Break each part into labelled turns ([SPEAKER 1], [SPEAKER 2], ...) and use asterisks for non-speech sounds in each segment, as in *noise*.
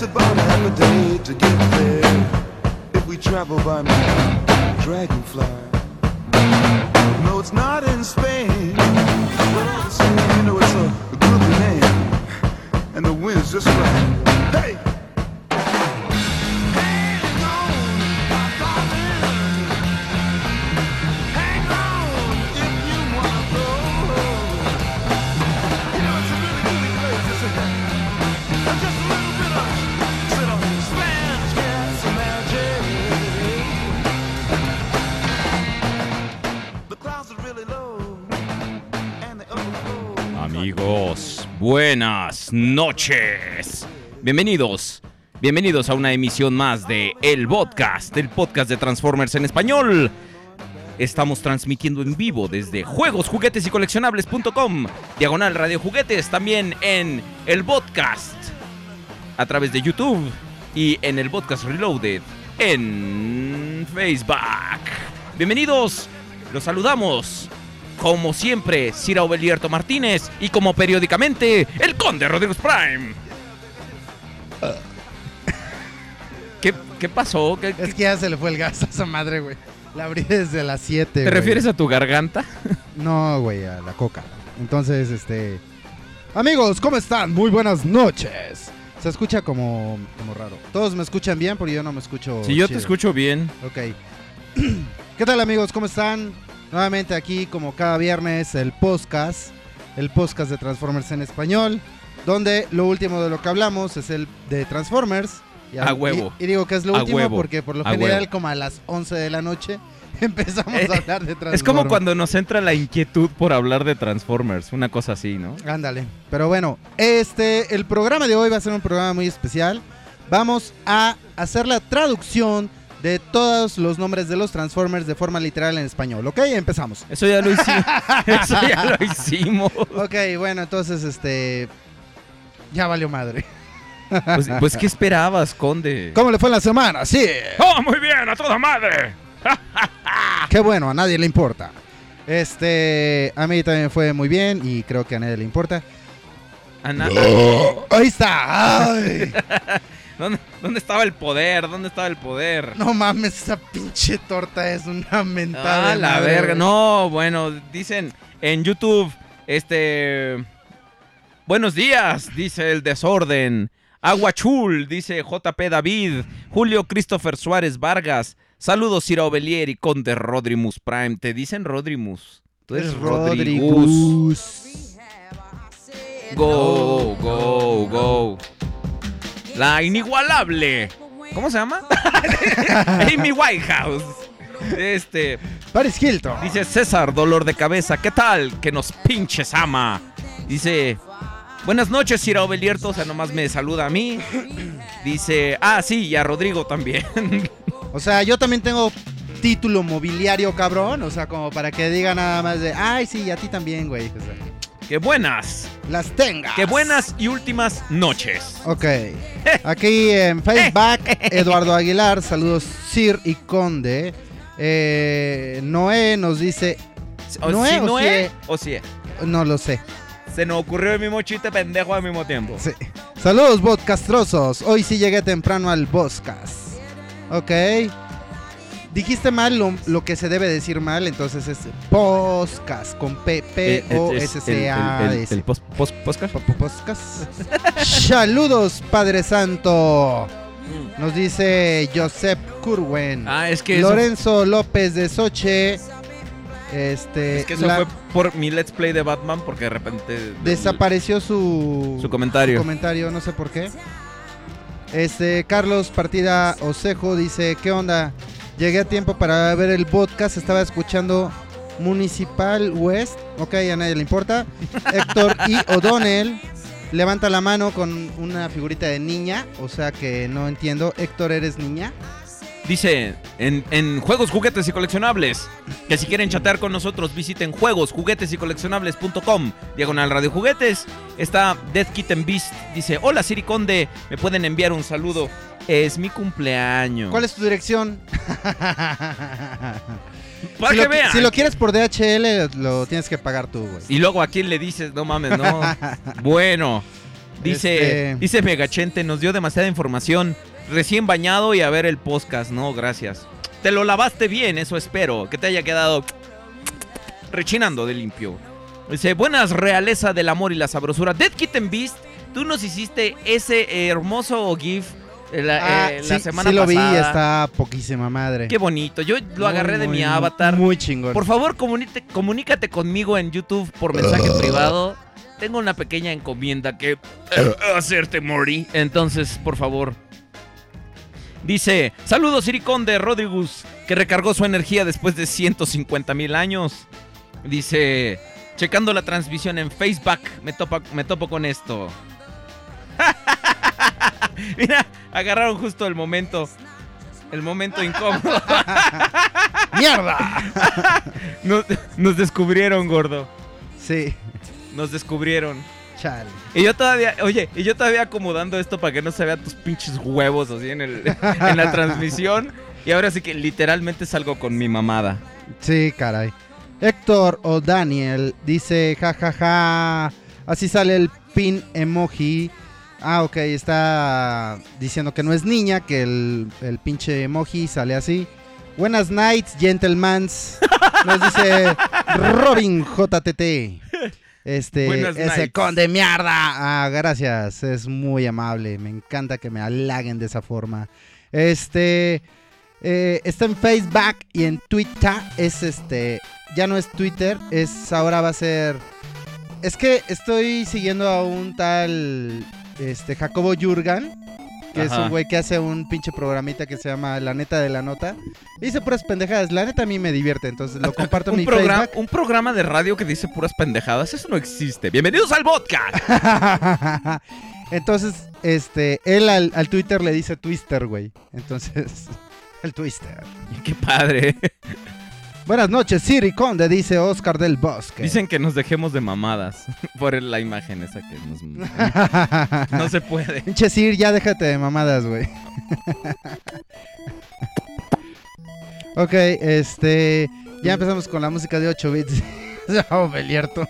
[SPEAKER 1] It takes about half a day to get there. If we travel by dragonfly. No, it's not in Spain. But the same, you know it's a, groovy name. And the wind's just right. Hey!
[SPEAKER 2] Amigos, buenas noches. Bienvenidos, bienvenidos a una emisión más de El Podcast, el podcast de Transformers en español. Estamos transmitiendo en vivo desde juegos, juguetes y coleccionables.com, diagonal radio juguetes, también en el podcast a través de YouTube y en el podcast Reloaded en Facebook. Bienvenidos, los saludamos. Como siempre, Cira Obelierto Martínez y como periódicamente, el Conde Rodríguez Prime. ¿Qué, qué pasó? ¿Qué-
[SPEAKER 3] Es que ya se le fue el gas a esa madre, güey. La abrí desde las 7.
[SPEAKER 2] ¿Te refieres a tu garganta? *laughs*
[SPEAKER 3] No, güey, a la coca. Entonces, este. Amigos, ¿cómo están? Muy buenas noches. Se escucha como, como raro. Todos me escuchan bien porque yo no me escucho.
[SPEAKER 2] Si yo te escucho bien.
[SPEAKER 3] Ok. *clears throat* ¿Qué tal, amigos? ¿Cómo están? Nuevamente aquí, como cada viernes, el podcast. El podcast de Transformers en español. Donde lo último de lo que hablamos es el de Transformers. Y
[SPEAKER 2] A huevo.
[SPEAKER 3] Y, y digo que es lo
[SPEAKER 2] A
[SPEAKER 3] último
[SPEAKER 2] huevo.
[SPEAKER 3] porque por lo
[SPEAKER 2] A
[SPEAKER 3] general,
[SPEAKER 2] huevo.
[SPEAKER 3] como a las 11 de la noche, *laughs* empezamos
[SPEAKER 2] Eh,
[SPEAKER 3] a hablar de Transformers.
[SPEAKER 2] Es como cuando nos entra la inquietud por hablar de Transformers, una cosa así, ¿no?
[SPEAKER 3] Ándale. Pero bueno, este, el programa de hoy va a ser un programa muy especial. Vamos a hacer la traducción de todos los nombres de los Transformers de forma literal en español. ¿Ok? Empezamos.
[SPEAKER 2] Eso ya lo hicimos. *laughs* Eso ya lo hicimos.
[SPEAKER 3] Ok, bueno, entonces, este... Ya valió madre.
[SPEAKER 2] Pues, pues, ¿qué esperabas, Conde?
[SPEAKER 3] ¿Cómo le fue en la semana? Sí.
[SPEAKER 2] ¡Oh, muy bien! ¡A toda madre! *laughs*
[SPEAKER 3] Qué bueno, a nadie le importa. Este, a mí también fue muy bien y creo que a nadie le importa.
[SPEAKER 2] Ana-
[SPEAKER 3] Ahí está. Ay. *laughs*
[SPEAKER 2] ¿Dónde, dónde estaba el poder? ¿Dónde estaba el poder?
[SPEAKER 3] No mames, esa pinche torta es una mentada.
[SPEAKER 2] Ah,
[SPEAKER 3] de
[SPEAKER 2] la
[SPEAKER 3] madre,
[SPEAKER 2] verga. No, bueno, dicen en YouTube, este... Buenos días, dice el desorden. Aguachul, dice JP David. Julio Christopher Suárez Vargas. Saludos, Cira Ovelier y Conde Rodrimus Prime. Te dicen Rodrimus. Tú eres
[SPEAKER 3] Es
[SPEAKER 2] Rodrigus.
[SPEAKER 3] Rodrigus.
[SPEAKER 2] Go, go, go. La inigualable. ¿Cómo se llama? *laughs* Amy Whitehouse. Este,
[SPEAKER 3] Paris Hilton.
[SPEAKER 2] dice César, dolor de cabeza. ¿Qué tal? Que nos pinches ama. Dice, Buenas noches, Cira Obelierto. O sea, nomás me saluda a mí. Dice, ah, sí, y a Rodrigo también.
[SPEAKER 3] O sea, yo también tengo título mobiliario, cabrón. O sea, como para que diga nada más de, ay, sí, y a ti también, güey. O sea,
[SPEAKER 2] Qué buenas,
[SPEAKER 3] las tengas.
[SPEAKER 2] qué buenas y últimas noches.
[SPEAKER 3] Ok. Aquí en *laughs* Facebook, Eduardo Aguilar, saludos Sir y Conde. Eh, Noé nos dice,
[SPEAKER 2] O
[SPEAKER 3] ¿Noé
[SPEAKER 2] sí,
[SPEAKER 3] o
[SPEAKER 2] Noé, o sí.
[SPEAKER 3] no lo sé.
[SPEAKER 2] Se nos ocurrió el mismo chiste pendejo al mismo tiempo.
[SPEAKER 3] Sí. Saludos, podcastrosos. Hoy sí llegué temprano al podcast. Ok. Dijiste mal lo, lo que se debe decir mal, entonces es podcast con P P O S C A
[SPEAKER 2] El, el,
[SPEAKER 3] S.
[SPEAKER 2] el podcast.
[SPEAKER 3] Podcast. Saludos, Padre Santo. Nos dice Josep Curwen.
[SPEAKER 2] Ah, es que eso,
[SPEAKER 3] Lorenzo López de Soche. Este
[SPEAKER 2] es que eso
[SPEAKER 3] la-
[SPEAKER 2] fue por mi Let's Play de Batman porque de repente...
[SPEAKER 3] desapareció su
[SPEAKER 2] Su comentario.
[SPEAKER 3] comentario, no sé por qué. Este, Carlos Partida Osejo dice, ¿qué onda? Llegué a tiempo para ver el podcast, estaba escuchando Municipal West, ok, a nadie le importa. *laughs* Héctor y O'Donnell levanta la mano con una figurita de niña, o sea que no entiendo. Héctor, ¿eres niña?
[SPEAKER 2] Dice en, en Juegos, Juguetes y Coleccionables que si quieren chatear con nosotros visiten juegos, juguetes y coleccionables.com, diagonal radio juguetes. Está Death Kitten Beast, dice, hola Siri Conde, me pueden enviar un saludo. Es mi cumpleaños.
[SPEAKER 3] ¿Cuál es tu dirección? *laughs*
[SPEAKER 2] Para
[SPEAKER 3] si,
[SPEAKER 2] que
[SPEAKER 3] lo,
[SPEAKER 2] vean.
[SPEAKER 3] si lo quieres por DHL, lo tienes que pagar tú, güey.
[SPEAKER 2] Y luego a quién le dices, no mames, no. *laughs* bueno, dice,
[SPEAKER 3] Este-
[SPEAKER 2] dice Megachente, nos dio demasiada información. Recién bañado y a ver el podcast, no, gracias. Te lo lavaste bien, eso espero. Que te haya quedado rechinando de limpio. Dice, buenas realeza del amor y la sabrosura. Dead Kitten Beast, tú nos hiciste ese hermoso GIF eh, la,
[SPEAKER 3] Ah,
[SPEAKER 2] eh, la
[SPEAKER 3] sí,
[SPEAKER 2] semana
[SPEAKER 3] sí lo vi,
[SPEAKER 2] pasada.
[SPEAKER 3] está poquísima madre.
[SPEAKER 2] Qué bonito. Yo lo agarré
[SPEAKER 3] Muy,
[SPEAKER 2] de
[SPEAKER 3] muy,
[SPEAKER 2] mi avatar.
[SPEAKER 3] Muy chingón.
[SPEAKER 2] Por favor, comuníte- comunícate conmigo en YouTube por mensaje privado. Tengo una pequeña encomienda que eh, hacerte, Mori. Entonces, por favor. Dice, saludos Siricón de Rodrigus, que recargó su energía después de 150 mil años. Dice, checando la transmisión en Facebook, me, topa- me topo con esto. *laughs* Mira, agarraron justo el momento. El momento incómodo. *laughs*
[SPEAKER 3] ¡Mierda! *laughs*
[SPEAKER 2] Nos, nos descubrieron, gordo.
[SPEAKER 3] sí,
[SPEAKER 2] Nos descubrieron.
[SPEAKER 3] Chale.
[SPEAKER 2] Y yo todavía, oye, y yo todavía acomodando esto para que no se vean tus pinches huevos así en, el, en la transmisión. Y ahora sí que literalmente salgo con mi mamada.
[SPEAKER 3] Sí, caray. Héctor o Daniel dice, jajaja, así sale el pin emoji. Ah, ok, está diciendo que no es niña, que el, el pinche emoji sale así. Buenas nights, gentlemans. Nos dice *laughs* Robin JTT. Este,
[SPEAKER 2] Buenas
[SPEAKER 3] ese con de mierda. Ah, gracias, es muy amable. Me encanta que me halaguen de esa forma. Este, eh, está en Facebook y en Twitter. Es este, ya no es Twitter, es ahora va a ser. Es que estoy siguiendo a un tal, este, Jacobo Jurgan. Que es un güey que hace un pinche programita que se llama La Neta de la Nota. Y dice puras pendejadas. La neta a mí me divierte, entonces lo comparto *laughs* en mi
[SPEAKER 2] programa,
[SPEAKER 3] Facebook.
[SPEAKER 2] un programa de radio que dice puras pendejadas. Eso no existe. Bienvenidos al podcast. *laughs*
[SPEAKER 3] Entonces, este, él al, al Twitter le dice Twister, güey. Entonces, *laughs* el Twister.
[SPEAKER 2] Qué padre.
[SPEAKER 3] Buenas noches, Siri Conde, dice Oscar del Bosque.
[SPEAKER 2] Dicen que nos dejemos de mamadas *laughs* por la imagen esa que nos... *laughs* No se puede.
[SPEAKER 3] Pinche Sir, ya déjate de mamadas, güey. ok, este. Ya empezamos con la música de 8 bits. *laughs* oh, Belierto.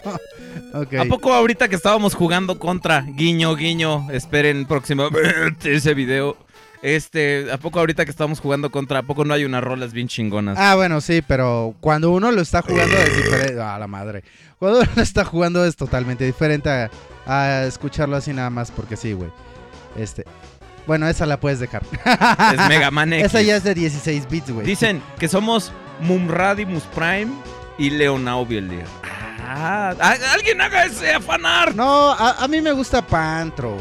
[SPEAKER 3] ok.
[SPEAKER 2] ¿A poco ahorita que estábamos jugando contra guiño, guiño? Esperen próximamente ese video. Este, ¿a poco ahorita que estamos jugando contra, a poco no hay unas rolas bien chingonas?
[SPEAKER 3] Ah, bueno, sí, pero cuando uno lo está jugando es diferente. Ah, la madre. Cuando uno lo está jugando es totalmente diferente a, a escucharlo así nada más porque sí, güey. Este. Bueno, esa la puedes dejar.
[SPEAKER 2] Es Mega Man X.
[SPEAKER 3] Esa ya es de 16 bits, güey.
[SPEAKER 2] Dicen que somos Mumradimus Prime y Leonaubiel. Ah, ah, alguien haga ese afanar.
[SPEAKER 3] No, a, a mí me gusta Pantro.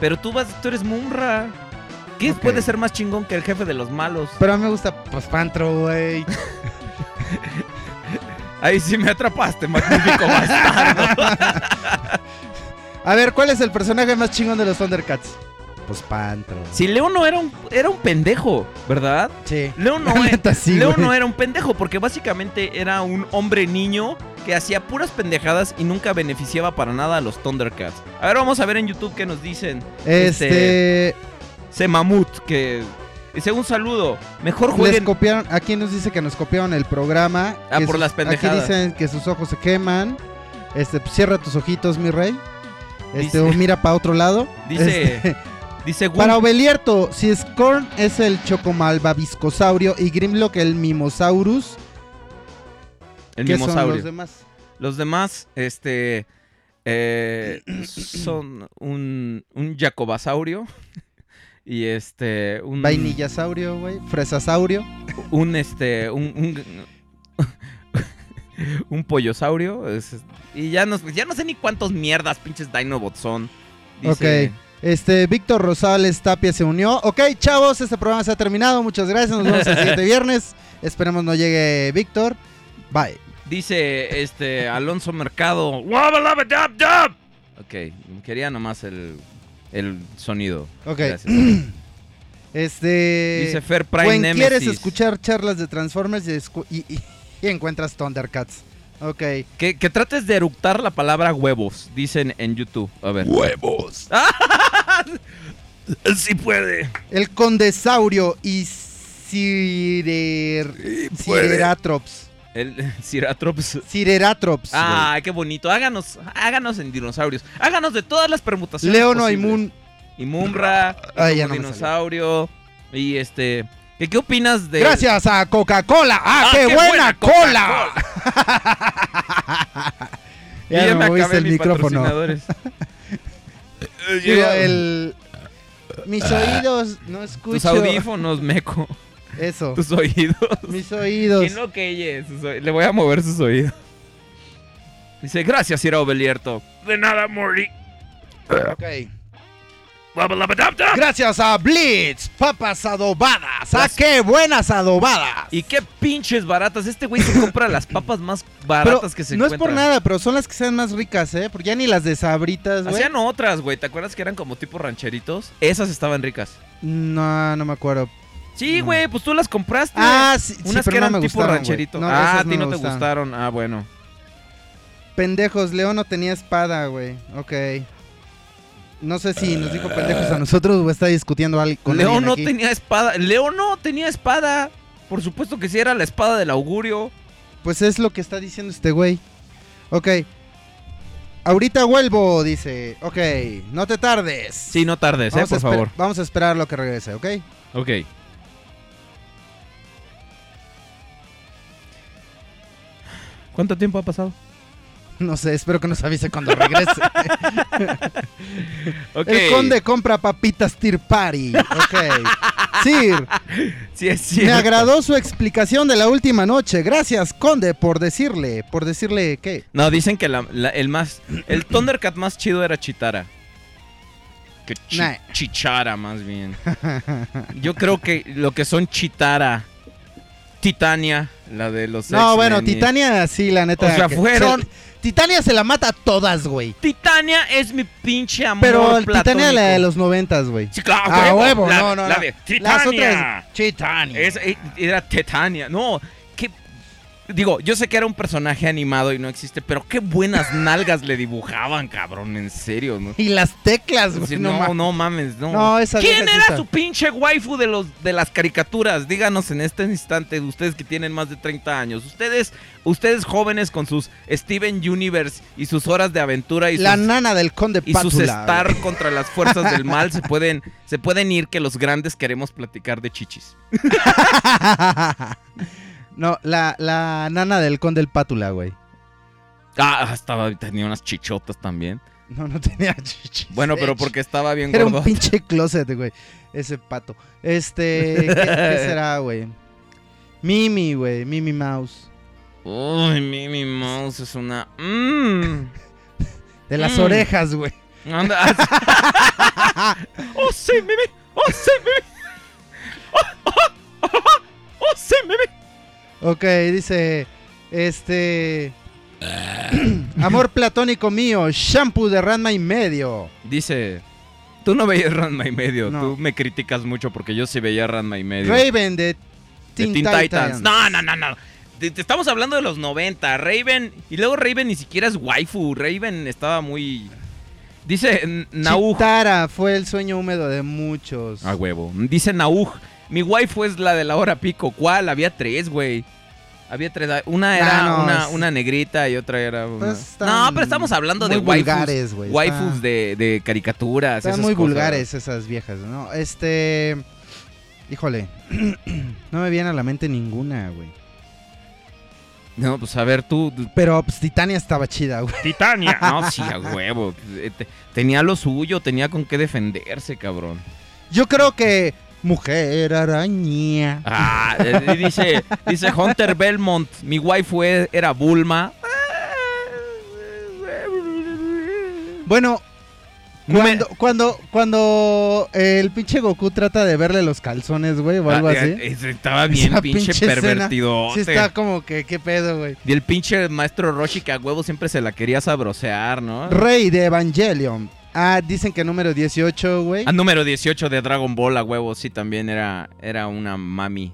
[SPEAKER 2] Pero tú vas, tú eres Mumra. ¿Qué puede ser más chingón que el jefe de los malos?
[SPEAKER 3] Pero a mí me gusta, pues, Pantro, güey. *laughs*
[SPEAKER 2] Ahí sí me atrapaste, magnífico bastardo. *laughs*
[SPEAKER 3] A ver, ¿cuál es el personaje más chingón de los Thundercats? Pues Pantro.
[SPEAKER 2] Si Leo no era un, era un pendejo, ¿verdad?
[SPEAKER 3] Sí.
[SPEAKER 2] Leo no, e-
[SPEAKER 3] sí,
[SPEAKER 2] Leo no era un pendejo porque básicamente era un hombre niño que hacía puras pendejadas y nunca beneficiaba para nada a los Thundercats. A ver, vamos a ver en YouTube qué nos dicen.
[SPEAKER 3] Este.
[SPEAKER 2] Semamut, que dice un saludo. Mejor
[SPEAKER 3] Les
[SPEAKER 2] jueguen.
[SPEAKER 3] copiaron. Aquí nos dice que nos copiaron el programa.
[SPEAKER 2] Ah, por
[SPEAKER 3] sus-
[SPEAKER 2] las pendejadas.
[SPEAKER 3] Aquí dicen que sus ojos se queman. Este, cierra tus ojitos, mi rey. Este,
[SPEAKER 2] Dice-
[SPEAKER 3] o mira para otro lado.
[SPEAKER 2] Dice.
[SPEAKER 3] Este,
[SPEAKER 2] Dice
[SPEAKER 3] para Obelierto, si Scorn es el chocomalvaviscosaurio y Grimlock el mimosaurus,
[SPEAKER 2] el
[SPEAKER 3] ¿qué son
[SPEAKER 2] mimosaurio.
[SPEAKER 3] los demás?
[SPEAKER 2] Los demás, este. eh, *clears throat* son un, un jacobasaurio. Y este. Un,
[SPEAKER 3] Vainillasaurio, güey. Fresasaurio.
[SPEAKER 2] un este. Un. Un, *laughs* un pollosaurio. es- y ya no, ya no sé ni cuántos mierdas pinches Dinobots son. Dice,
[SPEAKER 3] Ok. Este, Víctor Rosales Tapia se unió. Ok, chavos, este programa se ha terminado. Muchas gracias. Nos vemos el *laughs* siguiente viernes. Esperemos no llegue Víctor. Bye.
[SPEAKER 2] Dice este Alonso Mercado. Ok, quería nomás el, el sonido.
[SPEAKER 3] Ok.
[SPEAKER 2] Gracias. *clears throat*
[SPEAKER 3] Este.
[SPEAKER 2] Dice Fair Prime Nemesis.
[SPEAKER 3] ¿quieres escuchar charlas de Transformers y, escu- y- y- y encuentras Thundercats? Ok.
[SPEAKER 2] Que, que trates de eructar la palabra huevos, dicen en YouTube. A ver.
[SPEAKER 4] ¡Huevos! *laughs*
[SPEAKER 2] sí puede.
[SPEAKER 3] El Condesaurio y. Cireratrops.
[SPEAKER 2] El *laughs* Ciratrops.
[SPEAKER 3] Cireratrops.
[SPEAKER 2] Ay, qué bonito. Háganos, háganos en dinosaurios. Háganos de todas las permutaciones.
[SPEAKER 3] Leono. Ay, ya no me
[SPEAKER 2] dinosaurio. Y este. ¿Qué, qué opinas de.
[SPEAKER 3] Gracias a Coca-Cola. ¡Ah,
[SPEAKER 2] ¡Ah,
[SPEAKER 3] qué, buena, cola! *laughs* Ya
[SPEAKER 2] me acabé
[SPEAKER 3] el micrófono. *laughs* Digo, el... Mis oídos no escucho.
[SPEAKER 2] Tus audífonos, meco.
[SPEAKER 3] Eso. *laughs*
[SPEAKER 2] Tus oídos.
[SPEAKER 3] Mis oídos.
[SPEAKER 2] Que no que ella, sus oí- Le voy a mover sus oídos. Dice, gracias, Ira Obelierto. De nada, Morty.
[SPEAKER 3] Ok. Gracias a Blitz, papas adobadas. ¡Ah, qué buenas adobadas!
[SPEAKER 2] Y qué pinches baratas. Este güey se compra las *laughs* papas más baratas
[SPEAKER 3] Pero
[SPEAKER 2] que se
[SPEAKER 3] no es por
[SPEAKER 2] encuentran.
[SPEAKER 3] nada, pero son las que sean más ricas, ¿eh? Porque ya ni las de sabritas, güey.
[SPEAKER 2] Hacían otras, güey. ¿Te acuerdas que eran como tipo rancheritos? Esas estaban ricas.
[SPEAKER 3] No, no me acuerdo.
[SPEAKER 2] Sí, güey, pues tú las compraste.
[SPEAKER 3] Ah, sí, sí,
[SPEAKER 2] Unas que
[SPEAKER 3] no
[SPEAKER 2] eran
[SPEAKER 3] me
[SPEAKER 2] tipo
[SPEAKER 3] gustaron,
[SPEAKER 2] rancherito.
[SPEAKER 3] No,
[SPEAKER 2] ah, a ti
[SPEAKER 3] no
[SPEAKER 2] te
[SPEAKER 3] gustaron.
[SPEAKER 2] gustaron. Ah, bueno.
[SPEAKER 3] Pendejos, Leo no tenía espada, güey. Ok. No sé si nos dijo pendejos a nosotros o está discutiendo al- con
[SPEAKER 2] Leo no
[SPEAKER 3] aquí.
[SPEAKER 2] tenía espada. Leo no tenía espada. Por supuesto que sí era la espada del augurio.
[SPEAKER 3] Pues es lo que está diciendo este güey. Ok. Ahorita vuelvo, dice. Ok, no te tardes.
[SPEAKER 2] Sí, no tardes, eh,
[SPEAKER 3] vamos,
[SPEAKER 2] por favor.
[SPEAKER 3] vamos a esperar lo que regrese, ¿ok?
[SPEAKER 2] Ok. ¿Cuánto tiempo ha pasado?
[SPEAKER 3] No sé, espero que nos avise cuando regrese. *laughs* El conde compra papitas Tir Party. Ok. Sir,
[SPEAKER 2] Sí, es
[SPEAKER 3] me agradó su explicación de la última noche. Gracias, conde, por decirle. ¿Por decirle qué?
[SPEAKER 2] No, dicen que la- la- el más. El Thundercat más chido era Chitara. Que chi-
[SPEAKER 3] Nah.
[SPEAKER 2] Chichara, más bien. Yo creo que lo que son Chitara. Titania, la de los
[SPEAKER 3] No, bueno, Titania, sí, la neta.
[SPEAKER 2] O sea, fueron-
[SPEAKER 3] Titania se la mata a todas, güey.
[SPEAKER 2] Titania es mi pinche amor.
[SPEAKER 3] Pero el Titania la de los noventas, güey.
[SPEAKER 2] Sí, claro,
[SPEAKER 3] Ah, huevo, no, no,
[SPEAKER 2] la de
[SPEAKER 3] Las
[SPEAKER 2] Titania.
[SPEAKER 3] otras. Titania.
[SPEAKER 2] Eh, era Titania. No. Digo, yo sé que era un personaje animado y no existe, pero qué buenas *laughs* nalgas le dibujaban, cabrón, en serio, ¿no?
[SPEAKER 3] Y las teclas, güey. No,
[SPEAKER 2] no, no mames, no.
[SPEAKER 3] No, esa
[SPEAKER 2] ¿Quién era su pinche waifu de los de las caricaturas? Díganos en este instante, ustedes que tienen más de 30 años. Ustedes, ustedes jóvenes con sus Steven Universe y sus horas de aventura y
[SPEAKER 3] La
[SPEAKER 2] sus,
[SPEAKER 3] nana del conde
[SPEAKER 2] y sus
[SPEAKER 3] Pátula.
[SPEAKER 2] Star contra las fuerzas del mal *laughs* se pueden se pueden ir que los grandes queremos platicar de chichis. *laughs*
[SPEAKER 3] no, la, la nana del conde Pátula, güey.
[SPEAKER 2] Ah, estaba tenía unas chichotas también.
[SPEAKER 3] No, no tenía chichis.
[SPEAKER 2] Bueno, pero porque estaba bien
[SPEAKER 3] Era un pinche closet, güey. Ese pato. Este. ¿Qué, qué *laughs* será, güey? Mimi, güey. Mimi Mouse.
[SPEAKER 2] Uy, Mimi Mouse es una mm.
[SPEAKER 3] De las
[SPEAKER 2] Mm.
[SPEAKER 3] orejas, güey.
[SPEAKER 2] Anda. *laughs* oh, sí, Mimi. Oh, sí, Mimi. Oh, oh, oh, oh, sí, Mimi.
[SPEAKER 3] Ok, dice. Este. *clears throat* Amor platónico mío, shampoo de Ranma y medio.
[SPEAKER 2] Dice, tú no veías Ranma y medio,
[SPEAKER 3] No.
[SPEAKER 2] tú me criticas mucho porque yo sí veía Ranma y medio.
[SPEAKER 3] Raven de
[SPEAKER 2] De
[SPEAKER 3] Teen,
[SPEAKER 2] Teen
[SPEAKER 3] Titans.
[SPEAKER 2] Titans. No, no, no, no. Te, te estamos hablando de los 90. Raven. Y luego Raven ni siquiera es waifu. Raven estaba muy. Dice Nauj.
[SPEAKER 3] Chitara fue el sueño húmedo de muchos.
[SPEAKER 2] A huevo. Dice Nauj. Mi waifu es la de la hora pico. ¿Cuál? Había tres, güey. Había tres. Una era
[SPEAKER 3] Ah, no,
[SPEAKER 2] una,
[SPEAKER 3] es-
[SPEAKER 2] una negrita y otra era una.
[SPEAKER 3] Pues
[SPEAKER 2] no, pero estamos hablando de
[SPEAKER 3] muy
[SPEAKER 2] waifus.
[SPEAKER 3] vulgares, güey.
[SPEAKER 2] Waifus
[SPEAKER 3] Está-
[SPEAKER 2] de, de caricaturas.
[SPEAKER 3] Están
[SPEAKER 2] esas
[SPEAKER 3] muy
[SPEAKER 2] cosas.
[SPEAKER 3] vulgares esas viejas, ¿no? Este. Híjole. *clears throat* no me viene a la mente ninguna, güey.
[SPEAKER 2] No, pues a ver, tú.
[SPEAKER 3] Pero pues, Titania estaba chida, güey.
[SPEAKER 2] Titania. *laughs* No, sí, a huevo. Te- Tenía lo suyo, tenía con qué defenderse, cabrón.
[SPEAKER 3] Yo creo que. Mujer araña.
[SPEAKER 2] Ah, eh, dice, dice Hunter Belmont, mi waifu e- era Bulma.
[SPEAKER 3] Bueno, cuando, cuando, cuando el pinche Goku trata de verle los calzones, güey, o algo
[SPEAKER 2] Ah,
[SPEAKER 3] así.
[SPEAKER 2] eh, eh, Estaba bien pinche,
[SPEAKER 3] pinche
[SPEAKER 2] pervertido.
[SPEAKER 3] Sí está como que, ¿qué pedo, güey?
[SPEAKER 2] Y el pinche maestro Roshi que a huevo siempre se la quería sabrosear, ¿no?
[SPEAKER 3] Rey de Evangelion. Ah, dicen que número 18, güey.
[SPEAKER 2] Ah, número 18 de Dragon Ball a huevo, sí, también era, era una mami.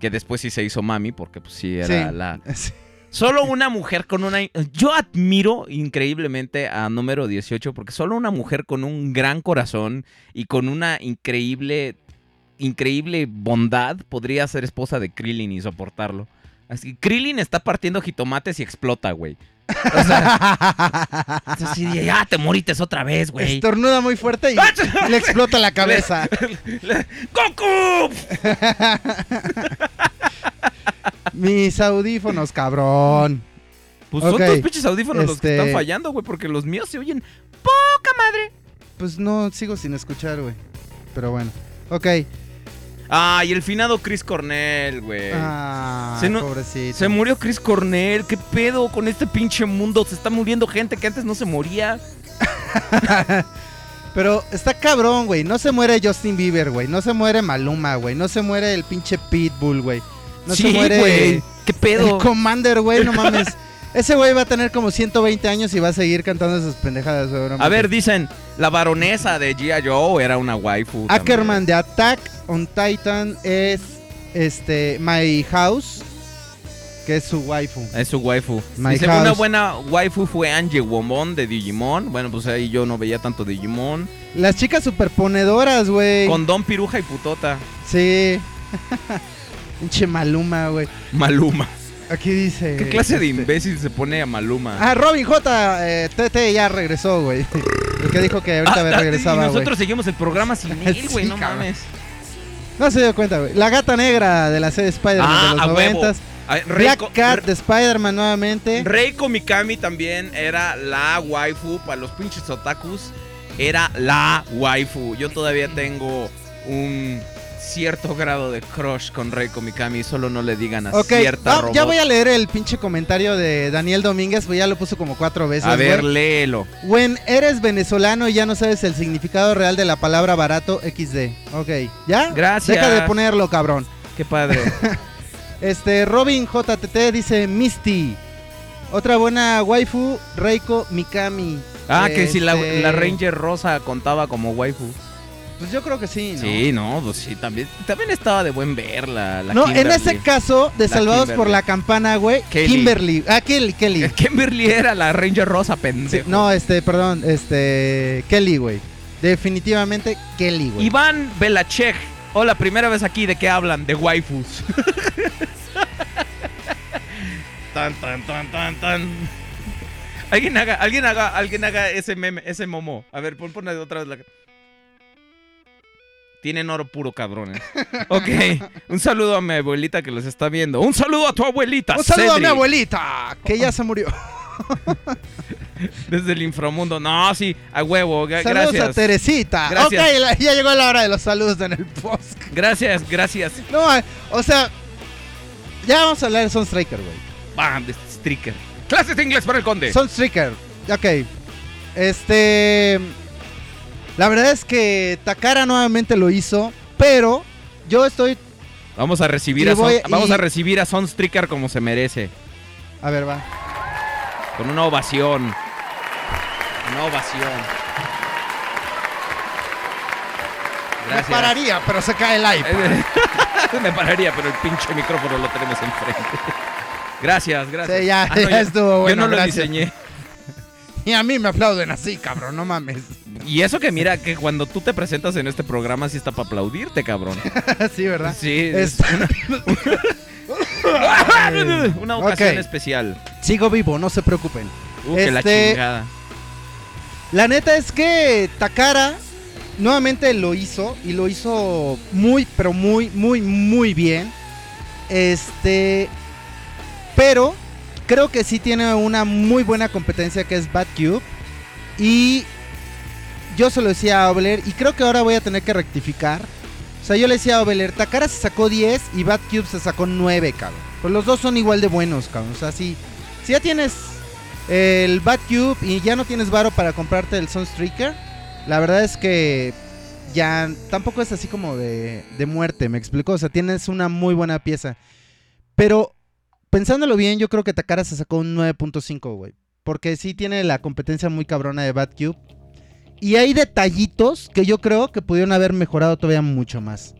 [SPEAKER 2] Que después sí se hizo mami porque pues sí era
[SPEAKER 3] Sí.
[SPEAKER 2] la... *laughs*
[SPEAKER 3] Sí.
[SPEAKER 2] Solo una mujer con una... Yo admiro increíblemente a número 18 porque solo una mujer con un gran corazón y con una increíble, increíble bondad podría ser esposa de Krillin y soportarlo. Así, Krillin está partiendo jitomates y explota, güey. O sea, es así de, ya te morites otra vez, güey.
[SPEAKER 3] Estornuda muy fuerte y *laughs* le explota la cabeza. *laughs*
[SPEAKER 2] ¡Goku! *laughs*
[SPEAKER 3] Mis audífonos, cabrón.
[SPEAKER 2] Pues
[SPEAKER 3] Ok,
[SPEAKER 2] son tus pinches audífonos los que
[SPEAKER 3] este-
[SPEAKER 2] están fallando, güey, porque los míos se oyen poca madre.
[SPEAKER 3] Pues no, sigo sin escuchar, güey. Pero bueno. Ok.
[SPEAKER 2] Ah, y el finado Chris Cornell, güey.
[SPEAKER 3] Ah,
[SPEAKER 2] Se no-
[SPEAKER 3] pobrecito.
[SPEAKER 2] Se murió Chris Cornell. ¿Qué pedo con este pinche mundo? Se está muriendo gente que antes no se moría. *laughs*
[SPEAKER 3] Pero está cabrón, güey. No se muere Justin Bieber, güey. No se muere Maluma, güey. No se muere el pinche Pitbull, güey. No
[SPEAKER 2] sí,
[SPEAKER 3] se muere
[SPEAKER 2] güey. ¿Qué
[SPEAKER 3] el
[SPEAKER 2] pedo?
[SPEAKER 3] Commander, güey. No mames. *laughs* Ese güey va a tener como 120 años y va a seguir cantando esas pendejadas.
[SPEAKER 2] A ver, dicen, la baronesa de G.I. Joe era una waifu. también.
[SPEAKER 3] Ackerman de Attack on Titan es este My House, que es su waifu.
[SPEAKER 2] Es su waifu.
[SPEAKER 3] House.
[SPEAKER 2] una buena waifu fue Angie Womon de Digimon. Bueno, pues ahí yo no veía tanto Digimon.
[SPEAKER 3] Las chicas superponedoras, güey.
[SPEAKER 2] Con Don Piruja y Putota.
[SPEAKER 3] Sí. *laughs* Pinche Maluma, güey.
[SPEAKER 2] Maluma.
[SPEAKER 3] Aquí dice.
[SPEAKER 2] ¿Qué clase de
[SPEAKER 3] este,
[SPEAKER 2] imbécil se pone a Maluma?
[SPEAKER 3] Ah, Robin J. eh, TT ya regresó, güey. *laughs* El que dijo que ahorita
[SPEAKER 2] Ah, ah,
[SPEAKER 3] regresaba,
[SPEAKER 2] y nosotros seguimos el programa sin *laughs* él, güey,
[SPEAKER 3] Sí,
[SPEAKER 2] no
[SPEAKER 3] cabrón.
[SPEAKER 2] mames.
[SPEAKER 3] No se dio cuenta, güey. La gata negra de la serie Spider-Man
[SPEAKER 2] Ah,
[SPEAKER 3] de los
[SPEAKER 2] a huevo.
[SPEAKER 3] noventas.
[SPEAKER 2] Ah,
[SPEAKER 3] Black Cat de Spider-Man nuevamente.
[SPEAKER 2] Reiko Mikami también era la waifu para los pinches otakus. Era la waifu. Yo todavía tengo un cierto grado de crush con Reiko Mikami. Solo no le digan a
[SPEAKER 3] Ok,
[SPEAKER 2] cierta
[SPEAKER 3] ah,
[SPEAKER 2] robot.
[SPEAKER 3] ya voy a leer el pinche comentario de Daniel Domínguez, pues ya lo puso como cuatro veces.
[SPEAKER 2] A ver,
[SPEAKER 3] güey.
[SPEAKER 2] léelo.
[SPEAKER 3] When eres venezolano y ya no sabes el significado real de la palabra barato XD. Ok, ¿ya?
[SPEAKER 2] Gracias.
[SPEAKER 3] Deja de ponerlo, cabrón.
[SPEAKER 2] Qué padre. *laughs*
[SPEAKER 3] Este, Robin JTT dice Misty. Otra buena waifu, Reiko Mikami.
[SPEAKER 2] ah, que si la,
[SPEAKER 3] Este,
[SPEAKER 2] la Ranger Rosa contaba como waifu.
[SPEAKER 3] Pues yo creo que sí, ¿no?
[SPEAKER 2] Sí, no, pues sí, también, también estaba de buen ver la, la
[SPEAKER 3] no, en
[SPEAKER 2] Kimberly.
[SPEAKER 3] ese caso, de
[SPEAKER 2] La
[SPEAKER 3] Salvados por
[SPEAKER 2] Kimberly.
[SPEAKER 3] la Campana, güey,
[SPEAKER 2] Kelly.
[SPEAKER 3] Kimberly. Ah, Kelly, Kelly. *laughs*
[SPEAKER 2] Kimberly era la Ranger Rosa,
[SPEAKER 3] Sí,
[SPEAKER 2] pendejo.
[SPEAKER 3] no, este, perdón, este, Kelly, güey. Definitivamente Kelly, güey.
[SPEAKER 2] Iván Belachek. Hola, primera vez aquí. ¿De qué hablan? De waifus. *laughs* tan, tan, tan, tan, tan. Alguien haga, alguien haga, alguien haga ese meme, ese momo. A ver, pon, pon otra vez la. Tienen oro puro, cabrones. *laughs* Ok. Un saludo a mi abuelita que los está viendo. Un saludo a tu abuelita.
[SPEAKER 3] Un saludo a mi abuelita, que ya se murió. *laughs*
[SPEAKER 2] Desde el inframundo. No, sí, a huevo.
[SPEAKER 3] Saludos a. Teresita.
[SPEAKER 2] Gracias.
[SPEAKER 3] Ok, la- ya llegó la hora de los saludos en el post.
[SPEAKER 2] Gracias, gracias.
[SPEAKER 3] No, o sea, ya vamos a hablar de Sunstriker, güey.
[SPEAKER 2] Bam, de Stricker. Clases de inglés para el conde.
[SPEAKER 3] Sunstriker, ok. Este. La verdad es que Takara nuevamente lo hizo, pero yo estoy.
[SPEAKER 2] Vamos a recibir a Son- vamos a recibir a Sunstricker como se merece.
[SPEAKER 3] A ver, va.
[SPEAKER 2] Con una ovación. Una ovación.
[SPEAKER 3] Me pararía, pero se cae el iPad. *laughs*
[SPEAKER 2] Me pararía, pero el pinche micrófono lo tenemos enfrente. Gracias, gracias.
[SPEAKER 3] Sí, ya-
[SPEAKER 2] Ah, no,
[SPEAKER 3] ya estuvo
[SPEAKER 2] Yo
[SPEAKER 3] bueno,
[SPEAKER 2] no lo
[SPEAKER 3] gracias.
[SPEAKER 2] diseñé.
[SPEAKER 3] Y a mí me aplauden así, cabrón, no mames.
[SPEAKER 2] Y eso que mira, que cuando tú te presentas en este programa sí está para aplaudirte, cabrón. *laughs*
[SPEAKER 3] sí, ¿verdad?
[SPEAKER 2] Sí, es
[SPEAKER 3] Es- *laughs*
[SPEAKER 2] una ocasión especial.
[SPEAKER 3] Sigo vivo, no se preocupen.
[SPEAKER 2] Uh, que la
[SPEAKER 3] Este-
[SPEAKER 2] chingada.
[SPEAKER 3] La neta es que Takara nuevamente lo hizo y lo hizo muy, pero muy, muy, muy bien. Este, pero creo que sí tiene una muy buena competencia que es Bad Cube. Y yo se lo decía a Obler y creo que ahora voy a tener que rectificar. O sea, yo le decía a Obler, Takara se sacó 10 y Bad Cube se sacó 9, cabrón. Pues los dos son igual de buenos, cabrón. O sea, si, si ya tienes el Bad Cube y ya no tienes varo para comprarte el Sunstreaker, la verdad es que ya tampoco es así como de, de muerte, me explico. O sea, tienes una muy buena pieza. Pero pensándolo bien, yo creo que Takara se sacó un 9.5, güey. Porque sí tiene la competencia muy cabrona de Bad Cube. Y hay detallitos que yo creo que pudieron haber mejorado todavía mucho más.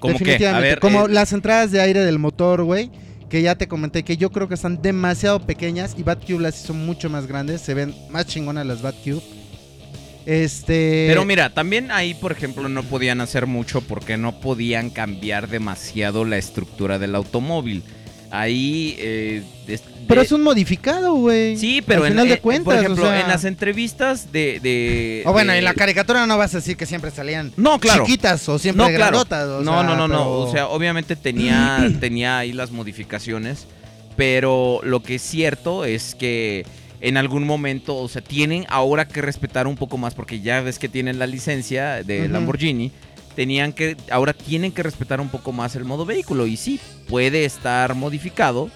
[SPEAKER 2] ¿Cómo que? A
[SPEAKER 3] Definitivamente.
[SPEAKER 2] ver,
[SPEAKER 3] como
[SPEAKER 2] eh,
[SPEAKER 3] las entradas de aire del motor, güey. Que ya te comenté que yo creo que están demasiado pequeñas. Y Batcube las hizo mucho más grandes. Se ven más chingonas las Batcube. Este.
[SPEAKER 2] Pero mira, también ahí, por ejemplo, no podían hacer mucho porque no podían cambiar demasiado la estructura del automóvil. Ahí... eh, es-
[SPEAKER 3] Pero
[SPEAKER 2] de-
[SPEAKER 3] es un modificado, güey.
[SPEAKER 2] Sí, pero
[SPEAKER 3] Al
[SPEAKER 2] en,
[SPEAKER 3] final
[SPEAKER 2] eh,
[SPEAKER 3] de cuentas.
[SPEAKER 2] por ejemplo,
[SPEAKER 3] o sea-
[SPEAKER 2] en las entrevistas de... de
[SPEAKER 3] O bueno,
[SPEAKER 2] de-
[SPEAKER 3] en la caricatura no vas a decir que siempre salían
[SPEAKER 2] No, claro.
[SPEAKER 3] chiquitas o siempre
[SPEAKER 2] No, claro.
[SPEAKER 3] grandotas. o
[SPEAKER 2] no,
[SPEAKER 3] sea,
[SPEAKER 2] no, no, no.
[SPEAKER 3] pero-
[SPEAKER 2] O sea, obviamente tenía, *clears throat* tenía ahí las modificaciones. Pero lo que es cierto es que en algún momento, o sea, tienen ahora que respetar un poco más, porque ya ves que tienen la licencia de. Lamborghini. Tenían que, ahora tienen que respetar un poco más el modo vehículo. Y sí, puede estar modificado,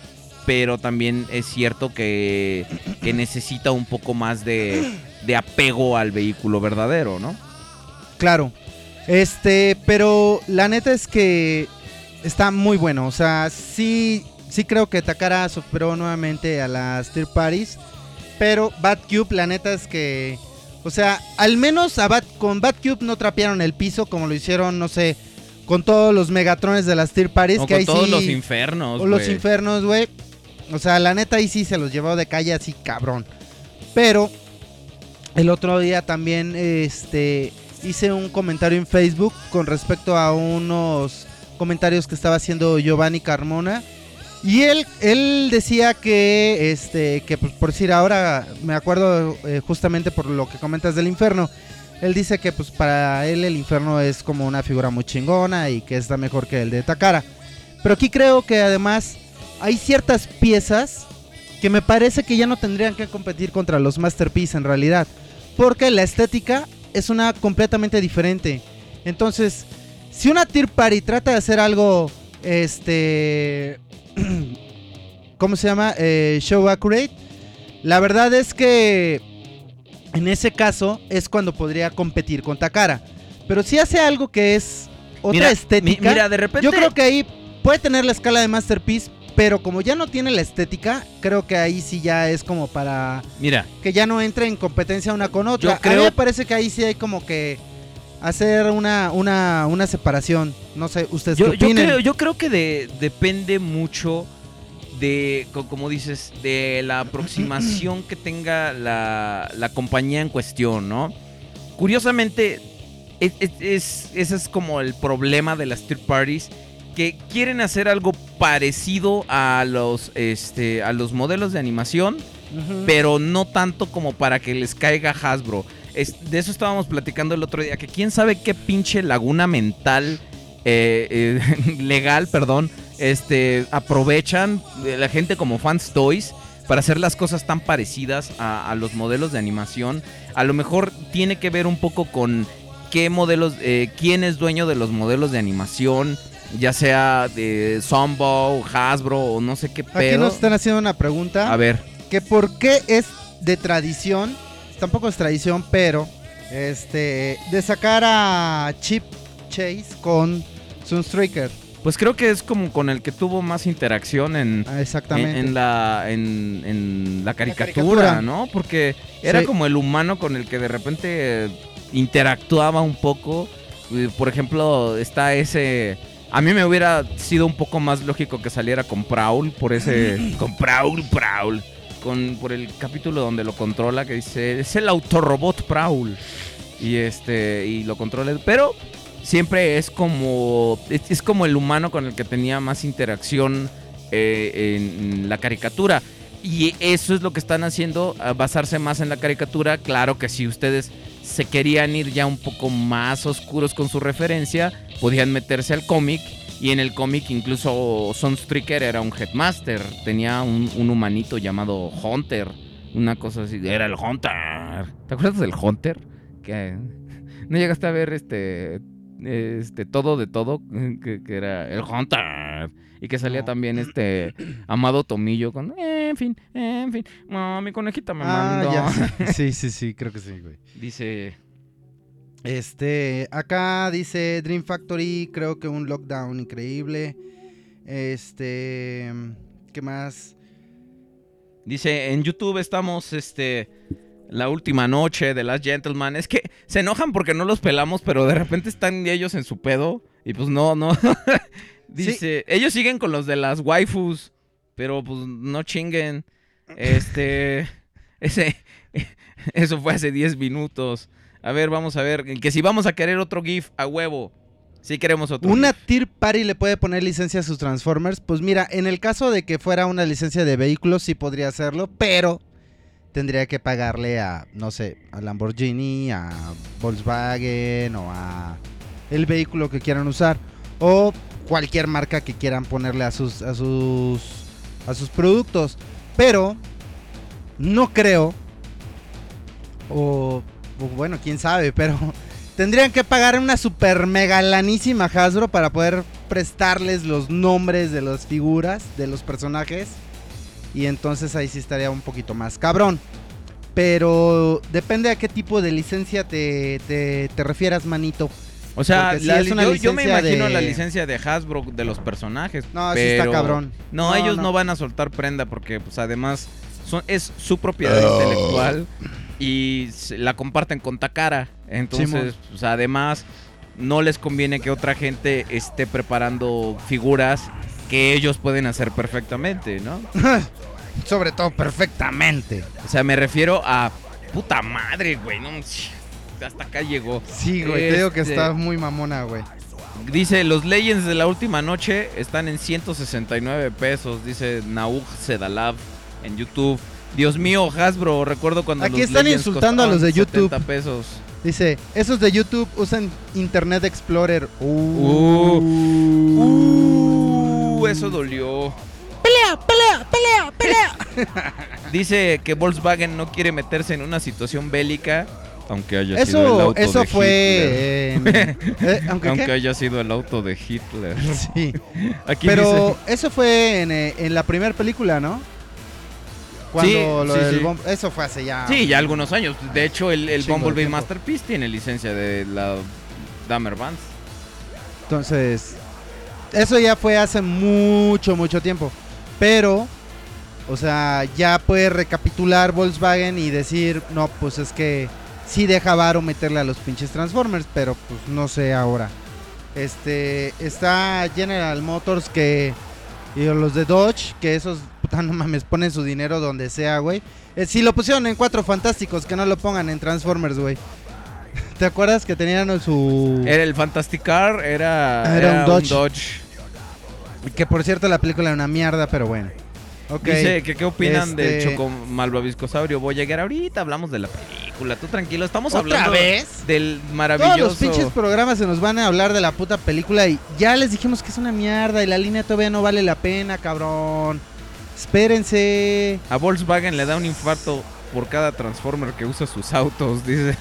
[SPEAKER 2] pero también es cierto que, que necesita un poco más de, de apego al vehículo verdadero, ¿no?
[SPEAKER 3] Claro. Este, pero la neta es que está muy bueno. O sea, sí, sí creo que Takara superó nuevamente a las Tier Parties. Pero Bad Cube, la neta es que. O sea, al menos a Bat, con Bad Cube no trapearon el piso como lo hicieron, no sé, con todos los Megatrones de las Tier Parties.
[SPEAKER 2] O
[SPEAKER 3] que
[SPEAKER 2] con
[SPEAKER 3] ahí
[SPEAKER 2] todos
[SPEAKER 3] sí-
[SPEAKER 2] los infernos.
[SPEAKER 3] o los infernos, güey. O sea, la neta ahí sí se los llevó de calle así, cabrón. Pero el otro día también este hice un comentario en Facebook con respecto a unos comentarios que estaba haciendo Giovanni Carmona. Y él, él decía que, este, que pues, por decir ahora, me acuerdo eh, justamente por lo que comentas del infierno. Él dice que pues para él el infierno es como una figura muy chingona y que está mejor que el de Takara. Pero aquí creo que además hay ciertas piezas que me parece que ya no tendrían que competir contra los Masterpiece en realidad. Porque la estética es una completamente diferente. Entonces, si una Tier Party trata de hacer algo, este... *clears throat* ¿Cómo se llama? Eh, show accurate. La verdad es que en ese caso es cuando podría competir con Takara. Pero si hace algo que es otra
[SPEAKER 2] Mira,
[SPEAKER 3] estética,
[SPEAKER 2] mi- mira, de repente.
[SPEAKER 3] yo creo que ahí puede tener la escala de Masterpiece, pero como ya no tiene la estética, creo que ahí sí ya es como para
[SPEAKER 2] Mira,
[SPEAKER 3] que ya no entre en competencia una con otra.
[SPEAKER 2] Yo
[SPEAKER 3] A mí
[SPEAKER 2] creo-
[SPEAKER 3] me parece que ahí sí hay como que hacer una, una, una separación. No sé, ustedes
[SPEAKER 2] yo,
[SPEAKER 3] qué
[SPEAKER 2] yo creo, yo creo que de- depende mucho de, co- como dices, de la *clears throat* aproximación que tenga la, la compañía en cuestión, ¿no? Curiosamente, es, es- es- ese es como el problema de las third parties que quieren hacer algo parecido a los, este, a los modelos de animación, pero no tanto como para que les caiga Hasbro. Es- de eso estábamos platicando el otro día, que quién sabe qué pinche laguna mental, eh, eh, *laughs* legal, perdón, este, aprovechan la gente como Fans Toys para hacer las cosas tan parecidas a, a los modelos de animación. A lo mejor tiene que ver un poco con qué modelos, eh, quién es dueño de los modelos de animación, ya sea de Zombo, Hasbro o no sé qué
[SPEAKER 3] Aquí
[SPEAKER 2] pedo.
[SPEAKER 3] nos están haciendo una pregunta.
[SPEAKER 2] A ver.
[SPEAKER 3] que por qué es de tradición, tampoco es tradición, pero este de sacar a Chip Chase con Sunstreaker.
[SPEAKER 2] Pues creo que es como con el que tuvo más interacción en,
[SPEAKER 3] Ah,
[SPEAKER 2] en,
[SPEAKER 3] Exactamente.
[SPEAKER 2] en la, en, en la caricatura,
[SPEAKER 3] caricatura.
[SPEAKER 2] ¿no? Porque era
[SPEAKER 3] Sí.
[SPEAKER 2] como el humano con el que de repente interactuaba un poco. Por ejemplo, está ese... A mí me hubiera sido un poco más lógico que saliera con Prowl, por ese... *clears throat* con Prowl, Prowl. Con, por el capítulo donde lo controla, que dice, es el autorrobot Prowl. Y este, y lo controla. Pero siempre es como, es, como el humano con el que tenía más interacción eh, en la caricatura. Y eso es lo que están haciendo, basarse más en la caricatura. Claro que si ustedes se querían ir ya un poco más oscuros con su referencia, podían meterse al cómic. Y en el cómic incluso Sunstreaker era un headmaster. Tenía un, un humanito llamado Hunter. Una cosa así. Era el Hunter. ¿Te acuerdas del Hunter? Que no llegaste a ver este este todo de todo que, que era el Hunter y que salía
[SPEAKER 3] No.
[SPEAKER 2] también este Amado Tomillo con en fin, en fin, no, mi conejita me
[SPEAKER 3] Ah,
[SPEAKER 2] mandó.
[SPEAKER 3] ya. *laughs* Sí, sí, sí, creo que sí, güey.
[SPEAKER 2] Dice,
[SPEAKER 3] Este, acá dice Dream Factory, creo que un lockdown increíble. Este, ¿qué más?
[SPEAKER 2] dice en YouTube estamos este la última noche de Last Gentleman. Es que se enojan porque no los pelamos, pero de repente están ellos en su pedo y pues no, no. *laughs* Dice, ellos siguen con los de las waifus, pero pues no chinguen. Este, *laughs* ese, *laughs* eso fue hace 10 minutos. A ver, vamos a ver, que si vamos a querer otro GIF a huevo. Si queremos otro.
[SPEAKER 3] ¿Una
[SPEAKER 2] GIF.
[SPEAKER 3] Tier Party le puede poner licencia a sus Transformers? Pues mira, en el caso de que fuera una licencia de vehículos, sí podría hacerlo, pero tendría que pagarle a, no sé, a Lamborghini, a Volkswagen o a el vehículo que quieran usar. O cualquier marca que quieran ponerle a sus, a sus, a sus productos. Pero no creo, o, o bueno, quién sabe, pero *laughs* tendrían que pagar una super mega lanísima Hasbro para poder prestarles los nombres de las figuras, de los personajes. Y entonces ahí sí estaría un poquito más cabrón. Pero depende a qué tipo de licencia te, te, te refieras, manito.
[SPEAKER 2] O sea,
[SPEAKER 3] porque si
[SPEAKER 2] la
[SPEAKER 3] es
[SPEAKER 2] li-
[SPEAKER 3] una
[SPEAKER 2] yo, yo me
[SPEAKER 3] licencia
[SPEAKER 2] imagino
[SPEAKER 3] de-
[SPEAKER 2] la licencia de Hasbro de los personajes.
[SPEAKER 3] No, sí está
[SPEAKER 2] pero-
[SPEAKER 3] cabrón.
[SPEAKER 2] No,
[SPEAKER 3] No,
[SPEAKER 2] ellos no.
[SPEAKER 3] no.
[SPEAKER 2] van a soltar prenda porque, pues, además, son, es su propiedad intelectual y la comparten con Takara. Entonces, pues, además, no les conviene que otra gente esté preparando figuras que ellos pueden hacer perfectamente, ¿no? *laughs*
[SPEAKER 3] Sobre todo perfectamente.
[SPEAKER 2] O sea, me refiero a puta madre, güey. No, hasta acá llegó.
[SPEAKER 3] Sí, güey, te digo que
[SPEAKER 2] Este-
[SPEAKER 3] está muy mamona, güey.
[SPEAKER 2] Dice, los Legends de la última noche están en 169 pesos, dice Naug Sedalav en YouTube. Dios mío, Hasbro, recuerdo cuando
[SPEAKER 3] Aquí
[SPEAKER 2] los
[SPEAKER 3] están
[SPEAKER 2] Legends
[SPEAKER 3] insultando a los de YouTube.
[SPEAKER 2] 70 pesos.
[SPEAKER 3] Dice, esos de YouTube usan Internet Explorer.
[SPEAKER 2] Uh.
[SPEAKER 3] Uh.
[SPEAKER 2] Uh, eso dolió. Pelea, pelea, pelea, pelea. *laughs* Dice que Volkswagen no quiere meterse en una situación bélica, aunque haya sido el auto
[SPEAKER 3] eso
[SPEAKER 2] de
[SPEAKER 3] fue... en- eh, *laughs* aunque,
[SPEAKER 2] haya sido el auto de Hitler.
[SPEAKER 3] Sí. *laughs*
[SPEAKER 2] Aquí
[SPEAKER 3] Pero
[SPEAKER 2] dice-
[SPEAKER 3] eso fue en, eh, en la primera película, ¿no? Cuando
[SPEAKER 2] Sí,
[SPEAKER 3] lo
[SPEAKER 2] sí,
[SPEAKER 3] del
[SPEAKER 2] sí.
[SPEAKER 3] Eso fue hace ya...
[SPEAKER 2] Sí, ya algunos años. De hecho, el, el Bumblebee
[SPEAKER 3] tiempo.
[SPEAKER 2] Masterpiece tiene licencia de la Damer Vance.
[SPEAKER 3] Entonces, eso ya fue hace mucho, mucho tiempo. Pero, o sea, ya puede recapitular Volkswagen y decir, no, pues es que sí deja varo meterle a los pinches Transformers, pero pues no sé ahora. Este, está General Motors que, y los de Dodge, que esos, puta, *laughs* no mames, ponen su dinero donde sea, güey. Eh, si lo pusieron en Cuatro Fantásticos, que no lo pongan en Transformers, güey. *laughs* ¿Te acuerdas que tenían su...
[SPEAKER 2] Era el Fantastic Car, era,
[SPEAKER 3] Ah, era un Dodge.
[SPEAKER 2] Dodge.
[SPEAKER 3] Que por cierto la película era una mierda, pero bueno. Ok.
[SPEAKER 2] Dice que qué opinan del
[SPEAKER 3] Este-
[SPEAKER 2] Choco Malvaviscosaurio Voyager. Ahorita hablamos de la película. Tú tranquilo, estamos
[SPEAKER 3] ¿Otra
[SPEAKER 2] hablando
[SPEAKER 3] vez?
[SPEAKER 2] del maravilloso.
[SPEAKER 3] Todos los pinches programas se nos van a hablar de la puta película y ya les dijimos que es una mierda y la línea todavía no vale la pena, cabrón. Espérense.
[SPEAKER 2] A Volkswagen le da un infarto por cada Transformer que usa sus autos, dice.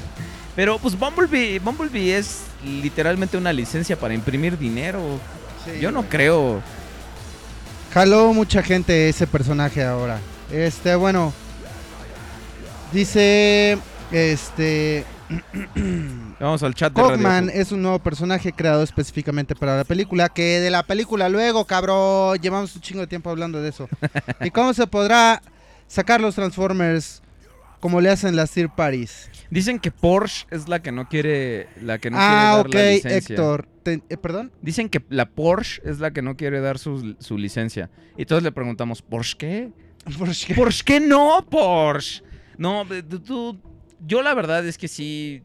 [SPEAKER 2] *laughs* Pero pues Bumblebee, Bumblebee es literalmente una licencia para imprimir dinero. Yo no creo.
[SPEAKER 3] Jaló mucha gente ese personaje ahora. Este, bueno. Dice. Este. *clears throat*
[SPEAKER 2] Vamos al chat de
[SPEAKER 3] Hawkman
[SPEAKER 2] Radio.
[SPEAKER 3] es un nuevo personaje creado específicamente para la película. Que de la película luego, cabrón. Llevamos un chingo de tiempo hablando de eso. *laughs* ¿Y cómo se podrá sacar los Transformers como le hacen las Third Parties.
[SPEAKER 2] Dicen que Porsche es la que no quiere, la que no
[SPEAKER 3] ah,
[SPEAKER 2] quiere dar
[SPEAKER 3] ok,
[SPEAKER 2] la licencia.
[SPEAKER 3] Héctor. Te- eh, ¿Perdón?
[SPEAKER 2] Dicen que la Porsche es la que no quiere dar su, su licencia. Y todos le preguntamos, ¿Porsche qué? *laughs*
[SPEAKER 3] ¿Por qué?
[SPEAKER 2] ¿Porsche qué no, Porsche? No, tú, yo la verdad es que sí,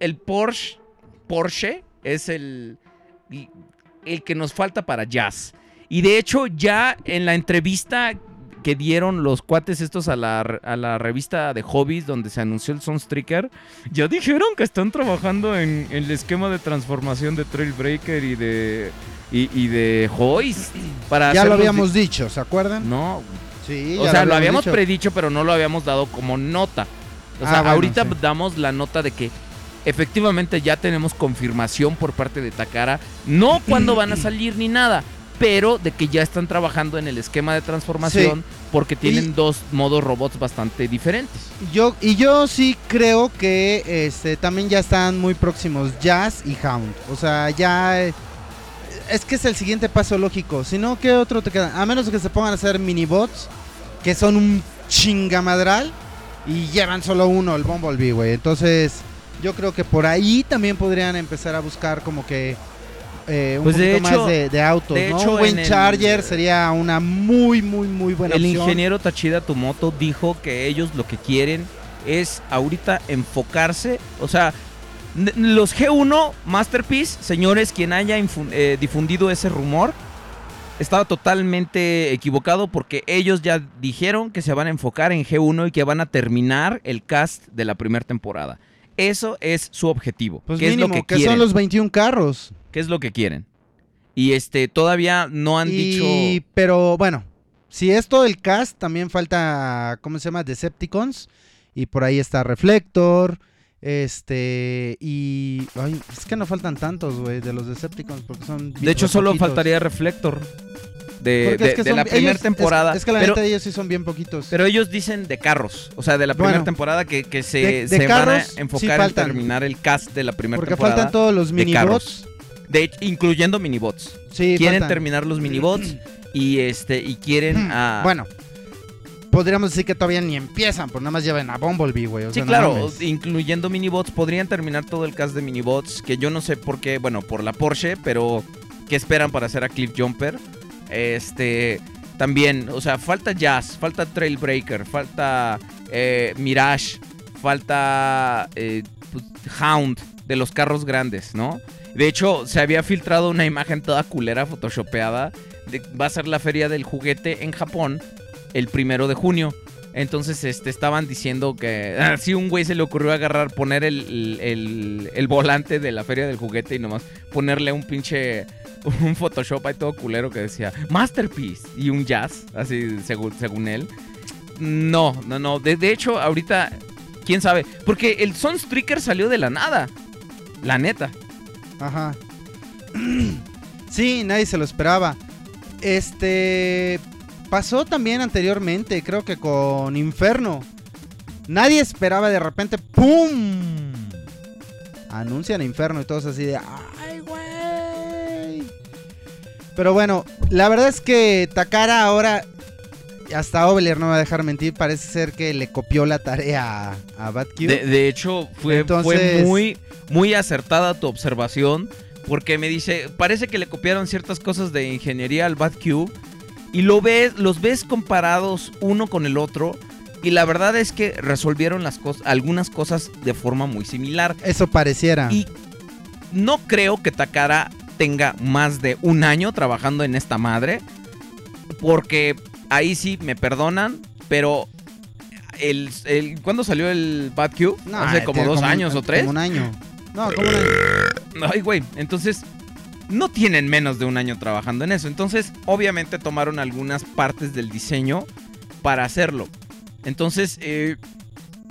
[SPEAKER 2] el Porsche, Porsche es el, el que nos falta para jazz. Y de hecho ya en la entrevista que dieron los cuates estos a la, a la revista de hobbies donde se anunció el Sunstreaker, ya dijeron que están trabajando en, en el esquema de transformación de Trailbreaker y de, y, y de Hoist. Para
[SPEAKER 3] Ya lo habíamos dicho, ¿se acuerdan?
[SPEAKER 2] No,
[SPEAKER 3] Sí,
[SPEAKER 2] o sea, lo habíamos
[SPEAKER 3] dicho.
[SPEAKER 2] predicho, pero no lo habíamos dado como nota. O
[SPEAKER 3] Ah,
[SPEAKER 2] sea,
[SPEAKER 3] bueno,
[SPEAKER 2] ahorita
[SPEAKER 3] sí.
[SPEAKER 2] damos la nota de que efectivamente ya tenemos confirmación por parte de Takara, no cuándo van a *clears throat* salir ni nada, pero de que ya están trabajando en el esquema de transformación porque tienen
[SPEAKER 3] Y-
[SPEAKER 2] dos modos robots bastante diferentes.
[SPEAKER 3] Yo, y yo sí creo que este, también ya están muy próximos Jazz y Hound. O sea, ya... eh, Es que es el siguiente paso lógico. Si no, ¿qué otro te queda? A menos que se pongan a hacer minibots, que son un chingamadral, y llevan solo uno, el Bumblebee, güey. Entonces, yo creo que por ahí también podrían empezar a buscar como que... eh, un
[SPEAKER 2] Pues de
[SPEAKER 3] poquito
[SPEAKER 2] hecho-
[SPEAKER 3] más de, de autos,
[SPEAKER 2] de
[SPEAKER 3] ¿no?
[SPEAKER 2] hecho,
[SPEAKER 3] un buen
[SPEAKER 2] en el-
[SPEAKER 3] Charger sería una muy, muy, muy buena
[SPEAKER 2] el
[SPEAKER 3] opción.
[SPEAKER 2] ingeniero Tachida Tumoto dijo que ellos lo que quieren es ahorita enfocarse, o sea, los G1 Masterpiece, señores, quien haya eh, difundido ese rumor, estaba totalmente equivocado porque ellos ya dijeron que se van a enfocar en G1 y que van a terminar el cast de la primera temporada. Eso es su objetivo.
[SPEAKER 3] Pues
[SPEAKER 2] ¿Qué
[SPEAKER 3] mínimo,
[SPEAKER 2] es lo que,
[SPEAKER 3] que
[SPEAKER 2] quieren?
[SPEAKER 3] son los 21 carros.
[SPEAKER 2] ¿Qué es lo que quieren? Y este todavía no han
[SPEAKER 3] Y-
[SPEAKER 2] dicho
[SPEAKER 3] Pero bueno, si es todo el cast, también falta, ¿cómo se llama? Decepticons. Y por ahí está Reflector. Este. Y. Ay, es que no faltan tantos, güey, de los Decepticons. Porque son.
[SPEAKER 2] De hecho, solo
[SPEAKER 3] poquitos.
[SPEAKER 2] faltaría Reflector de,
[SPEAKER 3] Porque
[SPEAKER 2] de-
[SPEAKER 3] es que
[SPEAKER 2] de
[SPEAKER 3] son-
[SPEAKER 2] la primera temporada.
[SPEAKER 3] Es, es que la
[SPEAKER 2] pero,
[SPEAKER 3] neta, ellos sí son bien poquitos.
[SPEAKER 2] pero ellos dicen de carros, o sea, de la primera
[SPEAKER 3] Bueno,
[SPEAKER 2] temporada que, que se,
[SPEAKER 3] de-
[SPEAKER 2] se van a
[SPEAKER 3] carros, sí
[SPEAKER 2] enfocar en terminar el cast de la primera
[SPEAKER 3] porque
[SPEAKER 2] temporada.
[SPEAKER 3] faltan todos los minibots.
[SPEAKER 2] De hecho, incluyendo minibots.
[SPEAKER 3] Sí,
[SPEAKER 2] quieren
[SPEAKER 3] faltan.
[SPEAKER 2] terminar los minibots *clears throat* y este y quieren *clears throat* a
[SPEAKER 3] Bueno. Podríamos decir que todavía ni empiezan, pues nada más llevan a Bumblebee, güey. o
[SPEAKER 2] Sí,
[SPEAKER 3] sea, no
[SPEAKER 2] claro, incluyendo minibots, podrían terminar todo el cast de minibots, que yo no sé por qué, bueno, por la Porsche, pero ¿qué esperan para hacer a Cliff Jumper? Este, también, o sea, falta Jazz, falta Trailbreaker, falta eh, Mirage, falta eh, pues, Hound de los carros grandes, ¿no? De hecho, se había filtrado una imagen toda culera, photoshopeada, de, va a ser la feria del juguete en Japón el primero de junio. Entonces, este, estaban diciendo que *laughs* así un güey se le ocurrió agarrar, poner el- el volante de la feria del juguete y nomás ponerle un pinche, *laughs* un Photoshop ahí todo culero que decía Masterpiece y un jazz, así según, según él. No, no, no. De, de hecho, ahorita, quién sabe. Porque el Sunstreaker salió de la nada. La neta.
[SPEAKER 3] Ajá. *clears throat* Sí, nadie se lo esperaba. Este pasó también anteriormente, creo que con Inferno. Nadie esperaba de repente ¡pum! Anuncian Inferno y todos así de ¡ay, güey! Pero bueno, la verdad es que Takara ahora hasta Ovelier no va a dejar mentir, parece ser que le copió la tarea a, Bad Cube.
[SPEAKER 2] De, de hecho, fue, fue muy, muy acertada tu observación. Porque me dice, parece que le copiaron ciertas cosas de ingeniería al Bad Cube. Y lo ves, los ves comparados uno con el otro. Y la verdad es que resolvieron las cosas, algunas cosas de forma muy similar.
[SPEAKER 3] Eso pareciera.
[SPEAKER 2] Y no creo que Takara tenga más de un año trabajando en esta madre. Porque ahí sí me perdonan. Pero el, el- ¿cuándo salió el Bad Cube?
[SPEAKER 3] No,
[SPEAKER 2] Hace como
[SPEAKER 3] tiene
[SPEAKER 2] dos años o tres.
[SPEAKER 3] Como un año. No, como un *clears throat* año.
[SPEAKER 2] Ay, güey. Entonces, no tienen menos de un año trabajando en eso. Entonces, obviamente tomaron algunas partes del diseño para hacerlo. Entonces, eh,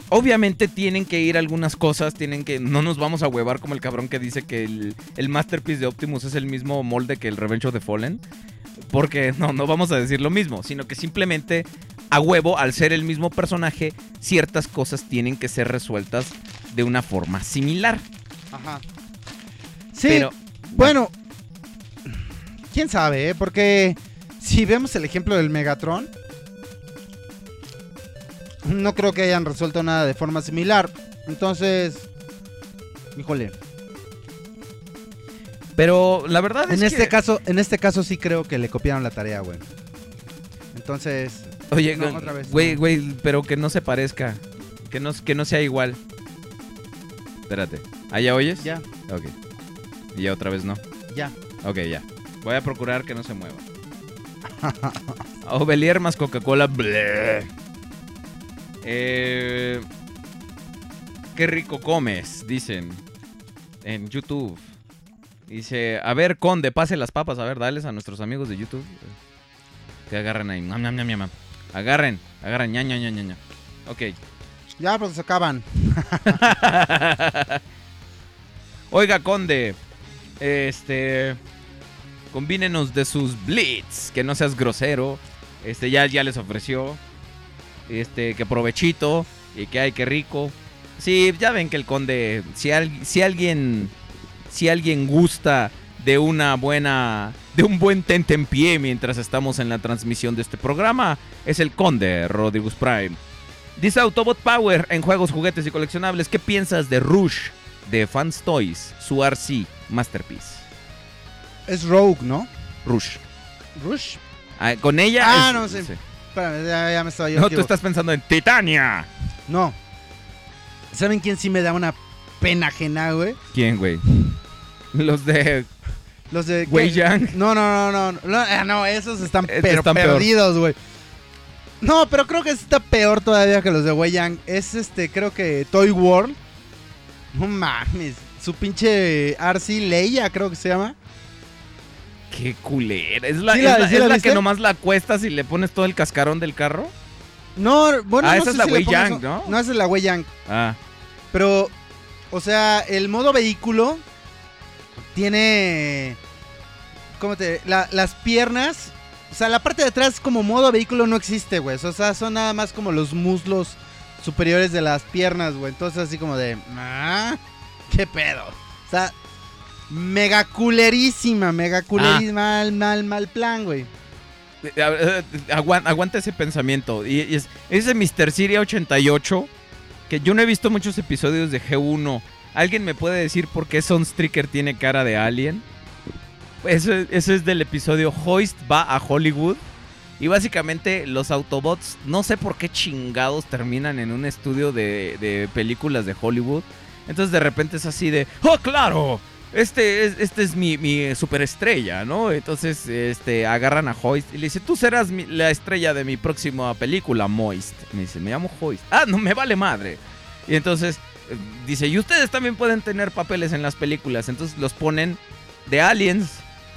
[SPEAKER 2] obviamente tienen que ir algunas cosas, tienen que... No nos vamos a huevar como el cabrón que dice que el, el Masterpiece de Optimus es el mismo molde que el Revenge of the Fallen. Porque no, no vamos a decir lo mismo, sino que simplemente a huevo, al ser el mismo personaje, ciertas cosas tienen que ser resueltas de una forma similar.
[SPEAKER 3] Ajá. Sí,
[SPEAKER 2] Pero,
[SPEAKER 3] bueno, quién sabe, ¿eh? Porque si vemos el ejemplo del Megatron, no creo que hayan resuelto nada de forma similar. Entonces, híjole,
[SPEAKER 2] Pero la verdad es
[SPEAKER 3] en este
[SPEAKER 2] que-
[SPEAKER 3] caso, en este caso sí creo que le copiaron la tarea, güey. Entonces,
[SPEAKER 2] Oye,
[SPEAKER 3] No,
[SPEAKER 2] güey,
[SPEAKER 3] otra vez,
[SPEAKER 2] güey,
[SPEAKER 3] no.
[SPEAKER 2] güey, pero que no se parezca. Que no, que no sea igual. Espérate. ¿Ah, ya oyes?
[SPEAKER 3] ya,
[SPEAKER 2] Ok. Y ya otra vez no.
[SPEAKER 3] ya.
[SPEAKER 2] Ok, ya. Voy a procurar que no se mueva. Ovelier más Coca-Cola. Eh, qué rico comes, dicen. En YouTube. Dice, a ver, Conde, pase las papas. A ver, dales a nuestros amigos de YouTube. Que agarren ahí. Ñam, ñam, ñam. Agarren, agarren. ña, ña, ña, ña, ña. Ok.
[SPEAKER 3] Ya, pues se acaban. *laughs*
[SPEAKER 2] Oiga, Conde. Este. Combínenos de sus blitz. Que no seas grosero. Este, ya, ya les ofreció. Este, que provechito. Y que ay, qué rico. Sí, ya ven que el Conde. Si, al- si alguien. Si alguien gusta de una buena. De un buen tente en pie mientras estamos en la transmisión de este programa. Es el Conde Rodriguez Prime. Dice Autobot Power en juegos, juguetes y coleccionables. ¿Qué piensas de Rush de Fans Toys, su RC Masterpiece?
[SPEAKER 3] Es Rogue, ¿no?
[SPEAKER 2] Rush.
[SPEAKER 3] Rush.
[SPEAKER 2] Ah, con ella.
[SPEAKER 3] Ah,
[SPEAKER 2] es-
[SPEAKER 3] no sé.
[SPEAKER 2] sí.
[SPEAKER 3] Espérame, ya, ya me estaba yo.
[SPEAKER 2] No, tú estás pensando en Titania.
[SPEAKER 3] No. ¿Saben quién sí me da una pena ajena, güey?
[SPEAKER 2] ¿Quién, güey? Los de
[SPEAKER 3] Los de.
[SPEAKER 2] Wei. Yang.
[SPEAKER 3] No, no, no, no. No, ah, no, esos están,
[SPEAKER 2] Eh,
[SPEAKER 3] pero
[SPEAKER 2] están
[SPEAKER 3] perdidos, güey. No, pero creo que está peor todavía que los de Wei Yang. Es este, creo que Toy World. No mames. Su pinche RC Leia, creo que se llama.
[SPEAKER 2] Qué culera. Es la,
[SPEAKER 3] ¿Sí
[SPEAKER 2] es
[SPEAKER 3] la-
[SPEAKER 2] la-
[SPEAKER 3] sí
[SPEAKER 2] es
[SPEAKER 3] la
[SPEAKER 2] que nomás la cuestas y le pones todo el cascarón del carro.
[SPEAKER 3] No, bueno,
[SPEAKER 2] Ah,
[SPEAKER 3] no
[SPEAKER 2] esa
[SPEAKER 3] sé
[SPEAKER 2] es la
[SPEAKER 3] si
[SPEAKER 2] Wei Yang, ¿no?
[SPEAKER 3] No, esa es la Wei Yang.
[SPEAKER 2] Ah,
[SPEAKER 3] Pero, o sea, el modo vehículo tiene. ¿Cómo te.? la- las piernas. O sea, la parte de atrás como modo vehículo no existe, güey. O sea, son nada más como los muslos superiores de las piernas, güey. Entonces, así como de. ¿Ah? ¿Qué pedo? O sea, mega culerísima, mega culerísima. Mal, mal, mal plan, güey.
[SPEAKER 2] Eh, eh, aguan- aguanta ese pensamiento. Y, y es, es de Mr. Siria 88. Que yo no he visto muchos episodios de G1. ¿Alguien me puede decir por qué Sunstreaker tiene cara de alien? Eso, eso es del episodio Hoist va a Hollywood. Y básicamente los Autobots, no sé por qué chingados terminan en un estudio de, de películas de Hollywood. Entonces de repente es así de, ¡Oh, claro! Este es, este es mi, mi superestrella, ¿no? Entonces este, agarran a Hoist y le dice, tú serás mi- la estrella de mi próxima película, Moist. Me dice, me llamo Hoist. Ah, no, me vale madre. Y entonces eh, dice, y ustedes también pueden tener papeles en las películas. Entonces los ponen de aliens,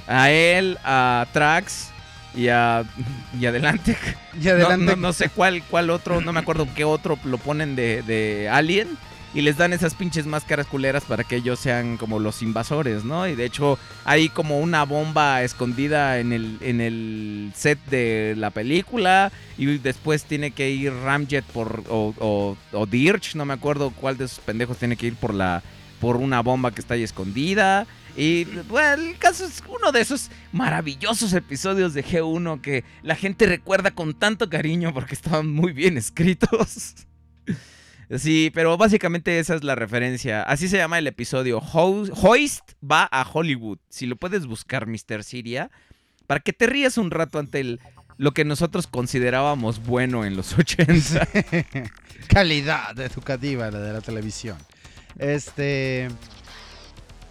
[SPEAKER 2] a él, a Trax y a... *laughs* Y adelante.
[SPEAKER 3] Y adelante.
[SPEAKER 2] No, no- no sé cuál, cuál otro, no me acuerdo qué otro lo ponen de, de Alien. Y les dan esas pinches máscaras culeras para que ellos sean como los invasores, ¿no? Y de hecho hay como una bomba escondida en el, en el set de la película. Y después tiene que ir Ramjet por, o, Dirge, no me acuerdo cuál de esos pendejos tiene que ir por la por una bomba que está ahí escondida. Y bueno, el caso es uno de esos maravillosos episodios de G1 que la gente recuerda con tanto cariño porque estaban muy bien escritos. *laughs* Sí, pero básicamente esa es la referencia. Así se llama el episodio. Ho- Hoist va a Hollywood. Si lo puedes buscar, Mr. Siria, para que te rías un rato ante el, lo que nosotros considerábamos bueno en los *laughs* 80. *laughs*
[SPEAKER 3] calidad educativa la de la televisión. Este.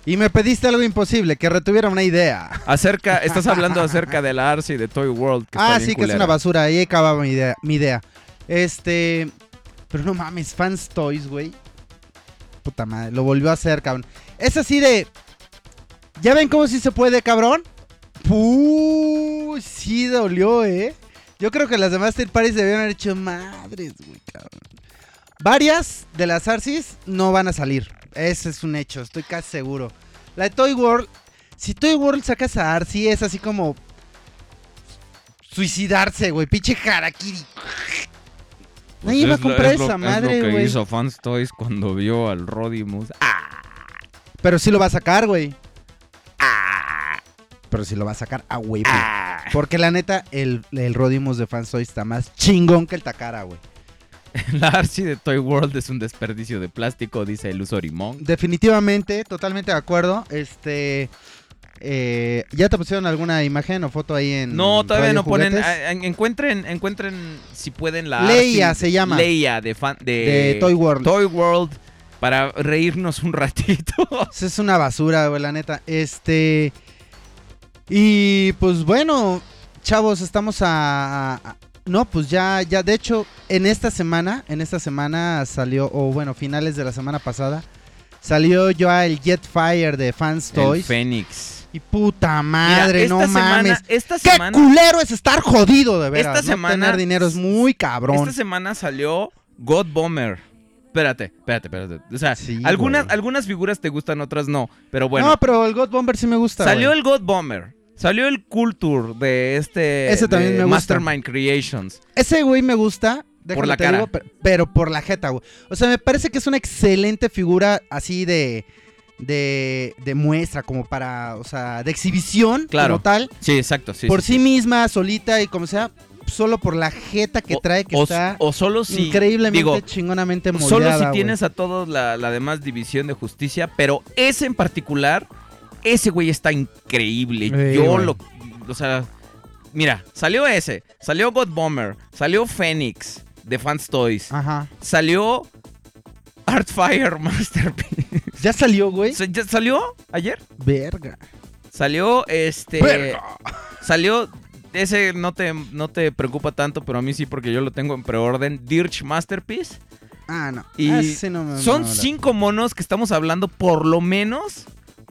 [SPEAKER 3] Y me pediste algo imposible, que retuviera una idea.
[SPEAKER 2] Acerca, *laughs* estás hablando acerca de la Arce y de Toy World. Que está
[SPEAKER 3] ah,
[SPEAKER 2] bien
[SPEAKER 3] sí, que es una basura. Ahí acababa mi idea. Mi idea. Este. Pero no mames, Fans Toys, güey. Puta madre, lo volvió a hacer, cabrón. Es así de. ¿Ya ven cómo sí se puede, cabrón? Puh, sí dolió, ¿eh? Yo creo que las demás Third Parties debieron haber hecho madres, güey, cabrón. Varias de las Arcis no van a salir. Ese es un hecho, estoy casi seguro. La de Toy World, si Toy World sacas a Arcee, es así como suicidarse, güey. Pinche harakiri. Nadie va a
[SPEAKER 2] Pues lo-
[SPEAKER 3] comprar
[SPEAKER 2] es lo-
[SPEAKER 3] esa
[SPEAKER 2] es
[SPEAKER 3] madre,
[SPEAKER 2] lo que
[SPEAKER 3] güey.
[SPEAKER 2] hizo Fans Toys cuando vio al Rodimus. Ah,
[SPEAKER 3] Pero sí lo va a sacar, güey. Pero sí lo va a sacar a huevo.
[SPEAKER 2] ah.
[SPEAKER 3] Porque la neta, el, el Rodimus de Fansoy está más chingón que el Takara, güey. *laughs*
[SPEAKER 2] La Arcy de Toy World es un desperdicio de plástico, dice el Usorimón.
[SPEAKER 3] Definitivamente, totalmente de acuerdo. Este. Eh, ¿Ya te pusieron alguna imagen o foto ahí en.
[SPEAKER 2] No, todavía no ponen. Encuentren, encuentren si pueden la.
[SPEAKER 3] Leia se llama.
[SPEAKER 2] Leia de, fan, de,
[SPEAKER 3] De Toy World.
[SPEAKER 2] Toy World. Para reírnos un ratito. *laughs*
[SPEAKER 3] Es una basura, güey, la neta. Este. Y pues bueno, chavos, estamos a. a- no, pues ya, ya, de hecho, en esta semana, en esta semana salió, o bueno, finales de la semana pasada, salió ya el Jetfire de Fans
[SPEAKER 2] El
[SPEAKER 3] Toys.
[SPEAKER 2] Fénix.
[SPEAKER 3] Y puta
[SPEAKER 2] Mira,
[SPEAKER 3] madre, no
[SPEAKER 2] semana-
[SPEAKER 3] mames.
[SPEAKER 2] Esta
[SPEAKER 3] ¡Qué culero es estar jodido, de veras!
[SPEAKER 2] Esta
[SPEAKER 3] no
[SPEAKER 2] semana-
[SPEAKER 3] tener dinero es muy cabrón.
[SPEAKER 2] Esta semana salió God Bomber. Espérate, espérate, espérate. O sea,
[SPEAKER 3] Sí,
[SPEAKER 2] algunas,
[SPEAKER 3] güey.
[SPEAKER 2] algunas figuras te gustan, otras no. Pero bueno,
[SPEAKER 3] No, pero el God Bomber sí me gusta.
[SPEAKER 2] salió
[SPEAKER 3] güey.
[SPEAKER 2] el God Bomber. Salió el Culture de este.
[SPEAKER 3] Ese también me gusta.
[SPEAKER 2] Mastermind Creations.
[SPEAKER 3] Ese güey me gusta. déjame
[SPEAKER 2] la cara.
[SPEAKER 3] digo, pero por la jeta, güey. O sea, me parece que es una excelente figura así de. De, de muestra, como para. O sea, de exhibición,
[SPEAKER 2] Claro.
[SPEAKER 3] como tal.
[SPEAKER 2] Sí, exacto. Sí,
[SPEAKER 3] por
[SPEAKER 2] sí,
[SPEAKER 3] sí, misma, solita y como sea. Solo por la jeta que
[SPEAKER 2] O-
[SPEAKER 3] trae, que
[SPEAKER 2] o,
[SPEAKER 3] está
[SPEAKER 2] o solo si.
[SPEAKER 3] increíblemente
[SPEAKER 2] digo,
[SPEAKER 3] chingonamente moldeada.
[SPEAKER 2] Solo si tienes a todos la, la demás división de justicia, pero ese en particular, ese güey está increíble.
[SPEAKER 3] Sí,
[SPEAKER 2] Yo lo. O sea, mira, salió ese, salió God Bomber, salió Phoenix de Fans Toys,
[SPEAKER 3] Ajá.
[SPEAKER 2] salió Artfire *laughs* Masterpiece.
[SPEAKER 3] ¿Ya salió, güey?
[SPEAKER 2] ¿ya ¿Salió ayer?
[SPEAKER 3] Verga.
[SPEAKER 2] Salió este.
[SPEAKER 3] Verga.
[SPEAKER 2] Salió. Ese no te, no te preocupa tanto, pero a mí sí, porque yo lo tengo en preorden. Dirge Masterpiece.
[SPEAKER 3] Ah, no.
[SPEAKER 2] Y
[SPEAKER 3] Ah, ese no me-
[SPEAKER 2] Son
[SPEAKER 3] no me la-
[SPEAKER 2] cinco monos que estamos hablando por lo menos,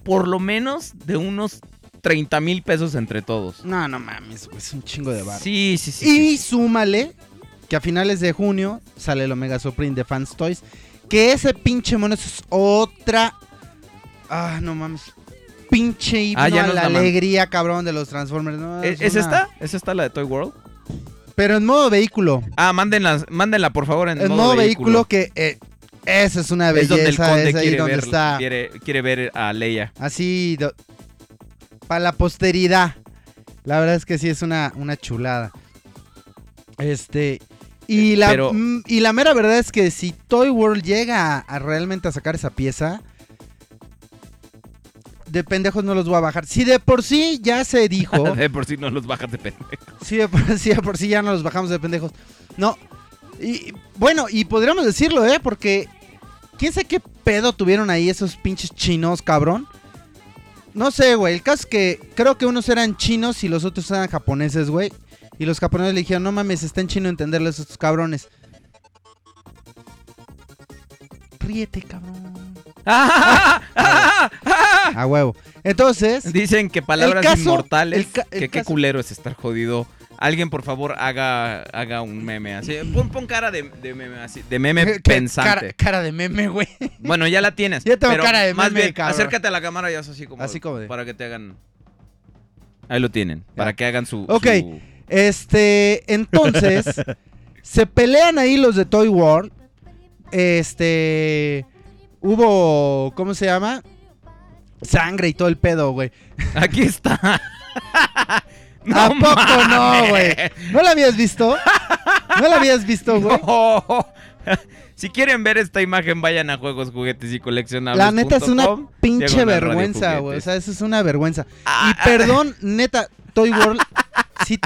[SPEAKER 2] por lo menos de unos 30 mil pesos entre todos.
[SPEAKER 3] No, no mames, güey. Es un chingo de bar.
[SPEAKER 2] Sí, sí, sí.
[SPEAKER 3] Y
[SPEAKER 2] sí.
[SPEAKER 3] súmale que a finales de junio sale el Omega Supreme de Fans Toys. Que ese pinche mono es otra. Ah, no mames. Pinche himno
[SPEAKER 2] Ah, ya
[SPEAKER 3] a
[SPEAKER 2] nos
[SPEAKER 3] la alegría, cabrón, de los Transformers. No,
[SPEAKER 2] ¿Es,
[SPEAKER 3] es
[SPEAKER 2] ¿es
[SPEAKER 3] una-
[SPEAKER 2] esta? ¿Es esta la de Toy World?
[SPEAKER 3] Pero en modo vehículo.
[SPEAKER 2] Ah, mándenla, mándenla por favor en,
[SPEAKER 3] En, modo, vehículo, que. eh, esa es una
[SPEAKER 2] Es donde el
[SPEAKER 3] belleza.
[SPEAKER 2] conde
[SPEAKER 3] Es
[SPEAKER 2] quiere
[SPEAKER 3] donde
[SPEAKER 2] ver,
[SPEAKER 3] está.
[SPEAKER 2] quiere, quiere ver a Leia.
[SPEAKER 3] Así. Para la posteridad. La verdad es que sí es una, una chulada. Este. Y la,
[SPEAKER 2] Pero-
[SPEAKER 3] mm, y la mera verdad es que si Toy World llega a, a realmente a sacar esa pieza. De pendejos no los voy a bajar. Si de por sí ya se dijo. *laughs*
[SPEAKER 2] De por si no los bajas de pendejo.
[SPEAKER 3] si, de por, *laughs* si de por sí ya no los bajamos de pendejos. No. Y bueno, y podríamos decirlo, ¿eh? Porque. ¿Quién sabe qué pedo tuvieron ahí esos pinches chinos, cabrón? No sé, güey. El caso es que creo que unos eran chinos y los otros eran japoneses, güey. Y los japoneses le dijeron, no mames, está en chino entenderles a estos cabrones. Ríete, cabrón. *laughs* A huevo. Entonces,
[SPEAKER 2] Dicen que palabras
[SPEAKER 3] caso-
[SPEAKER 2] inmortales.
[SPEAKER 3] el ca- el
[SPEAKER 2] que qué culero es estar jodido. Alguien, por favor, haga, haga un meme así. Pon, pon cara de, de meme así. De meme
[SPEAKER 3] ¿qué-
[SPEAKER 2] pensante.
[SPEAKER 3] Cara, cara de meme, güey.
[SPEAKER 2] Bueno, ya la tienes.
[SPEAKER 3] Ya tengo
[SPEAKER 2] pero
[SPEAKER 3] cara de
[SPEAKER 2] más
[SPEAKER 3] meme,
[SPEAKER 2] bien,
[SPEAKER 3] cabrón.
[SPEAKER 2] acércate a la cámara y haz así como.
[SPEAKER 3] Así como de-
[SPEAKER 2] Para que te hagan. Ahí lo tienen. Para que hagan su.
[SPEAKER 3] Ok.
[SPEAKER 2] su-
[SPEAKER 3] Este, entonces, *laughs* se pelean ahí los de Toy World. Este, hubo, ¿cómo se llama? Sangre y todo el pedo, güey.
[SPEAKER 2] Aquí está. *laughs*
[SPEAKER 3] ¿A poco no, güey? ¿No la habías visto? ¿No la habías visto, güey?
[SPEAKER 2] No. *laughs* Si quieren ver esta imagen, vayan a Juegos, Juguetes y Coleccionables.
[SPEAKER 3] La neta es una pinche vergüenza, güey. O sea, eso es una vergüenza.
[SPEAKER 2] Ah,
[SPEAKER 3] Y perdón, neta, Toy World, sí,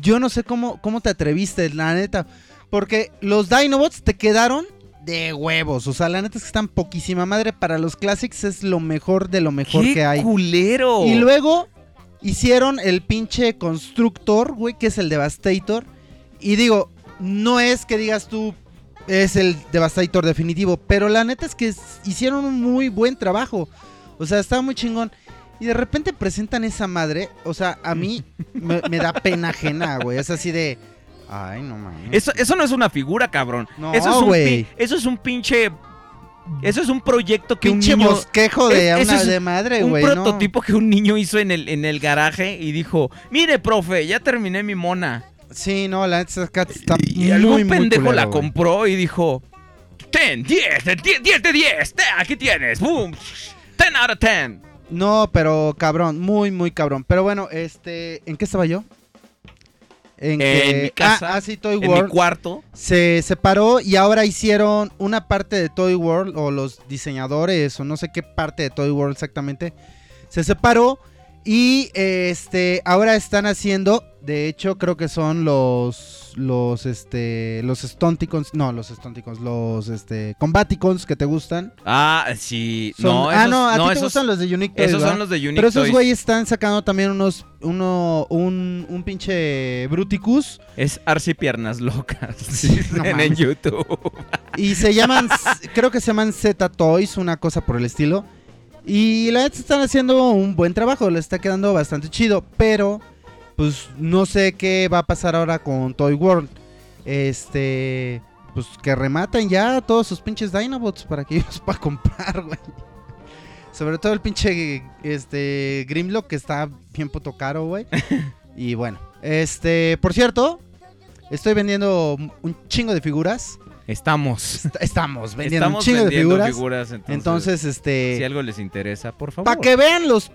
[SPEAKER 3] yo no sé cómo, cómo te atreviste, la neta. Porque los Dinobots te quedaron de huevos. O sea, la neta es que están poquísima madre. Para los Classics es lo mejor de lo mejor
[SPEAKER 2] ¡Qué
[SPEAKER 3] que hay.
[SPEAKER 2] culero!
[SPEAKER 3] Y luego hicieron el pinche Constructor, güey, que es el Devastator. Y digo, no es que digas tú, es el Devastator definitivo. Pero la neta es que hicieron un muy buen trabajo. O sea, estaba muy chingón. Y de repente presentan esa madre. O sea, a mí *laughs* me, me da pena ajena, güey. Es así de. Ay, no mames.
[SPEAKER 2] Eso, eso no es una figura, cabrón.
[SPEAKER 3] No,
[SPEAKER 2] eso, es un
[SPEAKER 3] güey.
[SPEAKER 2] eso es un pinche. Eso es un proyecto que
[SPEAKER 3] pinche
[SPEAKER 2] un niño.
[SPEAKER 3] bosquejo de
[SPEAKER 2] Es- eso
[SPEAKER 3] una
[SPEAKER 2] es
[SPEAKER 3] de madre,
[SPEAKER 2] un
[SPEAKER 3] güey. ¿no?
[SPEAKER 2] prototipo que un niño hizo en el, en el garaje y dijo: Mire, profe, ya terminé mi mona.
[SPEAKER 3] Sí, no, la neta está
[SPEAKER 2] Y
[SPEAKER 3] muy,
[SPEAKER 2] algún
[SPEAKER 3] muy
[SPEAKER 2] pendejo la compró y dijo: Ten, 10, de 10, 10 de 10. te- Aquí tienes. Boom. 10 out of 10.
[SPEAKER 3] No, pero cabrón, muy, muy cabrón. Pero bueno, este, ¿en qué estaba yo? En,
[SPEAKER 2] En
[SPEAKER 3] que-
[SPEAKER 2] mi casa,
[SPEAKER 3] Ah, ah, sí, Toy
[SPEAKER 2] en mi
[SPEAKER 3] World.
[SPEAKER 2] cuarto.
[SPEAKER 3] se separó y ahora hicieron una parte de Toy World o los diseñadores o no sé qué parte de Toy World exactamente se separó y este ahora están haciendo de hecho creo que son los los este los Stunticons no los Stunticons los este Combaticons que te gustan
[SPEAKER 2] Ah, sí.
[SPEAKER 3] Son-
[SPEAKER 2] no,
[SPEAKER 3] ah
[SPEAKER 2] esos,
[SPEAKER 3] no a ti te
[SPEAKER 2] esos,
[SPEAKER 3] gustan los de Unique Toys,
[SPEAKER 2] esos
[SPEAKER 3] ¿verdad?
[SPEAKER 2] son los de Unique
[SPEAKER 3] pero esos güeyes están sacando también unos uno un, un pinche Bruticus
[SPEAKER 2] Es Arci Piernas Locas. *laughs*
[SPEAKER 3] no
[SPEAKER 2] en. YouTube.
[SPEAKER 3] Y se llaman, *laughs* creo que se llaman Z Toys, una cosa por el estilo. Y la neta están haciendo un buen trabajo, le está quedando bastante chido, pero pues no sé qué va a pasar ahora con Toy World. Este, pues que rematan ya todos sus pinches Dinobots para que ellos *laughs* puedan comprar, güey. Sobre todo el pinche este Grimlock que está bien puto caro, güey. *laughs* Y bueno, este, por cierto, estoy vendiendo un chingo de figuras.
[SPEAKER 2] Estamos.
[SPEAKER 3] Est- Estamos vendiendo
[SPEAKER 2] Estamos
[SPEAKER 3] un chingo de figuras.
[SPEAKER 2] entonces,
[SPEAKER 3] Entonces, este.
[SPEAKER 2] si algo les interesa, por favor.
[SPEAKER 3] Para que vean los.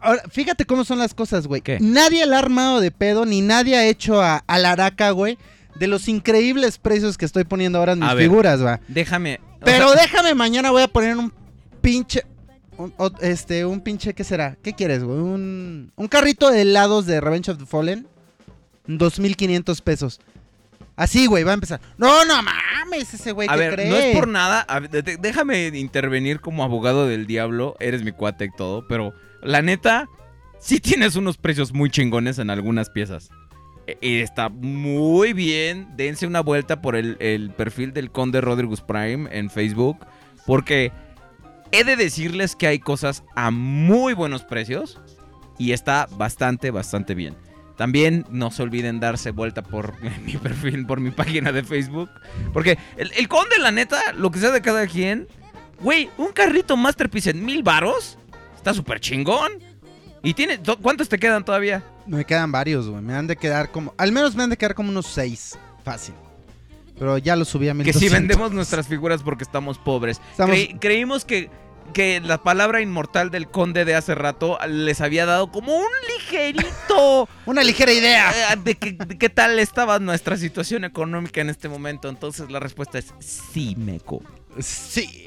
[SPEAKER 3] Ahora, fíjate cómo son las cosas, güey.
[SPEAKER 2] ¿Qué?
[SPEAKER 3] Nadie la ha armado de pedo, ni nadie ha hecho a, a la araca, güey. De los increíbles precios que estoy poniendo ahora en mis
[SPEAKER 2] A ver.
[SPEAKER 3] figuras, va.
[SPEAKER 2] Déjame. o
[SPEAKER 3] Pero
[SPEAKER 2] sea,
[SPEAKER 3] déjame, mañana voy a poner un pinche. un- este, un pinche, ¿qué será? ¿Qué quieres, güey? Un, un carrito de helados de Revenge of the Fallen. 2.500 pesos. Así, güey, va a empezar. No, no mames, ese güey
[SPEAKER 2] a
[SPEAKER 3] que
[SPEAKER 2] ver,
[SPEAKER 3] cree.
[SPEAKER 2] no es por nada. a ver, déjame intervenir como abogado del diablo. Eres mi cuate y todo. Pero la neta, sí tienes unos precios muy chingones en algunas piezas. E- Y está muy bien. Dense una vuelta por el, el perfil del Conde Rodriguez Prime en Facebook. Porque he de decirles que hay cosas a muy buenos precios. Y está bastante, bastante bien. También no se olviden darse vuelta por *laughs* mi perfil, por mi página de Facebook. Porque el, el conde, la neta, lo que sea de cada quien. Güey, un carrito Masterpiece en mil varos. Está súper chingón. ¿Y tiene, to- cuántos te quedan todavía?
[SPEAKER 3] Me quedan varios, güey. Me han de quedar como. Al menos me han de quedar como unos seis. Fácil. Pero ya lo subí a
[SPEAKER 2] Que
[SPEAKER 3] 1200.
[SPEAKER 2] si vendemos nuestras figuras porque estamos pobres.
[SPEAKER 3] Estamos-
[SPEAKER 2] Cre- creímos que, que la palabra inmortal del conde de hace rato les había dado como un ligerito *laughs*
[SPEAKER 3] Una ligera idea.
[SPEAKER 2] eh, de, que- de qué tal estaba nuestra situación económica en este momento. Entonces la respuesta es sí, meco.
[SPEAKER 3] Sí.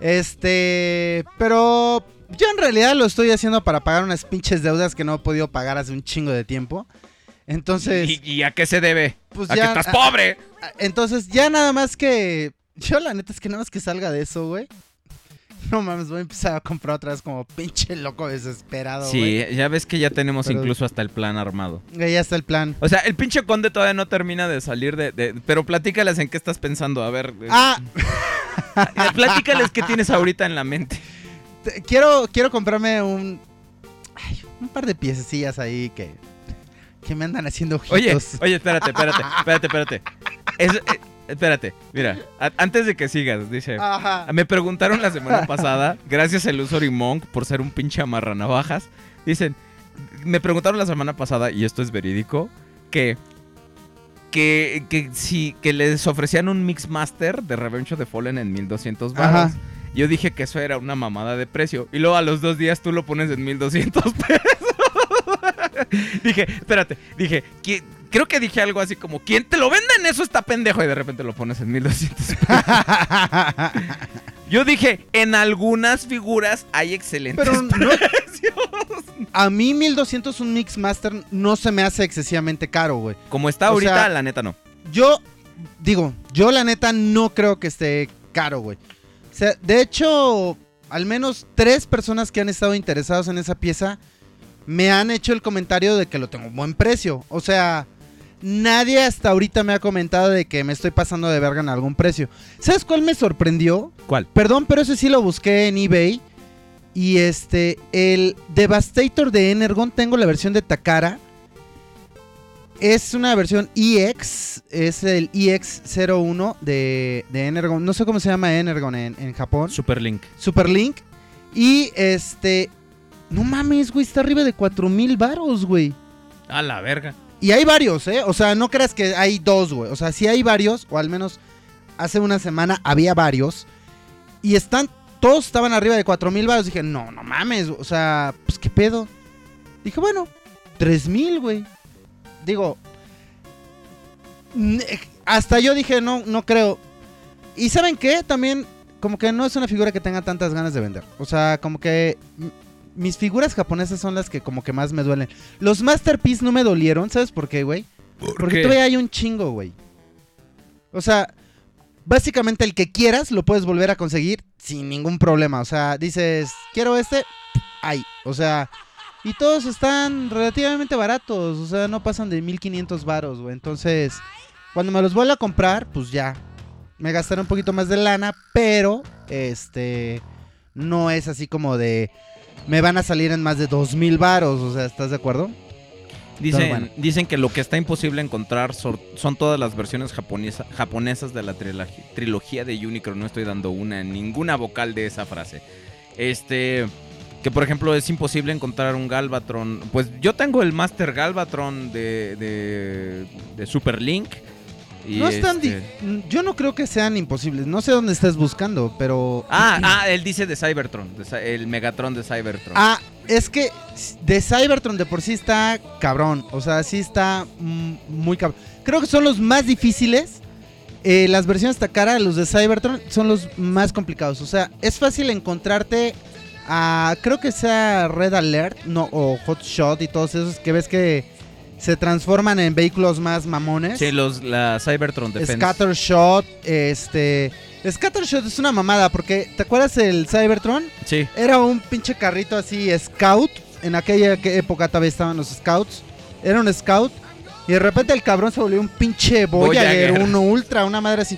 [SPEAKER 3] Este. Pero. Yo en realidad lo estoy haciendo para pagar unas pinches deudas que no he podido pagar hace un chingo de tiempo. Entonces.
[SPEAKER 2] ¿Y, y a qué se debe?
[SPEAKER 3] Pues
[SPEAKER 2] a
[SPEAKER 3] ya-
[SPEAKER 2] que estás pobre.
[SPEAKER 3] Entonces, ya nada más que. Yo la neta es que nada más que salga de eso, güey. No mames, voy a empezar a comprar otra vez como pinche loco desesperado.
[SPEAKER 2] Sí, ya ves que ya tenemos
[SPEAKER 3] Pero-
[SPEAKER 2] incluso hasta el plan armado.
[SPEAKER 3] Ya está el plan.
[SPEAKER 2] O sea, el pinche conde todavía no termina de salir de... de- pero platícales en qué estás pensando. A ver, eh,
[SPEAKER 3] Ah,
[SPEAKER 2] eh, platícales qué tienes ahorita en la mente.
[SPEAKER 3] te- quiero, quiero comprarme un. ay, un par de piececillas ahí que. Que me andan haciendo
[SPEAKER 2] Oye,
[SPEAKER 3] ojitos.
[SPEAKER 2] oye, espérate, espérate, espérate, espérate. Es- eh, espérate, mira, antes de que sigas, dice...
[SPEAKER 3] Ajá.
[SPEAKER 2] Me preguntaron la semana pasada, gracias a Illusory Monk por ser un pinche amarranavajas. Dicen, me preguntaron la semana pasada, y esto es verídico, que, que, que si que les ofrecían un Mix Master de Revenge of the Fallen en 1200 baros.
[SPEAKER 3] Ajá.
[SPEAKER 2] Yo dije que eso era una mamada de precio. Y luego a los dos días tú lo pones en 1200 pesos. *laughs* dije, espérate, dije, ¿qui- creo que dije algo así como, ¿quién te lo vende en eso está pendejo? Y de repente lo pones en 1200 *laughs* Yo dije, en algunas figuras hay excelentes
[SPEAKER 3] Pero no- a mí 1200 un Mix Master no se me hace excesivamente caro, güey.
[SPEAKER 2] Como está
[SPEAKER 3] O
[SPEAKER 2] ahorita,
[SPEAKER 3] sea-
[SPEAKER 2] la neta no.
[SPEAKER 3] Yo, digo, yo la neta no creo que esté caro, güey. O sea, de hecho, al menos tres personas que han estado interesados en esa pieza me han hecho el comentario de que lo tengo a buen precio. O sea, nadie hasta ahorita me ha comentado de que me estoy pasando de verga en algún precio. ¿Sabes cuál me sorprendió?
[SPEAKER 2] ¿Cuál?
[SPEAKER 3] Perdón, pero ese sí lo busqué en eBay. Y este, el Devastator de Energon, tengo la versión de Takara. Es una versión EX, es el EX01 de, de Energon. No sé cómo se llama Energon en, en Japón.
[SPEAKER 2] Superlink.
[SPEAKER 3] Superlink. Y este, no mames, güey, está arriba de 4000 varos, güey.
[SPEAKER 2] A la verga.
[SPEAKER 3] Y hay varios, ¿eh? O sea, no creas que hay dos, güey. O sea, sí hay varios, o al menos hace una semana había varios. Y están, todos estaban arriba de 4000 baros. Dije, no, no mames, o sea, pues qué pedo. Dije, bueno, 3000, güey. digo, hasta yo dije, no, no creo. Y ¿saben qué? También como que no es una figura que tenga tantas ganas de vender. O sea, como que mis figuras japonesas son las que como que más me duelen. Los Masterpiece no me dolieron, ¿sabes por qué, güey? Porque
[SPEAKER 2] qué?
[SPEAKER 3] todavía hay un chingo, güey. O sea, básicamente el que quieras lo puedes volver a conseguir sin ningún problema. O sea, dices, quiero este, hay. O sea, y todos están relativamente baratos. O sea, no pasan de 1500 varos, güey. Entonces, cuando me los vuelva a comprar, pues ya. Me gastaré un poquito más de lana, pero este no es así como de me van a salir en más de 2000 varos, o sea, ¿estás de acuerdo?
[SPEAKER 2] Dicen,
[SPEAKER 3] bueno.
[SPEAKER 2] dicen que lo que está imposible encontrar son, son todas las versiones japonesa- japonesas de la trilogía de Unicron. No estoy dando una, ninguna vocal de esa frase. Este. Que por ejemplo es imposible encontrar un Galvatron. Pues yo tengo el Master Galvatron de, de, de Super Link. Y
[SPEAKER 3] no están
[SPEAKER 2] este-
[SPEAKER 3] yo no creo que sean imposibles. No sé dónde estés buscando, pero
[SPEAKER 2] Ah, ah, él dice de Cybertron. de el Megatron de Cybertron.
[SPEAKER 3] Ah, es que de Cybertron de por sí está cabrón. O sea, sí está muy cabrón. Creo que son los más difíciles. Eh, las versiones Takara, los de Cybertron, son los más complicados. O sea, es fácil encontrarte a. Creo que sea Red Alert no, o Hot Shot y todos esos que ves que se transforman en vehículos más mamones.
[SPEAKER 2] Sí, los, la Cybertron Defense.
[SPEAKER 3] Scattershot, este. Scattershot es una mamada porque, ¿te acuerdas el Cybertron?
[SPEAKER 2] Sí.
[SPEAKER 3] Era un pinche carrito así, scout. En aquella que- época todavía estaban los scouts. Era un scout. Y de repente el cabrón se volvió un pinche Voyager, uno ultra, una madre así.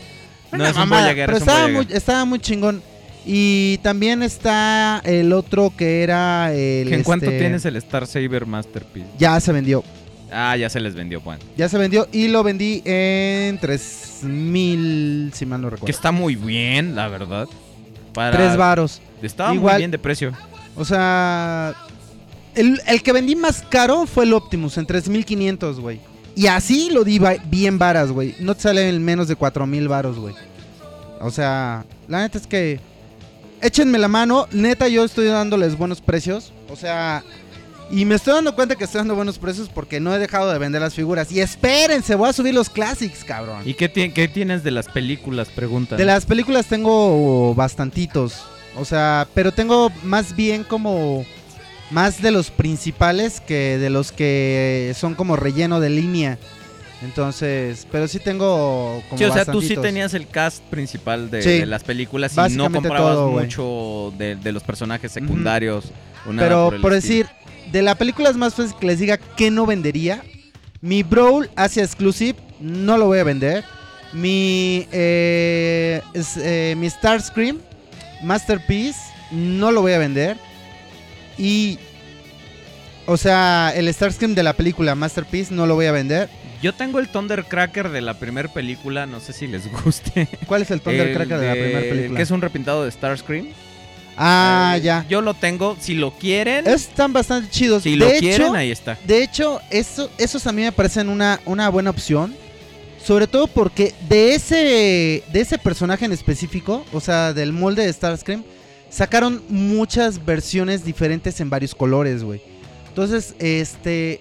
[SPEAKER 2] No
[SPEAKER 3] Una
[SPEAKER 2] es un
[SPEAKER 3] mamada,
[SPEAKER 2] Voyager,
[SPEAKER 3] pero
[SPEAKER 2] es un
[SPEAKER 3] estaba muy, estaba muy chingón. Y también está el otro que era el.
[SPEAKER 2] ¿En cuánto
[SPEAKER 3] este,
[SPEAKER 2] tienes el Star Saber Masterpiece?
[SPEAKER 3] Ya se vendió.
[SPEAKER 2] Ah, ya se les vendió, Juan.
[SPEAKER 3] Ya se vendió y lo vendí en 3000, si mal no
[SPEAKER 2] Que
[SPEAKER 3] recuerdo.
[SPEAKER 2] está muy bien, la verdad. Para...
[SPEAKER 3] Tres varos.
[SPEAKER 2] Estaba muy bien de precio.
[SPEAKER 3] O sea, el, el que vendí más caro fue el Optimus en 3500, güey. Y así lo di bien varas, güey. No te sale en menos de 4000 varos, güey. O sea, la neta es que échenme la mano, neta yo estoy dándoles buenos precios, o sea, y me estoy dando cuenta que estoy dando buenos precios porque no he dejado de vender las figuras. Y espérense, voy a subir los classics, cabrón.
[SPEAKER 2] ¿Y qué, ti- qué tienes de las películas? Pregunta.
[SPEAKER 3] De las películas tengo bastantitos. O sea, pero tengo más bien como. Más de los principales que de los que son como relleno de línea. Entonces, pero sí tengo como.
[SPEAKER 2] Sí, o sea, tú sí tenías el cast principal de,
[SPEAKER 3] Sí.
[SPEAKER 2] de las películas y no comprabas
[SPEAKER 3] todo,
[SPEAKER 2] mucho de, de los personajes secundarios.
[SPEAKER 3] Pero por
[SPEAKER 2] estilo.
[SPEAKER 3] De las películas más fácil que les diga que no vendería. Mi Brawl Asia Exclusive no lo voy a vender. Mi, eh, es, eh, mi Starscream Masterpiece no lo voy a vender. Y, o sea, el Starscream de la película Masterpiece no lo voy a vender.
[SPEAKER 2] Yo tengo el Thundercracker de la primera película, no sé si les guste.
[SPEAKER 3] ¿Cuál es el Thundercracker
[SPEAKER 2] El
[SPEAKER 3] de la primera película?
[SPEAKER 2] Que es un repintado de Starscream.
[SPEAKER 3] Ah,
[SPEAKER 2] Eh,
[SPEAKER 3] ya.
[SPEAKER 2] Yo lo tengo, si lo quieren,
[SPEAKER 3] Están bastante chidos.
[SPEAKER 2] si
[SPEAKER 3] de
[SPEAKER 2] lo
[SPEAKER 3] hecho,
[SPEAKER 2] quieren, ahí está.
[SPEAKER 3] De hecho, eso, esos a mí me parecen una, una buena opción. Sobre todo porque de ese, de ese personaje en específico, o sea, del molde de Starscream, sacaron muchas versiones diferentes en varios colores, güey. Entonces, este.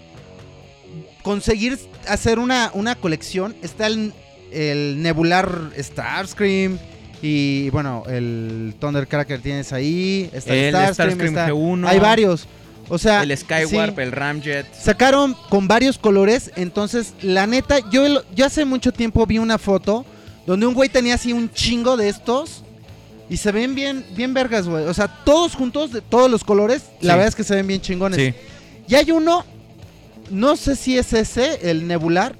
[SPEAKER 3] Conseguir hacer una, una colección. Está el, el Nebular Starscream. Y bueno, el Thundercracker tienes ahí. Está el, Starscream.
[SPEAKER 2] Starscream
[SPEAKER 3] está-
[SPEAKER 2] G1.
[SPEAKER 3] Hay varios. O sea,
[SPEAKER 2] El Skywarp,
[SPEAKER 3] sí.
[SPEAKER 2] el Ramjet.
[SPEAKER 3] Sacaron con varios colores, entonces la neta, yo, yo hace mucho tiempo vi una foto donde un güey tenía así un chingo de estos y se ven bien, bien vergas, güey. O sea, todos juntos de todos los colores, la verdad es que se ven bien chingones.
[SPEAKER 2] Sí.
[SPEAKER 3] Y hay uno, no sé si es ese, el nebular,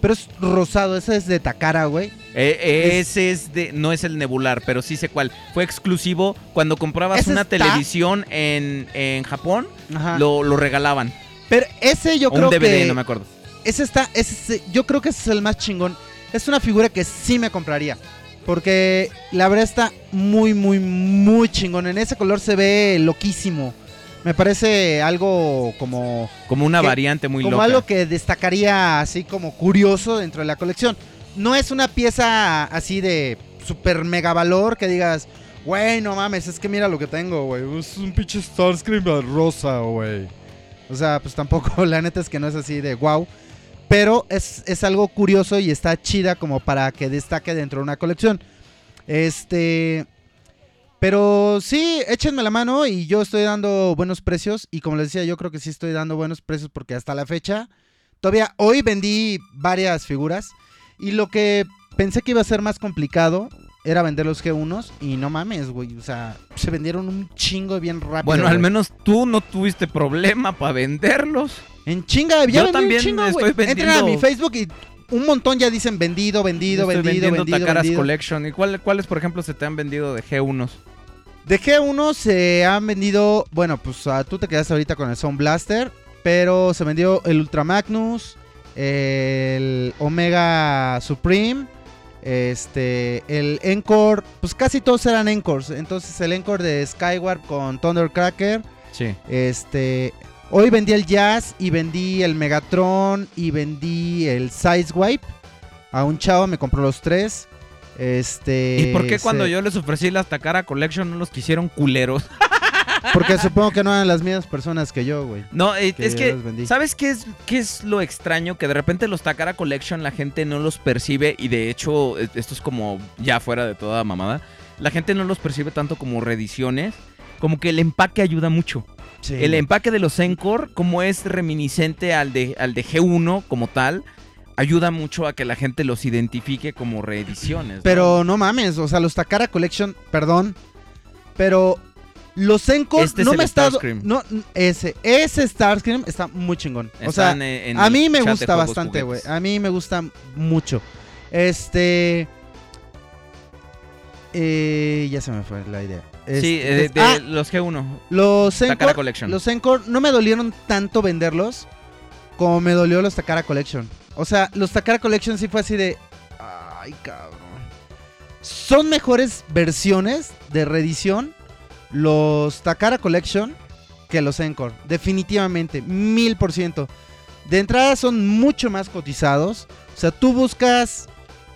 [SPEAKER 3] pero es rosado, ese es de Takara, güey.
[SPEAKER 2] Eh,
[SPEAKER 3] Es-
[SPEAKER 2] ese es de, no es el nebular, pero sí sé cuál. Fue exclusivo cuando comprabas una
[SPEAKER 3] está-
[SPEAKER 2] televisión en, en Japón, lo, lo regalaban.
[SPEAKER 3] Pero ese yo
[SPEAKER 2] O
[SPEAKER 3] creo
[SPEAKER 2] un DVD,
[SPEAKER 3] que
[SPEAKER 2] no me acuerdo.
[SPEAKER 3] ese está, ese, yo creo que ese es el más chingón. Es una figura que sí me compraría. Porque la verdad está muy, muy, muy chingón. En ese color se ve loquísimo. Me parece algo como,
[SPEAKER 2] Como una
[SPEAKER 3] que-
[SPEAKER 2] variante muy
[SPEAKER 3] como
[SPEAKER 2] loca.
[SPEAKER 3] algo que destacaría así como curioso dentro de la colección. No es una pieza así de super mega valor que digas, güey, no mames, es que mira lo que tengo, güey. Es un pinche Starscream rosa, güey. O sea, pues tampoco, *laughs* la neta es que no es así de wow. pero es, es algo curioso y está chida como para que destaque dentro de una colección. Este. Pero sí, échenme la mano y yo estoy dando buenos precios. Y como les decía, yo creo que sí estoy dando buenos precios porque hasta la fecha, todavía hoy vendí varias figuras. Y lo que pensé que iba a ser más complicado era vender los G1s. Y no mames, güey. O sea, se vendieron un chingo bien rápido.
[SPEAKER 2] Bueno, al menos tú no tuviste problema para venderlos.
[SPEAKER 3] En chinga, ya
[SPEAKER 2] Yo
[SPEAKER 3] vendí
[SPEAKER 2] también
[SPEAKER 3] un chingo,
[SPEAKER 2] estoy
[SPEAKER 3] güey. Entren a
[SPEAKER 2] vendiendo-
[SPEAKER 3] mi Facebook y un montón ya dicen vendido, vendido,
[SPEAKER 2] Estoy
[SPEAKER 3] vendido,
[SPEAKER 2] vendiendo
[SPEAKER 3] vendido,
[SPEAKER 2] Takaras
[SPEAKER 3] vendido.
[SPEAKER 2] Collection. ¿Y cuál- cuáles, por ejemplo, se te han vendido de G1s?
[SPEAKER 3] De G1 se han vendido, bueno, pues ah, tú te quedaste ahorita con el Sound Blaster, pero se vendió el Ultra Magnus, el Omega Supreme, este, el Encore, pues casi todos eran Encores, entonces el Encore de Skyward con Thundercracker,
[SPEAKER 2] Sí.
[SPEAKER 3] este, hoy vendí el Jazz y vendí el Megatron y vendí el Sizewipe, a un chavo me compró los tres. Este,
[SPEAKER 2] ¿Y por qué cuando
[SPEAKER 3] se-
[SPEAKER 2] yo les ofrecí las Takara Collection no los quisieron culeros? *laughs*
[SPEAKER 3] Porque supongo que no eran las mismas personas que yo, güey.
[SPEAKER 2] No, eh,
[SPEAKER 3] Que
[SPEAKER 2] es que. ¿sabes qué es, qué es lo extraño? Que de repente los Takara Collection la gente no los percibe y de hecho, eh, esto es como ya fuera de toda mamada, la gente no los percibe tanto como reediciones, como que el empaque ayuda mucho. El empaque de los Encore, como es reminiscente al de, al de G1 como tal, ayuda mucho a que la gente los identifique como reediciones. ¿no?
[SPEAKER 3] Pero no mames, o sea, los Takara Collection, perdón, pero los Encore
[SPEAKER 2] Este es
[SPEAKER 3] no me está no ese ese Starscream está muy chingón. o sea,
[SPEAKER 2] Están, eh, en
[SPEAKER 3] a mí me gusta
[SPEAKER 2] juegos
[SPEAKER 3] bastante, güey. A mí me gusta mucho. Este eh, ya se me fue la idea.
[SPEAKER 2] Sí,
[SPEAKER 3] Este,
[SPEAKER 2] eh, de
[SPEAKER 3] ah,
[SPEAKER 2] los G1.
[SPEAKER 3] los Encore,
[SPEAKER 2] Collection.
[SPEAKER 3] los Encore no me dolieron tanto venderlos como me dolió los Takara Collection. O sea, los Takara Collection sí fue así de. Ay, cabrón. Son mejores versiones de reedición los Takara Collection que los Encore. Definitivamente, mil por ciento. De entrada son mucho más cotizados. O sea, tú buscas.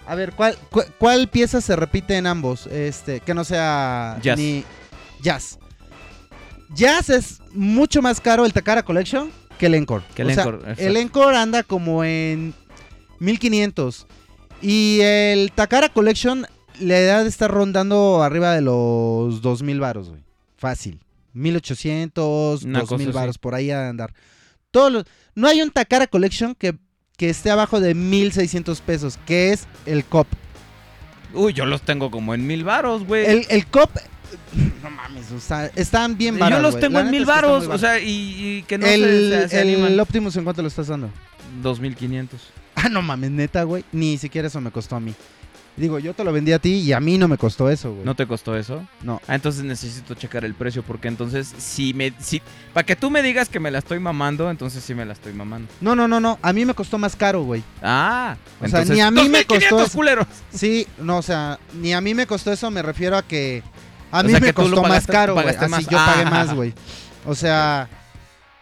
[SPEAKER 3] A ver, ¿cuál, cu- cuál pieza se repite en ambos? Este, que no sea
[SPEAKER 2] Jazz.
[SPEAKER 3] ni jazz. Jazz es mucho más caro el Takara Collection que el Encore.
[SPEAKER 2] Que el
[SPEAKER 3] O sea,
[SPEAKER 2] Encore, exacto.
[SPEAKER 3] el Encore anda como en 1500. Y el Takara Collection le da de estar rondando arriba de los 2000 varos, güey. Fácil. 1800,
[SPEAKER 2] Una
[SPEAKER 3] 2000
[SPEAKER 2] cosa así.
[SPEAKER 3] varos, por ahí a andar. Todos los- no hay un Takara Collection que, que esté abajo de 1600 pesos, que es el COP.
[SPEAKER 2] Uy, yo los tengo como en mil varos, güey.
[SPEAKER 3] El, el COP, *laughs* no mames, o sea, están bien baratos.
[SPEAKER 2] Yo los tengo
[SPEAKER 3] La
[SPEAKER 2] en mil
[SPEAKER 3] es que
[SPEAKER 2] varos, o sea, y, y que no
[SPEAKER 3] el,
[SPEAKER 2] se, se, se
[SPEAKER 3] el. Optimus, ¿en cuánto lo estás dando?
[SPEAKER 2] 2500.
[SPEAKER 3] Ah, no mames, neta, güey. Ni siquiera eso me costó a mí. Digo, yo te lo vendí a ti y a mí no me costó eso, güey.
[SPEAKER 2] ¿No te costó eso?
[SPEAKER 3] No.
[SPEAKER 2] Ah, entonces necesito checar el precio porque entonces si me si para que tú me digas que me la estoy mamando, entonces sí me la estoy mamando.
[SPEAKER 3] No, no, no, no. A mí me costó más caro, güey.
[SPEAKER 2] Ah,
[SPEAKER 3] O sea, ni a mí me
[SPEAKER 2] 2500
[SPEAKER 3] costó eso.
[SPEAKER 2] culeros.
[SPEAKER 3] Sí, no, o sea, ni a mí me costó eso. Me refiero a que a
[SPEAKER 2] O
[SPEAKER 3] mí
[SPEAKER 2] sea,
[SPEAKER 3] me costó más caro, güey. Así
[SPEAKER 2] más.
[SPEAKER 3] yo pagué
[SPEAKER 2] Ah.
[SPEAKER 3] más, güey. O sea,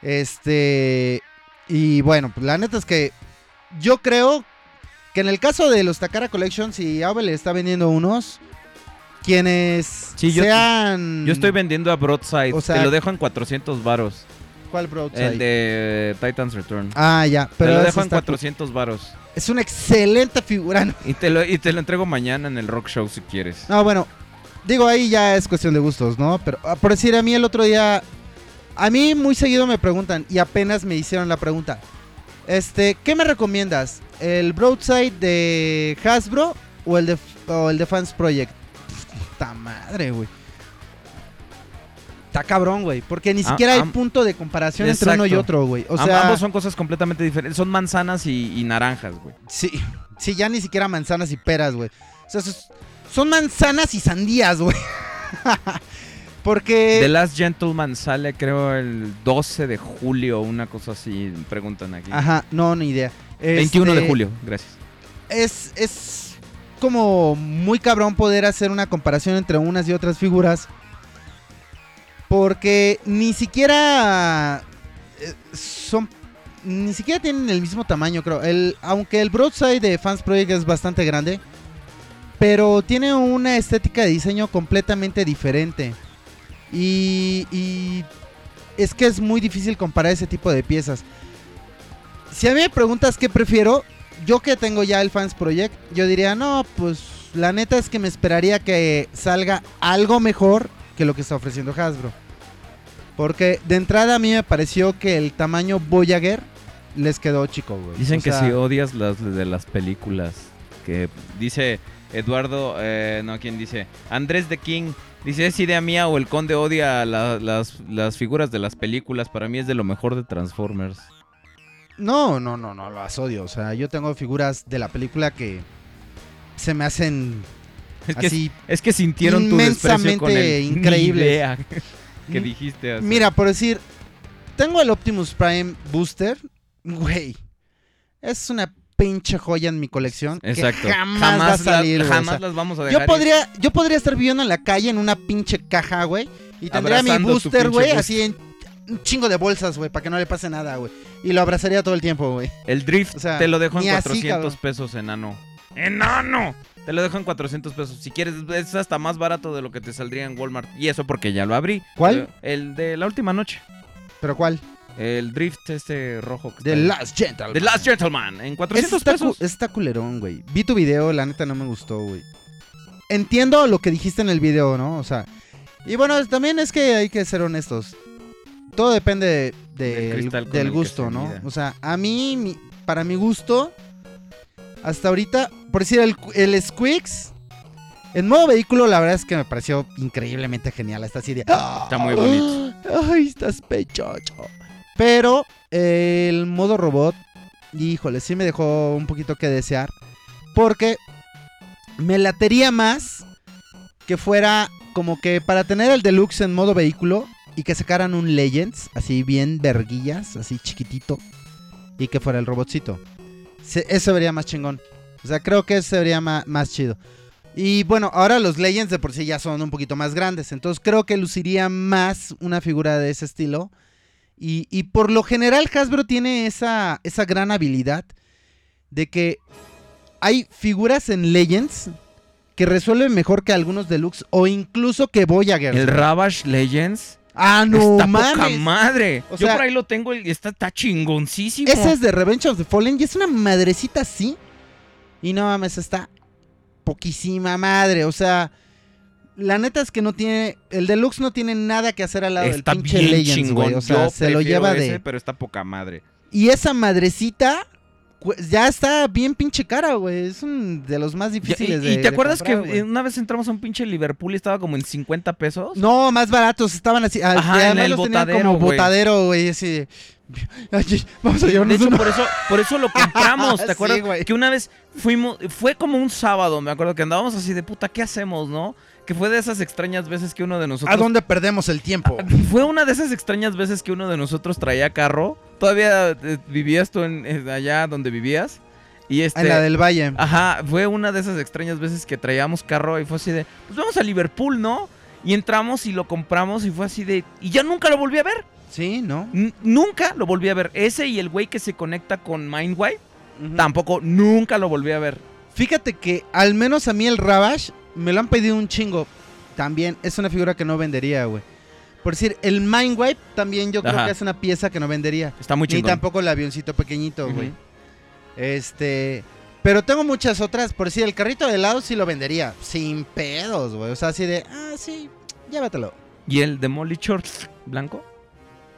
[SPEAKER 3] este. Y bueno, pues la neta es que yo creo que en el caso de los Takara Collection, si Aube le está vendiendo unos, quienes
[SPEAKER 2] Sí, yo-
[SPEAKER 3] sean.
[SPEAKER 2] Yo estoy vendiendo a Broadside,
[SPEAKER 3] O sea-
[SPEAKER 2] te lo dejo en 400 varos.
[SPEAKER 3] ¿Cuál broadside?
[SPEAKER 2] El de Titans Return.
[SPEAKER 3] Ah, ya.
[SPEAKER 2] te
[SPEAKER 3] Pero
[SPEAKER 2] lo
[SPEAKER 3] ese
[SPEAKER 2] dejo en
[SPEAKER 3] está-
[SPEAKER 2] 400 varos.
[SPEAKER 3] Es una excelente figura.
[SPEAKER 2] Y te lo y te lo entrego mañana en el Rock Show si quieres.
[SPEAKER 3] No, bueno, digo, ahí ya es cuestión de gustos, ¿no? Pero ah, por decir, a mí el otro día, a mí muy seguido me preguntan, y apenas me hicieron la pregunta, este, ¿qué me recomiendas? ¿El Broadside de Hasbro o el de, o el de Fans Project? Puta madre, güey. Está cabrón, güey, porque ni
[SPEAKER 2] Ah,
[SPEAKER 3] siquiera hay punto de comparación entre uno y otro, güey. O
[SPEAKER 2] Am-
[SPEAKER 3] sea,
[SPEAKER 2] ambos son cosas completamente diferentes. Son manzanas y, y naranjas, güey.
[SPEAKER 3] Sí, sí, ya ni siquiera manzanas y peras, güey. O sea, son manzanas y sandías, güey. *laughs* Porque...
[SPEAKER 2] The Last Gentleman sale creo el 12 de julio, una cosa así, preguntan aquí.
[SPEAKER 3] Ajá, no, ni idea.
[SPEAKER 2] 21 de
[SPEAKER 3] Este,
[SPEAKER 2] julio, gracias.
[SPEAKER 3] Es, es como muy cabrón poder hacer una comparación entre unas y otras figuras. Porque ni siquiera eh, son... Ni siquiera tienen el mismo tamaño, creo. El, aunque el Broadside de Fans Project es bastante grande. Pero tiene una estética de diseño completamente diferente. Y, y es que es muy difícil comparar ese tipo de piezas. Si a mí me preguntas qué prefiero, yo que tengo ya el Fans Project, yo diría, no, pues la neta es que me esperaría que salga algo mejor que lo que está ofreciendo Hasbro. Porque de entrada a mí me pareció que el tamaño Voyager les quedó chico, güey.
[SPEAKER 2] Dicen
[SPEAKER 3] O
[SPEAKER 2] que
[SPEAKER 3] sea,
[SPEAKER 2] si odias las de las películas. Que dice Eduardo, eh, no, ¿quién dice? Andrés de King. Dice, ¿es idea mía o el conde odia la- las, las figuras de las películas? Para mí es de lo mejor de Transformers.
[SPEAKER 3] No, no, no, no, las odio. O sea, yo tengo figuras de la película que se me hacen *laughs*
[SPEAKER 2] Es que,
[SPEAKER 3] así.
[SPEAKER 2] es que sintieron tu desprecio con
[SPEAKER 3] inmensamente
[SPEAKER 2] el idea *laughs* que dijiste.
[SPEAKER 3] Mira, por decir, tengo el Optimus Prime Booster. Güey, es una pinche joya en mi colección. que
[SPEAKER 2] Exacto.
[SPEAKER 3] jamás, va a
[SPEAKER 2] la-
[SPEAKER 3] salir, o
[SPEAKER 2] jamás
[SPEAKER 3] sea,
[SPEAKER 2] las vamos a dejar.
[SPEAKER 3] Yo
[SPEAKER 2] ir.
[SPEAKER 3] podría, yo podría estar viviendo en la calle en una pinche caja, güey. Y tendría mi
[SPEAKER 2] Abrazando
[SPEAKER 3] booster, güey, así en un chingo de bolsas, güey, para que no le pase nada, güey. Y lo abrazaría todo el tiempo, güey.
[SPEAKER 2] El drift
[SPEAKER 3] O sea,
[SPEAKER 2] te lo dejo en
[SPEAKER 3] ni así,
[SPEAKER 2] 400
[SPEAKER 3] cabrón.
[SPEAKER 2] pesos, enano. ¡Enano! Te lo dejo en 400 pesos. Si quieres, es hasta más barato de lo que te saldría en Walmart. Y eso porque ya lo abrí.
[SPEAKER 3] ¿Cuál?
[SPEAKER 2] Eh, El de la última noche.
[SPEAKER 3] ¿Pero cuál?
[SPEAKER 2] El drift este rojo.
[SPEAKER 3] The. Last Gentleman.
[SPEAKER 2] The Last Gentleman. En
[SPEAKER 3] Ese
[SPEAKER 2] 400
[SPEAKER 3] está,
[SPEAKER 2] pesos.
[SPEAKER 3] cu- está culerón, güey. Vi tu video, la neta no me gustó, güey. Entiendo lo que dijiste en el video, ¿no? O sea, y bueno, también es que hay que ser honestos. Todo depende de-
[SPEAKER 2] Del
[SPEAKER 3] gusto, ¿no? O sea, a mí, mi- para mi gusto, hasta ahorita, por decir, el, el Squeaks, en modo vehículo, la verdad es que me pareció increíblemente genial. Está así de.
[SPEAKER 2] Está muy bonito.
[SPEAKER 3] Ay, estás pechocho. Pero eh, el modo robot, híjole, sí me dejó un poquito que desear. Porque me latería más que fuera como que para tener el deluxe en modo vehículo y que sacaran un Legends, así bien verguillas, así chiquitito, y que fuera el robotcito. Eso vería más chingón. O sea, creo que eso sería ma- más chido. Y bueno, ahora los Legends de por sí ya son un poquito más grandes. Entonces creo que luciría más una figura de ese estilo. Y, y por lo general Hasbro tiene esa, esa gran habilidad de que hay figuras en Legends que resuelven mejor que algunos Deluxe o incluso que Voyager.
[SPEAKER 2] El Ravage Legends.
[SPEAKER 3] Ah, no
[SPEAKER 2] está poca madre.
[SPEAKER 3] O
[SPEAKER 2] Yo
[SPEAKER 3] sea-
[SPEAKER 2] por ahí lo tengo y está, está chingoncísimo.
[SPEAKER 3] Ese es de Revenge of the Fallen y es una madrecita así. Y no mames, está poquísima madre. O sea, la neta es que no tiene. El Deluxe no tiene nada que hacer al lado
[SPEAKER 2] Está
[SPEAKER 3] del pinche
[SPEAKER 2] bien
[SPEAKER 3] Legends, güey. O sea,
[SPEAKER 2] Yo
[SPEAKER 3] se lo lleva
[SPEAKER 2] ese,
[SPEAKER 3] de.
[SPEAKER 2] pero está poca madre.
[SPEAKER 3] Y esa madrecita. Ya está bien pinche cara, güey. Es un de los más difíciles
[SPEAKER 2] y,
[SPEAKER 3] de
[SPEAKER 2] y te
[SPEAKER 3] de
[SPEAKER 2] acuerdas
[SPEAKER 3] comprar,
[SPEAKER 2] que una vez entramos a un pinche Liverpool y estaba como en 50 pesos?
[SPEAKER 3] No, más baratos, estaban así. ah,
[SPEAKER 2] Ajá, en el botadero,
[SPEAKER 3] como
[SPEAKER 2] güey.
[SPEAKER 3] botadero, güey. Así de, "Ay, vamos a
[SPEAKER 2] De
[SPEAKER 3] llevarnos
[SPEAKER 2] hecho,
[SPEAKER 3] uno".
[SPEAKER 2] por eso, por eso lo *laughs* compramos, ¿te
[SPEAKER 3] Sí,
[SPEAKER 2] acuerdas?
[SPEAKER 3] güey.
[SPEAKER 2] que una vez fuimos, fue como un sábado, me acuerdo que andábamos así de puta, ¿qué hacemos, no? Que fue de esas extrañas veces que uno de nosotros...
[SPEAKER 3] ¿A dónde perdemos el tiempo? *laughs*
[SPEAKER 2] Fue una de esas extrañas veces que uno de nosotros traía carro. Todavía eh, vivías tú en, eh, allá donde vivías. Y este...
[SPEAKER 3] En la del Valle.
[SPEAKER 2] Ajá, fue una de esas extrañas veces que traíamos carro y fue así de, pues vamos a Liverpool, ¿no? Y entramos y lo compramos y fue así de, y ya nunca lo volví a ver.
[SPEAKER 3] Sí, ¿no?
[SPEAKER 2] N- nunca lo volví a ver. Ese y el güey que se conecta con Mindwipe, tampoco, nunca lo volví a ver.
[SPEAKER 3] Fíjate que al menos a mí el Ravage me lo han pedido un chingo. También es una figura que no vendería, güey. Por decir, el Mindwipe también yo creo que es una pieza que no vendería.
[SPEAKER 2] Está muy
[SPEAKER 3] Ni
[SPEAKER 2] chingón.
[SPEAKER 3] tampoco el avioncito pequeñito, güey. Este. Pero tengo muchas otras. Por decir, el carrito de helado sí lo vendería. Sin pedos, güey. O sea, así de. Ah, sí, llévatelo.
[SPEAKER 2] ¿Y el Demolition blanco?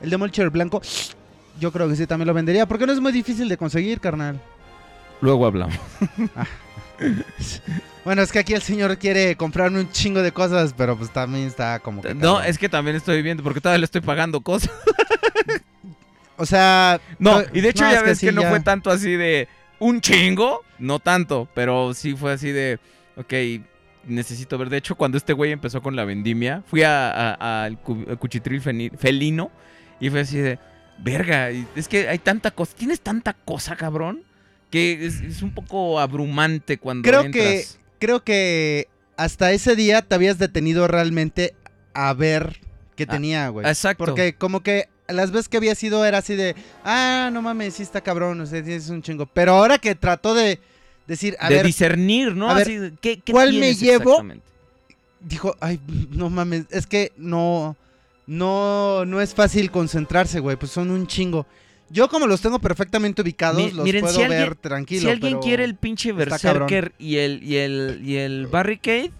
[SPEAKER 3] El de Molcher blanco. Yo creo que sí también lo vendería. Porque no es muy difícil de conseguir, carnal.
[SPEAKER 2] Luego hablamos. *laughs*
[SPEAKER 3] Bueno, es que aquí el señor quiere comprarme un chingo de cosas. Pero pues también está como que.
[SPEAKER 2] No, es que también estoy viendo, porque todavía le estoy pagando cosas. *laughs*
[SPEAKER 3] O sea.
[SPEAKER 2] No, y de hecho
[SPEAKER 3] no,
[SPEAKER 2] ya
[SPEAKER 3] que
[SPEAKER 2] ves que, no
[SPEAKER 3] ya.
[SPEAKER 2] fue tanto así de un chingo, no tanto, pero sí fue así de, ok, necesito ver. De hecho, cuando este güey empezó con la vendimia, fui a- a- al cu- al cuchitril felino y fue así de, verga, es que hay tanta cosa, tienes tanta cosa, cabrón, que es, es un poco abrumante cuando
[SPEAKER 3] Creo
[SPEAKER 2] entras.
[SPEAKER 3] que, creo que hasta ese día te habías detenido realmente a ver qué
[SPEAKER 2] Ah,
[SPEAKER 3] tenía, güey.
[SPEAKER 2] Exacto.
[SPEAKER 3] Porque como que las veces que había sido era así de, ah, no mames, sí está cabrón, o sea, sí es un chingo. Pero ahora que trató de decir, a
[SPEAKER 2] de
[SPEAKER 3] ver,
[SPEAKER 2] discernir, ¿no?
[SPEAKER 3] a ver,
[SPEAKER 2] Así ¿qué, qué
[SPEAKER 3] ¿cuál me llevo? dijo, ay, no mames, es que no, no, no es fácil concentrarse, güey, pues son un chingo. Yo como los tengo perfectamente ubicados,
[SPEAKER 2] Mi-
[SPEAKER 3] los
[SPEAKER 2] miren,
[SPEAKER 3] puedo
[SPEAKER 2] si alguien-
[SPEAKER 3] ver tranquilo.
[SPEAKER 2] si alguien
[SPEAKER 3] pero-
[SPEAKER 2] quiere el pinche. Berserker y el, y, el, y el Barricade,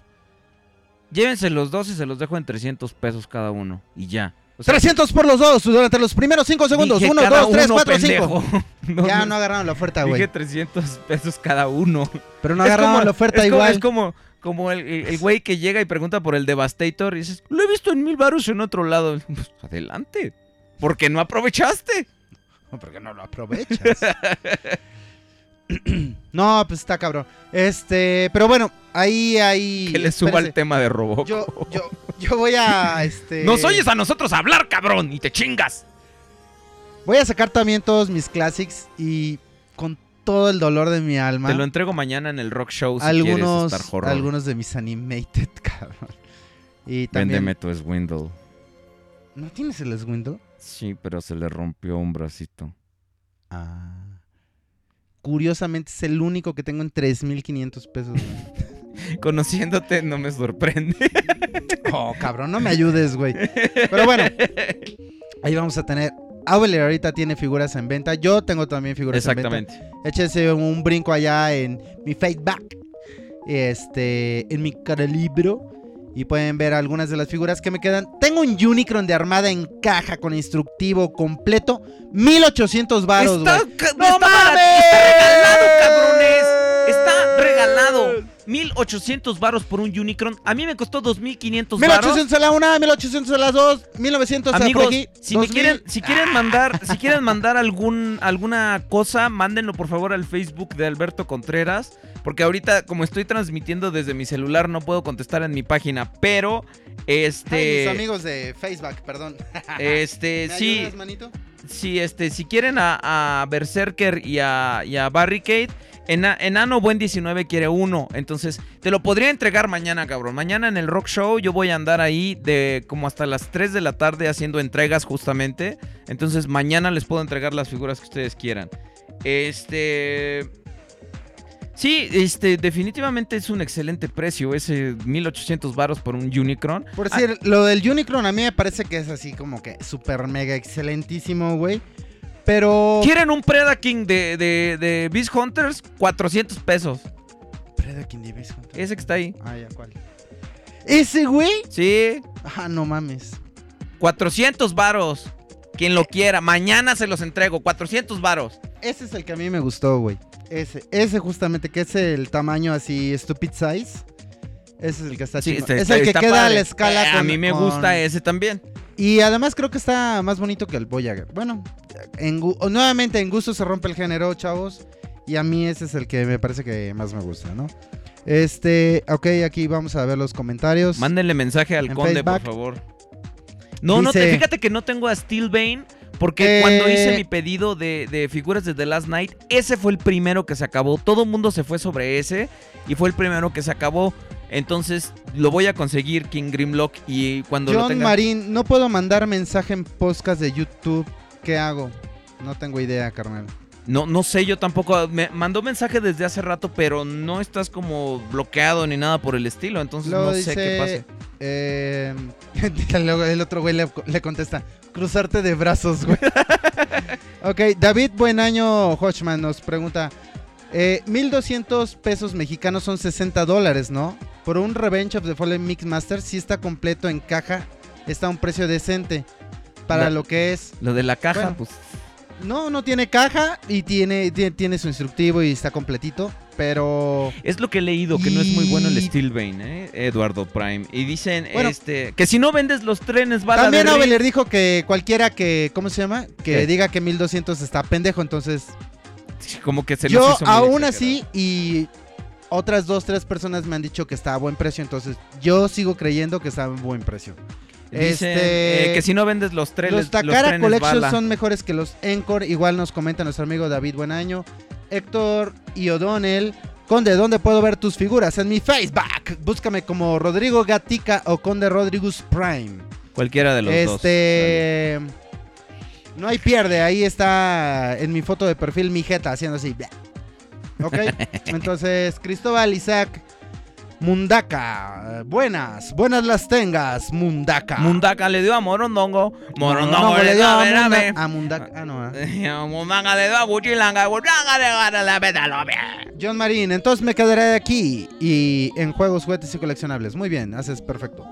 [SPEAKER 2] llévense los dos y se los dejo en 300 pesos cada uno. Y ya. O sea,
[SPEAKER 3] 300 por los dos durante los primeros 5 segundos.
[SPEAKER 2] dije
[SPEAKER 3] 1,
[SPEAKER 2] cada
[SPEAKER 3] 2, 3,
[SPEAKER 2] uno,
[SPEAKER 3] 4, 5.
[SPEAKER 2] pendejo. *laughs* No,
[SPEAKER 3] Ya
[SPEAKER 2] no,
[SPEAKER 3] agarraron la oferta,
[SPEAKER 2] Dije
[SPEAKER 3] güey.
[SPEAKER 2] 300 pesos cada uno.
[SPEAKER 3] Pero no
[SPEAKER 2] Es
[SPEAKER 3] agarraron
[SPEAKER 2] como-
[SPEAKER 3] la oferta
[SPEAKER 2] es como-
[SPEAKER 3] igual.
[SPEAKER 2] es como, como el, el- el güey que llega y pregunta por el Devastator y dices, lo he visto en mil baros en otro lado. *laughs* Pues, adelante. Porque no aprovechaste.
[SPEAKER 3] Porque no lo aprovechas. *laughs* no, pues está cabrón. Este, pero bueno, ahí, ahí.
[SPEAKER 2] Que le suba el tema de Robocop.
[SPEAKER 3] Yo, yo, yo voy a, *laughs* este.
[SPEAKER 2] Nos oyes a nosotros hablar, cabrón, y te chingas.
[SPEAKER 3] Voy a sacar también todos mis classics y con todo el dolor de mi alma.
[SPEAKER 2] Te lo entrego mañana en el rock show si quieres
[SPEAKER 3] algunos,
[SPEAKER 2] estar horror.
[SPEAKER 3] algunos de mis animated, *laughs* cabrón. Y también.
[SPEAKER 2] Véndeme tu Swindle.
[SPEAKER 3] ¿No tienes el Swindle?
[SPEAKER 2] Sí, pero se le rompió un bracito.
[SPEAKER 3] Ah. Curiosamente es el único que tengo en 3.500 pesos. güey. *laughs*
[SPEAKER 2] Conociéndote no me sorprende. *laughs*
[SPEAKER 3] Oh, cabrón, no me ayudes, güey. Pero bueno, ahí vamos a tener. Aubelier ahorita tiene figuras en venta. Yo tengo también figuras en
[SPEAKER 2] Exactamente.
[SPEAKER 3] venta. Échense un brinco allá en mi Facebook. Este, en mi cara libro. Y pueden ver algunas de las figuras que me quedan. Tengo un Unicron de armada en caja con instructivo completo. 1800 varos, güey. ¡No
[SPEAKER 2] está
[SPEAKER 3] mames!
[SPEAKER 2] está regalado, cabrones. Está regalado. 1800 varos por un Unicron. A mí me costó 2500 varos.
[SPEAKER 3] 1800 a la una, 1800 a las dos, 1900 a
[SPEAKER 2] Amigos,
[SPEAKER 3] por aquí.
[SPEAKER 2] si me
[SPEAKER 3] 2000.
[SPEAKER 2] quieren, si quieren mandar, si quieren mandar algún, alguna cosa, mándenlo por favor al Facebook de Alberto Contreras. Porque ahorita, como estoy transmitiendo desde mi celular, no puedo contestar en mi página. Pero,
[SPEAKER 3] Ay,
[SPEAKER 2] este.
[SPEAKER 3] mis amigos de Facebook, perdón. *laughs*
[SPEAKER 2] Este,
[SPEAKER 3] ¿Me
[SPEAKER 2] sí.
[SPEAKER 3] ayudas, manito?
[SPEAKER 2] Sí, este, si quieren a, a Berserker y a, y a Barricade, Ena- Enano Buen 19 quiere uno. Entonces, te lo podría entregar mañana, cabrón. Mañana en el Rock Show yo voy a andar ahí de como hasta las 3 de la tarde haciendo entregas justamente. Entonces, mañana les puedo entregar las figuras que ustedes quieran. Este... Sí, este, definitivamente es un excelente precio, ese 1800 varos por un Unicron.
[SPEAKER 3] Por decir, lo del Unicron a mí me parece que es así como que super mega excelentísimo, güey. Pero.
[SPEAKER 2] ¿Quieren un Predaking de, de, de Beast Hunters? 400 pesos.
[SPEAKER 3] Predaking de Beast Hunter.
[SPEAKER 2] Ese que está ahí.
[SPEAKER 3] Ah, ya, ¿cuál? ¿Ese, güey?
[SPEAKER 2] Sí,
[SPEAKER 3] Ah, no mames.
[SPEAKER 2] 400 varos. Quien lo quiera, mañana se los entrego. 400 varos.
[SPEAKER 3] Ese es el que a mí me gustó, güey. Ese, ese justamente, que es el tamaño así, stupid size. Ese es el que está
[SPEAKER 2] Sí, está-
[SPEAKER 3] es el que queda a la escala
[SPEAKER 2] Eh, A mí me
[SPEAKER 3] con-
[SPEAKER 2] gusta ese también.
[SPEAKER 3] Y además creo que está más bonito que el Voyager. Bueno, en nuevamente en gusto se rompe el género, chavos. Y a mí ese es el que me parece que más me gusta, ¿no? Este, ok, aquí vamos a ver los comentarios.
[SPEAKER 2] Mándenle mensaje al
[SPEAKER 3] En
[SPEAKER 2] conde, por favor. No, no, fíjate que no tengo a Steel Bane. Porque
[SPEAKER 3] Eh.
[SPEAKER 2] cuando hice mi pedido de, de figuras de The Last Night, ese fue el primero que se acabó. Todo el mundo se fue sobre ese y fue el primero que se acabó. Entonces lo voy a conseguir King Grimlock y cuando lo
[SPEAKER 3] John
[SPEAKER 2] tenga...
[SPEAKER 3] Marín, no puedo mandar mensaje en podcast de YouTube. ¿Qué hago? No tengo idea, carnal.
[SPEAKER 2] No, no sé, yo tampoco. Me mandó mensaje desde hace rato, pero no estás como bloqueado ni nada por el estilo. Entonces
[SPEAKER 3] Luego
[SPEAKER 2] no
[SPEAKER 3] dice,
[SPEAKER 2] sé qué pase.
[SPEAKER 3] eh, *laughs* luego el otro güey le, le contesta, cruzarte de brazos, güey. *laughs* ok, David Buenaño Hochman nos pregunta, eh, 1200 pesos mexicanos son 60 dólares, ¿no? Por un Revenge of the Fallen Mix Master, si está completo en caja, está a un precio decente para lo que es.
[SPEAKER 2] Lo de la caja,
[SPEAKER 3] Bueno.
[SPEAKER 2] pues.
[SPEAKER 3] No, no tiene caja y tiene, tiene, tiene su instructivo y está completito, pero...
[SPEAKER 2] Es lo que he leído, que no es muy bueno el
[SPEAKER 3] Y-
[SPEAKER 2] Steel Bane, ¿eh? Eduardo Prime. Y dicen
[SPEAKER 3] Bueno.
[SPEAKER 2] este que si no vendes los trenes, bala
[SPEAKER 3] También. Aveler dijo que cualquiera que, ¿cómo se llama? Que
[SPEAKER 2] ¿Qué?
[SPEAKER 3] diga que 1200 está pendejo, entonces
[SPEAKER 2] Como que se nos
[SPEAKER 3] yo
[SPEAKER 2] hizo
[SPEAKER 3] aún así y otras dos, tres personas me han dicho que está a buen precio, entonces yo sigo creyendo que está a buen precio.
[SPEAKER 2] Dicen,
[SPEAKER 3] este-
[SPEAKER 2] eh, que si no vendes los trenes,
[SPEAKER 3] Los Takara
[SPEAKER 2] trenes
[SPEAKER 3] Collection
[SPEAKER 2] bala.
[SPEAKER 3] son mejores que los Encore, igual nos comenta nuestro amigo David Buenaño, Héctor y O'Donnell. Conde, ¿dónde puedo ver tus figuras? En mi Facebook. Búscame como Rodrigo Gatica o Conde Rodrigus Prime.
[SPEAKER 2] Cualquiera de los dos.
[SPEAKER 3] este. No hay pierde, ahí está en mi foto de perfil mi jeta haciendo así. Ok, *laughs* entonces Cristóbal Isaac Mundaka. Buenas, buenas las tengas, Mundaka.
[SPEAKER 2] Mundaka le dio a Morondongo. Morondongo le dio a
[SPEAKER 3] a. Munda- a Mundaka. Ah, no. ah. *laughs*
[SPEAKER 2] Mundaka le dio a Buchilanga. Buchilanga le dio a la Petalobia.
[SPEAKER 3] John Marín, entonces me quedaré aquí y en juegos, juguetes y coleccionables. Muy bien, haces perfecto.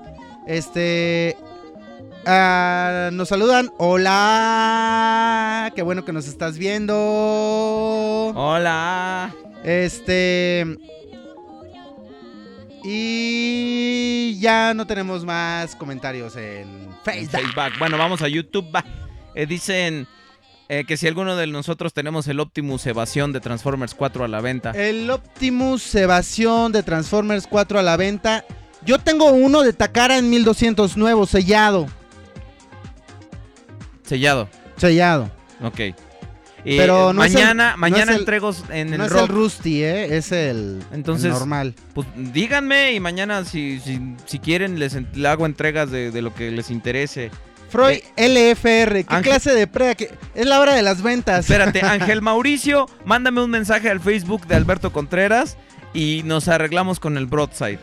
[SPEAKER 3] Este. ah, nos saludan. Hola. Qué bueno que nos estás viendo.
[SPEAKER 2] Hola.
[SPEAKER 3] Este. Y ya no tenemos más comentarios en Facebook.
[SPEAKER 2] Facebook. Bueno, vamos a YouTube. va. Eh, dicen eh, que si alguno de nosotros tenemos el Optimus Evasión de Transformers 4 a la venta.
[SPEAKER 3] El Optimus Evasión de Transformers 4 a la venta. Yo tengo uno de Takara en 1200 nuevo, sellado.
[SPEAKER 2] Sellado.
[SPEAKER 3] Sellado.
[SPEAKER 2] Ok. Y,
[SPEAKER 3] Pero
[SPEAKER 2] eh,
[SPEAKER 3] no es el-
[SPEAKER 2] mañana,
[SPEAKER 3] no
[SPEAKER 2] mañana
[SPEAKER 3] es el-
[SPEAKER 2] entregos en el
[SPEAKER 3] no es el Rusty, ¿eh? Es el,
[SPEAKER 2] Entonces-
[SPEAKER 3] el normal.
[SPEAKER 2] Pues díganme y mañana si, si, si quieren les hago entregas de, de lo que les interese.
[SPEAKER 3] Freud LFR, ¿qué
[SPEAKER 2] Ángel-
[SPEAKER 3] clase de preda? que Es la hora de las ventas.
[SPEAKER 2] Espérate, *laughs* Ángel Mauricio, mándame un mensaje al Facebook de Alberto Contreras y nos arreglamos con el broadside.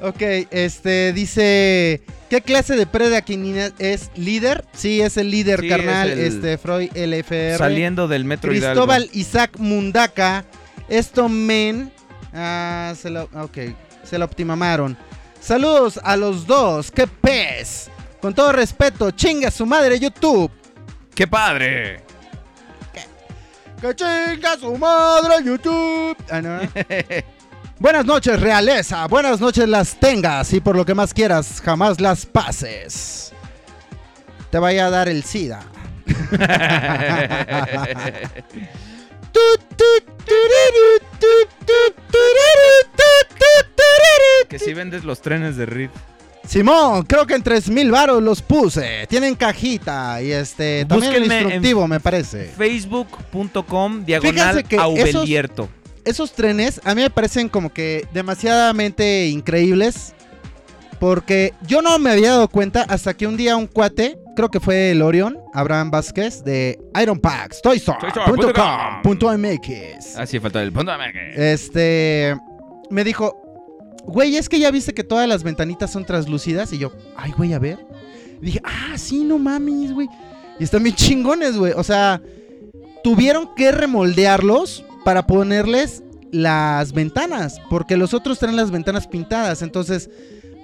[SPEAKER 3] Ok, este dice, ¿qué clase de predaquinina es líder? Sí, es el líder,
[SPEAKER 2] Sí,
[SPEAKER 3] carnal,
[SPEAKER 2] es el-
[SPEAKER 3] este Freud LFR.
[SPEAKER 2] Saliendo del metro
[SPEAKER 3] Cristóbal
[SPEAKER 2] Hidalgo.
[SPEAKER 3] Isaac Mundaka, esto men, ah, se lo, ok, se lo optimamaron. Saludos a los dos, qué pez. Con todo respeto, chinga su madre YouTube.
[SPEAKER 2] ¡Qué padre!
[SPEAKER 3] Que chinga su madre YouTube. Ah, no. *laughs* Buenas noches, realeza. Buenas noches las tengas y por lo que más quieras, jamás las pases. Te vaya a dar el SIDA. *laughs*
[SPEAKER 2] que si vendes los trenes de Reed.
[SPEAKER 3] Simón, creo que en 3000 varos los puse. Tienen cajita y este también
[SPEAKER 2] Búsquenme
[SPEAKER 3] instructivo, me parece.
[SPEAKER 2] Facebook.com diagonal
[SPEAKER 3] Fíjense que
[SPEAKER 2] Aubelierto.
[SPEAKER 3] Esos trenes a mí me parecen como que demasiadamente increíbles. Porque yo no me había dado cuenta hasta que un día un cuate, creo que fue el Orion, Abraham Vázquez, de Iron Packs, ToyStore.com.mx.
[SPEAKER 2] Así falta el punto.
[SPEAKER 3] Este me dijo, güey, es que ya viste que todas las ventanitas son translúcidas. Y yo, ay, güey, a ver. Y dije, ah, sí, no mames, güey. Y están bien chingones, güey. O sea, tuvieron que remoldearlos para ponerles las ventanas. Porque los otros traen las ventanas pintadas. Entonces,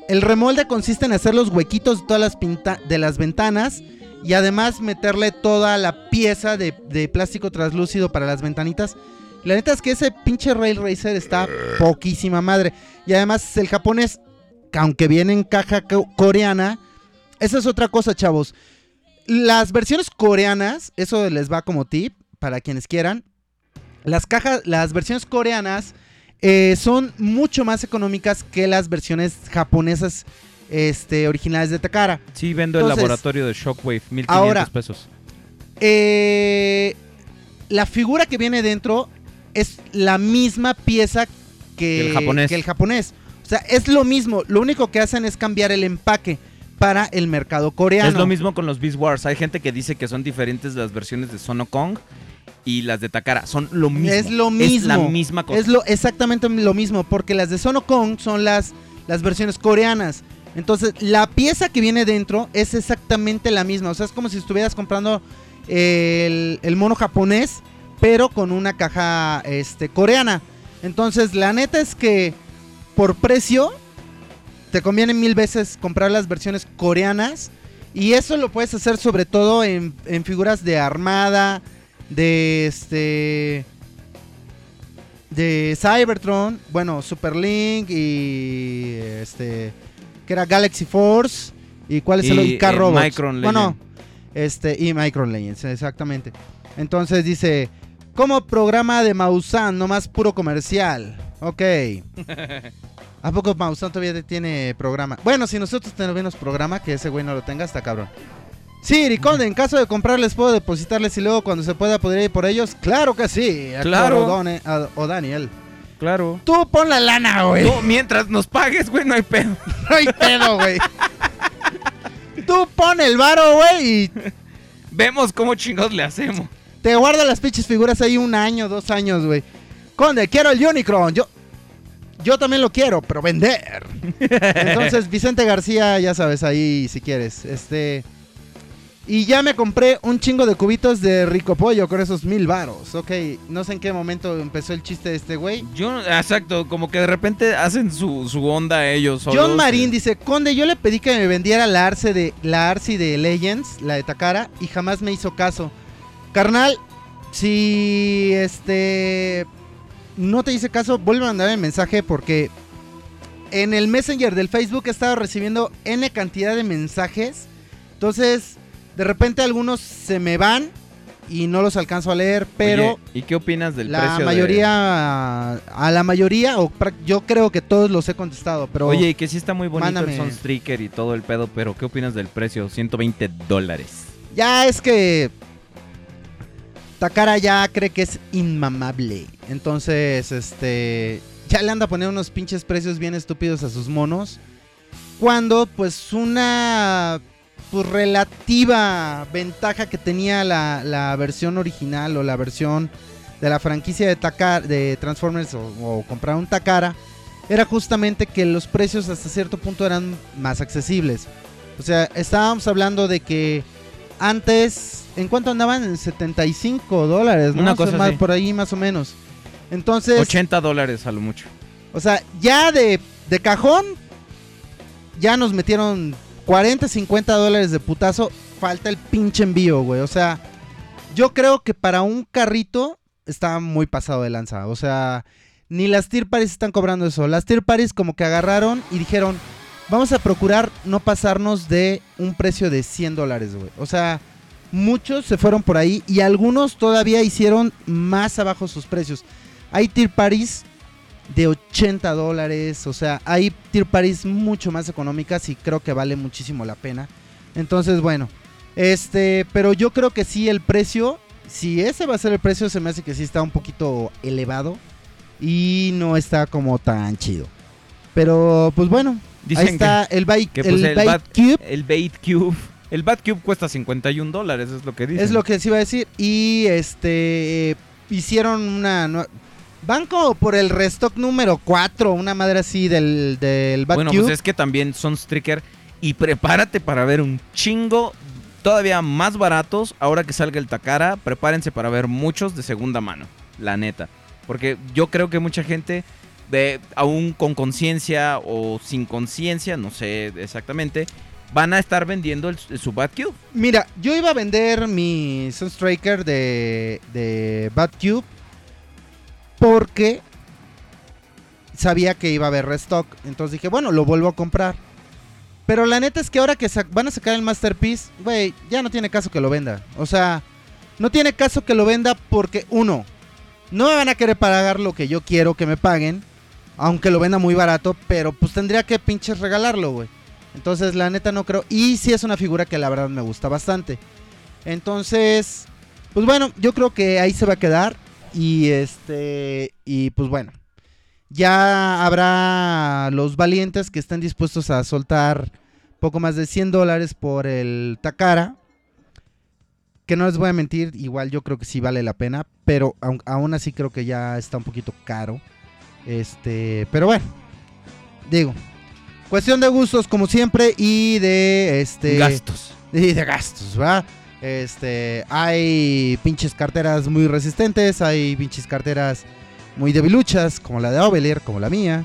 [SPEAKER 3] el remolde consiste en hacer los huequitos de todas las, pinta de las ventanas. Y además meterle toda la pieza de, plástico translúcido para las ventanitas. La neta es que ese pinche Rail Racer está poquísima madre. Y además el japonés, que aunque viene en caja co- coreana, esa es otra cosa, chavos. Las versiones coreanas, eso les va como tip para quienes quieran. Las cajas, las versiones coreanas eh, son mucho más económicas que las versiones japonesas este, originales de Takara.
[SPEAKER 2] Sí, vendo el laboratorio de Shockwave, 1500
[SPEAKER 3] ahora-
[SPEAKER 2] pesos.
[SPEAKER 3] Eh, la figura que viene dentro es la misma pieza que
[SPEAKER 2] El japonés.
[SPEAKER 3] que el japonés. O sea, es lo mismo. Lo único que hacen es cambiar el empaque para el mercado coreano.
[SPEAKER 2] Es lo mismo con los Beast Wars. Hay gente que dice que son diferentes las versiones de Sono Kong y las de Takara. Son lo mismo.
[SPEAKER 3] Es lo mismo.
[SPEAKER 2] Es la misma cosa.
[SPEAKER 3] Es lo, exactamente lo mismo, porque las de Sonokong son las, las versiones coreanas. Entonces, la pieza que viene dentro es exactamente la misma. O sea, es como si estuvieras comprando el, el mono japonés, pero con una caja este, coreana. Entonces, la neta es que por precio te conviene mil veces comprar las versiones coreanas. Y eso lo puedes hacer sobre todo en, en figuras de armada, de este de Cybertron, bueno, Superlink y este que era Galaxy Force y cuál es el
[SPEAKER 2] Y,
[SPEAKER 3] Car
[SPEAKER 2] eh,
[SPEAKER 3] Robots.
[SPEAKER 2] Micron
[SPEAKER 3] Bueno, este y Micron Legends, exactamente. Entonces dice, como programa de Mausan, nomás puro comercial. Ok. *laughs* ¿A poco Mausan todavía tiene programa? Bueno, si nosotros tenemos programa, que ese güey no lo tenga, está cabrón. Sí, Riconde, en caso de comprarles, ¿puedo depositarles y luego cuando se pueda poder ir por ellos? Claro que sí.
[SPEAKER 2] Claro.
[SPEAKER 3] O, Done- a- o Daniel.
[SPEAKER 2] Claro.
[SPEAKER 3] Tú pon la lana, güey.
[SPEAKER 2] Tú, mientras nos pagues, güey, no hay pedo. *laughs*
[SPEAKER 3] No hay pedo, güey. Tú pon el varo, güey, y
[SPEAKER 2] Vemos cómo chingados le hacemos.
[SPEAKER 3] te guarda las pinches figuras ahí un año, dos años, güey. Conde, quiero el Unicron. Yo, yo también lo quiero, pero vender. *laughs* Entonces, Vicente García, ya sabes, ahí si quieres. Este. Y ya me compré un chingo de cubitos de rico pollo con esos mil varos. Ok, no sé en qué momento empezó el chiste de este güey.
[SPEAKER 2] Yo, exacto, como que de repente hacen su, su onda ellos solos.
[SPEAKER 3] John Marín dice, Conde, yo le pedí que me vendiera la Arce de la Arce de Legends, la de Takara, y jamás me hizo caso. Carnal, si este no te hice caso, vuelve a mandar el mensaje porque en el Messenger del Facebook he estado recibiendo N cantidad de mensajes. Entonces, de repente algunos se me van y no los alcanzo a leer, pero
[SPEAKER 2] Oye, ¿Y qué opinas del
[SPEAKER 3] la
[SPEAKER 2] precio? de-
[SPEAKER 3] mayoría, a la mayoría, o yo creo que todos los he contestado, pero...
[SPEAKER 2] Oye, y que sí está muy bonito
[SPEAKER 3] Mándame.
[SPEAKER 2] el Sunstreaker y todo el pedo, pero ¿qué opinas del precio? 120 dólares.
[SPEAKER 3] Ya es que Takara ya cree que es inmamable. Entonces, este. Ya le anda a poner unos pinches precios bien estúpidos a sus monos. Cuando, pues, una. Pues relativa ventaja que tenía la, la versión original o la versión de la franquicia de, Takara, de Transformers o, o comprar un Takara era justamente que los precios hasta cierto punto eran más accesibles. O sea, estábamos hablando de que antes, ¿en cuánto andaban? En 75 dólares, ¿no?
[SPEAKER 2] Una
[SPEAKER 3] O sea,
[SPEAKER 2] cosa
[SPEAKER 3] más por ahí más o menos. Entonces,
[SPEAKER 2] 80 dólares a lo mucho.
[SPEAKER 3] o sea, ya de, de cajón, ya nos metieron 40, 50 dólares de putazo. Falta el pinche envío, güey. O sea, yo creo que para un carrito está muy pasado de lanza. O sea, ni las Tier Paris están cobrando eso. Las Tier Paris como que agarraron y dijeron, vamos a procurar no pasarnos de un precio de 100 dólares, güey. O sea, muchos se fueron por ahí y algunos todavía hicieron más abajo sus precios. Hay Tier Paris de 80 dólares, o sea, hay Tier Paris mucho más económicas y creo que vale muchísimo la pena. Entonces, bueno, este, pero yo creo que sí el precio, si ese va a ser el precio, se me hace que sí está un poquito elevado y no está como tan chido. Pero, pues bueno,
[SPEAKER 2] Dicen
[SPEAKER 3] ahí está el
[SPEAKER 2] que,
[SPEAKER 3] el
[SPEAKER 2] pues, el
[SPEAKER 3] Bait
[SPEAKER 2] Bat-
[SPEAKER 3] Cube.
[SPEAKER 2] el Bait Cube. El Bat Cube cuesta 51 dólares, es lo que dicen.
[SPEAKER 3] Es lo que se iba a decir. Y este hicieron una van como por el restock número 4, una madre así del, del Bat
[SPEAKER 2] Bueno,
[SPEAKER 3] Cube.
[SPEAKER 2] pues es que también son Striker. Y prepárate para ver un chingo todavía más baratos. Ahora que salga el Takara, prepárense para ver muchos de segunda mano. La neta. Porque yo creo que mucha gente, de, aún con conciencia o sin conciencia, no sé exactamente, van a estar vendiendo el, su Bat Cube.
[SPEAKER 3] Mira, yo iba a vender mi Sunstriker de, de Bat Cube porque sabía que iba a haber restock. Entonces dije, bueno, lo vuelvo a comprar. Pero la neta es que ahora que van a sacar el Masterpiece, güey, ya no tiene caso que lo venda. O sea, no tiene caso que lo venda porque, uno, no me van a querer pagar lo que yo quiero que me paguen. Aunque lo venda muy barato, pero pues tendría que pinches regalarlo, güey. Entonces, la neta no creo. Y sí es una figura que la verdad me gusta bastante. Entonces, pues bueno, yo creo que ahí se va a quedar. Y este. Y pues bueno. Ya habrá los valientes que estén dispuestos a soltar poco más de 100 dólares por el Takara. Que no les voy a mentir, igual yo creo que sí vale la pena. Pero aún así creo que ya está un poquito caro. Este. Pero bueno. Digo. Cuestión de gustos, como siempre, y de este.
[SPEAKER 2] Gastos.
[SPEAKER 3] Y de gastos, ¿va? Este. Hay pinches carteras muy resistentes, hay pinches carteras muy debiluchas, como la de Ovelier, como la mía.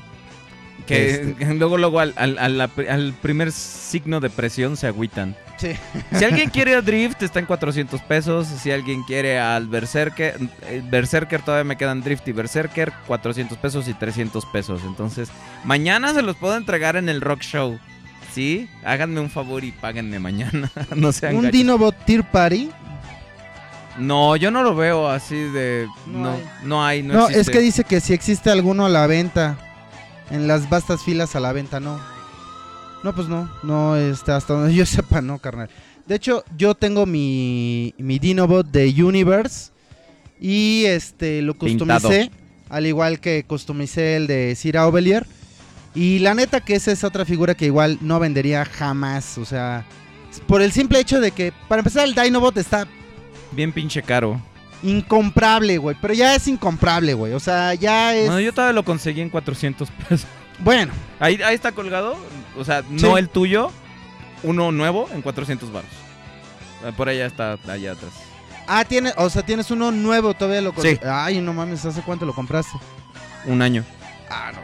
[SPEAKER 2] Que
[SPEAKER 3] Este. *laughs*
[SPEAKER 2] luego, luego al, al- al- al primer signo de presión se agüitan.
[SPEAKER 3] Sí.
[SPEAKER 2] Si alguien *laughs* quiere a Drift, está en 400 pesos. Si alguien quiere al Berserker, el Berserker todavía me quedan Drift y Berserker, 400 pesos y 300 pesos. Entonces, mañana se los puedo entregar en el Rock Show. ¿Sí? Háganme un favor y páguenme mañana. *laughs* no sean
[SPEAKER 3] Un
[SPEAKER 2] gachos.
[SPEAKER 3] Dinobot Tier Party.
[SPEAKER 2] No, yo no lo veo así de.
[SPEAKER 3] No
[SPEAKER 2] No,
[SPEAKER 3] hay.
[SPEAKER 2] no hay. No,
[SPEAKER 3] No, es que dice que si existe alguno a la venta. En las vastas filas a la venta, no. No, pues no. No, este, hasta donde *laughs* yo sepa, no, carnal. De hecho, yo tengo mi, mi Dinobot de Universe. Y este lo
[SPEAKER 2] Pintado.
[SPEAKER 3] customicé. Al igual que customicé el de Cira Ovelier. Y la neta que esa es otra figura que igual no vendería jamás. O sea, por el simple hecho de que, para empezar, el Dinobot está
[SPEAKER 2] Bien pinche caro.
[SPEAKER 3] incomprable, güey. Pero ya es incomprable, güey. O sea, ya es.
[SPEAKER 2] No, yo todavía lo conseguí en 400 pesos.
[SPEAKER 3] Bueno,
[SPEAKER 2] Ahí, ahí está colgado. O sea, no
[SPEAKER 3] Sí.
[SPEAKER 2] el tuyo, uno nuevo en 400 baros. Por allá está, allá atrás.
[SPEAKER 3] ah, tiene, o sea, tienes uno nuevo, todavía lo
[SPEAKER 2] Sí.
[SPEAKER 3] Ay, no mames, ¿hace cuánto lo compraste?
[SPEAKER 2] Un año.
[SPEAKER 3] Ah, no.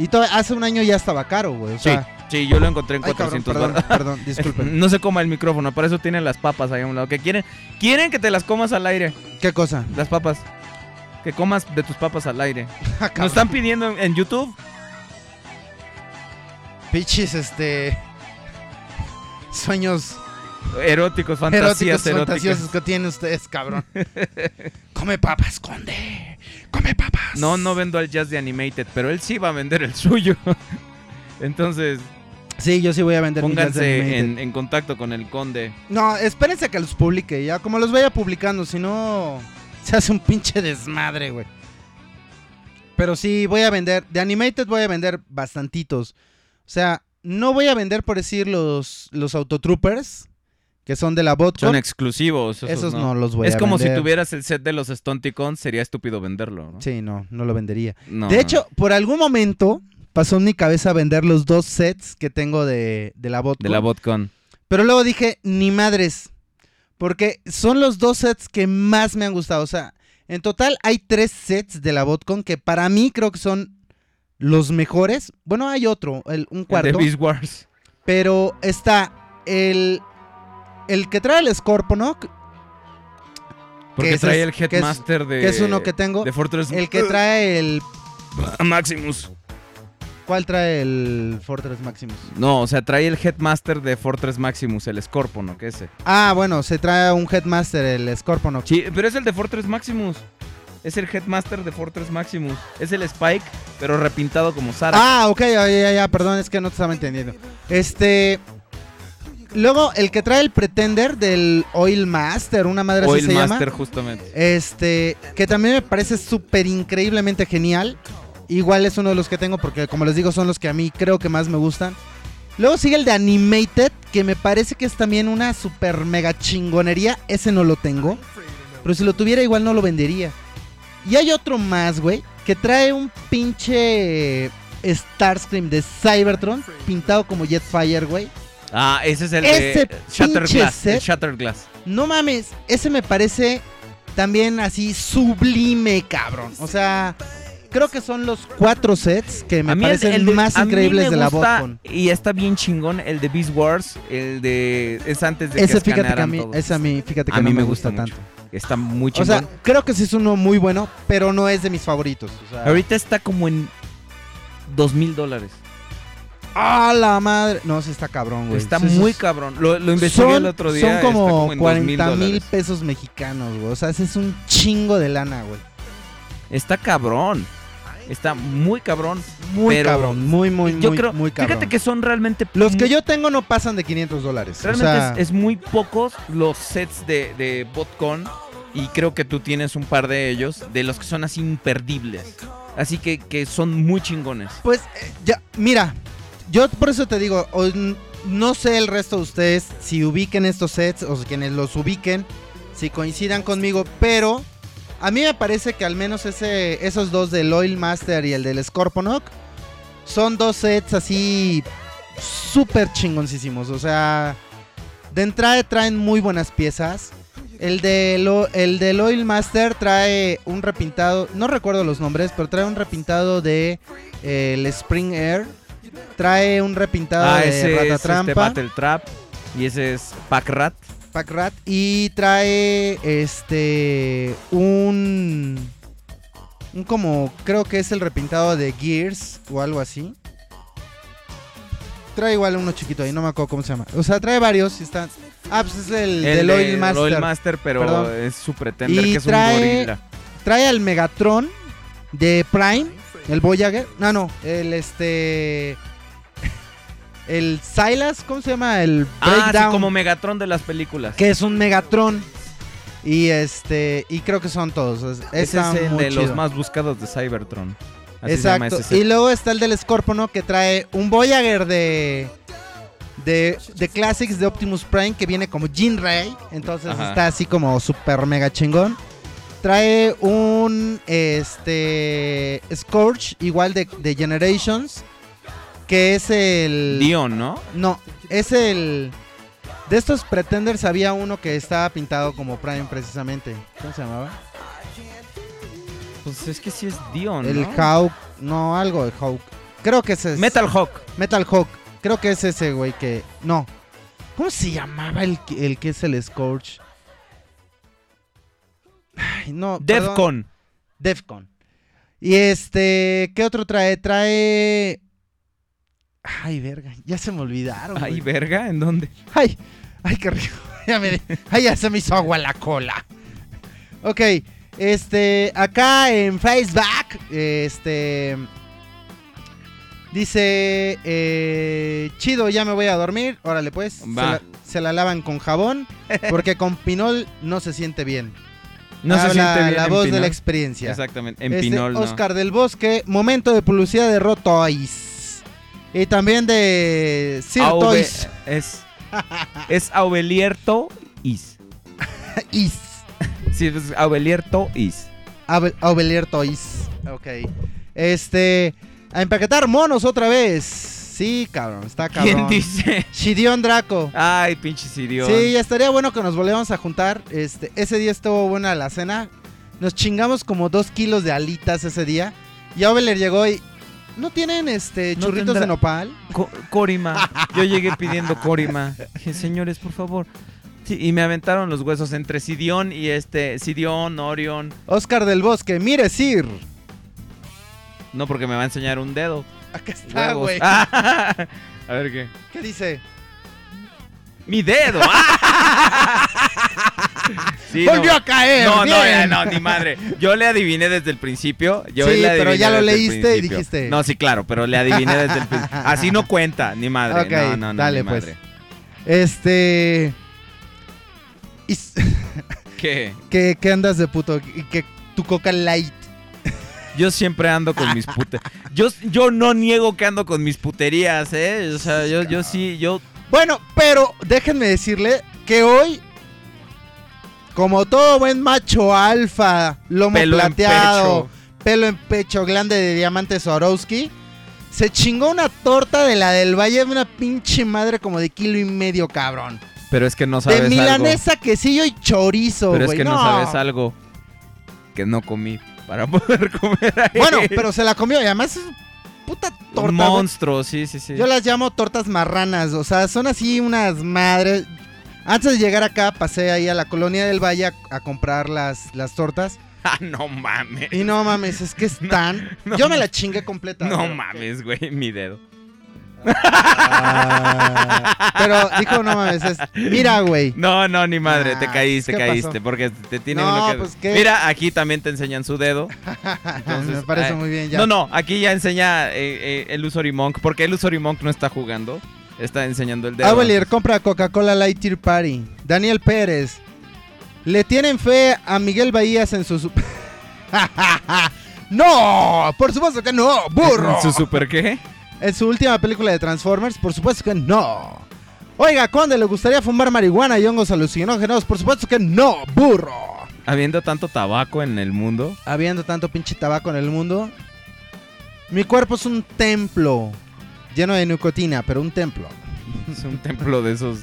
[SPEAKER 3] Y hace un año ya estaba caro, güey. O
[SPEAKER 2] Sí,
[SPEAKER 3] sea,
[SPEAKER 2] sí, yo lo encontré en
[SPEAKER 3] ay, cabrón,
[SPEAKER 2] 400
[SPEAKER 3] perdón, perdón, *laughs* disculpen.
[SPEAKER 2] No se coma el micrófono, por eso tienen las papas ahí a un lado. Que quieren, quieren que te las comas al aire,
[SPEAKER 3] ¿Qué cosa?
[SPEAKER 2] las papas. Que comas de tus papas al aire. *laughs*
[SPEAKER 3] Ah,
[SPEAKER 2] Nos están pidiendo en, en YouTube.
[SPEAKER 3] Pichis, este. Sueños
[SPEAKER 2] Eróticos, fantasías
[SPEAKER 3] eróticos,
[SPEAKER 2] eróticas.
[SPEAKER 3] fantasiosos que tienen ustedes, cabrón. Come papas, conde. Come papas.
[SPEAKER 2] No, no vendo al Jazz de Animated, pero él sí va a vender el suyo. *laughs* Entonces,
[SPEAKER 3] Sí, yo sí voy a vender mi Jazz
[SPEAKER 2] pónganse
[SPEAKER 3] Animated.
[SPEAKER 2] en, en contacto con el conde.
[SPEAKER 3] No, espérense a que los publique ya. Como los vaya publicando, si no. *laughs* Se hace un pinche desmadre, güey. Pero sí, voy a vender. De Animated voy a vender bastantitos. O sea, no voy a vender, por decir, los, los Autotroopers. Que son de la Botcon.
[SPEAKER 2] Son exclusivos. Esos,
[SPEAKER 3] Esos
[SPEAKER 2] no.
[SPEAKER 3] no. los voy
[SPEAKER 2] es
[SPEAKER 3] a
[SPEAKER 2] como si tuvieras el set de los Stunticons, sería estúpido venderlo. ¿no?
[SPEAKER 3] Sí, no, no lo vendería.
[SPEAKER 2] No,
[SPEAKER 3] de hecho, por algún momento pasó en mi cabeza vender los dos sets que tengo de, de la Botcon.
[SPEAKER 2] de la Botcon.
[SPEAKER 3] Pero luego dije, ni madres. Porque son los dos sets que más me han gustado. O sea, en total hay tres sets de la Botcon que para mí creo que son los mejores. Bueno, hay otro, el- un
[SPEAKER 2] El de
[SPEAKER 3] cuarto.
[SPEAKER 2] Beast Wars.
[SPEAKER 3] Pero está el, el que trae el Scorponok,
[SPEAKER 2] Porque
[SPEAKER 3] ese
[SPEAKER 2] trae
[SPEAKER 3] es-
[SPEAKER 2] el
[SPEAKER 3] que es-
[SPEAKER 2] Headmaster de.
[SPEAKER 3] que es uno que tengo.
[SPEAKER 2] De Fortress.
[SPEAKER 3] El que trae el... *laughs*
[SPEAKER 2] Maximus.
[SPEAKER 3] ¿Cuál trae el Fortress Maximus?
[SPEAKER 2] No, o sea, trae el Headmaster de Fortress Maximus, el Scorpono, que ese.
[SPEAKER 3] Ah, bueno, se trae un Headmaster, el Scorponok.
[SPEAKER 2] Sí, pero es el de Fortress Maximus. Es el Headmaster de Fortress Maximus. Es el Spike, pero repintado como Sara.
[SPEAKER 3] Ah, ok, ya, ya, ya, perdón, es que no te estaba entendiendo. Este. Luego, el que trae el Pretender del Oil Master, una madre así
[SPEAKER 2] Oil
[SPEAKER 3] se
[SPEAKER 2] Master,
[SPEAKER 3] llama.
[SPEAKER 2] justamente.
[SPEAKER 3] Este, que también me parece súper increíblemente genial. Igual es uno de los que tengo porque, como les digo, son los que a mí creo que más me gustan. Luego sigue el de Animated, que me parece que es también una super mega chingonería. Ese no lo tengo. Pero si lo tuviera, igual no lo vendería. Y hay otro más, güey, que trae un pinche Starscream de Cybertron, pintado como Jetfire, güey.
[SPEAKER 2] Ah, ese es el
[SPEAKER 3] Ese
[SPEAKER 2] de Shattered
[SPEAKER 3] pinche
[SPEAKER 2] Glass.
[SPEAKER 3] set.
[SPEAKER 2] El Shattered Glass.
[SPEAKER 3] No mames, ese me parece también así sublime, cabrón. O sea, creo que son los cuatro sets que me
[SPEAKER 2] el-
[SPEAKER 3] parecen
[SPEAKER 2] el de-
[SPEAKER 3] más increíbles
[SPEAKER 2] me
[SPEAKER 3] de la Botcon.
[SPEAKER 2] Y está bien chingón el de Beast Wars, el de es antes de
[SPEAKER 3] Ese
[SPEAKER 2] que
[SPEAKER 3] fíjate que a mí,
[SPEAKER 2] todos.
[SPEAKER 3] ese a mí, fíjate que
[SPEAKER 2] A
[SPEAKER 3] no me
[SPEAKER 2] me
[SPEAKER 3] gusta, tanto.
[SPEAKER 2] Está muy
[SPEAKER 3] O
[SPEAKER 2] chingón.
[SPEAKER 3] sea, creo que sí es uno muy bueno, pero no es de mis favoritos. O sea,
[SPEAKER 2] Ahorita está como en dos mil dólares.
[SPEAKER 3] ¡Ah, la madre! No, sí está cabrón, güey.
[SPEAKER 2] Está
[SPEAKER 3] Sí,
[SPEAKER 2] muy cabrón. Lo, lo investigué
[SPEAKER 3] Son,
[SPEAKER 2] el otro día.
[SPEAKER 3] son como,
[SPEAKER 2] en
[SPEAKER 3] 40
[SPEAKER 2] 2,000
[SPEAKER 3] mil pesos mexicanos, güey. O sea, ese es un chingo de lana, güey.
[SPEAKER 2] Está cabrón. Está muy cabrón.
[SPEAKER 3] Muy
[SPEAKER 2] Pero
[SPEAKER 3] cabrón, muy, muy,
[SPEAKER 2] yo
[SPEAKER 3] muy,
[SPEAKER 2] creo,
[SPEAKER 3] muy cabrón.
[SPEAKER 2] fíjate que son realmente
[SPEAKER 3] Los que yo tengo no pasan de 500 dólares. O
[SPEAKER 2] realmente
[SPEAKER 3] sea,
[SPEAKER 2] es, es muy pocos los sets de, de BotCon y creo que tú tienes un par de ellos de los que son así imperdibles. Así que, que son muy chingones.
[SPEAKER 3] Pues, eh, ya, mira, yo por eso te digo, no sé el resto de ustedes si ubiquen estos sets o quienes los ubiquen, si coincidan conmigo, pero a mí me parece que al menos ese, esos dos del Oil Master y el del Scorponok son dos sets así súper chingoncísimos. O sea, de entrada traen muy buenas piezas. El del, o- el del Oil Master trae un repintado, no recuerdo los nombres, pero trae un repintado de eh, el Spring Air. Trae un repintado
[SPEAKER 2] Ah,
[SPEAKER 3] de
[SPEAKER 2] ese es este
[SPEAKER 3] Ratatrampa,
[SPEAKER 2] Battle Trap y ese es Pack Rat.
[SPEAKER 3] Pack Rat. Y trae este un un como creo que es el repintado de Gears o algo así. Trae igual uno chiquito ahí, no me acuerdo cómo se llama. O sea, trae varios y están. Ah, pues es el, del
[SPEAKER 2] de
[SPEAKER 3] Oil Master.
[SPEAKER 2] Oil Master, pero
[SPEAKER 3] Perdón.
[SPEAKER 2] es su pretender
[SPEAKER 3] Y
[SPEAKER 2] que es
[SPEAKER 3] trae-
[SPEAKER 2] un gorila.
[SPEAKER 3] Trae al Megatron de Prime, el Voyager. No, no, el este. El Silas, ¿cómo se llama? El
[SPEAKER 2] Ah, sí,
[SPEAKER 3] Breakdown.
[SPEAKER 2] como Megatron de las películas.
[SPEAKER 3] que es un Megatron. Y este. Y creo que son todos. es-
[SPEAKER 2] Ese es el de los más buscados de Cybertron. Así se llama
[SPEAKER 3] Exacto. Y luego está el del Scorpono que trae un Voyager de. De, de Classics de Optimus Prime que viene como Jean Ray. Entonces
[SPEAKER 2] Ajá.
[SPEAKER 3] está así como super mega chingón. Trae un este Scourge igual de, de Generations que es el
[SPEAKER 2] Dion, ¿no?
[SPEAKER 3] no, es el de estos Pretenders había uno que estaba pintado como Prime precisamente. ¿Cómo se llamaba?
[SPEAKER 2] Pues es que sí es Dion,
[SPEAKER 3] el
[SPEAKER 2] ¿no?
[SPEAKER 3] Hawk, no, algo de Hawk. Creo que ese es
[SPEAKER 2] Metal Hawk.
[SPEAKER 3] Metal Hawk. Creo que es ese güey que no. ¿Cómo se llamaba el, que- el que es el Scourge? Ay, no, perdón.
[SPEAKER 2] Defcon.
[SPEAKER 3] Defcon. Y este, ¿qué otro trae? Trae. Ay, verga, ya se me olvidaron.
[SPEAKER 2] Ay, verga, ¿en dónde?
[SPEAKER 3] Ay, ay, qué rico. *laughs* Ya me, ay, ya se me hizo agua la cola. Ok, este, acá en Facebook, este, dice, eh, chido, ya me voy a dormir. Órale, pues, se la, se la lavan con jabón, porque con pinol no se siente bien.
[SPEAKER 2] No se
[SPEAKER 3] Habla
[SPEAKER 2] siente bien
[SPEAKER 3] la voz de la experiencia.
[SPEAKER 2] Exactamente, en
[SPEAKER 3] Este,
[SPEAKER 2] Pinol, no.
[SPEAKER 3] Oscar del Bosque, momento de publicidad de Rotoys. Y también de Sir Toys.
[SPEAKER 2] Es, es Aubelierto Is. *laughs*
[SPEAKER 3] Is.
[SPEAKER 2] Sí, es Aubelierto Is.
[SPEAKER 3] Toys. Ok. Este. A empaquetar monos otra vez. Sí, cabrón. Está cabrón.
[SPEAKER 2] ¿Quién dice?
[SPEAKER 3] Shidion Draco.
[SPEAKER 2] Ay, pinche Sirión.
[SPEAKER 3] Sí, estaría bueno que nos volviéramos a juntar. Este, ese día estuvo buena la cena. Nos chingamos como dos kilos de alitas ese día. Y Aubeler llegó y. ¿No tienen este
[SPEAKER 2] No
[SPEAKER 3] churritos
[SPEAKER 2] tendrá-
[SPEAKER 3] de nopal?
[SPEAKER 2] Co- Corima. Yo llegué pidiendo Corima. Dije, señores, por favor. Sí, y me aventaron los huesos entre Sidión y este. Sidión, Orion.
[SPEAKER 3] Oscar del Bosque, mire, Sir.
[SPEAKER 2] No, porque me va a enseñar un dedo. *laughs*
[SPEAKER 3] Acá está, güey. *laughs*
[SPEAKER 2] a ver qué.
[SPEAKER 3] ¿Qué dice?
[SPEAKER 2] ¡Mi dedo! *laughs* Sí,
[SPEAKER 3] Volvió
[SPEAKER 2] no.
[SPEAKER 3] a caer.
[SPEAKER 2] No, no, ya, no, ni madre. Yo le adiviné desde el principio. Yo
[SPEAKER 3] Sí,
[SPEAKER 2] le
[SPEAKER 3] pero ya lo leíste y dijiste.
[SPEAKER 2] No, sí, claro, pero le adiviné desde el principio. Así no cuenta, ni madre.
[SPEAKER 3] Ok,
[SPEAKER 2] no, no, no,
[SPEAKER 3] dale,
[SPEAKER 2] ni
[SPEAKER 3] pues.
[SPEAKER 2] madre.
[SPEAKER 3] Este.
[SPEAKER 2] ¿Qué?
[SPEAKER 3] ¿Qué, qué andas de puto? Y que tu coca light.
[SPEAKER 2] Yo siempre ando con mis puterías. Yo, yo no niego que ando con mis puterías, ¿eh? O sea, yo, yo sí, yo...
[SPEAKER 3] Bueno, pero déjenme decirle que hoy, como todo buen macho alfa, lomo
[SPEAKER 2] Pelo en
[SPEAKER 3] plateado,
[SPEAKER 2] pecho.
[SPEAKER 3] pelo en pecho, glande de diamante Swarovski, se chingó una torta de la del Valle de una pinche madre como de kilo y medio, cabrón.
[SPEAKER 2] Pero es que no sabes
[SPEAKER 3] De
[SPEAKER 2] algo.
[SPEAKER 3] milanesa, quesillo y chorizo,
[SPEAKER 2] Pero
[SPEAKER 3] güey.
[SPEAKER 2] es que no. sabes algo que no comí para *laughs* poder comer ahí.
[SPEAKER 3] Bueno, pero se la comió y además es puta torta.
[SPEAKER 2] Un monstruo, sí, sí, sí.
[SPEAKER 3] Yo las llamo tortas marranas, o sea, son así unas madres. Antes de llegar acá, pasé ahí a la colonia del Valle a, a comprar las, las tortas. *laughs*
[SPEAKER 2] Ah, no mames.
[SPEAKER 3] Y no mames, es que están. *laughs*
[SPEAKER 2] no.
[SPEAKER 3] Yo me la chingué completa.
[SPEAKER 2] No mames, güey, mi dedo.
[SPEAKER 3] Ah, pero dijo, no mames, es. Mira, güey.
[SPEAKER 2] No, no, ni madre, te
[SPEAKER 3] Ah,
[SPEAKER 2] caíste,
[SPEAKER 3] ¿qué
[SPEAKER 2] caíste,
[SPEAKER 3] pasó?
[SPEAKER 2] porque te tiene
[SPEAKER 3] No,
[SPEAKER 2] uno que...
[SPEAKER 3] pues, ¿qué?
[SPEAKER 2] Mira, aquí también te enseñan su dedo. *laughs* Entonces,
[SPEAKER 3] me parece
[SPEAKER 2] ay,
[SPEAKER 3] muy bien ya.
[SPEAKER 2] No, no, aquí ya enseña eh, eh, el Usory Monk, porque el Usory Monk no está jugando, está enseñando el dedo.
[SPEAKER 3] Avelier compra Coca-Cola Light Tier Party. Daniel Pérez. Le tienen fe a Miguel Bahías en su. su- *laughs* ¡No! Por supuesto que no, burro.
[SPEAKER 2] ¿Su super qué?
[SPEAKER 3] En su última película de Transformers, por supuesto que no. Oiga, Conde, ¿le gustaría fumar marihuana y hongos alucinógenos? Por supuesto que no, burro.
[SPEAKER 2] Habiendo tanto tabaco en el mundo.
[SPEAKER 3] Habiendo tanto pinche tabaco en el mundo. Mi cuerpo es un templo. Lleno de nicotina, pero un templo. *laughs*
[SPEAKER 2] Es un templo de esos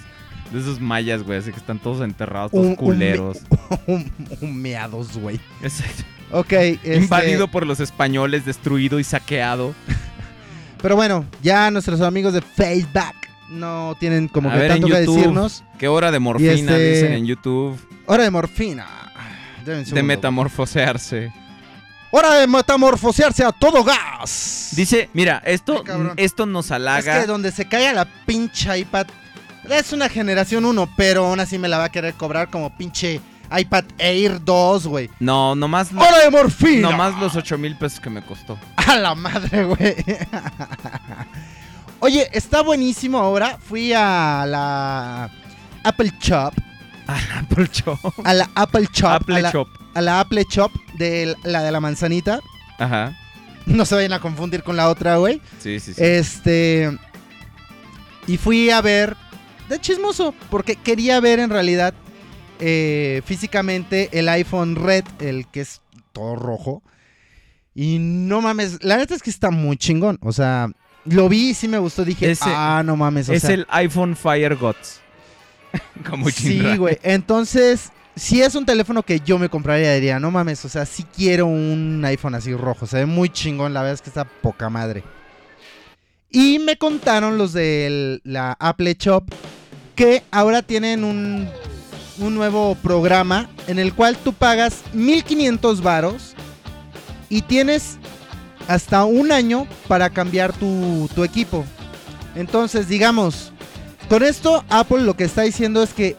[SPEAKER 2] de esos mayas, güey, así que están todos enterrados, todos
[SPEAKER 3] Un-
[SPEAKER 2] culeros. *laughs*
[SPEAKER 3] Humeados, güey.
[SPEAKER 2] Exacto.
[SPEAKER 3] Ok. este,
[SPEAKER 2] Invadido por los españoles, destruido y saqueado.
[SPEAKER 3] Pero bueno, ya nuestros amigos de Facebook no tienen como
[SPEAKER 2] A
[SPEAKER 3] que
[SPEAKER 2] ver,
[SPEAKER 3] tanto que decirnos.
[SPEAKER 2] Qué hora de morfina,
[SPEAKER 3] este-
[SPEAKER 2] dicen en YouTube.
[SPEAKER 3] Hora de morfina.
[SPEAKER 2] De metamorfosearse.
[SPEAKER 3] Hora de metamorfosearse a todo gas.
[SPEAKER 2] Dice, mira, esto, esto nos
[SPEAKER 3] Es
[SPEAKER 2] halaga.
[SPEAKER 3] que donde se caiga la pinche iPad. Es una generación 1, pero aún así me la va a querer cobrar como pinche iPad Air 2, güey.
[SPEAKER 2] No, nomás, lo-
[SPEAKER 3] ¡Hora de morfina!
[SPEAKER 2] nomás los 8 mil pesos que me costó. *laughs*
[SPEAKER 3] A la madre, güey. *laughs* Oye, está buenísimo ahora. Fui a la Apple Shop.
[SPEAKER 2] Apple Shop.
[SPEAKER 3] A la Apple Shop.
[SPEAKER 2] Apple
[SPEAKER 3] a la,
[SPEAKER 2] Shop.
[SPEAKER 3] a la Apple Shop de la de la manzanita.
[SPEAKER 2] Ajá.
[SPEAKER 3] No se vayan a confundir con la otra, güey.
[SPEAKER 2] Sí, sí, sí.
[SPEAKER 3] Este. Y fui a ver. De chismoso. Porque quería ver en realidad eh, físicamente el iPhone Red, el que es todo rojo. Y no mames, la neta es que está muy chingón. O sea, lo vi y sí me gustó. Dije,
[SPEAKER 2] Ese-
[SPEAKER 3] ah, no mames. O
[SPEAKER 2] es
[SPEAKER 3] sea,
[SPEAKER 2] el iPhone Fire Gods. *laughs* Como
[SPEAKER 3] Sí,
[SPEAKER 2] Shinra.
[SPEAKER 3] güey. Entonces, si es un teléfono que yo me compraría, diría, no mames, o sea, sí quiero un iPhone así rojo. Se ve muy chingón, la verdad es que está poca madre. Y me contaron los de la Apple Shop que ahora tienen un, un nuevo programa en el cual tú pagas 1500 varos y tienes hasta un año para cambiar tu, tu equipo. Entonces, digamos, con esto Apple lo que está diciendo es que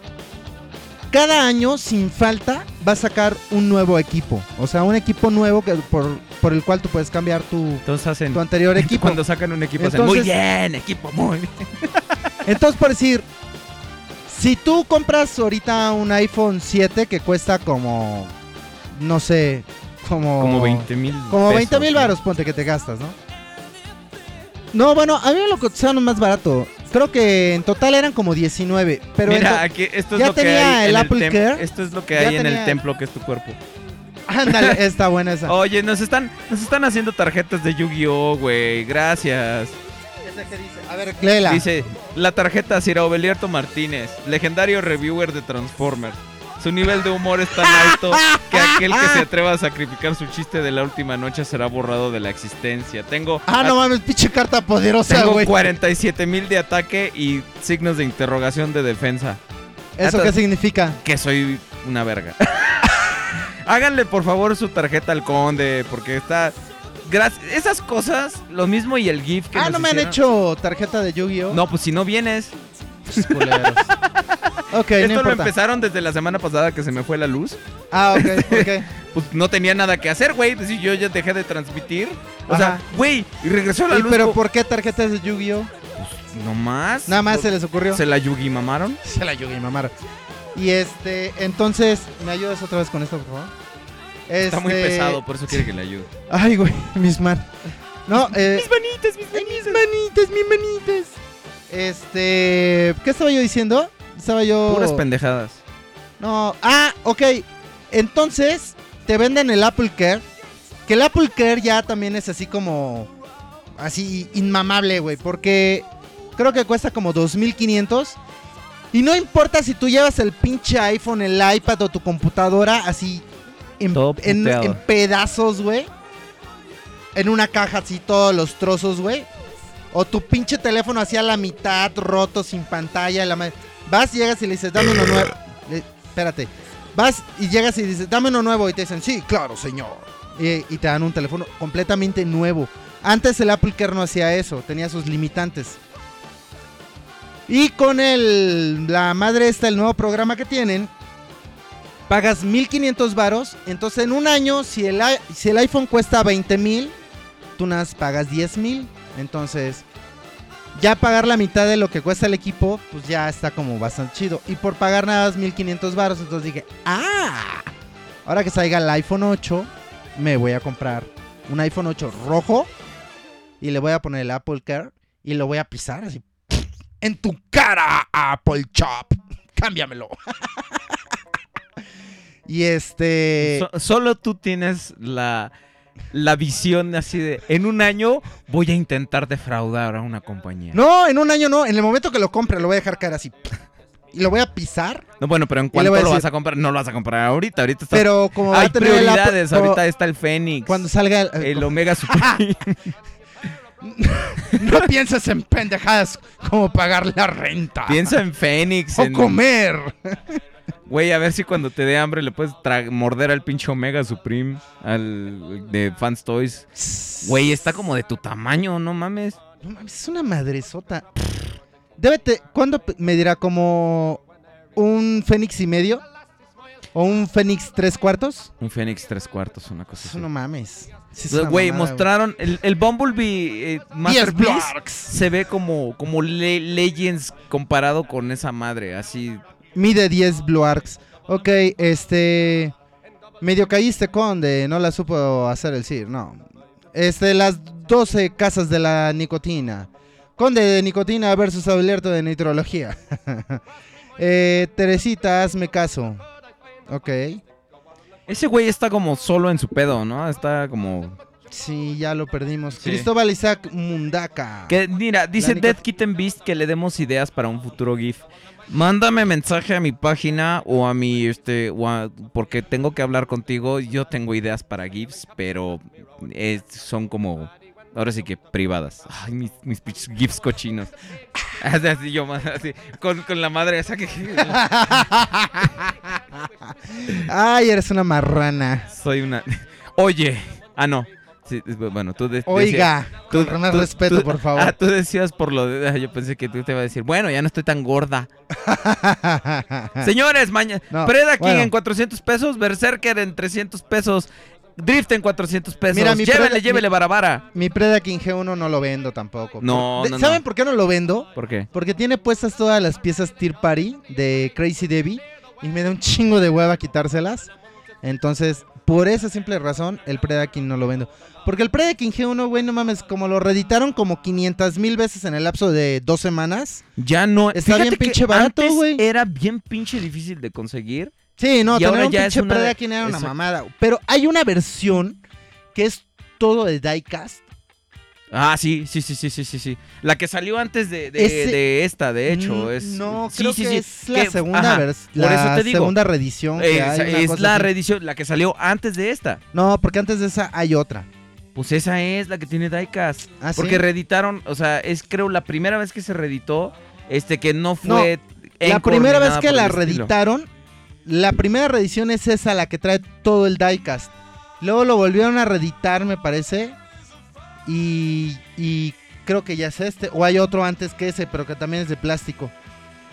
[SPEAKER 3] cada año, sin falta, va a sacar un nuevo equipo. O sea, un equipo nuevo que, por, por el cual tú puedes cambiar tu,
[SPEAKER 2] Entonces hacen.
[SPEAKER 3] tu anterior *laughs* equipo.
[SPEAKER 2] Cuando sacan un equipo, hacen, muy bien, equipo, muy bien.
[SPEAKER 3] Entonces, por decir, si tú compras ahorita un iPhone 7 que cuesta como, no sé, como...
[SPEAKER 2] Como 20 mil.
[SPEAKER 3] Como 20 mil varos, ponte que te gastas, ¿no? No, bueno, a mí me lo cotizaron más barato. Creo que en total eran como 19. Pero
[SPEAKER 2] Mira,
[SPEAKER 3] to-
[SPEAKER 2] aquí, esto es
[SPEAKER 3] ya
[SPEAKER 2] lo que hay
[SPEAKER 3] el
[SPEAKER 2] en
[SPEAKER 3] Apple
[SPEAKER 2] el tem-
[SPEAKER 3] Care.
[SPEAKER 2] Esto es lo que
[SPEAKER 3] Ya
[SPEAKER 2] hay en el
[SPEAKER 3] tenía-
[SPEAKER 2] templo que es tu cuerpo. *laughs*
[SPEAKER 3] Ándale, está buena esa.
[SPEAKER 2] Oye, nos están, nos están haciendo tarjetas de Yu-Gi-Oh, güey. Gracias.
[SPEAKER 3] A ver, léela.
[SPEAKER 2] Dice, la tarjeta Sir Aubelierto Martínez, legendario reviewer de Transformers. Su nivel de humor es tan alto que aquel que se atreva a sacrificar su chiste de la última noche será borrado de la existencia. Tengo,
[SPEAKER 3] Ah, no mames, pinche carta poderosa,
[SPEAKER 2] tengo
[SPEAKER 3] güey.
[SPEAKER 2] 47 mil de ataque y signos de interrogación de defensa.
[SPEAKER 3] ¿Eso qué significa?
[SPEAKER 2] Que soy una verga. *laughs* Háganle por favor su tarjeta al conde, porque está... Gracias. Esas cosas, lo mismo y el GIF que
[SPEAKER 3] Ah,
[SPEAKER 2] nos
[SPEAKER 3] no me han hecho tarjeta de Yu-Gi-Oh.
[SPEAKER 2] No, pues si no vienes.
[SPEAKER 3] culeros. *laughs* ok,
[SPEAKER 2] Esto
[SPEAKER 3] no
[SPEAKER 2] lo empezaron desde la semana pasada que se me fue la luz.
[SPEAKER 3] Ah, ok, ok. *laughs*
[SPEAKER 2] Pues no tenía nada que hacer, güey. Pues yo ya dejé de transmitir. O
[SPEAKER 3] Ajá.
[SPEAKER 2] sea, güey, y regresó la
[SPEAKER 3] ¿Y
[SPEAKER 2] luz.
[SPEAKER 3] pero por qué tarjetas de Yu-Gi-Oh?
[SPEAKER 2] No más.
[SPEAKER 3] Nada más se les ocurrió.
[SPEAKER 2] Se la yugi mamaron.
[SPEAKER 3] Se la Yu-Gi mamar. Y este, entonces, ¿me ayudas otra vez con esto, por favor?
[SPEAKER 2] Está muy
[SPEAKER 3] Este-
[SPEAKER 2] pesado, por eso quiere que le ayude.
[SPEAKER 3] Ay, güey, *laughs* mis man. No, eh.
[SPEAKER 2] Mis manitas, mis
[SPEAKER 3] Mis manitas, mis manitas. Este. ¿Qué estaba yo diciendo? Estaba yo.
[SPEAKER 2] Puras pendejadas.
[SPEAKER 3] No. Ah, ok. Entonces, te venden el Apple Care. Que el Apple Care ya también es así como. Así inmamable, güey. Porque creo que cuesta como 2500. Y no importa si tú llevas el pinche iPhone, el iPad o tu computadora así en, pedazos, güey. En una caja así, todos los trozos, güey. O tu pinche teléfono así a la mitad, roto, sin pantalla. La ma- Vas, llegas y le dices, dame uno nuevo. Le- Espérate. Vas y llegas y dices, dame uno nuevo. Y te dicen, sí, claro, señor. Y, y te dan un teléfono completamente nuevo. Antes el Apple Care no hacía eso, tenía sus limitantes. Y con el, la madre esta, el nuevo programa que tienen, pagas 1500 varos. Entonces en un año, si el, iPhone cuesta 20 mil, tú más pagas 10 mil. Entonces, ya pagar la mitad de lo que cuesta el equipo, pues ya está como bastante chido. Y por pagar nada más 1500 varos, entonces dije, ah, ahora que salga el iPhone 8, me voy a comprar un iPhone 8 rojo y le voy a poner el Apple Care y lo voy a pisar así. En tu cara, Apple Chop. Cámbiamelo. *laughs* y este...
[SPEAKER 2] So- solo tú tienes la, la visión así de, en un año voy a intentar defraudar a una compañía.
[SPEAKER 3] No, en un año no. En el momento que lo compre, lo voy a dejar caer así. Y lo voy a pisar.
[SPEAKER 2] No, bueno, pero en
[SPEAKER 3] a
[SPEAKER 2] lo vas a comprar, no lo vas a comprar ahorita. Ahorita está...
[SPEAKER 3] Pero como va
[SPEAKER 2] hay
[SPEAKER 3] a tener
[SPEAKER 2] prioridades.
[SPEAKER 3] como-
[SPEAKER 2] Ahorita está el Fénix,
[SPEAKER 3] Cuando salga el...
[SPEAKER 2] el Omega Supreme. *laughs* *laughs*
[SPEAKER 3] no pienses en pendejadas como pagar la renta.
[SPEAKER 2] Piensa en Fénix.
[SPEAKER 3] O
[SPEAKER 2] en-
[SPEAKER 3] comer.
[SPEAKER 2] Güey, a ver si cuando te dé hambre le puedes morder al pinche Omega Supreme, al de Fans Toys. Güey, está como de tu tamaño, no mames.
[SPEAKER 3] No mames, es una madresota. Débete, ¿cuándo pe- me dirá como un Fénix y medio? ¿O un Fénix tres cuartos?
[SPEAKER 2] Un Fénix tres cuartos, una cosa
[SPEAKER 3] Eso
[SPEAKER 2] así.
[SPEAKER 3] no mames.
[SPEAKER 2] Güey, mostraron el, el Bumblebee eh. Masterpiece.
[SPEAKER 3] 10 blocks.
[SPEAKER 2] Se ve como, como Le- Legends comparado con esa madre, así.
[SPEAKER 3] Mide 10 Blue Arcs. Ok, este. Medio caíste, Conde. No la supo hacer el CIR, no. Este, las 12 casas de la nicotina. Conde de nicotina versus Abelerto de nitrología. *laughs* Eh, Teresita, hazme caso. Ok.
[SPEAKER 2] Ese güey está como solo en su pedo, ¿no? Está como...
[SPEAKER 3] Sí, ya lo perdimos.
[SPEAKER 2] Sí.
[SPEAKER 3] Cristóbal Isaac Mundaca.
[SPEAKER 2] Que, mira, dice Dead Kitten Beast que le demos ideas para un futuro GIF. Mándame mensaje a mi página o a mi, este, o a- porque tengo que hablar contigo. Yo tengo ideas para GIFs, pero son como, ahora sí que privadas. Ay, mis, mis GIFs cochinos. *laughs* Así, así yo, más *laughs* así, con, con la madre esa que... *laughs*
[SPEAKER 3] Ay, eres una marrana.
[SPEAKER 2] Soy una... Oye, ah, no. Sí, bueno, tú de- decías-
[SPEAKER 3] Oiga,
[SPEAKER 2] Tú-
[SPEAKER 3] con más
[SPEAKER 2] tú-
[SPEAKER 3] respeto,
[SPEAKER 2] tú-
[SPEAKER 3] por favor.
[SPEAKER 2] Ah, tú decías por lo de. ah, Yo pensé que tú te ibas a decir, bueno, ya no estoy tan gorda. *laughs* Señores, mañana.
[SPEAKER 3] No,
[SPEAKER 2] Predaking
[SPEAKER 3] bueno.
[SPEAKER 2] en 400 pesos, Berserker en 300 pesos, Drift en 400 pesos.
[SPEAKER 3] Mira, mi
[SPEAKER 2] llévele,
[SPEAKER 3] Preda-
[SPEAKER 2] llévele,
[SPEAKER 3] mi-
[SPEAKER 2] barabara.
[SPEAKER 3] Mi Predaking G1 no lo vendo tampoco.
[SPEAKER 2] No,
[SPEAKER 3] De-
[SPEAKER 2] no, no.
[SPEAKER 3] ¿Saben por qué no lo vendo?
[SPEAKER 2] ¿Por qué?
[SPEAKER 3] Porque tiene puestas todas las piezas Tier Party de Crazy Debbie y me da un chingo de hueva quitárselas. Entonces, por esa simple razón, el Predaking no lo vendo. Porque el Predaking G1, güey, no mames, como lo reeditaron como 500 mil veces en el lapso de dos semanas.
[SPEAKER 2] Ya no.
[SPEAKER 3] Está
[SPEAKER 2] fíjate
[SPEAKER 3] bien pinche barato, güey.
[SPEAKER 2] Era bien pinche difícil de conseguir.
[SPEAKER 3] Sí, no,
[SPEAKER 2] Y ahora
[SPEAKER 3] tener un
[SPEAKER 2] ya es
[SPEAKER 3] pinche
[SPEAKER 2] de-
[SPEAKER 3] Predaking era una mamada. Pero hay una versión que es todo de diecast.
[SPEAKER 2] Ah, sí, sí, sí, sí, sí, sí, sí. La que salió antes de, de,
[SPEAKER 3] Ese-
[SPEAKER 2] de esta, de hecho.
[SPEAKER 3] Mm,
[SPEAKER 2] es,
[SPEAKER 3] No,
[SPEAKER 2] sí,
[SPEAKER 3] creo
[SPEAKER 2] sí,
[SPEAKER 3] que
[SPEAKER 2] sí.
[SPEAKER 3] es la
[SPEAKER 2] Que-
[SPEAKER 3] segunda
[SPEAKER 2] ajá,
[SPEAKER 3] vers-
[SPEAKER 2] por eso te digo.
[SPEAKER 3] segunda reedición que
[SPEAKER 2] Es,
[SPEAKER 3] hay, una
[SPEAKER 2] es
[SPEAKER 3] cosa
[SPEAKER 2] la
[SPEAKER 3] así.
[SPEAKER 2] reedición, la que salió antes de esta.
[SPEAKER 3] No, porque antes de esa hay otra.
[SPEAKER 2] Pues esa es la que tiene Diecast.
[SPEAKER 3] ¿Ah, sí?
[SPEAKER 2] Porque reeditaron, o sea, es creo la primera vez que se reeditó, este que no fue.
[SPEAKER 3] La primera vez que la reeditaron, la primera reedición es esa, la que trae todo el diecast. Luego lo volvieron a reeditar, me parece. Y, y creo que ya es este. O hay otro antes que ese, pero que también es de plástico.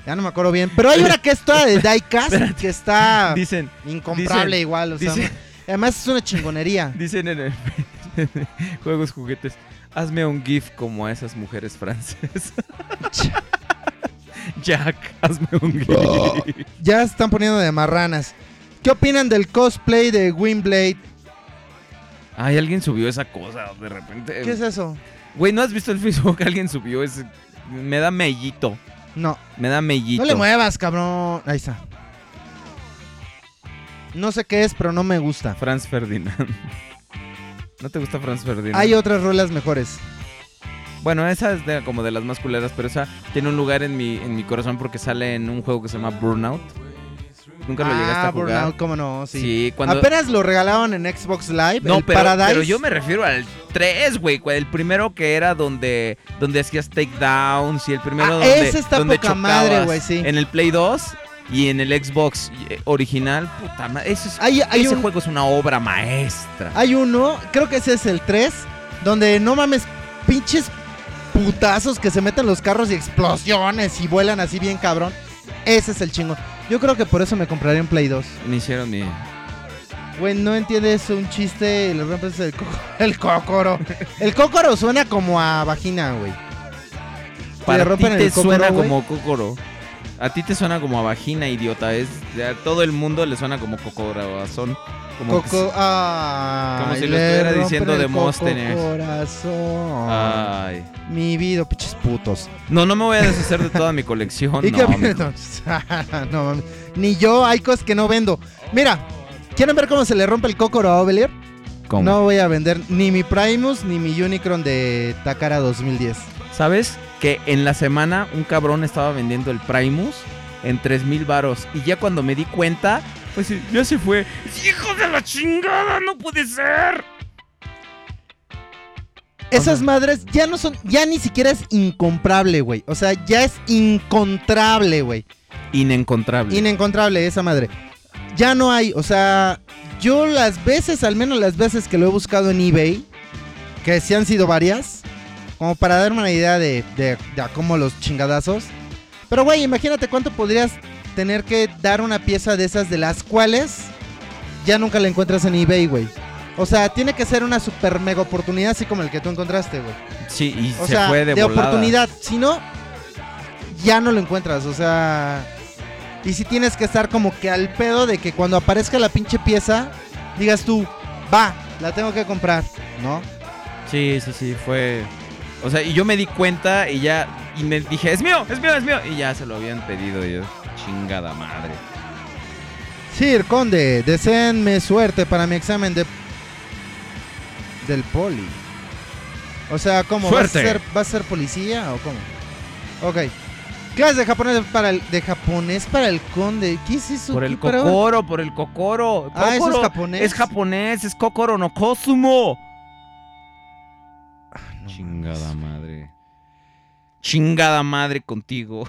[SPEAKER 3] Ya no me acuerdo bien. Pero hay una que es toda de diecast, *laughs* que está
[SPEAKER 2] Dicen,
[SPEAKER 3] incomparable
[SPEAKER 2] dicen-
[SPEAKER 3] igual. O sea, además es una chingonería. *laughs*
[SPEAKER 2] dicen en el *laughs* juegos juguetes, hazme un GIF como a esas mujeres francesas. *laughs* Jack, hazme un GIF.
[SPEAKER 3] Ya se están poniendo de marranas. ¿Qué opinan del cosplay de Windblade?
[SPEAKER 2] Ay, alguien subió esa cosa de repente.
[SPEAKER 3] ¿Qué es eso?
[SPEAKER 2] Güey, ¿no has visto el Facebook? *laughs* Alguien subió ese. Me da mellito.
[SPEAKER 3] No.
[SPEAKER 2] Me da mellito.
[SPEAKER 3] No le muevas, cabrón. Ahí está. No sé qué es, pero no me gusta.
[SPEAKER 2] Franz Ferdinand. ¿No te gusta Franz Ferdinand?
[SPEAKER 3] Hay otras rolas mejores.
[SPEAKER 2] Bueno, esa es de- como de las más culeras, pero esa tiene un lugar en mi, en mi corazón porque sale en un juego que se llama Burnout. Nunca lo llegaste
[SPEAKER 3] ah,
[SPEAKER 2] a jugar.
[SPEAKER 3] Burnout, cómo no, sí.
[SPEAKER 2] Sí, cuando.
[SPEAKER 3] Apenas lo regalaron en Xbox Live,
[SPEAKER 2] no,
[SPEAKER 3] el
[SPEAKER 2] pero,
[SPEAKER 3] Paradise.
[SPEAKER 2] pero yo me refiero al 3, güey. El primero que era donde, donde hacías takedowns y el primero
[SPEAKER 3] Ah,
[SPEAKER 2] donde.
[SPEAKER 3] ese está
[SPEAKER 2] donde
[SPEAKER 3] poca
[SPEAKER 2] chocabas
[SPEAKER 3] madre, güey, sí.
[SPEAKER 2] En el Play 2 y en el Xbox eh, original. Puta madre. Ese, es-
[SPEAKER 3] Hay, hay
[SPEAKER 2] ese
[SPEAKER 3] un-
[SPEAKER 2] juego es una obra maestra.
[SPEAKER 3] hay uno, creo que ese es el 3, donde no mames, pinches putazos que se meten los carros y explosiones y vuelan así bien cabrón. Ese es el chingo. Yo creo que por eso me compraría un Play 2.
[SPEAKER 2] Me hicieron mi.
[SPEAKER 3] Güey, no entiendes un chiste y le rompes el, co- *laughs* el cócoro. El cócoro suena como a vagina, güey.
[SPEAKER 2] Para
[SPEAKER 3] rompen el cócoro,
[SPEAKER 2] suena como cocoro. A ti te suena como a vagina, idiota. Es, a todo el mundo le suena como cocorazón. Como que
[SPEAKER 3] Coco, ay,
[SPEAKER 2] como si lo estuviera diciendo Demóstenes.
[SPEAKER 3] corazón.
[SPEAKER 2] Ay.
[SPEAKER 3] Mi vida, pinches putos.
[SPEAKER 2] No, no me voy a deshacer de toda mi colección. *laughs*
[SPEAKER 3] ¿Y
[SPEAKER 2] no, *laughs*
[SPEAKER 3] no, mames. Ni yo, hay cosas que no vendo. Mira, ¿quieren ver cómo se le rompe el cócoro a Ovelier?
[SPEAKER 2] ¿Cómo?
[SPEAKER 3] No voy a vender ni mi Primus ni mi Unicron de Takara 2010.
[SPEAKER 2] ¿Sabes? Que en la semana un cabrón estaba vendiendo el Primus en 3000 varos. Y ya cuando me di cuenta, pues ya se fue. ¡Hijo de la chingada! ¡No puede ser!
[SPEAKER 3] Esas madres ya no son, ya ni siquiera es incomprable, güey. O sea, ya es incontrable, güey.
[SPEAKER 2] Inencontrable.
[SPEAKER 3] Inencontrable esa madre. Ya no hay, o sea, yo las veces, al menos las veces que lo he buscado en eBay, que sí han sido varias, como para darme una idea de, de, de a cómo los chingadazos. Pero, güey, imagínate cuánto podrías tener que dar una pieza de esas de las cuales ya nunca la encuentras en eBay, güey. O sea, tiene que ser una super mega oportunidad, así como el que tú encontraste, güey.
[SPEAKER 2] sí, y
[SPEAKER 3] O
[SPEAKER 2] se
[SPEAKER 3] sea,
[SPEAKER 2] fue de,
[SPEAKER 3] de,
[SPEAKER 2] volada.
[SPEAKER 3] oportunidad. Si no, ya no lo encuentras. O sea, y si tienes que estar como que al pedo de que cuando aparezca la pinche pieza, digas tú, va, la tengo que comprar, ¿no?
[SPEAKER 2] Sí, sí, sí, fue. O sea, y yo me di cuenta y ya. Y me dije, es mío, es mío, es mío. Y ya se lo habían pedido. Y yo, Chingada madre.
[SPEAKER 3] Sir Conde, deseenme suerte para mi examen de del poli. O sea, ¿cómo? ¿Vas a, ser, ¿Vas a ser policía o cómo? Ok. Clase de japonés para el de japonés para el conde. ¿Qué es eso?
[SPEAKER 2] Por el
[SPEAKER 3] ¿Qué para-
[SPEAKER 2] Kokoro, por el Kokoro.
[SPEAKER 3] Ah, eso es
[SPEAKER 2] Kokoro
[SPEAKER 3] japonés.
[SPEAKER 2] Es japonés, es Kokoro no Kosumo.
[SPEAKER 3] No
[SPEAKER 2] Chingada madre. Chingada madre contigo.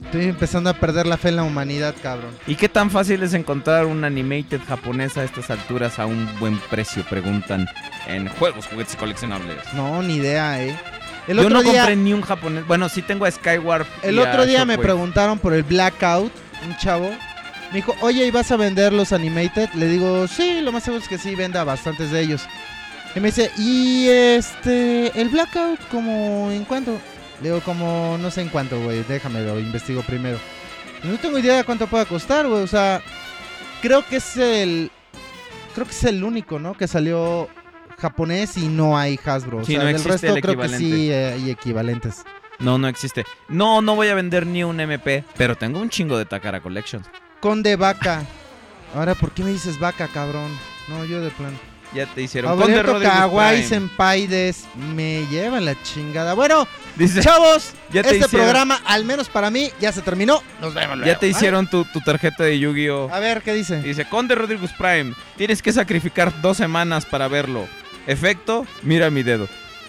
[SPEAKER 3] Estoy empezando a perder la fe en la humanidad, cabrón.
[SPEAKER 2] ¿Y qué tan fácil es encontrar un animated japonés a estas alturas a un buen precio? Preguntan en juegos, juguetes y coleccionables.
[SPEAKER 3] No, ni idea, eh. El
[SPEAKER 2] Yo
[SPEAKER 3] otro
[SPEAKER 2] no
[SPEAKER 3] día,
[SPEAKER 2] compré ni un japonés. Bueno, sí tengo a Skyward.
[SPEAKER 3] el
[SPEAKER 2] a
[SPEAKER 3] otro día me preguntaron por el Blackout, un chavo. Me dijo, oye, ¿y vas a vender los animated? Le digo, sí, lo más seguro es que sí, venda bastantes de ellos. Y me dice, ¿y este, el Blackout, como en cuánto? Le digo, como, no sé en cuánto, güey, déjame, lo investigo primero. No tengo idea de cuánto pueda costar, güey, o sea, creo que es el, creo que es el único, ¿no? Que salió japonés y no hay Hasbro. O
[SPEAKER 2] Sí,
[SPEAKER 3] sea,
[SPEAKER 2] no
[SPEAKER 3] del resto
[SPEAKER 2] el
[SPEAKER 3] creo que sí eh, hay equivalentes.
[SPEAKER 2] No, no existe. No, no voy a vender ni un MP, pero tengo un chingo de Takara Collections.
[SPEAKER 3] Conde Vaca. Ahora, ¿por qué me dices vaca, cabrón? No, yo de plan.
[SPEAKER 2] Ya te hicieron. Rodríguez
[SPEAKER 3] Kawaii. Senpai des me lleva la chingada. Bueno,
[SPEAKER 2] Dice,
[SPEAKER 3] chavos, *laughs*
[SPEAKER 2] ya te
[SPEAKER 3] este
[SPEAKER 2] hicieron,
[SPEAKER 3] programa, al menos para mí, ya se terminó. Nos vemos luego.
[SPEAKER 2] ya te
[SPEAKER 3] ¿eh?
[SPEAKER 2] hicieron tu, tu tarjeta de Yu-Gi-Oh!
[SPEAKER 3] A ver, ¿qué dice?
[SPEAKER 2] Dice, Conde Rodríguez Prime, tienes que sacrificar dos semanas para verlo. Efecto, mira mi dedo. *laughs*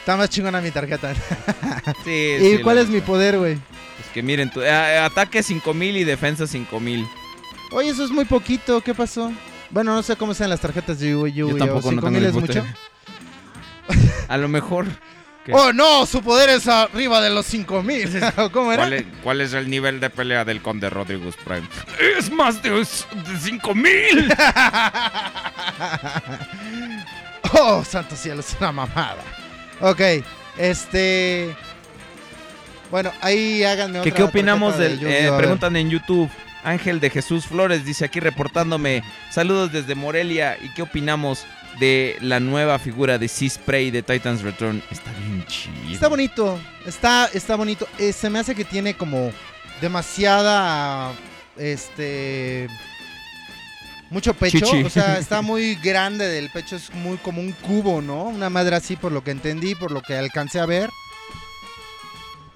[SPEAKER 3] Está más chingona mi tarjeta. *laughs*
[SPEAKER 2] Sí,
[SPEAKER 3] ¿Y
[SPEAKER 2] sí,
[SPEAKER 3] cuál es mi poder, güey?
[SPEAKER 2] Es que miren, tu, eh, ataque 5000 y defensa 5000.
[SPEAKER 3] Oye, eso es muy poquito. ¿Qué pasó? Bueno, no sé cómo sean las tarjetas de Yu
[SPEAKER 2] Yo tampoco no tengo
[SPEAKER 3] 5000
[SPEAKER 2] ni
[SPEAKER 3] es
[SPEAKER 2] puta
[SPEAKER 3] mucho? *laughs*
[SPEAKER 2] A lo mejor. ¿Qué?
[SPEAKER 3] ¡Oh, no! Su poder es arriba de los 5000. *laughs* ¿Cómo era?
[SPEAKER 2] ¿Cuál es, cuál es el nivel de pelea del Conde Rodríguez Prime? Es más de, 5000. *laughs*
[SPEAKER 3] Oh, santo cielo, es una mamada. Ok, este. Bueno, ahí háganme
[SPEAKER 2] ¿Qué,
[SPEAKER 3] otra
[SPEAKER 2] qué opinamos
[SPEAKER 3] tarjeta de
[SPEAKER 2] del.?
[SPEAKER 3] Yu-Gi-Oh!
[SPEAKER 2] eh, preguntan en YouTube. Ángel de Jesús Flores dice aquí reportándome. Saludos desde Morelia. ¿Y qué opinamos de la nueva figura de Sea Spray de Titans Return? Está bien chido.
[SPEAKER 3] Está bonito, está, está bonito. Eh, se me hace que tiene como demasiada. Este. Mucho pecho.
[SPEAKER 2] Chichi.
[SPEAKER 3] O sea, *laughs* está muy grande del pecho. Es muy como un cubo, ¿no? Una madre así, por lo que entendí, por lo que alcancé a ver.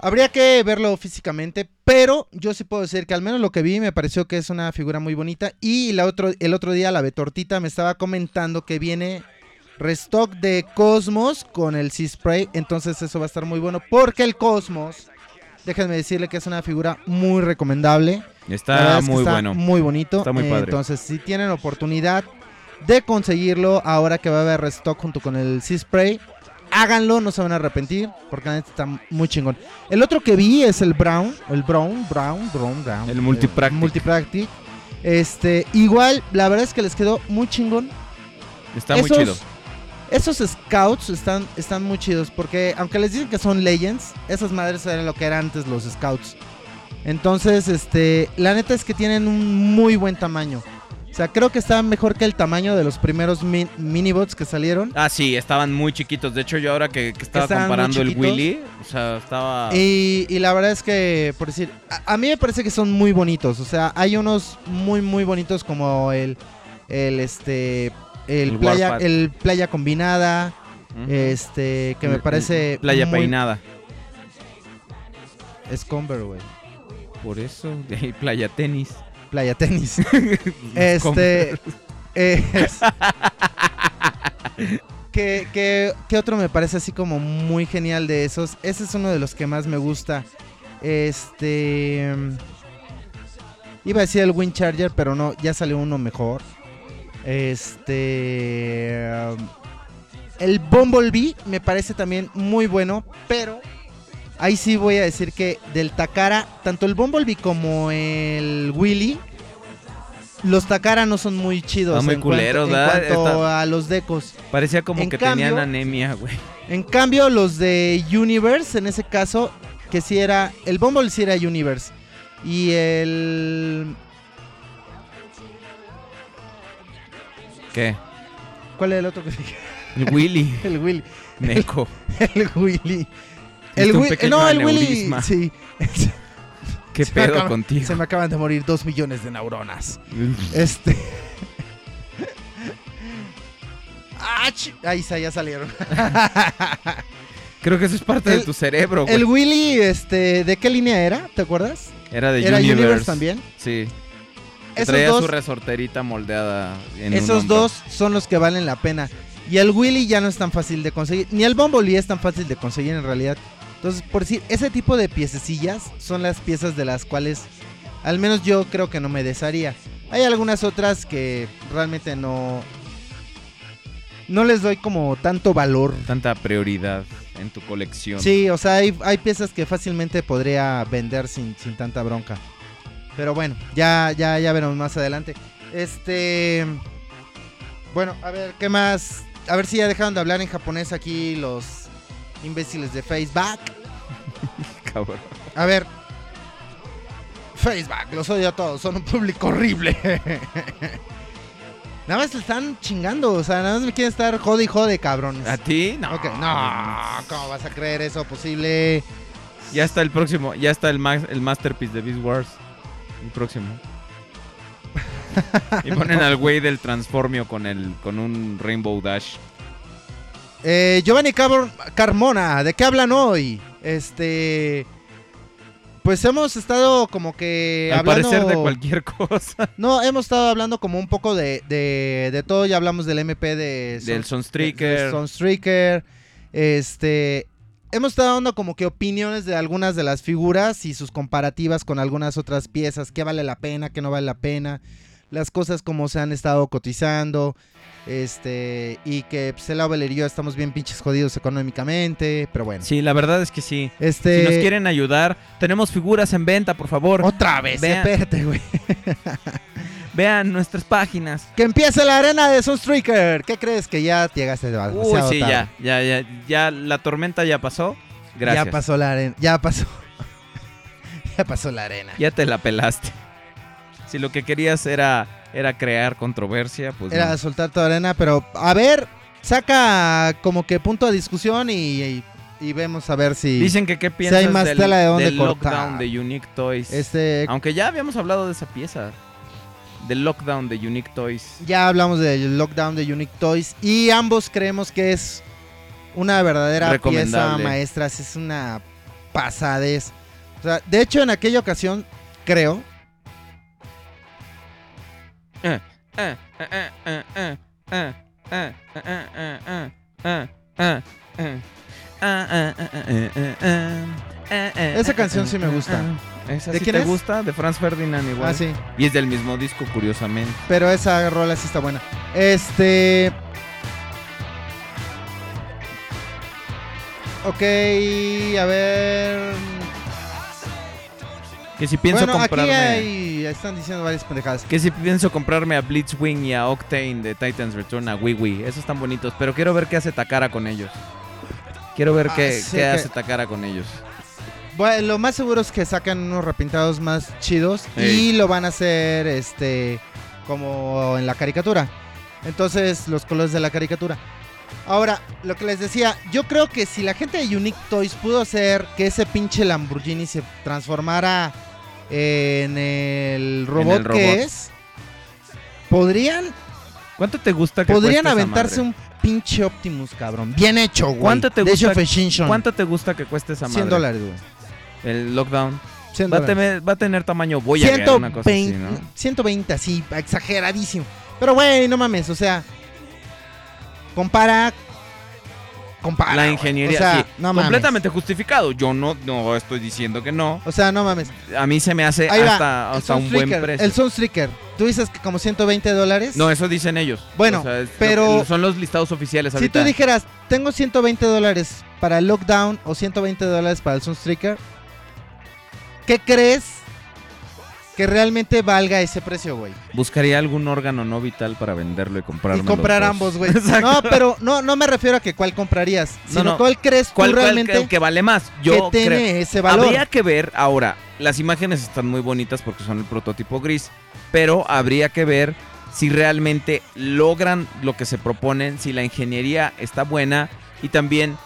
[SPEAKER 3] Habría que verlo físicamente, pero yo sí puedo decir que al menos lo que vi me pareció que es una figura muy bonita. Y la otro, el otro día la Betortita me estaba comentando que viene restock de Cosmos con el Sea Spray. Entonces eso va a estar muy bueno porque el Cosmos, déjenme decirle que es una figura muy recomendable.
[SPEAKER 2] Está muy
[SPEAKER 3] está
[SPEAKER 2] bueno.
[SPEAKER 3] Muy bonito.
[SPEAKER 2] Está muy padre.
[SPEAKER 3] Entonces, si tienen oportunidad de conseguirlo ahora que va a haber restock junto con el Sea Spray, háganlo, no se van a arrepentir, porque la neta está muy chingón. El otro que vi es el Brown, el Brown, Brown, Brown, Brown.
[SPEAKER 2] El Multipractic.
[SPEAKER 3] Multipractic. Este, igual, la verdad es que les quedó muy chingón.
[SPEAKER 2] Está muy chido.
[SPEAKER 3] Esos scouts están, están muy chidos porque aunque les dicen que son legends, esas madres eran lo que eran antes los scouts. Entonces, este, la neta es que tienen un muy buen tamaño. O sea, creo que está mejor que el tamaño de los primeros min- minibots que salieron.
[SPEAKER 2] Ah, sí, estaban muy chiquitos. De hecho, yo ahora que, que estaba
[SPEAKER 3] Estaban
[SPEAKER 2] comparando el. Willy, o sea, estaba.
[SPEAKER 3] Y, y la verdad es que, por decir, a, a mí me parece que son muy bonitos. O sea, hay unos muy, muy bonitos como el, el este, el,
[SPEAKER 2] El
[SPEAKER 3] playa, el playa combinada, este, que me parece
[SPEAKER 2] el Playa
[SPEAKER 3] muy-
[SPEAKER 2] peinada.
[SPEAKER 3] Es güey.
[SPEAKER 2] Por eso, *laughs* de playa tenis.
[SPEAKER 3] Playa tenis. *laughs* este. es- ¿Qué, qué, qué otro me parece así como muy genial de esos? Ese es uno de los que más me gusta. Este. Iba a decir el Wind Charger, pero no, ya salió uno mejor. Este. um, El Bumblebee me parece también muy bueno, pero ahí sí voy a decir que del Takara, tanto el Bumblebee como el Willy, los Takara no son muy chidos.
[SPEAKER 2] Están muy
[SPEAKER 3] en cuanto-
[SPEAKER 2] culeros,
[SPEAKER 3] en
[SPEAKER 2] ¿verdad?
[SPEAKER 3] cuanto
[SPEAKER 2] Está-
[SPEAKER 3] a los decos.
[SPEAKER 2] Parecía como
[SPEAKER 3] En
[SPEAKER 2] que
[SPEAKER 3] cambio-
[SPEAKER 2] tenían anemia, güey.
[SPEAKER 3] En cambio, los de Universe, en ese caso, que sí era. El Bumble sí era Universe. Y el.
[SPEAKER 2] ¿Qué?
[SPEAKER 3] ¿Cuál era el otro que dije?
[SPEAKER 2] El Willy. *laughs*
[SPEAKER 3] El Willy.
[SPEAKER 2] Neko. *laughs*
[SPEAKER 3] El Willy. El no, el Willy. Sí. *laughs*
[SPEAKER 2] ¿Qué
[SPEAKER 3] Se
[SPEAKER 2] pedo
[SPEAKER 3] acaba-
[SPEAKER 2] contigo?
[SPEAKER 3] Se me acaban de morir dos millones de neuronas. *laughs* Este. *laughs* Ah, chi- Ahí ya salieron.
[SPEAKER 2] Creo que eso es parte de tu cerebro, güey.
[SPEAKER 3] El Willy, este, ¿de qué línea era? ¿Te acuerdas?
[SPEAKER 2] Era de
[SPEAKER 3] Era
[SPEAKER 2] Universe.
[SPEAKER 3] Universe también.
[SPEAKER 2] Sí.
[SPEAKER 3] Esos
[SPEAKER 2] Traía su resorterita moldeada en
[SPEAKER 3] esos dos son los que valen la pena. Y el Willy ya no es tan fácil de conseguir. Ni el Bumblebee es tan fácil de conseguir en realidad. Entonces, por decir, ese tipo de piececillas son las piezas de las cuales, al menos yo creo que no me desharía. Hay algunas otras que realmente no. No les doy como tanto valor.
[SPEAKER 2] Tanta prioridad en tu colección.
[SPEAKER 3] Sí, o sea, hay, hay piezas que fácilmente podría vender sin, sin tanta bronca. Pero bueno, ya, ya, ya veremos más adelante. Este. Bueno, a ver, ¿qué más? A ver si ya dejaron de hablar en japonés aquí los imbéciles de Facebook. *laughs*
[SPEAKER 2] Cabrón.
[SPEAKER 3] A ver. Facebook, los odio a todos, son un público horrible. *laughs* nada más le están chingando, o sea, nada más me quieren estar jode y jode, cabrones.
[SPEAKER 2] ¿A ti? No.
[SPEAKER 3] Ok, no, ¿cómo vas a creer eso posible?
[SPEAKER 2] Ya está el próximo. Ya está el, ma- el Masterpiece de Beast Wars. El próximo. *laughs* y ponen al güey del Transformio con el con un Rainbow Dash.
[SPEAKER 3] Eh, Giovanni Cabor- Carmona, ¿de qué hablan hoy? Este. Pues hemos estado como que
[SPEAKER 2] Al
[SPEAKER 3] hablando.
[SPEAKER 2] parecer de cualquier *laughs* cosa.
[SPEAKER 3] No, hemos estado hablando como un poco de, de, de todo. Ya hablamos del MP de.
[SPEAKER 2] Del
[SPEAKER 3] Son-
[SPEAKER 2] Sunstreaker.
[SPEAKER 3] de Sunstreaker. Este. Hemos estado dando como que opiniones de algunas de las figuras y sus comparativas con algunas otras piezas. ¿Qué vale la pena? ¿Qué no vale la pena? Las cosas como se han estado cotizando. Este. Y que pues, el y yo estamos bien pinches jodidos económicamente. Pero bueno.
[SPEAKER 2] Sí, la verdad es que sí.
[SPEAKER 3] Este.
[SPEAKER 2] Si nos quieren ayudar, tenemos figuras en venta, por favor.
[SPEAKER 3] Otra vez,
[SPEAKER 2] Vean.
[SPEAKER 3] espérate, güey. *laughs*
[SPEAKER 2] Vean nuestras páginas.
[SPEAKER 3] Que empiece la arena de Sunstreaker. ¿Qué crees que ya llegaste
[SPEAKER 2] Uy,
[SPEAKER 3] demasiado
[SPEAKER 2] sí, ya, ya, ya, ya, la tormenta ya pasó. Gracias.
[SPEAKER 3] Ya pasó la arena. Ya pasó. *laughs* ya pasó la arena.
[SPEAKER 2] Ya te la pelaste. Si lo que querías era, era crear controversia, pues
[SPEAKER 3] Era
[SPEAKER 2] no.
[SPEAKER 3] soltar toda arena, pero a ver, saca como que punto de discusión y, y- y vemos a ver si
[SPEAKER 2] Dicen que qué
[SPEAKER 3] hay
[SPEAKER 2] piensas
[SPEAKER 3] más
[SPEAKER 2] del,
[SPEAKER 3] tela de dónde
[SPEAKER 2] del
[SPEAKER 3] cortar.
[SPEAKER 2] lockdown de Unique Toys.
[SPEAKER 3] este
[SPEAKER 2] Aunque ya habíamos hablado de esa pieza. Del lockdown de Unique Toys.
[SPEAKER 3] ya hablamos del lockdown de Unique Toys y ambos creemos que es una verdadera pieza maestra, es una pasadez. O sea, de hecho en aquella ocasión creo Esa canción sí me gusta.
[SPEAKER 2] ¿Esa
[SPEAKER 3] ¿De
[SPEAKER 2] sí
[SPEAKER 3] quién
[SPEAKER 2] te
[SPEAKER 3] es?
[SPEAKER 2] gusta? De Franz Ferdinand igual.
[SPEAKER 3] Ah, sí.
[SPEAKER 2] Y es del mismo disco, curiosamente.
[SPEAKER 3] Pero esa rola sí está buena. Este. Ok, a ver.
[SPEAKER 2] Que si pienso
[SPEAKER 3] bueno, aquí
[SPEAKER 2] comprarme...
[SPEAKER 3] hay, están diciendo varias pendejadas.
[SPEAKER 2] Que si pienso comprarme a Blitzwing y a Octane de Titans Return a Wii Esos están bonitos, pero quiero ver qué hace Takara con ellos. Quiero ver
[SPEAKER 3] Ah,
[SPEAKER 2] qué,
[SPEAKER 3] sí,
[SPEAKER 2] qué
[SPEAKER 3] que-
[SPEAKER 2] hace Takara con ellos.
[SPEAKER 3] Bueno, lo más seguro es que sacan unos repintados más chidos y lo van a hacer este como en la caricatura. Entonces, los colores de la caricatura. Ahora, lo que les decía, yo creo que si la gente de Unique Toys pudo hacer que ese pinche Lamborghini se transformara en el robot,
[SPEAKER 2] robot.
[SPEAKER 3] que es, podrían,
[SPEAKER 2] ¿Cuánto te gusta que
[SPEAKER 3] podrían aventarse un pinche Optimus, cabrón. Bien hecho, güey.
[SPEAKER 2] ¿Cuánto te gusta-. ¿Cuánto te gusta que cueste esa madre?
[SPEAKER 3] 100 dólares, güey.
[SPEAKER 2] El lockdown.
[SPEAKER 3] 100
[SPEAKER 2] Va a, tener, va a tener tamaño Voyager, una cosa así,
[SPEAKER 3] 120,
[SPEAKER 2] ¿no?
[SPEAKER 3] 120, así, exageradísimo. Pero, güey, no mames, o sea, compara. Compara.
[SPEAKER 2] La ingeniería,
[SPEAKER 3] O sea,
[SPEAKER 2] sí,
[SPEAKER 3] no mames.
[SPEAKER 2] completamente justificado. Yo no, no estoy diciendo que no.
[SPEAKER 3] O sea, no mames.
[SPEAKER 2] A mí se me hace
[SPEAKER 3] Ahí
[SPEAKER 2] hasta, un buen precio.
[SPEAKER 3] El Sunstreaker. Tú dices que como 120 dólares.
[SPEAKER 2] No, eso dicen ellos.
[SPEAKER 3] Bueno,
[SPEAKER 2] O sea, es lo
[SPEAKER 3] pero-
[SPEAKER 2] son los listados oficiales
[SPEAKER 3] si
[SPEAKER 2] ahorita.
[SPEAKER 3] tú dijeras, tengo 120 dólares para el Lockdown o 120 dólares para el Sunstreaker, ¿qué crees que realmente valga ese precio, güey?
[SPEAKER 2] Buscaría algún órgano no vital para venderlo y comprarme
[SPEAKER 3] Y comprar ambos, güey. *laughs* No, pero no, no me refiero a que cuál comprarías, sino
[SPEAKER 2] no.
[SPEAKER 3] cuál crees tú
[SPEAKER 2] ¿Cuál, cuál
[SPEAKER 3] realmente
[SPEAKER 2] que, que vale más? Yo
[SPEAKER 3] que tiene
[SPEAKER 2] creo.
[SPEAKER 3] ese valor.
[SPEAKER 2] Habría que ver ahora. Las imágenes están muy bonitas porque son el prototipo gris, pero habría que ver si realmente logran lo que se proponen, si la ingeniería está buena y también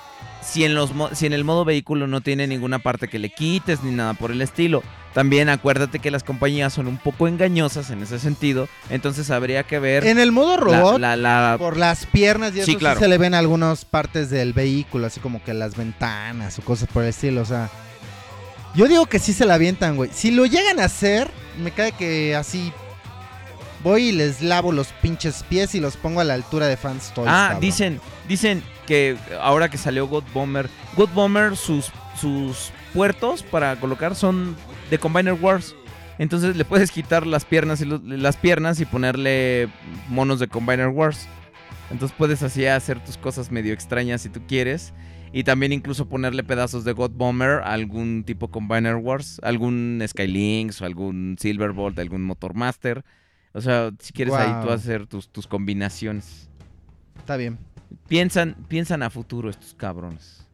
[SPEAKER 2] si en, los, si en el modo vehículo no tiene ninguna parte que le quites ni nada por el estilo. También acuérdate que las compañías son un poco engañosas en ese sentido, entonces habría que ver
[SPEAKER 3] En el modo robot,
[SPEAKER 2] la- la-
[SPEAKER 3] por las piernas y eso
[SPEAKER 2] Sí,
[SPEAKER 3] sí
[SPEAKER 2] claro.
[SPEAKER 3] se le ven algunas partes del vehículo, así como que las ventanas o cosas por el estilo, o sea. Yo digo que sí se la avientan, güey. Si lo llegan a hacer, me cae que así voy y les lavo los pinches pies y los pongo a la altura de Fans Toys.
[SPEAKER 2] Ah,
[SPEAKER 3] cabrón.
[SPEAKER 2] dicen, dicen que ahora que salió God Bomber, God Bomber sus sus puertos para colocar son de Combiner Wars. Entonces le puedes quitar las piernas y los- las piernas y ponerle monos de Combiner Wars. Entonces puedes así hacer tus cosas medio extrañas si tú quieres. Y también incluso ponerle pedazos de God Bomber a algún tipo Combiner Wars. Algún Skylinks o algún Silverbolt, algún Motormaster. O sea, si quieres ahí tú hacer tus, tus combinaciones.
[SPEAKER 3] Está bien.
[SPEAKER 2] Piensan, piensan a futuro estos cabrones.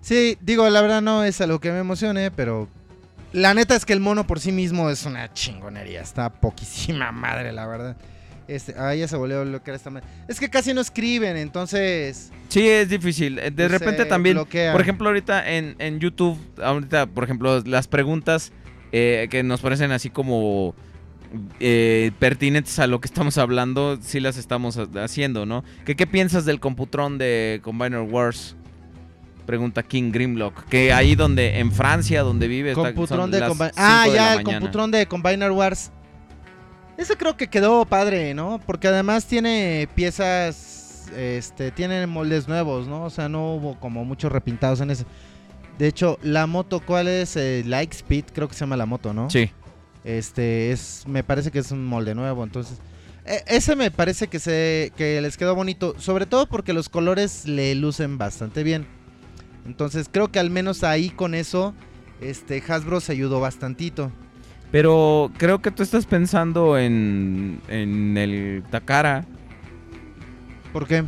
[SPEAKER 3] Sí, digo, la verdad no es algo que me emocione, pero la neta es que el mono por sí mismo es una chingonería. Está poquísima *laughs* madre, la verdad. Este, ah, ya se volvió lo que era esta madre. Es que casi no escriben, entonces.
[SPEAKER 2] Sí, es difícil. Eh, De repente también,
[SPEAKER 3] bloquea.
[SPEAKER 2] por ejemplo, ahorita en, en YouTube, ahorita, por ejemplo, las preguntas eh, que nos parecen así como eh, pertinentes a lo que estamos hablando, sí las estamos ha- haciendo, ¿no? ¿Qué, ¿Qué piensas del computrón de Combiner Wars? Pregunta King Grimlock. Que ahí donde, en Francia, donde vive,
[SPEAKER 3] Computrón de
[SPEAKER 2] las
[SPEAKER 3] Combi-
[SPEAKER 2] 5
[SPEAKER 3] Ah,
[SPEAKER 2] de
[SPEAKER 3] ya, el
[SPEAKER 2] mañana.
[SPEAKER 3] computrón de Combiner Wars. Ese creo que quedó padre, ¿no? Porque además tiene piezas, este, tiene moldes nuevos, ¿no? O sea, no hubo como muchos repintados en ese. De hecho, la moto, ¿cuál es? Eh, Lightspeed, creo que se llama la moto, ¿no?
[SPEAKER 2] Sí.
[SPEAKER 3] Este, es, me parece que es un molde nuevo, entonces... e- ese me parece que, se, que les quedó bonito, sobre todo porque los colores le lucen bastante bien. Entonces creo que al menos ahí con eso, este, Hasbro se ayudó bastantito.
[SPEAKER 2] Pero creo que tú estás pensando en, en el Takara.
[SPEAKER 3] ¿Por qué?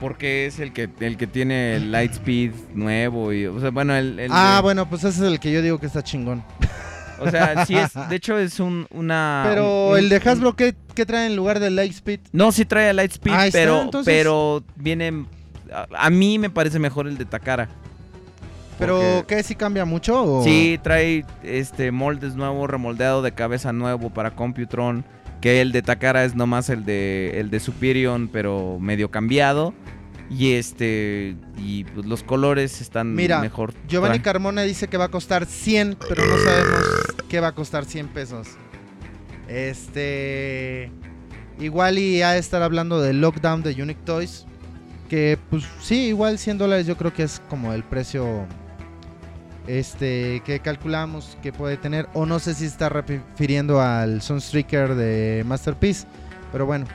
[SPEAKER 2] Porque es el que el que tiene el Lightspeed nuevo y o sea, bueno, el, el
[SPEAKER 3] ah,
[SPEAKER 2] de-
[SPEAKER 3] bueno, pues ese es el que yo digo que está chingón. *laughs*
[SPEAKER 2] o sea, sí es, de hecho es un una
[SPEAKER 3] Pero
[SPEAKER 2] un-
[SPEAKER 3] el de Hasbro, ¿qué, qué trae en lugar del Lightspeed?
[SPEAKER 2] No, sí trae el Lightspeed, pero pero viene a, a mí me parece mejor el de Takara.
[SPEAKER 3] ¿Pero qué? ¿Sí cambia mucho? O...
[SPEAKER 2] Sí, trae este moldes nuevo, remoldeado de cabeza nuevo para Computron. Que el de Takara es nomás el de el de Superior, pero medio cambiado. Y este. Y pues, los colores están
[SPEAKER 3] Mira,
[SPEAKER 2] mejor.
[SPEAKER 3] Giovanni Carmona dice que va a costar 100, pero no sabemos qué va a costar 100 pesos. Este. Igual y ha de estar hablando del lockdown de Unique Toys. Que pues sí, igual 100 dólares yo creo que es como el precio este que calculamos que puede tener. O no sé si está refiriendo al Sunstreaker de Masterpiece. Pero bueno.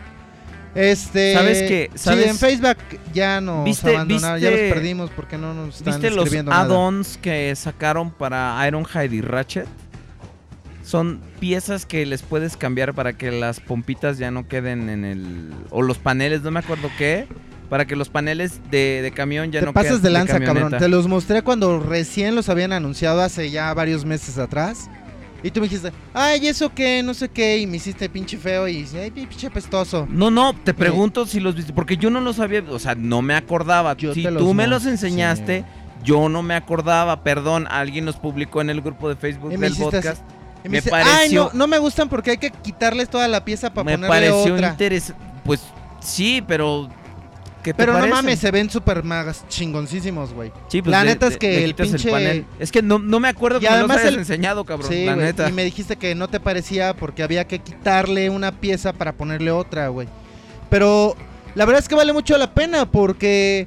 [SPEAKER 3] Este.
[SPEAKER 2] ¿Sabes qué? ¿Sabes?
[SPEAKER 3] Sí, en Facebook ya nos
[SPEAKER 2] ¿Viste-
[SPEAKER 3] abandonaron, ya
[SPEAKER 2] viste-
[SPEAKER 3] los perdimos porque no nos están
[SPEAKER 2] ¿Viste los add-ons que sacaron para Ironhide y Ratchet? Son piezas que les puedes cambiar para que las pompitas ya no queden en el... O los paneles, no me acuerdo qué. Para que los paneles de, de camión ya
[SPEAKER 3] Te
[SPEAKER 2] no
[SPEAKER 3] pasas
[SPEAKER 2] queden
[SPEAKER 3] de lanza, cabrón. Te los mostré cuando recién los habían anunciado hace ya varios meses atrás. Y tú me dijiste, ay, ¿eso qué? No sé qué. Y me hiciste pinche feo y ay, pinche pestoso.
[SPEAKER 2] No, no, te pregunto si los viste, porque yo no los había, o sea, no me acordaba.
[SPEAKER 3] Yo
[SPEAKER 2] si tú
[SPEAKER 3] los
[SPEAKER 2] me los enseñaste,
[SPEAKER 3] sí.
[SPEAKER 2] yo no me acordaba, perdón, alguien los publicó en el grupo de Facebook
[SPEAKER 3] Y me
[SPEAKER 2] del
[SPEAKER 3] así,
[SPEAKER 2] podcast.
[SPEAKER 3] Y me,
[SPEAKER 2] Me
[SPEAKER 3] dice,
[SPEAKER 2] pareció-
[SPEAKER 3] ay, no, no me gustan porque hay que quitarles toda la pieza para
[SPEAKER 2] me
[SPEAKER 3] ponerle
[SPEAKER 2] pareció
[SPEAKER 3] otra.
[SPEAKER 2] interesante. Pues sí, pero ¿qué te
[SPEAKER 3] Pero no mames, se ven súper magas chingoncísimos, güey.
[SPEAKER 2] Sí, pues
[SPEAKER 3] la
[SPEAKER 2] le-
[SPEAKER 3] neta es que el pinche-
[SPEAKER 2] panel. Es que no, no me acuerdo que me los
[SPEAKER 3] además
[SPEAKER 2] hayas
[SPEAKER 3] el-
[SPEAKER 2] enseñado, cabrón,
[SPEAKER 3] Sí,
[SPEAKER 2] la neta.
[SPEAKER 3] Y me dijiste que no te parecía porque había que quitarle una pieza para ponerle otra, güey. Pero la verdad es que vale mucho la pena porque,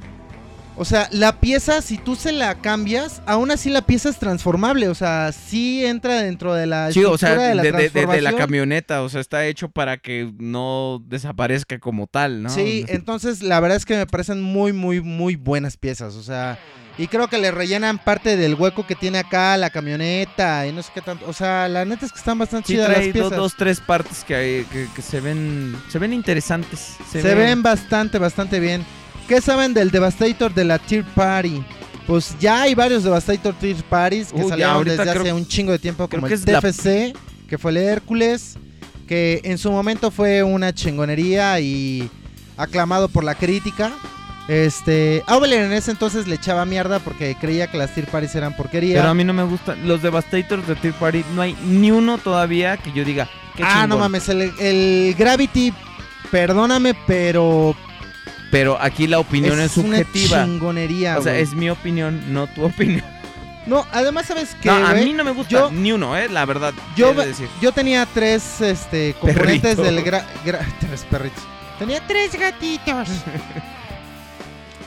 [SPEAKER 3] o sea, la pieza, si tú se la cambias, aún así la pieza es transformable. O sea, sí entra dentro de la
[SPEAKER 2] Sí, o sea, de,
[SPEAKER 3] la
[SPEAKER 2] de- de- de la camioneta, o sea, está hecho para que no desaparezca como tal, ¿no?
[SPEAKER 3] Sí, *laughs* entonces la verdad es que me parecen muy, muy, muy buenas piezas. O sea, y creo que le rellenan parte del hueco que tiene acá la camioneta y no sé qué tanto. O sea, la neta es que están bastante
[SPEAKER 2] Sí
[SPEAKER 3] chidas
[SPEAKER 2] trae
[SPEAKER 3] las
[SPEAKER 2] dos,
[SPEAKER 3] piezas.
[SPEAKER 2] dos, tres partes que, hay- que, que se ven se ven interesantes.
[SPEAKER 3] Se, ven bastante, bastante bien. ¿Qué saben del Devastator de la Tier Party? Pues ya hay varios Devastator Tier Parties que
[SPEAKER 2] ya
[SPEAKER 3] salieron desde
[SPEAKER 2] creo-
[SPEAKER 3] hace un chingo de tiempo, como el
[SPEAKER 2] la-
[SPEAKER 3] TFC, que fue el Hércules, que en su momento fue una chingonería y aclamado por la crítica. Este, Aubelier en ese entonces le echaba mierda porque creía que las Tear Parties eran porquería.
[SPEAKER 2] Pero a mí no me gustan. Los Devastators de Tear Party, no hay ni uno todavía que yo diga.
[SPEAKER 3] Ah, no
[SPEAKER 2] chingón".
[SPEAKER 3] mames, el, el Gravity, perdóname, pero
[SPEAKER 2] Pero aquí la opinión es,
[SPEAKER 3] una
[SPEAKER 2] subjetiva.
[SPEAKER 3] chingonería,
[SPEAKER 2] O sea, es mi opinión, no tu opinión.
[SPEAKER 3] No, además, ¿sabes
[SPEAKER 2] No, a mí no me gusta
[SPEAKER 3] Yo-
[SPEAKER 2] ni uno, eh, la verdad.
[SPEAKER 3] Yo,
[SPEAKER 2] quiero decir.
[SPEAKER 3] yo tenía tres este, *laughs* componentes
[SPEAKER 2] Perrito.
[SPEAKER 3] del gra, gra- *laughs* tres perritos. Tenía tres gatitos.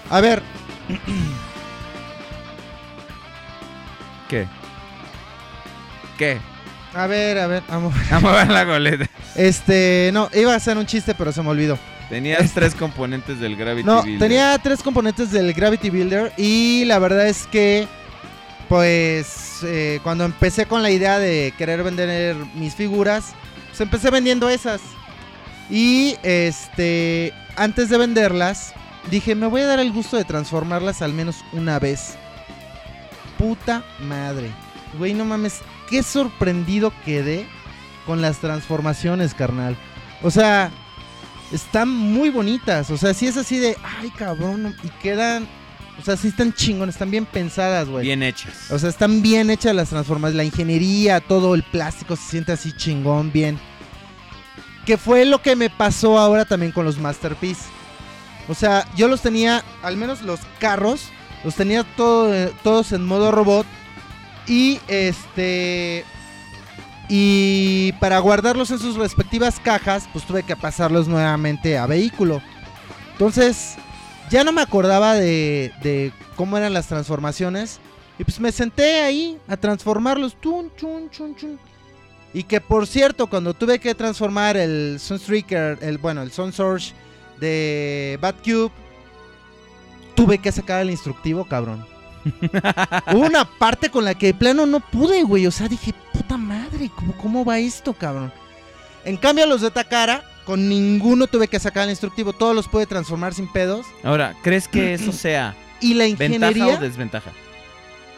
[SPEAKER 3] A ver, *clears throat*
[SPEAKER 2] ¿Qué? ¿Qué?
[SPEAKER 3] a ver, a ver, vamos. *laughs*
[SPEAKER 2] Vamos a ver la goleta.
[SPEAKER 3] Este, no, iba a hacer un chiste, pero se me olvidó.
[SPEAKER 2] Tenías tres componentes del Gravity
[SPEAKER 3] No,
[SPEAKER 2] Builder.
[SPEAKER 3] tenía tres componentes del Gravity Builder y la verdad es que, pues, eh, cuando empecé con la idea de querer vender mis figuras, pues empecé vendiendo esas. Y, este, antes de venderlas, dije, me voy a dar el gusto de transformarlas al menos una vez. Puta madre. Güey, no mames, qué sorprendido quedé con las transformaciones, carnal. O sea, están muy bonitas. O sea, sí es así de, ay, cabrón. Y quedan, o sea, sí están chingones, están bien pensadas, güey.
[SPEAKER 2] Bien hechas.
[SPEAKER 3] O sea, están bien hechas las transformaciones. La ingeniería, todo el plástico se siente así chingón, bien. Que fue lo que me pasó ahora también con los Masterpiece. O sea, yo los tenía, al menos los carros, los tenía todo, eh, todos en modo robot. Y este. Y para guardarlos en sus respectivas cajas, pues tuve que pasarlos nuevamente a vehículo. Entonces, ya no me acordaba de, de cómo eran las transformaciones. Y pues me senté ahí a transformarlos. Tun, chun, chun, chun. Y que por cierto, cuando tuve que transformar el Sunstreaker, el, bueno, el Sun Surge de Batcube, tuve que sacar el instructivo, cabrón. *laughs* Hubo una parte con la que de plano no pude, güey. O sea, dije, puta madre, ¿cómo, cómo va esto, cabrón? En cambio, los de Takara, con ninguno tuve que sacar el instructivo. Todos los pude transformar sin pedos.
[SPEAKER 2] Ahora, ¿crees que eso *clears throat* sea
[SPEAKER 3] Y la
[SPEAKER 2] ventaja o desventaja?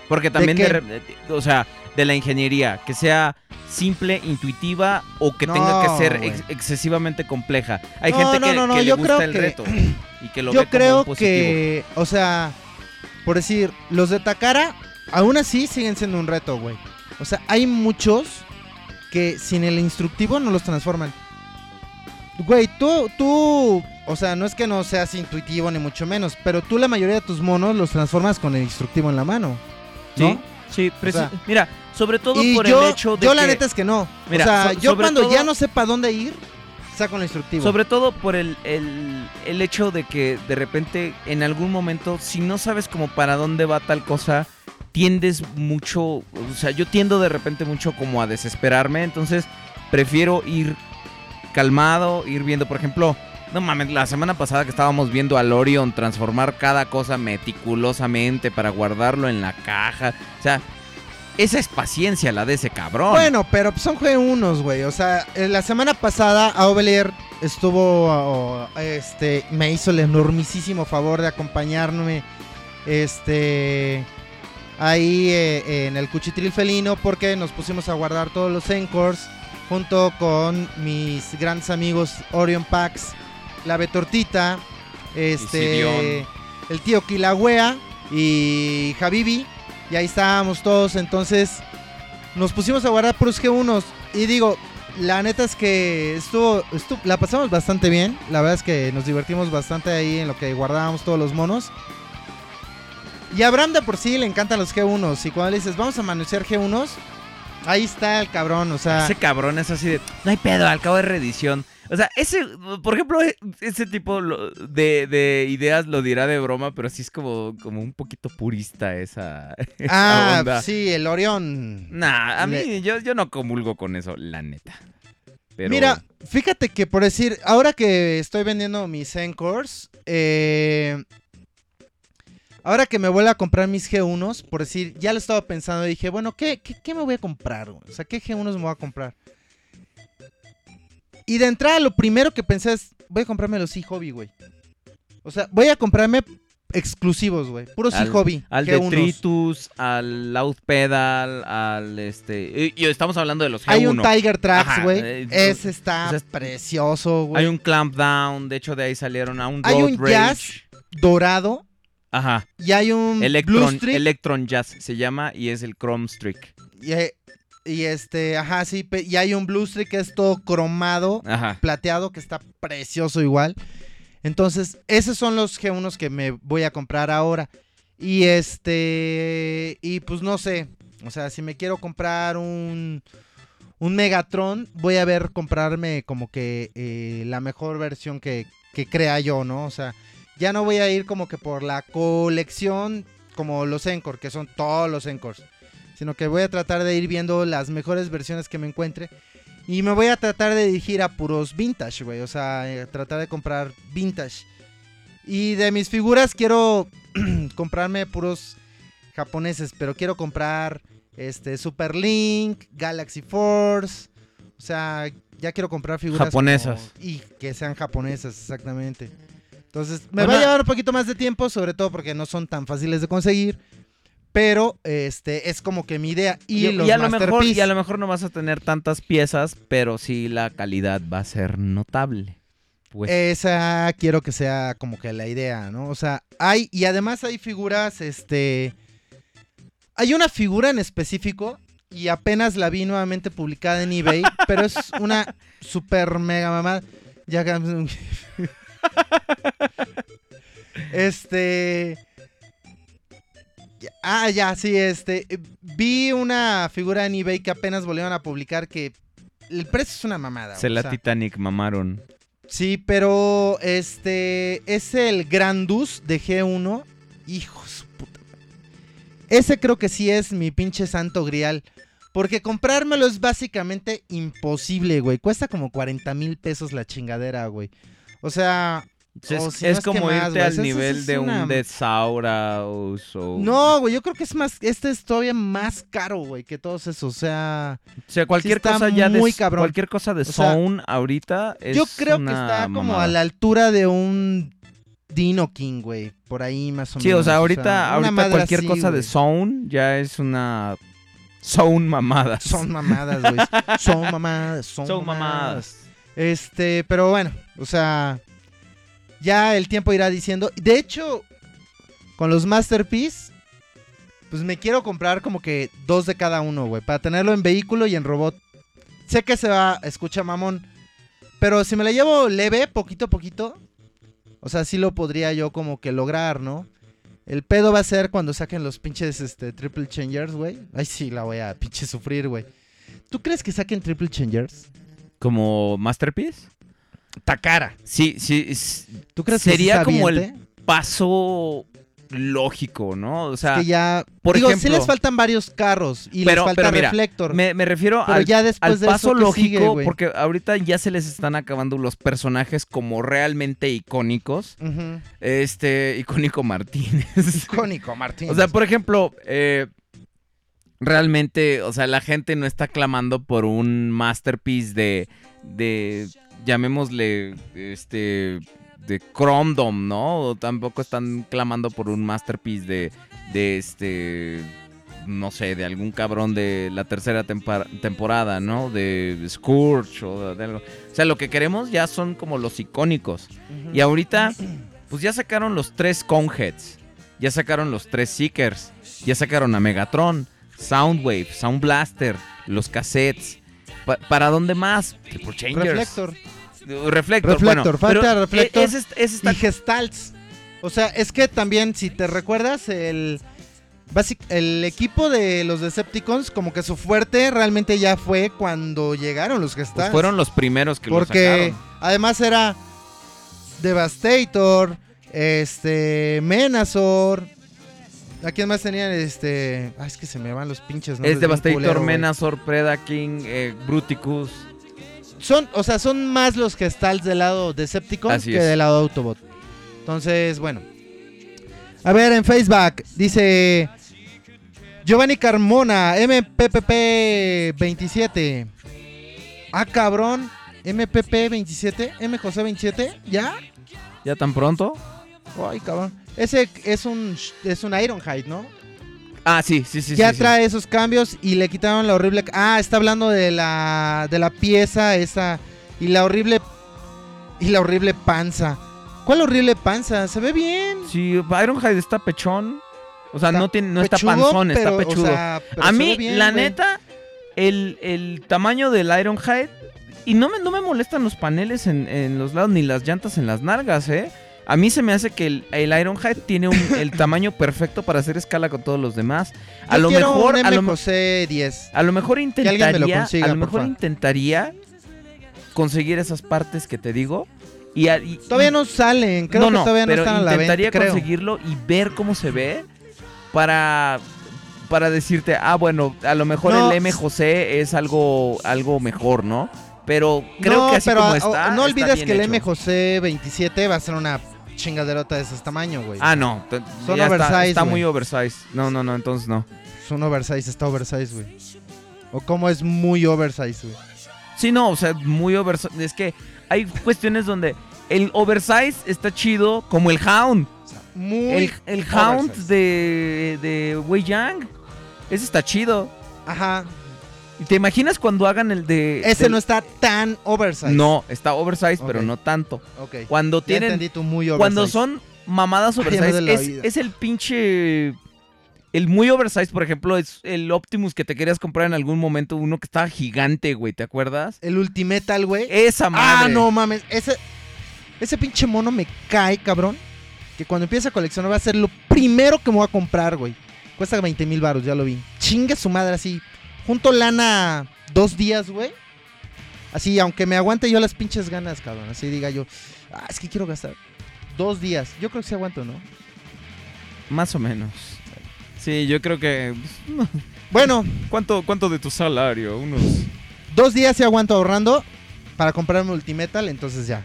[SPEAKER 2] Porque también de, re- de- o sea, de la ingeniería, que sea simple, intuitiva o que tenga que ser ex- excesivamente compleja. Hay
[SPEAKER 3] No,
[SPEAKER 2] gente
[SPEAKER 3] no,
[SPEAKER 2] que,
[SPEAKER 3] no, no,
[SPEAKER 2] que le
[SPEAKER 3] yo
[SPEAKER 2] gusta
[SPEAKER 3] creo
[SPEAKER 2] el
[SPEAKER 3] que-
[SPEAKER 2] reto y que lo
[SPEAKER 3] Yo
[SPEAKER 2] ve como
[SPEAKER 3] creo
[SPEAKER 2] un positivo.
[SPEAKER 3] que, o sea, por decir, los de Takara, aún así siguen siendo un reto, güey. O sea, hay muchos que sin el instructivo no los transforman. Güey, tú, tú, o sea, no es que no seas intuitivo ni mucho menos, pero tú la mayoría de tus monos los transformas con el instructivo en la mano. ¿no?
[SPEAKER 2] Sí, sí,
[SPEAKER 3] sea,
[SPEAKER 2] mira, sobre todo
[SPEAKER 3] y
[SPEAKER 2] por
[SPEAKER 3] yo,
[SPEAKER 2] el hecho de
[SPEAKER 3] yo
[SPEAKER 2] que,
[SPEAKER 3] la neta es que no.
[SPEAKER 2] Mira,
[SPEAKER 3] o sea,
[SPEAKER 2] so-
[SPEAKER 3] yo cuando
[SPEAKER 2] todo-
[SPEAKER 3] ya no sé para dónde ir, saco el instructivo.
[SPEAKER 2] Sobre todo por el, el, el hecho de que de repente en algún momento, si no sabes como para dónde va tal cosa, tiendes mucho, o sea, yo tiendo de repente mucho como a desesperarme, entonces prefiero ir calmado, ir viendo, por ejemplo, no mames, la semana pasada que estábamos viendo al Orion transformar cada cosa meticulosamente para guardarlo en la caja, o sea, esa es paciencia la de ese cabrón.
[SPEAKER 3] Bueno, pero son G1, güey. O sea, eh, la semana pasada Aubelier estuvo, este, me hizo el enormisísimo favor de acompañarme, este, ahí eh, en el cuchitril felino porque nos pusimos a guardar todos los Encores junto con mis grandes amigos Orion Pax, la Betortita, este, el tío Kilauea y Habibi. Y ahí estábamos todos, entonces nos pusimos a guardar puros G1s. Y digo, la neta es que estuvo, estu- la pasamos bastante bien. La verdad es que nos divertimos bastante ahí en lo que guardábamos todos los monos. Y a Abraham de por sí le encantan los G1s. Y cuando le dices, vamos a manusear G1s, ahí está el cabrón. O sea,
[SPEAKER 2] Ese cabrón es así de, no hay pedo, al cabo de reedición. O sea, ese, por ejemplo, e- ese tipo de, de ideas lo dirá de broma, pero sí es como, como un poquito purista esa, *laughs* esa
[SPEAKER 3] ah,
[SPEAKER 2] onda.
[SPEAKER 3] sí, el Orión.
[SPEAKER 2] Nah, a mí
[SPEAKER 3] Le-
[SPEAKER 2] yo, yo no comulgo con eso, la neta. Pero,
[SPEAKER 3] Mira, fíjate que por decir, ahora que estoy vendiendo mis Encores, eh, ahora que me vuelvo a comprar mis G1s, por decir, ya lo estaba pensando, dije, bueno, ¿qué, qué, qué me voy a comprar? güey? O sea, ¿qué G1s me voy a comprar? Y de entrada, lo primero que pensé es, voy a comprarme los E-Hobby, güey. O sea, voy a comprarme exclusivos, güey. Puros
[SPEAKER 2] Al-
[SPEAKER 3] E-Hobby.
[SPEAKER 2] al
[SPEAKER 3] G1s.
[SPEAKER 2] Detritus, al Loud Pedal, al este... Y, y estamos hablando de los G1.
[SPEAKER 3] Hay un Tiger Tracks, güey.
[SPEAKER 2] eh,
[SPEAKER 3] Ese está
[SPEAKER 2] o sea,
[SPEAKER 3] precioso, güey.
[SPEAKER 2] Hay un Clamp Down, de hecho de ahí salieron a un
[SPEAKER 3] Hay
[SPEAKER 2] Road
[SPEAKER 3] un
[SPEAKER 2] Rage.
[SPEAKER 3] Jazz dorado
[SPEAKER 2] Ajá.
[SPEAKER 3] y hay un blue
[SPEAKER 2] Electron,
[SPEAKER 3] streak
[SPEAKER 2] Electron Jazz se llama y es el Chrome Streak.
[SPEAKER 3] y, eh, y este, ajá, sí, y hay un blue streak que es todo cromado,
[SPEAKER 2] Ajá.
[SPEAKER 3] plateado, que está precioso igual. Entonces, esos son los G1 que me voy a comprar ahora. Y este, y pues no sé, o sea, si me quiero comprar un, un Megatron, voy a ver comprarme como que eh, la mejor versión que, que crea yo, ¿no? O sea, ya no voy a ir como que por la colección como los Encore, que son todos los Encores, sino que voy a tratar de ir viendo las mejores versiones que me encuentre. Y me voy a tratar de dirigir a puros vintage, güey. O sea, eh, tratar de comprar vintage. Y de mis figuras quiero *clears throat* comprarme puros japoneses, pero quiero comprar este Super Link, Galaxy Force. O sea, ya quiero comprar figuras
[SPEAKER 2] Japonesas.
[SPEAKER 3] como- y que sean japonesas, exactamente. Entonces, me va a llevar un poquito más de tiempo, sobre todo porque no son tan fáciles de conseguir. Pero este es como que mi idea. Y,
[SPEAKER 2] Y,
[SPEAKER 3] los
[SPEAKER 2] y a lo mejor, y a lo mejor no vas a tener tantas piezas, pero sí la calidad va a ser notable. Pues
[SPEAKER 3] Esa quiero que sea como que la idea, ¿no? O sea, hay, y además hay figuras, este... Hay una figura en específico, y apenas la vi nuevamente publicada en eBay, *laughs* pero es una super mega mamá. Ya... *laughs* Este... Ah, ya, sí, este... Vi una figura en eBay que apenas volvieron a publicar que... El precio es una mamada.
[SPEAKER 2] se la
[SPEAKER 3] sea,
[SPEAKER 2] Titanic mamaron.
[SPEAKER 3] Sí, pero este es el Grandus de G1. Hijo de su puta. Ese creo que sí es mi pinche santo grial. Porque comprármelo es básicamente imposible, güey. Cuesta como 40 mil pesos la chingadera, güey. O sea,
[SPEAKER 2] Es,
[SPEAKER 3] no que
[SPEAKER 2] como
[SPEAKER 3] más,
[SPEAKER 2] irte al nivel
[SPEAKER 3] es
[SPEAKER 2] de
[SPEAKER 3] una-
[SPEAKER 2] un Desaurus o...
[SPEAKER 3] no, güey. Yo creo que es más. Este es todavía más caro, güey, que todos esos. O sea,
[SPEAKER 2] O sea, cualquier cosa ya de...
[SPEAKER 3] muy cabrón.
[SPEAKER 2] Cualquier cosa de
[SPEAKER 3] sea,
[SPEAKER 2] Zone ahorita es
[SPEAKER 3] yo creo que está como
[SPEAKER 2] mamada.
[SPEAKER 3] a la altura de un Dino King, güey. Por ahí más o menos.
[SPEAKER 2] Sí, o sea, ahorita, ahorita cualquier
[SPEAKER 3] así,
[SPEAKER 2] cosa de. Zone ya es una... Zone mamada.
[SPEAKER 3] Son mamadas, güey. *laughs* Son mamadas, son,
[SPEAKER 2] Son
[SPEAKER 3] mamadas.
[SPEAKER 2] mamadas.
[SPEAKER 3] Este, pero bueno, o sea, ya el tiempo irá diciendo. De hecho, con los Masterpiece, pues me quiero comprar como que dos de cada uno, güey, para tenerlo en vehículo y en robot. Sé que se va, escucha mamón, pero si me la llevo leve, poquito a poquito, o sea, sí lo podría yo como que lograr, ¿no? El pedo va a ser cuando saquen los pinches este, triple changers, güey. Ay, sí, la voy a pinche sufrir, güey. ¿Tú crees que saquen triple changers?
[SPEAKER 2] ¿Como Masterpiece?
[SPEAKER 3] Takara.
[SPEAKER 2] Sí, sí. es-
[SPEAKER 3] ¿Tú crees
[SPEAKER 2] Sería
[SPEAKER 3] que sí
[SPEAKER 2] como el- paso lógico, ¿no? O sea,
[SPEAKER 3] que ya.
[SPEAKER 2] por
[SPEAKER 3] digo, sí
[SPEAKER 2] ejemplo-
[SPEAKER 3] les faltan varios carros y
[SPEAKER 2] Pero-
[SPEAKER 3] les falta
[SPEAKER 2] pero mira,
[SPEAKER 3] reflector.
[SPEAKER 2] me, me refiero
[SPEAKER 3] pero
[SPEAKER 2] al,
[SPEAKER 3] ya después
[SPEAKER 2] al
[SPEAKER 3] de
[SPEAKER 2] paso
[SPEAKER 3] eso, ¿qué
[SPEAKER 2] lógico,
[SPEAKER 3] sigue,
[SPEAKER 2] porque ahorita ya se les están acabando los personajes como realmente icónicos. Este, icónico Martínez. *laughs*
[SPEAKER 3] Icónico, Martín.
[SPEAKER 2] O sea, por ejemplo, eh, realmente, o sea, la gente no está clamando por un masterpiece de, de llamémosle, este, de Chromedom, ¿no? O tampoco están clamando por un masterpiece de, de este, no sé, de algún cabrón de la tercera temporada, ¿no? De Scourge o de algo. O sea, lo que queremos ya son como los icónicos. Y ahorita, pues ya sacaron los tres Coneheads. Ya sacaron los tres Seekers. Ya sacaron a Megatron, Soundwave, Sound Blaster, los cassettes. Pa- ¿Para dónde más? Triple Changers.
[SPEAKER 3] Reflector.
[SPEAKER 2] Uh, Reflector,
[SPEAKER 3] Reflector,
[SPEAKER 2] bueno,
[SPEAKER 3] falta Reflector
[SPEAKER 2] e- es- ese está-
[SPEAKER 3] Y Gestalts. O sea, es que también, si te recuerdas, el. basic- el equipo de los Decepticons, como que su fuerte realmente ya fue cuando llegaron los
[SPEAKER 2] pues
[SPEAKER 3] Gestalts.
[SPEAKER 2] fueron los primeros que lo
[SPEAKER 3] Porque además era Devastator, este, Menazor. ¿A quién más tenían? Este. Ay, es que se me van los pinches nombres
[SPEAKER 2] Es
[SPEAKER 3] bien
[SPEAKER 2] Devastator,
[SPEAKER 3] culero, güey.
[SPEAKER 2] Menazor, Predaking, eh, Bruticus.
[SPEAKER 3] Son, o sea, son más los Gestalts del lado Decepticons
[SPEAKER 2] Así
[SPEAKER 3] que
[SPEAKER 2] es.
[SPEAKER 3] del lado Autobot. Entonces, bueno. A ver, en Facebook dice Giovanni Carmona, MPPP 27. Ah, cabrón. MPP 27, M José 27, ¿ya?
[SPEAKER 2] ¿Ya tan pronto?
[SPEAKER 3] Ay, cabrón. Ese es un es un Ironhide, ¿no?
[SPEAKER 2] Ah, sí, sí, sí.
[SPEAKER 3] ya
[SPEAKER 2] sí, sí.
[SPEAKER 3] trae esos cambios y le quitaron la horrible. Ah, está hablando de la de la pieza esa y la horrible y la horrible panza. ¿Cuál horrible panza? Se ve bien.
[SPEAKER 2] Sí, Ironhide está pechón. O sea,
[SPEAKER 3] Está
[SPEAKER 2] no, tiene, no está panzón, está
[SPEAKER 3] o
[SPEAKER 2] pechudo.
[SPEAKER 3] sea,
[SPEAKER 2] A mí,
[SPEAKER 3] bien,
[SPEAKER 2] la
[SPEAKER 3] güey.
[SPEAKER 2] neta, el, el tamaño del Ironhide. Y no me, no me molestan los paneles en, en los lados ni las llantas en las nalgas, ¿eh? A mí se me hace que el, el Ironhide tiene un- el *laughs* tamaño perfecto para hacer escala con todos los demás. A
[SPEAKER 3] Yo
[SPEAKER 2] lo mejor,
[SPEAKER 3] un
[SPEAKER 2] a lo,
[SPEAKER 3] MJC 10.
[SPEAKER 2] a lo mejor
[SPEAKER 3] alguien me lo
[SPEAKER 2] intentaría,
[SPEAKER 3] consiga,
[SPEAKER 2] a lo mejor intentaría conseguir esas partes que te digo. Y,
[SPEAKER 3] Todavía no salen, creo
[SPEAKER 2] no,
[SPEAKER 3] que
[SPEAKER 2] no,
[SPEAKER 3] todavía no
[SPEAKER 2] pero
[SPEAKER 3] están a la venta.
[SPEAKER 2] intentaría
[SPEAKER 3] creo.
[SPEAKER 2] conseguirlo y ver cómo se ve para para decirte, ah, bueno, a lo mejor
[SPEAKER 3] No,
[SPEAKER 2] el M José es algo algo mejor, ¿no? Pero creo
[SPEAKER 3] no,
[SPEAKER 2] que así
[SPEAKER 3] pero
[SPEAKER 2] como está,
[SPEAKER 3] no
[SPEAKER 2] está
[SPEAKER 3] olvides
[SPEAKER 2] bien
[SPEAKER 3] que el
[SPEAKER 2] hecho.
[SPEAKER 3] MJC 27 va a ser una chingaderota de ese tamaño, güey.
[SPEAKER 2] Ah, no,
[SPEAKER 3] Son
[SPEAKER 2] ya está,
[SPEAKER 3] oversize,
[SPEAKER 2] está muy oversize. No, no, no, entonces no.
[SPEAKER 3] Es un oversize, está oversize, güey. O cómo es muy oversize, güey.
[SPEAKER 2] Sí, no, o sea, muy oversize. Es que hay cuestiones donde el oversize está chido como el Hound.
[SPEAKER 3] Muy
[SPEAKER 2] El, el Hound
[SPEAKER 3] oversize.
[SPEAKER 2] de, de Wei Yang. Ese está chido.
[SPEAKER 3] Ajá.
[SPEAKER 2] ¿Y ¿Te imaginas cuando hagan el de...
[SPEAKER 3] Ese
[SPEAKER 2] del-
[SPEAKER 3] no está tan oversize.
[SPEAKER 2] No, está oversize, pero no tanto.
[SPEAKER 3] Ok.
[SPEAKER 2] Cuando
[SPEAKER 3] Ya
[SPEAKER 2] tienen...
[SPEAKER 3] entendí tu muy oversize.
[SPEAKER 2] Cuando son mamadas
[SPEAKER 3] Ay, *laughs* ya me
[SPEAKER 2] oversize,
[SPEAKER 3] duele la
[SPEAKER 2] es, es el pinche... El muy oversize, por ejemplo, es el Optimus que te querías comprar en algún momento, uno que estaba gigante, güey, ¿te acuerdas?
[SPEAKER 3] El Ultimetal, güey.
[SPEAKER 2] Esa madre.
[SPEAKER 3] Ah, no mames. Ese, ese pinche mono me cae, cabrón. Que cuando empiece a coleccionar va a ser lo primero que me voy a comprar, güey. Cuesta 20 mil baros, ya lo vi. Chingue su madre así. Junto lana dos días, güey. Así, aunque me aguante yo las pinches ganas, cabrón. Así diga yo. Ah, es que quiero gastar. Dos días. Yo creo que sí aguanto, ¿no?
[SPEAKER 2] Más o menos. Sí, yo creo que...
[SPEAKER 3] Bueno,
[SPEAKER 2] ¿Cuánto, cuánto de tu salario? Unos...
[SPEAKER 3] dos días sí aguanto ahorrando para comprarme Ultimetal, entonces ya.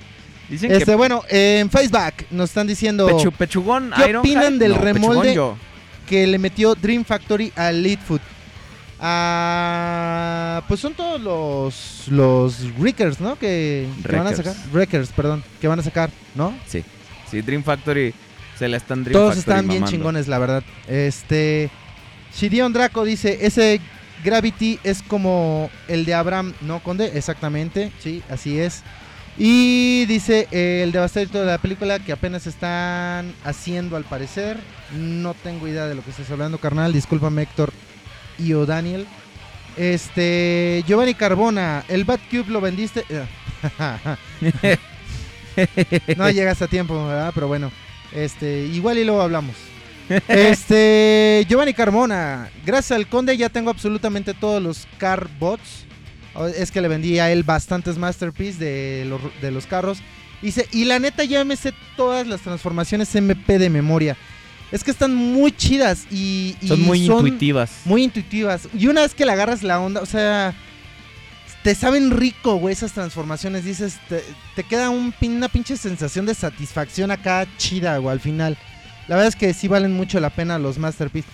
[SPEAKER 2] Dicen
[SPEAKER 3] Este,
[SPEAKER 2] que
[SPEAKER 3] bueno, en Facebook nos están diciendo
[SPEAKER 2] pechu- pechugón
[SPEAKER 3] ¿Qué opinan del
[SPEAKER 2] no,
[SPEAKER 3] remolde? que le metió Dream Factory a Leadfoot. Ah, pues son todos los los Wreckers, ¿no? Que, que van a sacar. Wreckers, perdón. Que van a sacar, ¿no?
[SPEAKER 2] Sí, sí, Dream Factory se la están Dream
[SPEAKER 3] Todos
[SPEAKER 2] Factory
[SPEAKER 3] están bien chingones, la verdad. Este. Shidion Draco dice: Ese Gravity es como el de Abraham, ¿no, Conde? Exactamente, sí, así es. Y dice eh, el Devastator de la película que apenas están haciendo al parecer. No tengo idea de lo que estás hablando, carnal. Discúlpame, Héctor y o Daniel. Este. Giovanni Carbona, el Batcube lo vendiste. *laughs* no llegas a tiempo, ¿verdad? Pero bueno. Este, igual y luego hablamos. *laughs* Este, Giovanni Carmona, gracias al conde ya tengo absolutamente todos los car bots. O- Es que le vendí a él bastantes masterpiece de los, de los carros. Dice, y la neta ya me sé todas las transformaciones MP de memoria. Es que están muy chidas y, y
[SPEAKER 2] Son muy intuitivas.
[SPEAKER 3] muy intuitivas. Y una vez que le agarras la onda, o sea, te saben rico, güey, esas transformaciones. Dices, te, te queda un, una pinche sensación de satisfacción acá chida, güey, al final. La verdad es que sí valen mucho la pena los Masterpiece.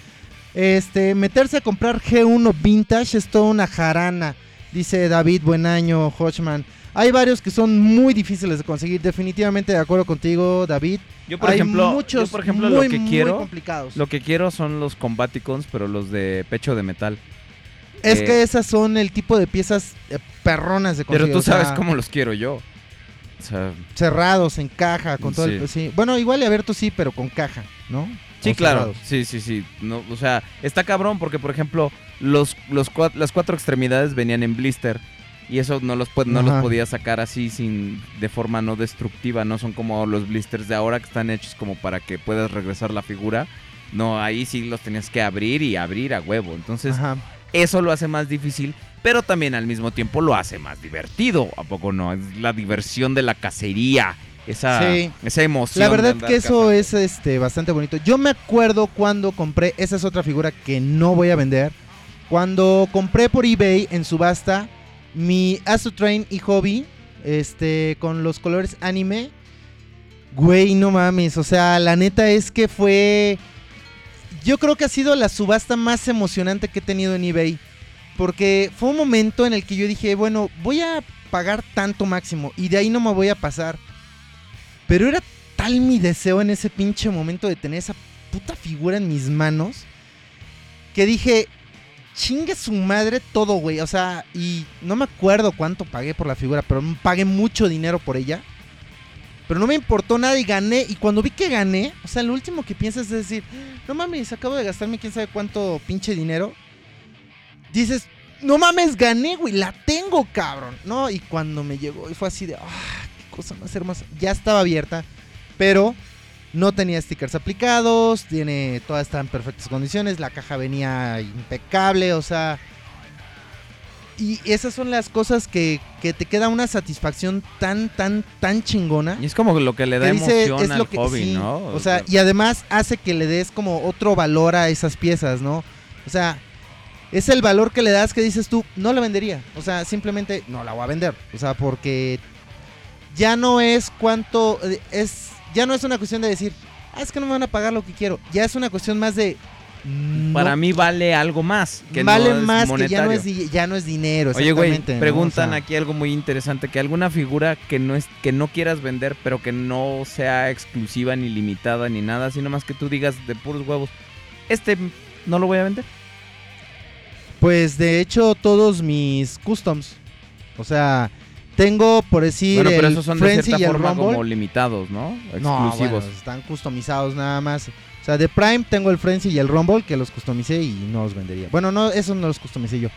[SPEAKER 3] Este, meterse a comprar G1 Vintage es toda una jarana, dice David Buen año, Hodgman. Hay varios que son muy difíciles de conseguir. Definitivamente de acuerdo contigo, David.
[SPEAKER 2] Yo por
[SPEAKER 3] Hay
[SPEAKER 2] ejemplo,
[SPEAKER 3] muchos
[SPEAKER 2] yo, por ejemplo
[SPEAKER 3] muy,
[SPEAKER 2] lo que quiero,
[SPEAKER 3] complicados.
[SPEAKER 2] lo que quiero son los Combaticons, pero los de pecho de metal.
[SPEAKER 3] Es
[SPEAKER 2] Eh,
[SPEAKER 3] que esas son el tipo de piezas eh, perronas de
[SPEAKER 2] Pero
[SPEAKER 3] conseguir.
[SPEAKER 2] tú
[SPEAKER 3] o sea,
[SPEAKER 2] sabes cómo los quiero yo. O sea,
[SPEAKER 3] cerrados en caja con todo el
[SPEAKER 2] Sí.
[SPEAKER 3] bueno igual y abiertos sí pero con caja no
[SPEAKER 2] sí,
[SPEAKER 3] O
[SPEAKER 2] claro.
[SPEAKER 3] cerrados.
[SPEAKER 2] Sí, sí, sí. No, o sea, está cabrón porque, por ejemplo, los, los las cuatro extremidades venían en blister. Y eso no los, pu- no los
[SPEAKER 3] Ajá.
[SPEAKER 2] podía sacar así sin de forma no destructiva. No son como los blisters de ahora que están hechos como para que puedas regresar la figura. No, ahí sí los tenías que abrir y abrir a huevo. Entonces,
[SPEAKER 3] Ajá.
[SPEAKER 2] eso lo hace más difícil, pero también al mismo tiempo lo hace más divertido. ¿A poco no? Es la diversión de la cacería. Esa,
[SPEAKER 3] Sí.
[SPEAKER 2] esa emoción.
[SPEAKER 3] la verdad que eso
[SPEAKER 2] cazando.
[SPEAKER 3] es este bastante bonito yo me acuerdo cuando compré esa es otra figura que no voy a vender cuando compré por eBay en subasta mi Astro Train y Hobby este con los colores anime güey no mames o sea la neta es que fue yo creo que ha sido la subasta más emocionante que he tenido en eBay porque fue un momento en el que yo dije, bueno, voy a pagar tanto máximo y de ahí no me voy a pasar. Pero era tal mi deseo en ese pinche momento de tener esa puta figura en mis manos que dije, chingue su madre todo, güey. O sea, y no me acuerdo cuánto pagué por la figura, pero pagué mucho dinero por ella. Pero no me importó nada y gané. Y cuando vi que gané, o sea, lo último que piensas es decir, no mames, acabo de gastarme quién sabe cuánto pinche dinero. Dices, no mames, gané, güey, la tengo, cabrón. No, y cuando me llegó, y fue así de, ah, qué cosa más hermosa. Ya estaba abierta, pero no tenía stickers aplicados, tiene, todas están en perfectas condiciones, la caja venía impecable, o sea... Y esas son las cosas que, que te queda una satisfacción tan, tan, tan chingona.
[SPEAKER 2] Y es como lo que le da
[SPEAKER 3] que dice,
[SPEAKER 2] emoción
[SPEAKER 3] es
[SPEAKER 2] al
[SPEAKER 3] lo que-
[SPEAKER 2] hobby,
[SPEAKER 3] sí,
[SPEAKER 2] ¿no?
[SPEAKER 3] O sea, y además hace que le des como otro valor a esas piezas, ¿no? O sea, es el valor que le das que dices tú, no la vendería. O sea, simplemente no la voy a vender. O sea, porque ya no es cuánto, eh, es, ya no es una cuestión de decir, ah, es que no me van a pagar lo que quiero. Ya es una cuestión más de... no,
[SPEAKER 2] Para mí vale algo más. Que
[SPEAKER 3] vale
[SPEAKER 2] no es
[SPEAKER 3] más que ya no, es, di- ya no es dinero.
[SPEAKER 2] Oye, güey, preguntan
[SPEAKER 3] O sea,
[SPEAKER 2] aquí algo muy interesante, que alguna figura que no es que no quieras vender, pero que no sea exclusiva ni limitada ni nada, sino más que tú digas de puros huevos, este no lo voy a vender.
[SPEAKER 3] Pues de hecho todos mis customs. O sea, tengo por decir
[SPEAKER 2] bueno, pero
[SPEAKER 3] el
[SPEAKER 2] esos son de
[SPEAKER 3] Frenzy y el
[SPEAKER 2] forma
[SPEAKER 3] Rumble.
[SPEAKER 2] como limitados, ¿no?
[SPEAKER 3] No,
[SPEAKER 2] Exclusivos.
[SPEAKER 3] bueno, están customizados nada más. O sea, de Prime tengo el Frenzy y el Rumble que los customicé y no los vendería. Bueno, no, esos no los customicé yo.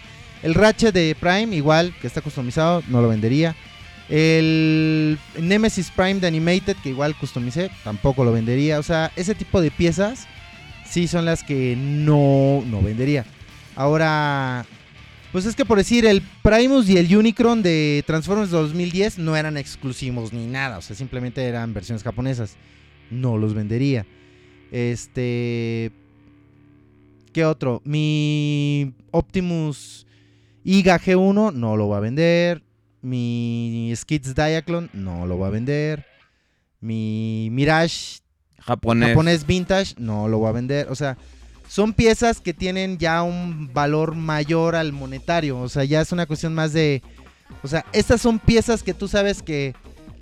[SPEAKER 3] El Ratchet de Prime igual, que está customizado, no lo vendería. El Nemesis Prime de Animated, que igual customicé, tampoco lo vendería. O sea, ese tipo de piezas sí son las que no, no vendería. Ahora, pues es que por decir, el Primus y el Unicron de Transformers 2010 no eran exclusivos ni nada. O sea, simplemente eran versiones japonesas. No los vendería. Este. ¿Qué otro? Mi Optimus Iga G1 no lo va a vender. Mi Skids Diaclone no lo va a vender. Mi Mirage
[SPEAKER 2] Japonés.
[SPEAKER 3] japonés vintage no lo voy a vender. O sea, son piezas que tienen ya un valor mayor al monetario. O sea, ya es una cuestión más de. O sea, estas son piezas que tú sabes que.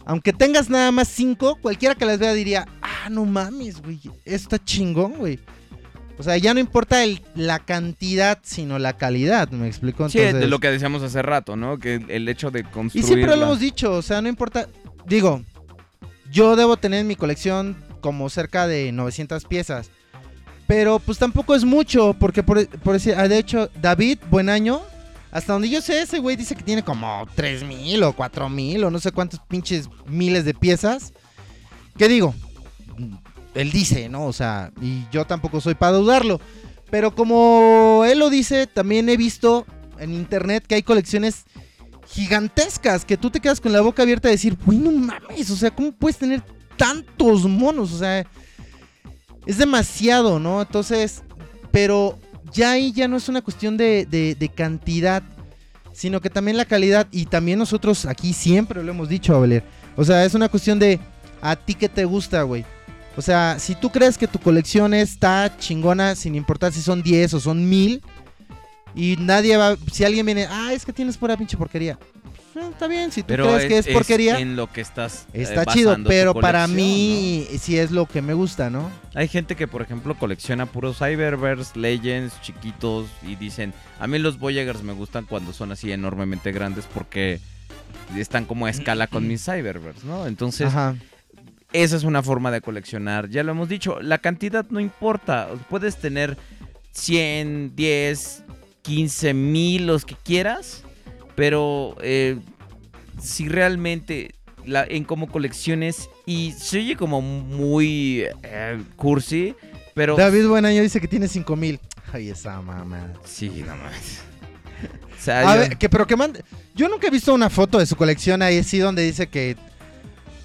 [SPEAKER 3] Aunque tengas nada más cinco, cualquiera que las vea diría, ah, no mames, güey, esto está chingón, güey. O sea, ya no importa el- la cantidad, sino la calidad, ¿me explico?
[SPEAKER 2] Sí, de
[SPEAKER 3] Entonces-
[SPEAKER 2] lo que decíamos hace rato, ¿no? Que el- hecho de
[SPEAKER 3] y
[SPEAKER 2] construir.
[SPEAKER 3] siempre lo hemos dicho, o sea, no importa. Digo, yo debo tener en mi colección como cerca de 900 piezas. Pero pues tampoco es mucho, porque por, por decir, ah, de hecho, David, buen año. Hasta donde yo sé, ese güey dice que tiene como 3000 o 4000 o no sé cuántos pinches miles de piezas. ¿Qué digo? Él dice, ¿no? O sea, y yo tampoco soy para dudarlo. Pero como él lo dice, también he visto en internet que hay colecciones gigantescas que tú te quedas con la boca abierta de decir, güey, no mames, o sea, ¿cómo puedes tener tantos monos? O sea, es demasiado, ¿no? Entonces, pero ya ahí ya no es una cuestión de, de- cantidad, sino que también la calidad, y también nosotros aquí siempre lo hemos dicho, Abeler, o sea, es una cuestión de a ti que te gusta, güey. O sea, si tú crees que tu colección está chingona, sin importar si son 10 o son 1000, y nadie va, si alguien viene, ah, es que tienes pura pinche porquería. Pues, eh, está bien, si tú
[SPEAKER 2] Pero
[SPEAKER 3] crees que es, porquería,
[SPEAKER 2] en lo que estás. eh,
[SPEAKER 3] está chido, pero para mí sí es lo que me gusta, ¿no?
[SPEAKER 2] ¿no? Hay gente que, por ejemplo, colecciona puros Cyberverse, Legends, chiquitos, y dicen: A mí los Voyagers me gustan cuando son así enormemente grandes porque están como a escala con mis Cyberverse, ¿no? Entonces,
[SPEAKER 3] Ajá.
[SPEAKER 2] esa es una forma de coleccionar. Ya lo hemos dicho, la cantidad no importa. Puedes tener 100, 10, 15 mil, los que quieras. Pero eh, si realmente la, en como colecciones y se oye como muy eh, cursi, pero
[SPEAKER 3] David Buenaño dice que tiene 5000. Ay, esa mamá.
[SPEAKER 2] sí, no mames. *laughs* O sea,
[SPEAKER 3] A
[SPEAKER 2] yo-
[SPEAKER 3] ver, que, pero que mande. Yo nunca he visto una foto de su colección ahí así donde dice que.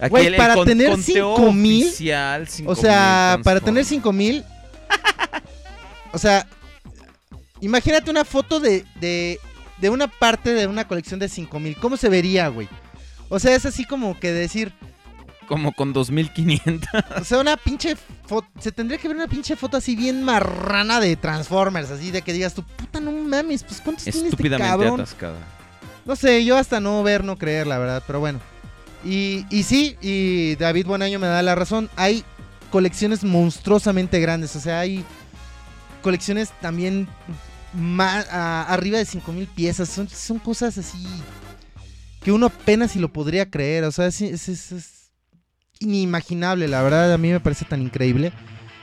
[SPEAKER 3] güey, para
[SPEAKER 2] con-
[SPEAKER 3] tener
[SPEAKER 2] conteo
[SPEAKER 3] 5,000,
[SPEAKER 2] oficial,
[SPEAKER 3] O
[SPEAKER 2] 5,000
[SPEAKER 3] sea, para tener
[SPEAKER 2] Transformers. *laughs*
[SPEAKER 3] 5000. o sea, imagínate una foto de, de, de una parte de una colección de 5000. ¿Cómo se vería, güey? O sea, es así como que decir.
[SPEAKER 2] como con 2500.
[SPEAKER 3] O sea, una pinche foto. Se tendría que ver una pinche foto así bien marrana de Transformers. Así de que digas tú, puta, no mames, pues ¿cuántos tiene este
[SPEAKER 2] Estúpidamente
[SPEAKER 3] cabrón?
[SPEAKER 2] atascada.
[SPEAKER 3] No sé, yo hasta no ver, no creer, la verdad, pero bueno. Y, y sí, y David Buenaño me da la razón. Hay colecciones monstruosamente grandes. O sea, hay colecciones también a- arriba de 5000 piezas. Son, son cosas así que uno apenas si lo podría creer. O sea, es, es- es- inimaginable, la verdad a mí me parece tan increíble.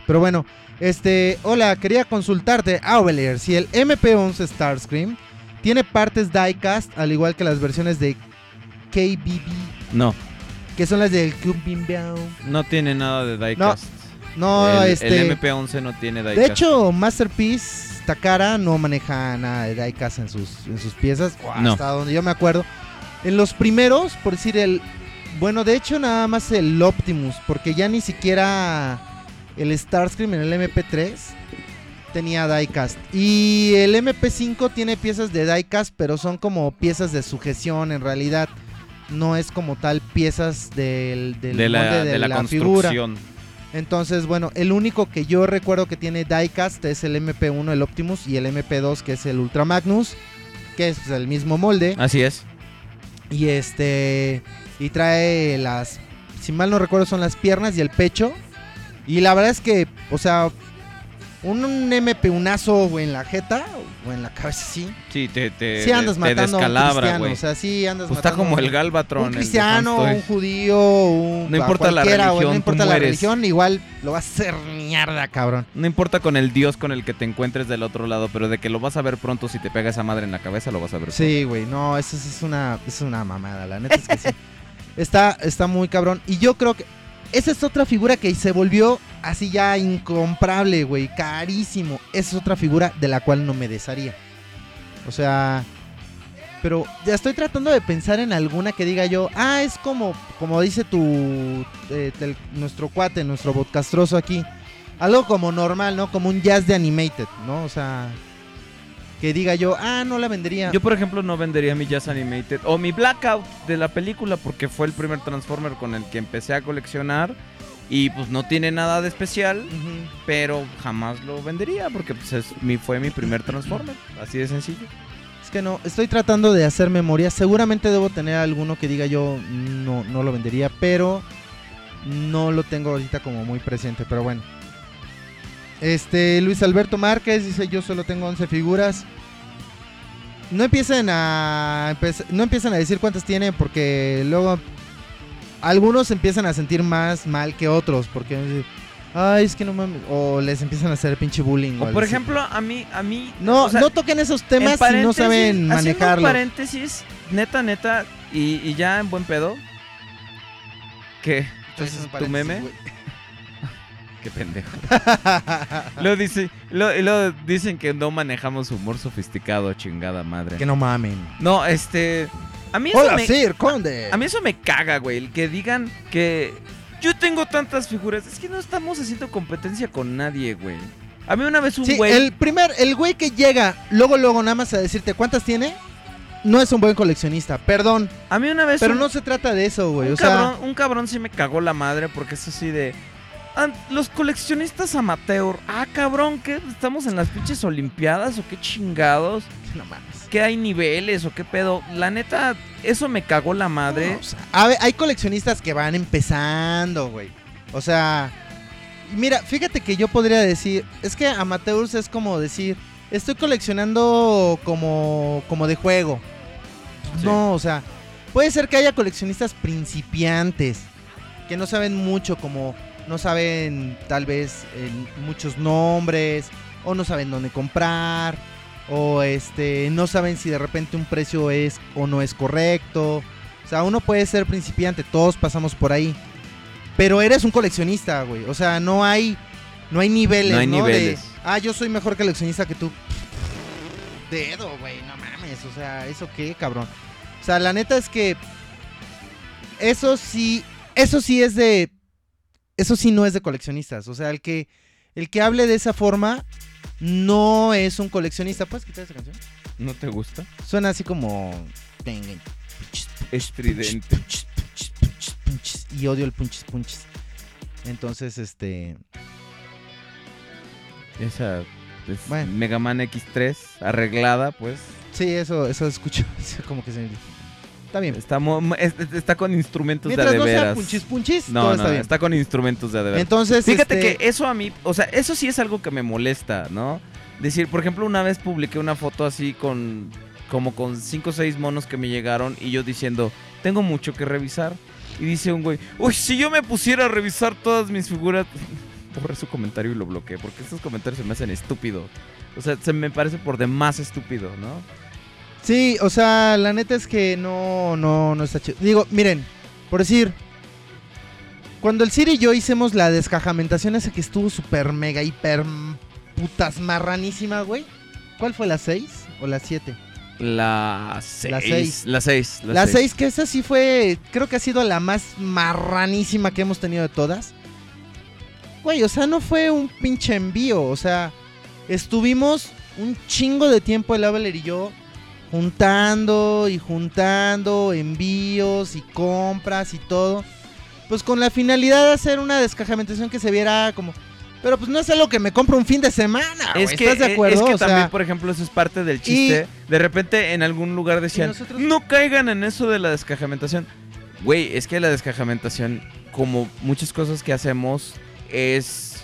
[SPEAKER 3] Pero bueno, este, hola, quería consultarte, Auvelier, si el MP11 Starscream tiene partes diecast al igual que las versiones de KBB,
[SPEAKER 2] No,
[SPEAKER 3] que son las del
[SPEAKER 2] no tiene nada de diecast.
[SPEAKER 3] No,
[SPEAKER 2] el,
[SPEAKER 3] este,
[SPEAKER 2] el MP11 no tiene diecast.
[SPEAKER 3] de hecho, Masterpiece Takara no maneja nada de diecast en sus, en sus piezas, o
[SPEAKER 2] No.
[SPEAKER 3] hasta donde yo me acuerdo. En los primeros, por decir el, bueno, de hecho nada más el Optimus, porque ya ni siquiera el Starscream en el MP3 tenía diecast. Y el MP5 tiene piezas de diecast, pero son como piezas de sujeción en realidad. No es como tal piezas del, del
[SPEAKER 2] de la, de la,
[SPEAKER 3] figura.
[SPEAKER 2] construcción.
[SPEAKER 3] Entonces, bueno, el único que yo recuerdo que tiene diecast es el MP1, el Optimus, y el MP2, que es el Ultra Magnus, que es el mismo molde.
[SPEAKER 2] Así es.
[SPEAKER 3] Y este. Y trae las. Si mal no recuerdo, son las piernas y el pecho. Y la verdad es que, o sea, un, un MP1azo güey, en la jeta o en la cabeza, sí.
[SPEAKER 2] Sí, te, te,
[SPEAKER 3] Sí andas
[SPEAKER 2] te
[SPEAKER 3] matando a un
[SPEAKER 2] descalabra,
[SPEAKER 3] cristiano.
[SPEAKER 2] güey.
[SPEAKER 3] O sea, sí andas
[SPEAKER 2] Pues está
[SPEAKER 3] matando
[SPEAKER 2] como
[SPEAKER 3] a un-
[SPEAKER 2] el Galvatron.
[SPEAKER 3] un cristiano, un judío, un,
[SPEAKER 2] No importa la
[SPEAKER 3] güey,
[SPEAKER 2] religión,
[SPEAKER 3] no importa la
[SPEAKER 2] mueres.
[SPEAKER 3] religión, igual lo vas a hacer mierda, cabrón.
[SPEAKER 2] No importa con el dios con el que te encuentres del otro lado, pero de que lo vas a ver pronto si te pega esa madre en la cabeza, lo vas a ver
[SPEAKER 3] Sí, güey, no, eso, es una, es una mamada, la neta es que sí. *laughs* Está, está muy cabrón. Y yo creo que esa es otra figura que se volvió así ya incomparable, güey, carísimo. Esa es otra figura de la cual no me desharía. O sea, pero ya estoy tratando de pensar en alguna que diga yo, ah, es como, como dice tu, eh, nuestro cuate, nuestro podcastroso aquí. Algo como normal, ¿no? Como un jazz de animated, ¿no? O sea, que diga yo, ah, no la vendería.
[SPEAKER 2] Yo, por ejemplo, no vendería mi Jazz Animated o mi Blackout de la película porque fue el primer Transformer con el que empecé a coleccionar y pues no tiene nada de especial,
[SPEAKER 3] Ujú.
[SPEAKER 2] pero jamás lo vendería porque pues es mi, fue mi primer Transformer, así de sencillo.
[SPEAKER 3] Es que no, estoy tratando de hacer memoria. Seguramente debo tener alguno que diga yo no, no lo vendería, pero no lo tengo ahorita como muy presente, pero bueno. Este, Luis Alberto Márquez dice yo solo tengo 11 figuras. No empiecen a no empiecen a decir cuántas tienen porque luego algunos empiezan a sentir más mal que otros porque ay, es que no mames o les empiezan a hacer pinche bullying
[SPEAKER 2] O por
[SPEAKER 3] así.
[SPEAKER 2] ejemplo, a mí, a mí...
[SPEAKER 3] no
[SPEAKER 2] o sea,
[SPEAKER 3] no toquen esos temas si no saben manejarlos.
[SPEAKER 2] paréntesis, neta, neta, y, y ya en buen pedo. ¿Qué? Entonces, ¿tu meme? Qué pendejo. *laughs* Lo dice, lo, dicen que no manejamos humor sofisticado, chingada madre.
[SPEAKER 3] Que no mamen.
[SPEAKER 2] No, este. A mí eso
[SPEAKER 3] Hola,
[SPEAKER 2] me.
[SPEAKER 3] Sir Conde.
[SPEAKER 2] A mí eso me caga, güey. El que digan que yo tengo tantas figuras. Es que no estamos haciendo competencia con nadie, güey. A mí una vez un
[SPEAKER 3] Sí,
[SPEAKER 2] güey.
[SPEAKER 3] el primer, el güey que llega luego, luego nada más a decirte cuántas tiene, no es un buen coleccionista, perdón.
[SPEAKER 2] A mí una vez.
[SPEAKER 3] Pero
[SPEAKER 2] un,
[SPEAKER 3] no se trata de eso, güey.
[SPEAKER 2] un
[SPEAKER 3] O sea,
[SPEAKER 2] cabrón, un cabrón sí me cagó la madre porque es así de. "Ah, los coleccionistas amateur. Ah, cabrón, ¿qué? ¿Estamos en las pinches olimpiadas o qué chingados?
[SPEAKER 3] no mames.
[SPEAKER 2] ¿Qué hay niveles o qué pedo? La neta, eso me cagó la madre.
[SPEAKER 3] No, o sea, a ver, hay coleccionistas que van empezando, güey. O sea, mira, fíjate que yo podría decir, es que amateurs es como decir, estoy coleccionando como, como de juego.
[SPEAKER 2] Sí.
[SPEAKER 3] No, o sea, puede ser que haya coleccionistas principiantes que no saben mucho, como no saben tal vez eh, muchos nombres, o no saben dónde comprar, o este, no saben si de repente un precio es o no es correcto. O sea, uno puede ser principiante, todos pasamos por ahí. Pero eres un coleccionista, güey. O sea, no hay no hay niveles,
[SPEAKER 2] No
[SPEAKER 3] De, ah, yo soy mejor coleccionista que tú. Dedo, güey, no mames. O sea, ¿eso qué, cabrón? O sea, la neta es que eso sí, eso sí es de eso sí no es de coleccionistas, o sea, el que el que hable de esa forma no es un coleccionista. ¿Puedes quitar esa canción?
[SPEAKER 2] ¿No te gusta?
[SPEAKER 3] Suena así como
[SPEAKER 2] Estridente.
[SPEAKER 3] punches, punches, punches, punches, y odio el punches punches. Entonces, este,
[SPEAKER 2] Esa es
[SPEAKER 3] Bueno.
[SPEAKER 2] Mega Man X3 arreglada, pues.
[SPEAKER 3] sí, eso eso escucho, *laughs* como que se Está bien.
[SPEAKER 2] Está, está con instrumentos
[SPEAKER 3] Mientras
[SPEAKER 2] de
[SPEAKER 3] no sea
[SPEAKER 2] adeveras.
[SPEAKER 3] punchis punchis,
[SPEAKER 2] no,
[SPEAKER 3] todo
[SPEAKER 2] no,
[SPEAKER 3] está bien.
[SPEAKER 2] está con instrumentos de adeveras.
[SPEAKER 3] Entonces,
[SPEAKER 2] Fíjate
[SPEAKER 3] este,
[SPEAKER 2] que eso a mí, o sea, eso sí es algo que me molesta, ¿no? Decir, por ejemplo, una vez publiqué una foto así con como con cinco o seis monos que me llegaron y yo diciendo, tengo mucho que revisar. Y dice un güey, uy, si yo me pusiera a revisar todas mis figuras... *laughs* Borré su comentario y lo bloqueé, porque estos comentarios se me hacen estúpidos. O sea, se me parece por demás estúpido, ¿no?
[SPEAKER 3] Sí, o sea, la neta es que no, no, no está chido. Digo, miren, por decir, cuando el Siri y yo hicimos la descajamentación esa que estuvo súper mega hiper putas marranísima, güey. ¿Cuál fue la 6 o la 7?
[SPEAKER 2] La 6.
[SPEAKER 3] La seis.
[SPEAKER 2] La 6.
[SPEAKER 3] La 6, que esa sí fue, creo que ha sido la más marranísima que hemos tenido de todas. Güey, o sea, no fue un pinche envío, o sea, estuvimos un chingo de tiempo el Aveler y yo juntando y juntando envíos y compras y todo. Pues con la finalidad de hacer una descajamentación que se viera como... Pero pues no es algo que me compro un fin de semana,
[SPEAKER 2] Es que,
[SPEAKER 3] ¿estás de acuerdo?
[SPEAKER 2] es que
[SPEAKER 3] O sea,
[SPEAKER 2] también, por ejemplo, eso es parte del chiste. De repente en algún lugar decían,
[SPEAKER 3] nosotros-
[SPEAKER 2] no caigan en eso de la descajamentación. Güey, es que la descajamentación, como muchas cosas que hacemos, es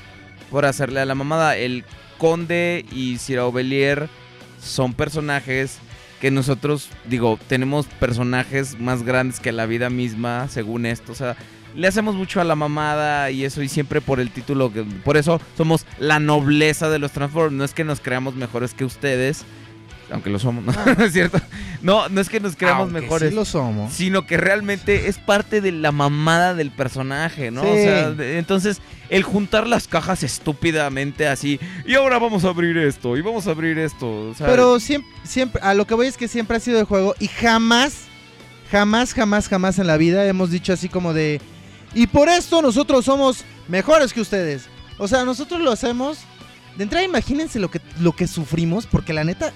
[SPEAKER 2] por hacerle a la mamada. El conde y Cira Ovelier son personajes que nosotros, digo, tenemos personajes más grandes que la vida misma, según esto. O sea, le hacemos mucho a la mamada y eso, y siempre por el título. Por eso somos la nobleza de los Transformers. No es que nos creamos mejores que ustedes, aunque lo somos, ¿no? *laughs* ¿Es cierto? No, no es que nos creamos
[SPEAKER 3] aunque
[SPEAKER 2] mejores.
[SPEAKER 3] Sí lo somos.
[SPEAKER 2] Sino que realmente es parte de la mamada del personaje, ¿no?
[SPEAKER 3] Sí.
[SPEAKER 2] O sea, de- entonces, el juntar las cajas estúpidamente así, y ahora vamos a abrir esto, y vamos a abrir esto.
[SPEAKER 3] Pero siempre, siempre, a lo que voy es que siempre ha sido de juego y jamás, jamás, jamás, jamás en la vida hemos dicho así como de, y por esto nosotros somos mejores que ustedes. O sea, nosotros lo hacemos. De entrada, imagínense lo que, lo que sufrimos, porque la neta,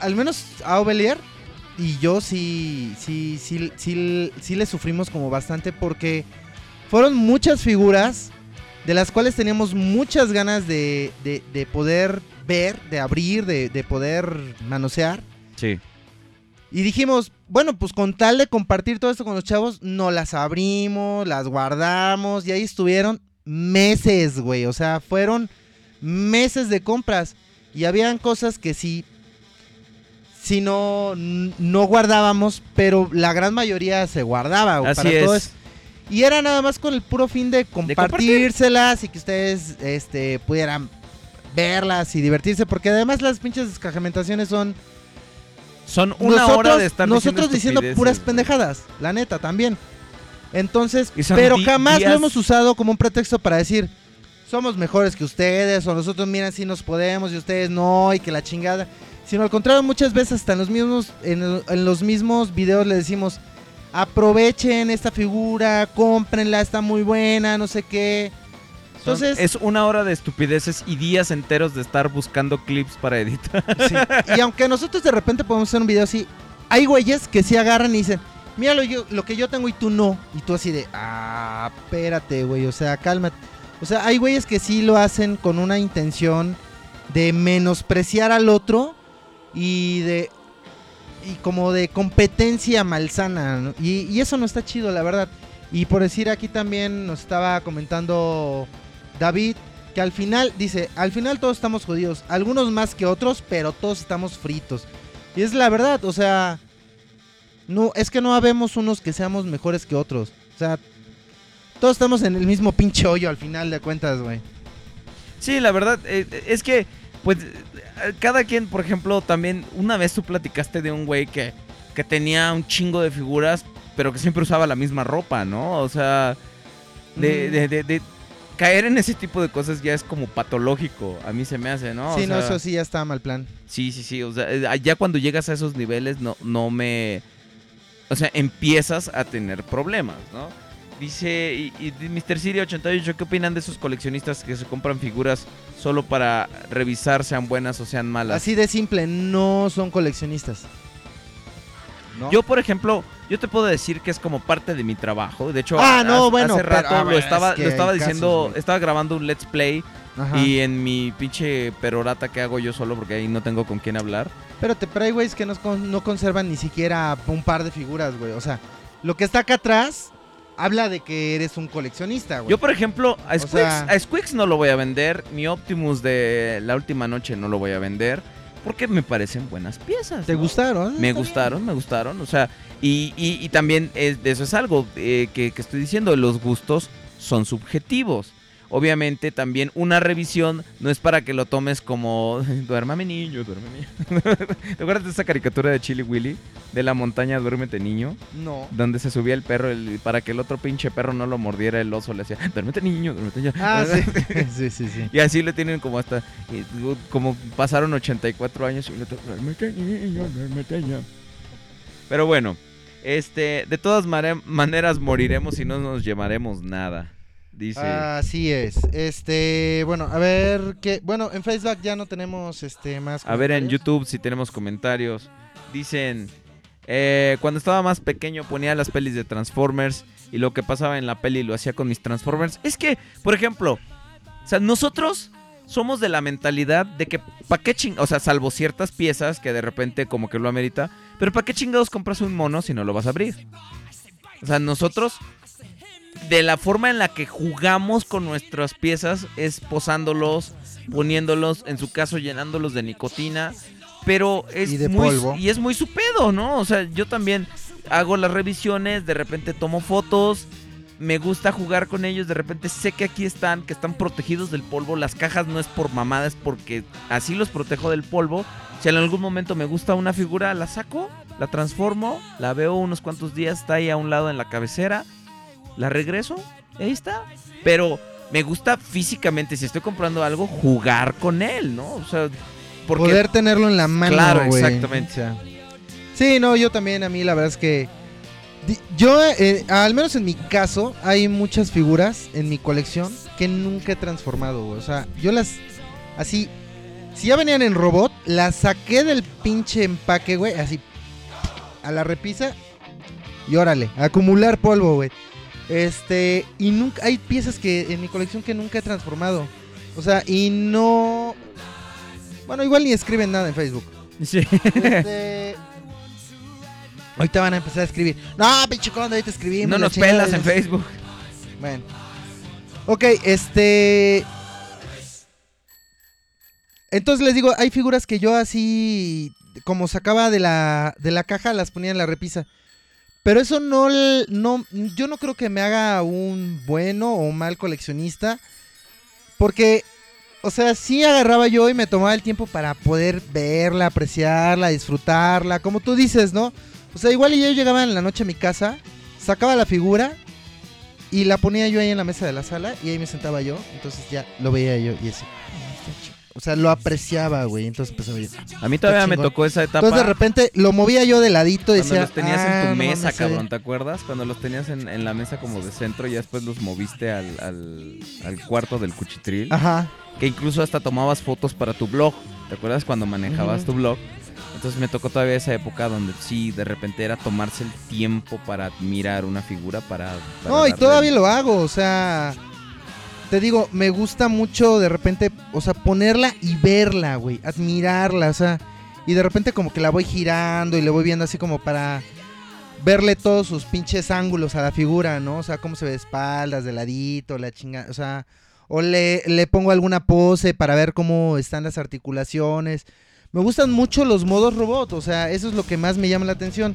[SPEAKER 3] al menos a Ovelier y yo sí, sí, sí, sí, sí le sufrimos como bastante porque fueron muchas figuras de las cuales teníamos muchas ganas de, de- de poder ver, de abrir, de, de poder manosear.
[SPEAKER 2] Sí.
[SPEAKER 3] Y dijimos, bueno, pues con tal de compartir todo esto con los chavos, no las abrimos, las guardamos y ahí estuvieron meses, güey. O sea, fueron meses de compras. Y habían cosas que sí, sí no, no guardábamos, pero la gran mayoría se guardaba güey,
[SPEAKER 2] Así
[SPEAKER 3] para todo
[SPEAKER 2] es.
[SPEAKER 3] eso. Y era nada más con el puro fin de
[SPEAKER 2] compartir.
[SPEAKER 3] compartírselas y que ustedes este, pudieran verlas y divertirse, porque además las pinches descajamentaciones son
[SPEAKER 2] Son una hora de estar
[SPEAKER 3] nosotros diciendo puras pendejadas, la neta también. Entonces, pero jamás
[SPEAKER 2] días-
[SPEAKER 3] lo hemos usado como un pretexto para decir somos mejores que ustedes o nosotros miren si nos podemos y ustedes no y que la chingada. Sino al contrario, muchas veces hasta en los mismos en, el- en los mismos videos le decimos aprovechen esta figura, cómprenla, está muy buena, no sé qué. Entonces,
[SPEAKER 2] es una hora de estupideces y días enteros de estar buscando clips para editar. *laughs*
[SPEAKER 3] Sí. Y aunque nosotros de repente podemos hacer un video así, hay güeyes que sí agarran y dicen, mira lo, yo- lo que yo tengo y tú no. Y tú así de, ah, espérate, güey, o sea, cálmate. O sea, hay güeyes que sí lo hacen con una intención de menospreciar al otro y de... Y como de competencia malsana. Y, y eso no está chido, la verdad. Y por decir aquí también nos estaba comentando David que al final, dice, al final todos estamos jodidos, algunos más que otros, pero todos estamos fritos. Y es la verdad, o sea, no, es que no habemos unos que seamos mejores que otros. O sea, todos estamos en el mismo pinche hoyo al final de cuentas, güey.
[SPEAKER 2] Sí, la verdad, eh, es que, pues, cada quien, por ejemplo, también, una vez tú platicaste de un güey que, que tenía un chingo de figuras, pero que siempre usaba la misma ropa, ¿no? O sea, de,
[SPEAKER 3] Mm.
[SPEAKER 2] de- de- de caer en ese tipo de cosas ya es como patológico, a mí se me hace, ¿no? O
[SPEAKER 3] sí, no,
[SPEAKER 2] sea,
[SPEAKER 3] eso sí ya está mal plan.
[SPEAKER 2] Sí, sí, sí. O sea, eh, ya cuando llegas a esos niveles no, no me... O sea, empiezas a tener problemas, ¿no? Dice, y, y Mr. Siri 88, ¿qué opinan de esos coleccionistas que se compran figuras solo para revisar sean buenas o sean malas?
[SPEAKER 3] Así de simple, no son coleccionistas. ¿No?
[SPEAKER 2] Yo, por ejemplo, yo te puedo decir que es como parte de mi trabajo. De hecho,
[SPEAKER 3] Ah, no,
[SPEAKER 2] hace-
[SPEAKER 3] bueno,
[SPEAKER 2] hace
[SPEAKER 3] pero,
[SPEAKER 2] rato
[SPEAKER 3] a
[SPEAKER 2] lo estaba,
[SPEAKER 3] es que
[SPEAKER 2] lo estaba
[SPEAKER 3] hay
[SPEAKER 2] diciendo,
[SPEAKER 3] casos,
[SPEAKER 2] estaba grabando un let's play
[SPEAKER 3] Ajá.
[SPEAKER 2] y en mi pinche perorata que hago yo solo porque ahí no tengo con quién hablar.
[SPEAKER 3] Espérate, pero hay güeyes que no, no conservan ni siquiera un par de figuras, güey. O sea, lo que está acá atrás habla de que eres un coleccionista, güey.
[SPEAKER 2] Yo, por ejemplo, a
[SPEAKER 3] sea-
[SPEAKER 2] a no lo voy a vender. Mi Optimus de la última noche no lo voy a vender. porque me parecen buenas piezas.
[SPEAKER 3] ¿Te
[SPEAKER 2] ¿no?
[SPEAKER 3] gustaron?
[SPEAKER 2] Me
[SPEAKER 3] Está
[SPEAKER 2] gustaron, me gustaron. O sea, y, y- y también es, de eso es algo eh, que, que estoy diciendo. Los gustos son subjetivos. Obviamente también una revisión no es para que lo tomes como *laughs* duérmame niño, duérmame niño. *laughs* ¿Te acuerdas de esa caricatura de Chili Willy? De la montaña duérmete niño.
[SPEAKER 3] No.
[SPEAKER 2] donde se subía el perro el- para que el otro pinche perro no lo mordiera el oso le hacía duérmete niño, duérmete niño.
[SPEAKER 3] Ah, sí. *laughs* sí, sí, sí.
[SPEAKER 2] Y así lo tienen como hasta como pasaron 84 años y otro, "Duérmete, niño, duérmete ya". Pero bueno, este, de todas maneras moriremos y no nos llevaremos nada. Dice.
[SPEAKER 3] Así es. Este, bueno, a ver qué. Bueno, en Facebook ya no tenemos este más.
[SPEAKER 2] a ver en. YouTube si tenemos comentarios. Dicen, eh, cuando estaba más pequeño ponía las pelis de Transformers y lo que pasaba en la peli lo hacía con mis Transformers. Es que, por ejemplo, o sea, nosotros somos de la mentalidad de que, ¿para qué ching... O sea, salvo ciertas piezas que de repente como que lo amerita, pero ¿para qué chingados compras un mono si no lo vas a abrir? O sea, nosotros, de la forma en la que jugamos con nuestras piezas es posándolos, poniéndolos, en su caso llenándolos de nicotina, pero es
[SPEAKER 3] Y de
[SPEAKER 2] muy
[SPEAKER 3] polvo.
[SPEAKER 2] y es muy su pedo, ¿no? O sea, yo también hago las revisiones, de repente tomo fotos, me gusta jugar con ellos, de repente sé que aquí están, que están protegidos del polvo, las cajas no es por mamada, es porque así los protejo del polvo. Si en algún momento me gusta una figura, la saco, la transformo, la veo unos cuantos días, está ahí a un lado en la cabecera, la regreso, ahí está. Pero me gusta físicamente, si estoy comprando algo, jugar con él, ¿no? O sea, porque
[SPEAKER 3] Poder tenerlo en la mano.
[SPEAKER 2] Claro, exactamente.
[SPEAKER 3] O sea, sí, no, yo también, a mí la verdad es que. Yo, eh, al menos en mi caso, hay muchas figuras en mi colección que nunca he transformado, güey. O sea, yo las. Así. Si ya venían en robot, las saqué del pinche empaque, güey. Así. A la repisa. Y órale, a acumular polvo, güey. Este. Y nunca. Hay piezas que en mi colección que nunca he transformado. O sea, y no. Bueno, igual ni escriben nada en Facebook.
[SPEAKER 2] Sí.
[SPEAKER 3] Este... Ahorita van a empezar a escribir. No, pinche conde, ahí te escribimos.
[SPEAKER 2] no nos
[SPEAKER 3] chingada".
[SPEAKER 2] pelas en Facebook.
[SPEAKER 3] Bueno. Ok, este... Entonces les digo, hay figuras que yo así, como sacaba de la, de la caja, las ponía en la repisa. Pero eso no, no, yo no creo que me haga un bueno o mal coleccionista. Porque, o sea, sí agarraba yo y me tomaba el tiempo para poder verla, apreciarla, disfrutarla, como tú dices, ¿no? O sea, igual yo llegaba en la noche a mi casa, sacaba la figura y la ponía yo ahí en la mesa de la sala y ahí me sentaba yo. Entonces ya lo veía yo y así. "Ah, está chido". O sea, lo apreciaba, güey. Entonces empezaba yo.
[SPEAKER 2] A mí todavía me tocó esa etapa.
[SPEAKER 3] Entonces de repente lo movía yo de ladito y
[SPEAKER 2] Cuando
[SPEAKER 3] decía.
[SPEAKER 2] los tenías
[SPEAKER 3] "Ah,
[SPEAKER 2] en tu
[SPEAKER 3] no
[SPEAKER 2] mesa, cabrón,
[SPEAKER 3] eh".
[SPEAKER 2] ¿te acuerdas? Cuando los tenías en, en la mesa como de centro y después los moviste al, al- al cuarto del cuchitril.
[SPEAKER 3] Ajá.
[SPEAKER 2] Que incluso hasta tomabas fotos para tu blog. ¿Te acuerdas cuando manejabas tu blog? Entonces me tocó todavía esa época donde sí, de repente era tomarse el tiempo para admirar una figura, para... para
[SPEAKER 3] No, y todavía lo hago, o sea, te digo, me gusta mucho de repente, o sea, ponerla y verla, güey, admirarla, o sea, y de repente como que la voy girando y le voy viendo así como para verle todos sus pinches ángulos a la figura, ¿no? O sea, cómo se ve de espaldas, de ladito, la chinga, o sea, o le, le pongo alguna pose para ver cómo están las articulaciones. Me gustan mucho los modos robot, o sea, eso es lo que más me llama la atención.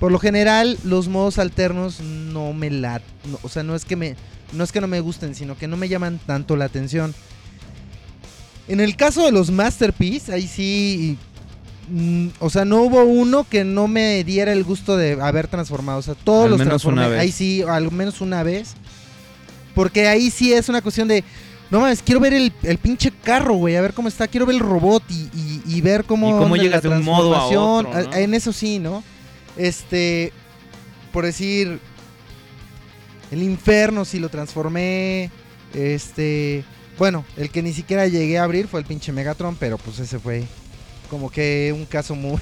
[SPEAKER 3] Por lo general, los modos alternos no me la, o sea, no es que me, no es que no me gusten, sino que no me llaman tanto la atención. En el caso de los masterpiece, ahí sí, mm, o sea, no hubo uno que no me diera el gusto de haber transformado, o sea, todos
[SPEAKER 2] Al
[SPEAKER 3] los
[SPEAKER 2] menos
[SPEAKER 3] transformé.
[SPEAKER 2] una vez.
[SPEAKER 3] Ahí sí, al menos una vez, porque ahí sí es una cuestión de no mames, quiero ver el, el pinche carro, güey, a ver cómo está, quiero ver el robot y, y- y ver cómo...
[SPEAKER 2] Y cómo llegas de un modo a
[SPEAKER 3] transformación.
[SPEAKER 2] otro, ¿no?
[SPEAKER 3] A- En eso sí, ¿no? Este, por decir, el infierno sí lo transformé, este, bueno, el que ni siquiera llegué a abrir fue el pinche Megatron, pero pues ese fue como que un caso muy,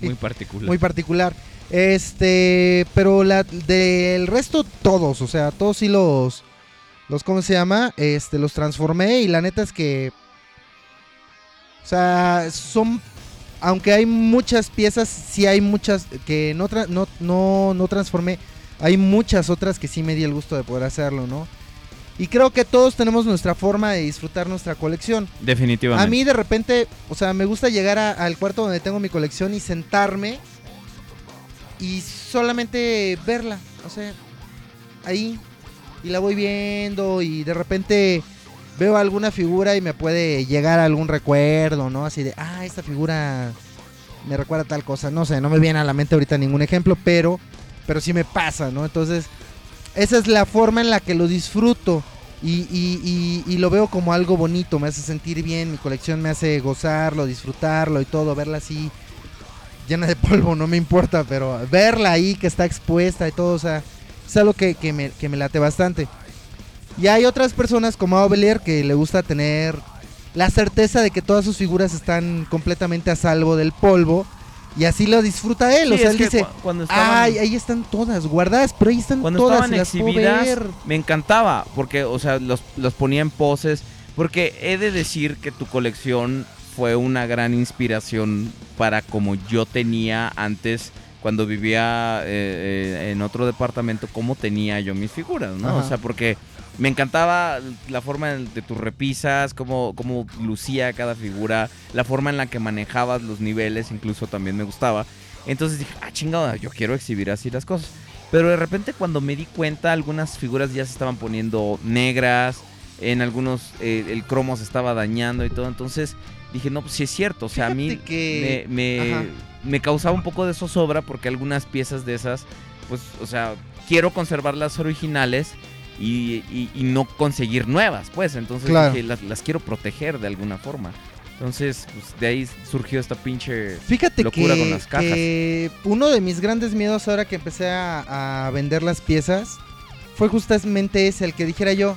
[SPEAKER 2] Muy particular.
[SPEAKER 3] muy particular. Este, pero la del resto todos, o sea, todos sí los los cómo se llama, este los transformé y la neta es que o sea, son aunque hay muchas piezas, sí hay muchas que no tra- no no no transformé, hay muchas otras que sí me di el gusto de poder hacerlo, ¿no? Y creo que todos tenemos nuestra forma de disfrutar nuestra colección.
[SPEAKER 2] Definitivamente.
[SPEAKER 3] A mí de repente, o sea, me gusta llegar a- al cuarto donde tengo mi colección y sentarme y solamente verla, o sea, ahí y la voy viendo y de repente veo alguna figura y me puede llegar algún recuerdo, ¿no? Así de, ah, esta figura me recuerda a tal cosa, no sé, no me viene a la mente ahorita ningún ejemplo, pero pero sí me pasa, ¿no? Entonces, esa es la forma en la que lo disfruto. Y, y- lo veo como algo bonito, me hace sentir bien, mi colección me hace gozarlo, disfrutarlo y todo, verla así llena de *laughs* polvo, no me importa, pero verla ahí que está expuesta y todo, o sea, es algo que, me, late bastante. Y hay otras personas como Aubelier que le gusta tener la certeza de que todas sus figuras están completamente a salvo del polvo y así lo disfruta él, o sea, él dice,
[SPEAKER 2] cu- cuando estaban,
[SPEAKER 3] ay, ahí están todas guardadas, pero ahí están
[SPEAKER 2] cuando
[SPEAKER 3] todas
[SPEAKER 2] estaban
[SPEAKER 3] y las puedo
[SPEAKER 2] exhibidas,
[SPEAKER 3] ver.
[SPEAKER 2] me encantaba. Porque, o sea, los, los ponía en poses. Porque he de decir que tu colección fue una gran inspiración para como yo tenía antes. Cuando vivía eh, eh, en otro departamento, cómo tenía yo mis figuras, ¿no?
[SPEAKER 3] Ajá.
[SPEAKER 2] O sea, porque me encantaba la forma de tus repisas, cómo, cómo lucía cada figura, la forma en la que manejabas los niveles, incluso también me gustaba. Entonces dije, ah, chingada, yo quiero exhibir así las cosas. Pero de repente cuando me di cuenta, algunas figuras ya se estaban poniendo negras, en algunos eh, el cromo se estaba dañando y todo. Entonces dije, no, pues sí es cierto. O sea, a mí
[SPEAKER 3] que-
[SPEAKER 2] me, me, me causaba un poco de zozobra porque algunas piezas de esas, pues, o sea, quiero conservar las originales y, y- y no conseguir nuevas, pues. Entonces
[SPEAKER 3] Claro.
[SPEAKER 2] dije, las, las quiero proteger de alguna forma. Entonces, pues, de ahí surgió esta pinche...
[SPEAKER 3] Fíjate
[SPEAKER 2] locura
[SPEAKER 3] que,
[SPEAKER 2] con las cajas.
[SPEAKER 3] que uno de mis grandes miedos ahora que empecé a, a vender las piezas fue justamente ese, el que dijera yo,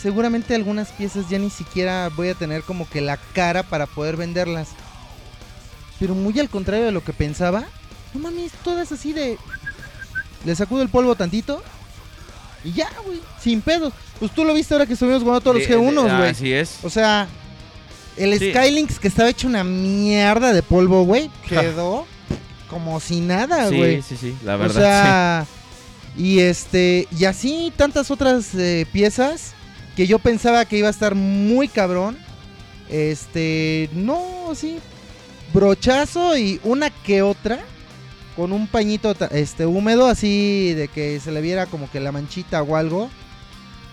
[SPEAKER 3] seguramente algunas piezas ya ni siquiera voy a tener como que la cara para poder venderlas. Pero muy al contrario de lo que pensaba, no mames, todas así de... Le sacudo el polvo tantito y ya, güey, sin pedos. Pues tú lo viste ahora que estuvimos jugando todos los
[SPEAKER 2] de- de-
[SPEAKER 3] G1, güey.
[SPEAKER 2] Así es.
[SPEAKER 3] O sea, el
[SPEAKER 2] Sí.
[SPEAKER 3] Skylinks que estaba hecho una mierda de polvo, güey, quedó como si nada,
[SPEAKER 2] Sí,
[SPEAKER 3] güey.
[SPEAKER 2] sí, sí, la
[SPEAKER 3] o
[SPEAKER 2] verdad.
[SPEAKER 3] sea, y este, y así tantas otras eh, piezas que yo pensaba que iba a estar muy cabrón. Este, no, sí, brochazo y una que otra con un pañito este húmedo así de que se le viera como que la manchita o algo.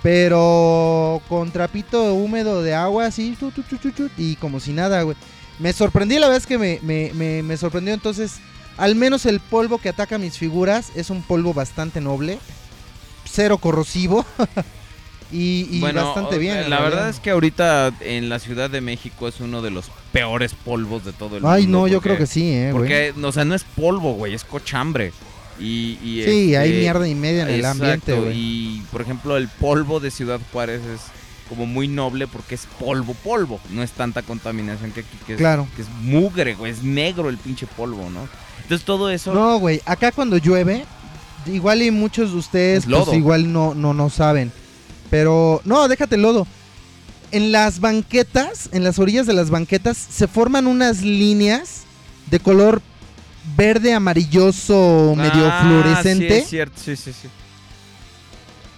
[SPEAKER 3] Pero con trapito húmedo de agua así y como si nada, güey. Me sorprendí la vez que me, me, me, me sorprendió entonces al menos el polvo que ataca mis figuras es un polvo bastante noble, cero corrosivo *laughs* y, y
[SPEAKER 2] Bueno,
[SPEAKER 3] bastante bien.
[SPEAKER 2] La verdad es que ahorita en la Ciudad de México es uno de los peores polvos de todo el mundo.
[SPEAKER 3] Ay, no, yo creo que sí, eh, güey.
[SPEAKER 2] Porque, o sea, no es polvo, güey, es cochambre. Y, y,
[SPEAKER 3] Sí, hay
[SPEAKER 2] este,
[SPEAKER 3] mierda y media en el ambiente, güey.
[SPEAKER 2] Y, por ejemplo, el polvo de Ciudad Juárez es como muy noble porque es polvo, polvo. No es tanta contaminación que aquí, que es,
[SPEAKER 3] Claro.
[SPEAKER 2] que es mugre, güey. Es negro el pinche polvo, ¿no? Entonces todo eso...
[SPEAKER 3] No, güey, acá cuando llueve, igual y muchos de ustedes pues igual no, no, no saben. Pero, no, déjate el lodo. En las banquetas, en las orillas de las banquetas, se forman unas líneas de color verde amarilloso medio
[SPEAKER 2] Ah,
[SPEAKER 3] fluorescente.
[SPEAKER 2] Sí, es cierto, sí, sí, sí.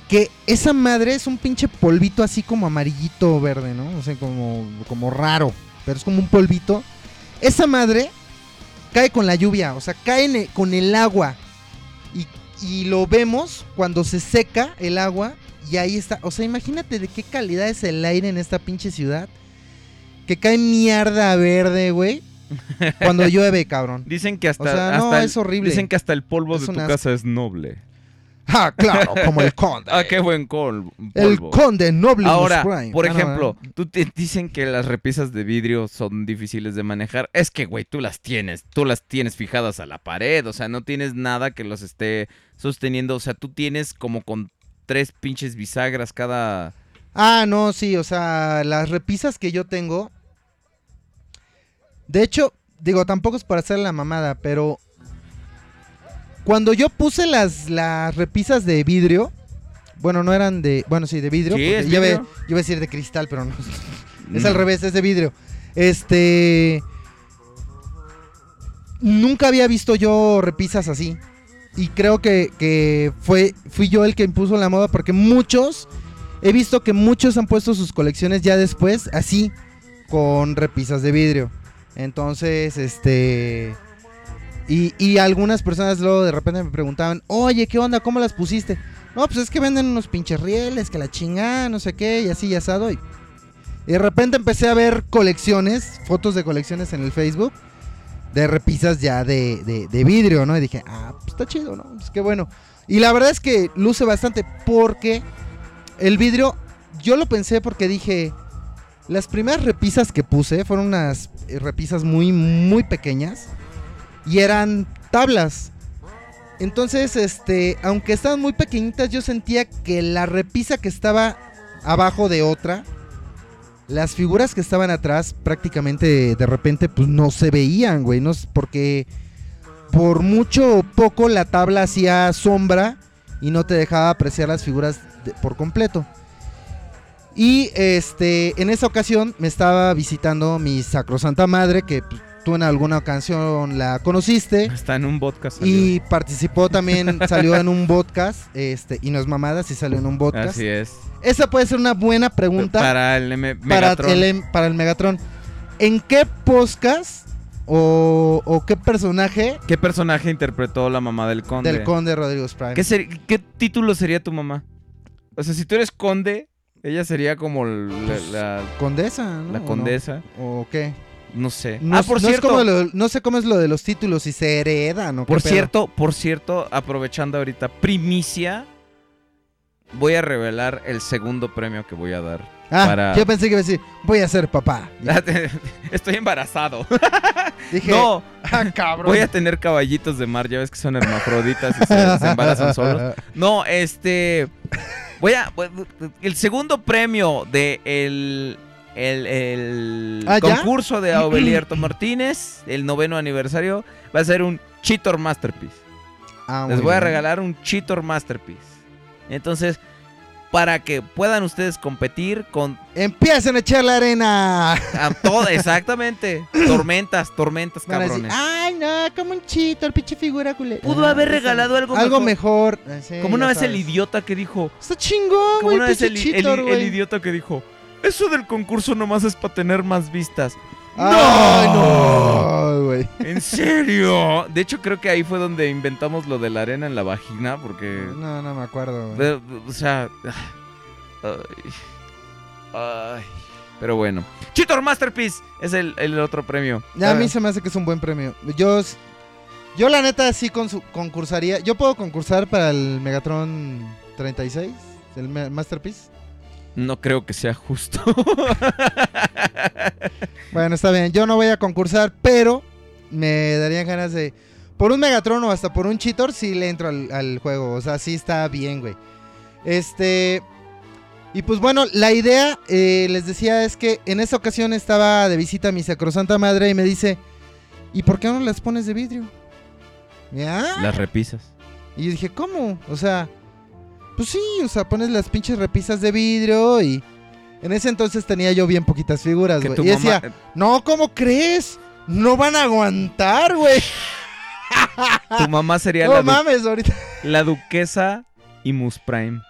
[SPEAKER 3] Que esa madre es un pinche polvito así como amarillito verde, ¿no? O sea, como, como raro. Pero es como un polvito. Esa madre cae con la lluvia, o sea, cae e- con el agua. Y, lo vemos cuando se seca el agua. Y ahí está. O sea, imagínate de qué calidad es el aire en esta pinche ciudad. Que cae mierda verde, güey. *laughs* Cuando llueve, cabrón.
[SPEAKER 2] Dicen que hasta,
[SPEAKER 3] O sea, no,
[SPEAKER 2] el-
[SPEAKER 3] es horrible.
[SPEAKER 2] Dicen que hasta el polvo
[SPEAKER 3] Es
[SPEAKER 2] de tu
[SPEAKER 3] asco.
[SPEAKER 2] casa es noble. *laughs*
[SPEAKER 3] Ah, claro, como el conde. *laughs*
[SPEAKER 2] Ah, qué buen col-
[SPEAKER 3] el conde noble
[SPEAKER 2] Ahora,
[SPEAKER 3] Prime.
[SPEAKER 2] por
[SPEAKER 3] Ah, no,
[SPEAKER 2] ejemplo,
[SPEAKER 3] ¿verdad?
[SPEAKER 2] tú te dicen que las repisas de vidrio son difíciles de manejar. Es que, güey, tú las tienes, tú las tienes fijadas a la pared, o sea, no tienes nada que los esté sosteniendo, o sea, tú tienes como con tres pinches bisagras cada...
[SPEAKER 3] Ah, no, sí, o sea, las repisas que yo tengo. De hecho, digo, tampoco es para hacer la mamada, pero. Cuando yo puse las, las repisas de vidrio. Bueno, no eran de. Bueno, sí, de vidrio.
[SPEAKER 2] Sí, es
[SPEAKER 3] yo iba a decir de cristal, pero no. *laughs* Es al revés, es de vidrio. Este. Nunca había visto yo repisas así. Y creo que, que fue, fui yo el que impuso la moda porque muchos he visto que muchos han puesto sus colecciones ya después así, con repisas de vidrio. Entonces, este... Y, y algunas personas luego de repente me preguntaban, oye, ¿qué onda? ¿Cómo las pusiste? No, pues es que venden unos pinches rieles, que la chingada, no sé qué, y así y asado. Y, y de repente empecé a ver colecciones, fotos de colecciones en el Facebook, de repisas ya de, de- vidrio, ¿no? Y dije, ah, pues está chido, ¿no? Pues qué bueno. Y la verdad es que luce bastante porque el vidrio, yo lo pensé porque dije, las primeras repisas que puse fueron unas eh, repisas muy, muy pequeñas y eran tablas. Entonces, este, aunque estaban muy pequeñitas, yo sentía que la repisa que estaba abajo de otra, las figuras que estaban atrás prácticamente de repente pues no se veían, güey, no porque por mucho o poco la tabla hacía sombra y no te dejaba apreciar las figuras de- por completo. Y este, en esa ocasión me estaba visitando mi sacrosanta madre, que pues, tú en alguna ocasión la conociste.
[SPEAKER 2] Está en un podcast.
[SPEAKER 3] Y participó también, salió en un podcast, este, y no es mamada, sí salió en un podcast.
[SPEAKER 2] Así es.
[SPEAKER 3] Esa puede ser una buena pregunta para,
[SPEAKER 2] Para el M- Megatron.
[SPEAKER 3] el, para el Megatron. ¿En qué podcast o, o qué personaje
[SPEAKER 2] ¿Qué personaje interpretó la mamá del conde?
[SPEAKER 3] del conde Rodrigo Prime?
[SPEAKER 2] ¿Qué, ser- ¿Qué título sería tu mamá? O sea, si tú eres conde, ella sería como la, la-
[SPEAKER 3] Condesa, ¿no?
[SPEAKER 2] la
[SPEAKER 3] ¿O no?
[SPEAKER 2] condesa.
[SPEAKER 3] ¿O qué?
[SPEAKER 2] No sé.
[SPEAKER 3] No,
[SPEAKER 2] ah, por
[SPEAKER 3] no
[SPEAKER 2] cierto.
[SPEAKER 3] como lo- no sé cómo es lo de los títulos, si se heredan o qué
[SPEAKER 2] Por
[SPEAKER 3] pedo.
[SPEAKER 2] cierto, por cierto, aprovechando ahorita, primicia, voy a revelar el segundo premio que voy a dar.
[SPEAKER 3] Ah,
[SPEAKER 2] para-
[SPEAKER 3] yo pensé que iba a decir, voy a ser papá. *laughs*
[SPEAKER 2] Estoy embarazado. *laughs*
[SPEAKER 3] Dije,
[SPEAKER 2] No, *laughs*
[SPEAKER 3] ah, cabrón.
[SPEAKER 2] voy a tener caballitos de mar, ya ves que son hermafroditas y se, se embarazan solos. No, este. Voy a. El segundo premio de el. El, el
[SPEAKER 3] ¿Ah,
[SPEAKER 2] concurso de Aubelierto *clears throat* Martínez, el noveno aniversario, va a ser un Cheetor Masterpiece.
[SPEAKER 3] Ah,
[SPEAKER 2] Les voy a regalar un Cheetor Masterpiece. Entonces, para que puedan ustedes competir con
[SPEAKER 3] Empiecen a echar la arena.
[SPEAKER 2] a todo, exactamente, *coughs* tormentas, tormentas, cabrones.
[SPEAKER 3] Ay, no, como un chito, el pinche figura culera.
[SPEAKER 2] Pudo haber regalado algo
[SPEAKER 3] Algo
[SPEAKER 2] mejor.
[SPEAKER 3] mejor. Eh, sí,
[SPEAKER 2] Como una vez el idiota que dijo,
[SPEAKER 3] Está chingón,
[SPEAKER 2] como una vez el, el- idiota que dijo, eso del concurso nomás es para tener más vistas.
[SPEAKER 3] No, güey.
[SPEAKER 2] ¿En serio? De hecho, creo que ahí fue donde inventamos lo de la arena en la vagina, porque...
[SPEAKER 3] No, no me acuerdo. güey.
[SPEAKER 2] O sea... Ay, ay. Pero bueno. Cheetor Masterpiece es el, el otro premio.
[SPEAKER 3] Ya, a mí se me hace que es un buen premio. Yo, yo la neta sí concursaría. Yo puedo concursar para el Megatron 36, el Ma- Masterpiece.
[SPEAKER 2] No creo que sea justo. *laughs*
[SPEAKER 3] Bueno, está bien. Yo no voy a concursar, pero me darían ganas de. Por un Megatron o hasta por un Cheetor, sí le entro al, al juego. O sea, sí está bien, güey. Este. Y pues bueno, la idea, eh, les decía, es que en esa ocasión estaba de visita mi sacrosanta madre y me dice: ¿Y por qué no las pones de vidrio? ¿Ya?
[SPEAKER 2] Las repisas.
[SPEAKER 3] Y yo dije, ¿cómo? O sea, pues sí, o sea, pones las pinches repisas de vidrio y. En ese entonces tenía yo bien poquitas figuras, güey. Y decía,
[SPEAKER 2] mamá...
[SPEAKER 3] no, ¿cómo crees? No van a aguantar, güey. *laughs*
[SPEAKER 2] Tu mamá sería
[SPEAKER 3] No
[SPEAKER 2] la,
[SPEAKER 3] mames, ahorita.
[SPEAKER 2] la duquesa Imus Prime.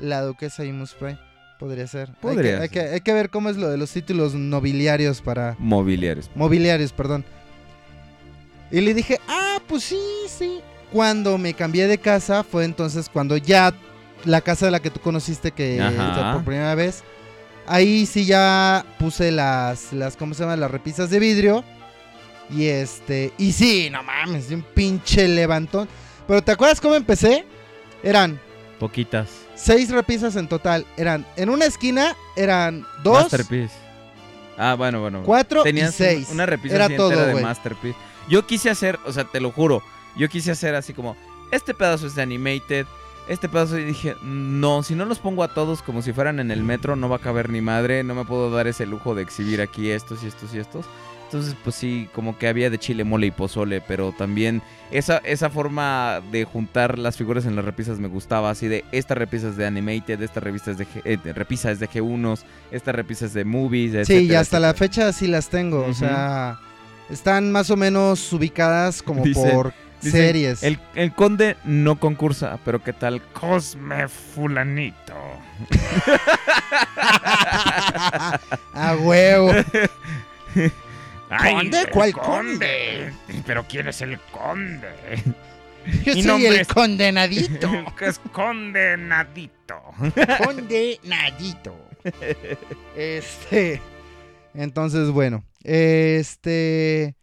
[SPEAKER 3] La duquesa y Spray. Podría ser. Hay
[SPEAKER 2] Podría
[SPEAKER 3] que- Hay que, hay que ver cómo es lo de los títulos nobiliarios para.
[SPEAKER 2] Mobiliarios.
[SPEAKER 3] Mobiliarios, perdón. Y le dije, ah, pues sí, sí. Cuando me cambié de casa fue entonces cuando ya la casa de la que tú conociste que por primera vez. Ahí sí ya puse las, las, ¿cómo se llama? Las repisas de vidrio. Y este, y sí, no mames, un pinche levantón. Pero ¿te acuerdas cómo empecé? Eran
[SPEAKER 2] Poquitas.
[SPEAKER 3] seis repisas en total. Eran, en una esquina eran dos,
[SPEAKER 2] Masterpiece. Ah, bueno, bueno.
[SPEAKER 3] cuatro
[SPEAKER 2] Tenías
[SPEAKER 3] y seis.
[SPEAKER 2] un- una repisa
[SPEAKER 3] Era todo,
[SPEAKER 2] de. Masterpiece. Yo quise hacer, o sea, te lo juro, yo quise hacer así como, este pedazo es de Animated, este pedazo, y dije, no, si no los pongo a todos como si fueran en el metro, no va a caber ni madre, no me puedo dar ese lujo de exhibir aquí estos y estos y estos. Entonces, pues sí, como que había de chile, mole y pozole, pero también esa, esa forma de juntar las figuras en las repisas me gustaba, así de, esta repisa es de Animated, esta revista es de, G- eh, de- repisa es de G1, esta repisa es de Movies,
[SPEAKER 3] Sí, y
[SPEAKER 2] etcétera,
[SPEAKER 3] hasta la
[SPEAKER 2] etcétera.
[SPEAKER 3] fecha sí las tengo. O sea, están más o menos ubicadas como *laughs* por
[SPEAKER 2] dice,
[SPEAKER 3] series.
[SPEAKER 2] El, el conde no concursa, pero ¿qué tal Cosme Fulanito? *laughs*
[SPEAKER 3] A huevo. *laughs*
[SPEAKER 2] Ay,
[SPEAKER 3] ¿Conde?
[SPEAKER 2] el
[SPEAKER 3] ¿Cuál
[SPEAKER 2] conde? ¿Pero quién es el conde? *laughs*
[SPEAKER 3] Yo
[SPEAKER 2] Mi
[SPEAKER 3] soy
[SPEAKER 2] nombre
[SPEAKER 3] el
[SPEAKER 2] es-
[SPEAKER 3] condenadito.
[SPEAKER 2] es condenadito.
[SPEAKER 3] condenadito. Este. Entonces, bueno. Este.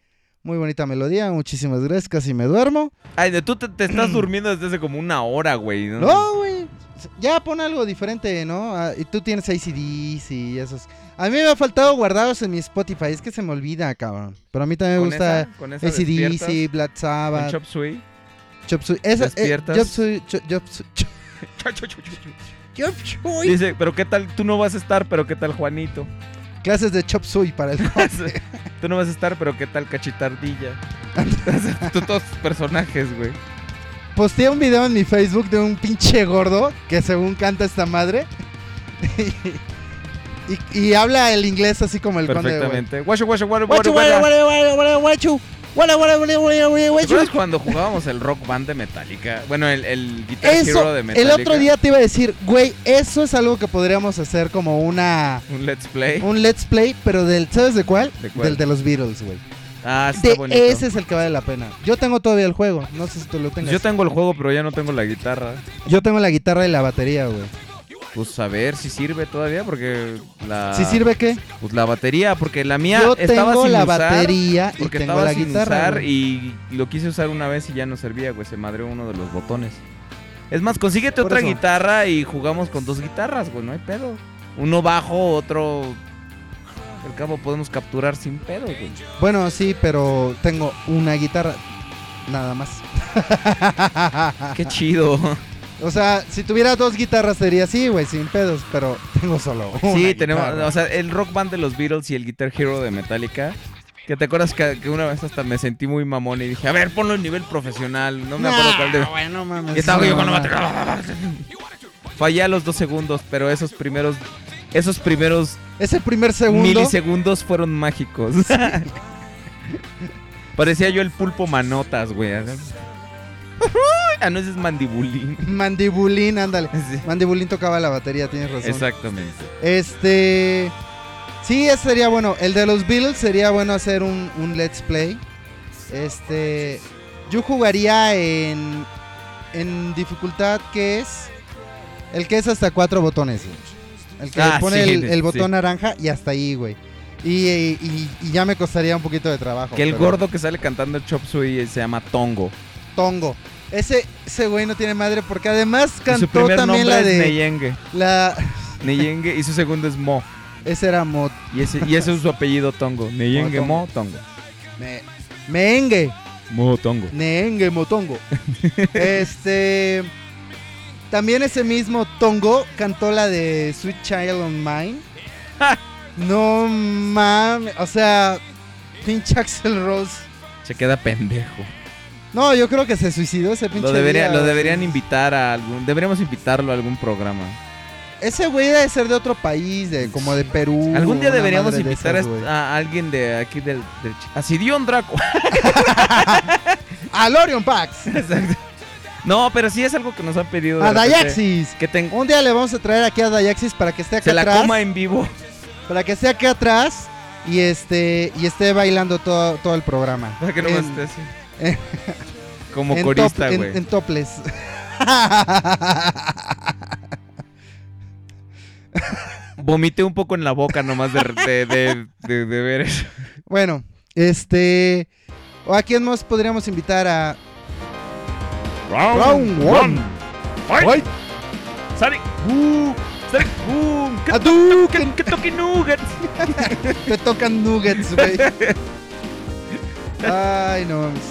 [SPEAKER 3] Muy bonita melodía. Muchísimas gracias. Casi me duermo.
[SPEAKER 2] Ay, de- tú te, te estás *clears throat* durmiendo desde hace como una hora, güey. ¿no?
[SPEAKER 3] No, güey. Ya pon algo diferente, ¿no? Ah, y tú tienes ACDs y esos. A mí me ha faltado guardados en mi Spotify. Es que se me olvida, cabrón. Pero a mí también me gusta
[SPEAKER 2] esa- con esa
[SPEAKER 3] ACDC, Black
[SPEAKER 2] con
[SPEAKER 3] Sabbath,
[SPEAKER 2] Chop Suey.
[SPEAKER 3] Chop Suey. Esa, eh,
[SPEAKER 2] despiertas.
[SPEAKER 3] Chop Suey. *laughs* Chop Suey- Chop Suey.
[SPEAKER 2] Dice, pero qué tal, tú no vas a estar, pero qué tal Juanito.
[SPEAKER 3] Clases de Chop Suey para el *laughs*
[SPEAKER 2] tú no vas a estar, pero qué tal Cachitardilla. *laughs* tú todos tus personajes, güey.
[SPEAKER 3] Posteé un video en mi Facebook de un pinche gordo que según canta esta madre. *laughs* y, y habla el inglés así como el conde. güey.
[SPEAKER 2] Perfectamente.
[SPEAKER 3] Guachu, guachu, guachu, guachu, guachu.
[SPEAKER 2] ¿Te
[SPEAKER 3] guachu.
[SPEAKER 2] Acuerdas cuando jugábamos el rock band de Metallica? Bueno, el, el Guitar Hero
[SPEAKER 3] Eso,
[SPEAKER 2] de
[SPEAKER 3] el
[SPEAKER 2] Metallica.
[SPEAKER 3] otro día te iba a decir, güey, eso es algo que podríamos hacer como una
[SPEAKER 2] Un Let's Play.
[SPEAKER 3] un let's play, pero del ¿sabes de cuál?
[SPEAKER 2] ¿De cuál?
[SPEAKER 3] Del de los Beatles, güey.
[SPEAKER 2] Ah, sí está
[SPEAKER 3] De
[SPEAKER 2] bonito.
[SPEAKER 3] ese es el que vale la pena. Yo tengo todavía el juego, no sé si tú lo tengas.
[SPEAKER 2] Yo tengo el juego, pero ya no tengo la guitarra.
[SPEAKER 3] Yo tengo la guitarra y la batería, güey.
[SPEAKER 2] Pues a ver si sirve todavía, porque la...
[SPEAKER 3] ¿Sí sirve qué?
[SPEAKER 2] Pues la batería, porque la mía
[SPEAKER 3] Yo
[SPEAKER 2] estaba
[SPEAKER 3] tengo
[SPEAKER 2] sin
[SPEAKER 3] la
[SPEAKER 2] usar,
[SPEAKER 3] batería y
[SPEAKER 2] Porque
[SPEAKER 3] tengo
[SPEAKER 2] estaba
[SPEAKER 3] la
[SPEAKER 2] sin
[SPEAKER 3] guitarra.
[SPEAKER 2] usar y lo quise usar una vez y ya no servía, güey. Se madreó uno de los botones. Es más, consíguete
[SPEAKER 3] Por
[SPEAKER 2] otra
[SPEAKER 3] eso.
[SPEAKER 2] guitarra y jugamos con dos guitarras, güey. No hay pedo. Uno bajo, otro... Al cabo podemos capturar sin pedo, güey.
[SPEAKER 3] Bueno, sí, pero tengo una guitarra. Nada más.
[SPEAKER 2] Qué chido. *laughs*
[SPEAKER 3] O sea, si tuviera dos guitarras sería así, güey, sin pedos, pero tengo solo una
[SPEAKER 2] Sí, tenemos,
[SPEAKER 3] guitarra.
[SPEAKER 2] o sea, el rock band de los Beatles y el Guitar Hero de Metallica. Que te acuerdas que, que una vez hasta me sentí muy mamón y dije, a ver, ponlo en nivel profesional. No me acuerdo cuál de.
[SPEAKER 3] Nah, güey, no mames.
[SPEAKER 2] Y estaba yo con la
[SPEAKER 3] no,
[SPEAKER 2] batería. *laughs* Fallé a los dos segundos, pero esos primeros. Esos primeros
[SPEAKER 3] Ese primer segundo.
[SPEAKER 2] milisegundos fueron mágicos. *laughs* Parecía yo el pulpo manotas, güey. *laughs* Ah, no, ese es mandibulín. *laughs*
[SPEAKER 3] Mandibulín, ándale.
[SPEAKER 2] Sí,
[SPEAKER 3] Mandibulín tocaba la batería, tienes razón.
[SPEAKER 2] Exactamente.
[SPEAKER 3] Este. Sí, ese sería bueno. El de los Beatles sería bueno hacer un, un Let's Play. Este. Yo jugaría en. En dificultad que es. El que es hasta cuatro botones. El que
[SPEAKER 2] Ah,
[SPEAKER 3] pone
[SPEAKER 2] sí,
[SPEAKER 3] el, el
[SPEAKER 2] sí.
[SPEAKER 3] botón naranja y hasta ahí, güey. Y, y- y ya me costaría un poquito de trabajo.
[SPEAKER 2] Que el
[SPEAKER 3] pero-
[SPEAKER 2] gordo que sale cantando el Chop Suey se llama Tongo.
[SPEAKER 3] Tongo. Ese, ese güey no tiene madre porque además cantó también la de.
[SPEAKER 2] Neyenge.
[SPEAKER 3] La.
[SPEAKER 2] Neyenge y su segundo es Mo.
[SPEAKER 3] Ese era Mo.
[SPEAKER 2] Y ese, y ese es su apellido Tongo. Neyenge
[SPEAKER 3] Mo
[SPEAKER 2] Mo Tongo.
[SPEAKER 3] Me, Meengue.
[SPEAKER 2] Mo Tongo.
[SPEAKER 3] Neengue Motongo. *laughs* este. También ese mismo Tongo cantó la de Sweet Child on Mine. *laughs* no mames. O sea, pinche Axel Rose.
[SPEAKER 2] Se queda pendejo.
[SPEAKER 3] No, yo creo que se suicidó ese pinche.
[SPEAKER 2] Lo, debería,
[SPEAKER 3] día.
[SPEAKER 2] lo deberían invitar a algún. Deberíamos invitarlo a algún programa.
[SPEAKER 3] Ese güey debe ser de otro país, de como de Perú.
[SPEAKER 2] Algún día deberíamos
[SPEAKER 3] de
[SPEAKER 2] invitar a, alguien de aquí del. del a Sidión Draco. *laughs*
[SPEAKER 3] A Lorion Pax. *laughs*
[SPEAKER 2] Exacto. No, pero sí es algo que nos han pedido.
[SPEAKER 3] A Dayaxis.
[SPEAKER 2] Que ten-
[SPEAKER 3] Un día le vamos a traer aquí a Dayaxis para que esté acá
[SPEAKER 2] se la
[SPEAKER 3] atrás.
[SPEAKER 2] coma en vivo.
[SPEAKER 3] Para que esté aquí atrás y este y esté bailando todo, todo el programa.
[SPEAKER 2] Para que no
[SPEAKER 3] En-
[SPEAKER 2] esté así. *laughs* Como
[SPEAKER 3] en
[SPEAKER 2] corista,
[SPEAKER 3] top- en-
[SPEAKER 2] güey.
[SPEAKER 3] En, topless.
[SPEAKER 2] Vomité un poco en la boca nomás de, de, de, de- de ver eso.
[SPEAKER 3] bueno, este. ¿O a quién más podríamos invitar a. Round one.
[SPEAKER 2] Fight. Sonic. Boom. Sonic. Boom. Que
[SPEAKER 3] Hadouken.
[SPEAKER 2] que toque nuggets. *laughs*
[SPEAKER 3] Te tocan nuggets, güey. *laughs* Ay, no mames.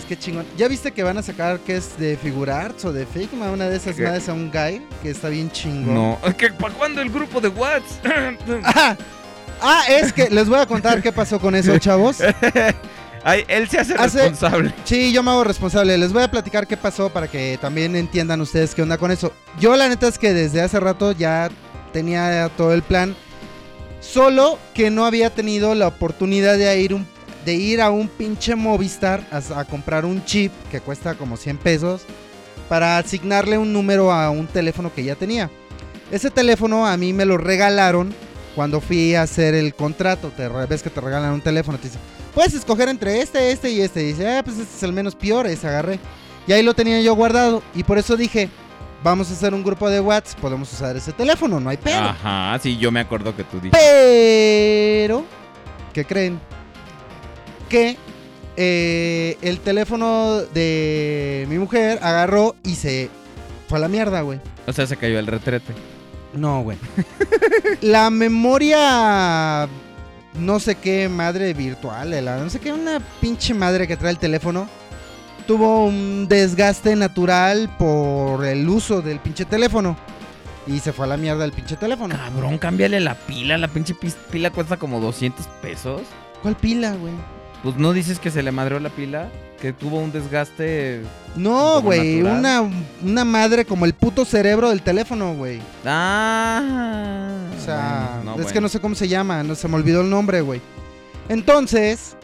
[SPEAKER 3] Ah, no, es que chingón. ¿Ya viste que van a sacar que es de Figurarts o de Figma? Una de esas
[SPEAKER 2] ¿Qué?
[SPEAKER 3] madres a un guy que está bien chingón.
[SPEAKER 2] No. *laughs* ¿Que ¿Para cuándo el grupo de Watts? *laughs*
[SPEAKER 3] Ah, ah, es que les voy a contar qué pasó con eso, *laughs* chavos.
[SPEAKER 2] Ay, él se hace,
[SPEAKER 3] Hace-
[SPEAKER 2] responsable.
[SPEAKER 3] Sí, yo me hago responsable. Les voy a platicar qué pasó para que también entiendan ustedes qué onda con eso. Yo la neta es que desde hace rato ya tenía todo el plan. Solo que no había tenido la oportunidad de ir, un- de ir a un pinche Movistar a, a comprar un chip que cuesta como 100 pesos. para asignarle un número a un teléfono que ya tenía. Ese teléfono a mí me lo regalaron cuando fui a hacer el contrato. Te ves que te regalan un teléfono, te dicen, puedes escoger entre este, este y este. Y dice, ah, pues este es el menos peor, ese agarré. Y ahí lo tenía yo guardado. Y por eso dije, vamos a hacer un grupo de WhatsApp, podemos usar ese teléfono, no hay pedo.
[SPEAKER 2] Ajá, sí, yo me acuerdo que tú dijiste.
[SPEAKER 3] Pero, ¿qué creen? Que eh, el teléfono de mi mujer agarró y se fue a la mierda, güey.
[SPEAKER 2] O sea, se cayó el retrete.
[SPEAKER 3] No, güey. *laughs* la memoria, no sé qué madre virtual, la- no sé qué, una pinche madre que trae el teléfono, tuvo un desgaste natural por el uso del pinche teléfono. Y se fue a la mierda el pinche teléfono.
[SPEAKER 2] Cabrón, cámbiale la pila. La pinche pila cuesta como 200 pesos.
[SPEAKER 3] ¿Cuál pila, güey?
[SPEAKER 2] Pues no dices que se le madreó la pila, que tuvo un desgaste.
[SPEAKER 3] No, güey, una, una madre como el puto cerebro del teléfono, güey.
[SPEAKER 2] Ah.
[SPEAKER 3] O sea,
[SPEAKER 2] bueno, no,
[SPEAKER 3] es
[SPEAKER 2] bueno.
[SPEAKER 3] que no sé cómo se llama, no se me olvidó el nombre, güey. Entonces,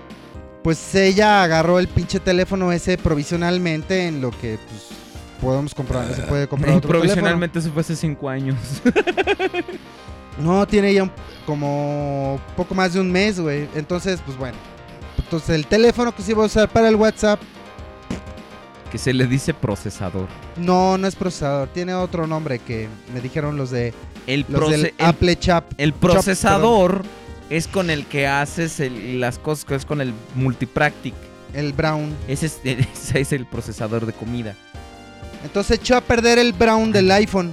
[SPEAKER 3] pues ella agarró el pinche teléfono ese provisionalmente en lo que pues podemos comprar, se puede comprar
[SPEAKER 2] Eh,
[SPEAKER 3] otro teléfono.
[SPEAKER 2] Provisionalmente eso fue hace 5 años. *laughs*
[SPEAKER 3] No, tiene ya un- como poco más de un mes, güey. Entonces, pues bueno. Entonces, el teléfono que se iba a usar para el WhatsApp,
[SPEAKER 2] que se le dice procesador.
[SPEAKER 3] no, no es procesador, tiene otro nombre que me dijeron los de
[SPEAKER 2] El,
[SPEAKER 3] los
[SPEAKER 2] proce-
[SPEAKER 3] del
[SPEAKER 2] el,
[SPEAKER 3] Apple Chap.
[SPEAKER 2] el procesador es con el que haces el- las cosas, que es con el multipractic.
[SPEAKER 3] El Brown.
[SPEAKER 2] Ese es, *laughs* ese es el procesador de comida.
[SPEAKER 3] Entonces echó a perder el Brown del iPhone.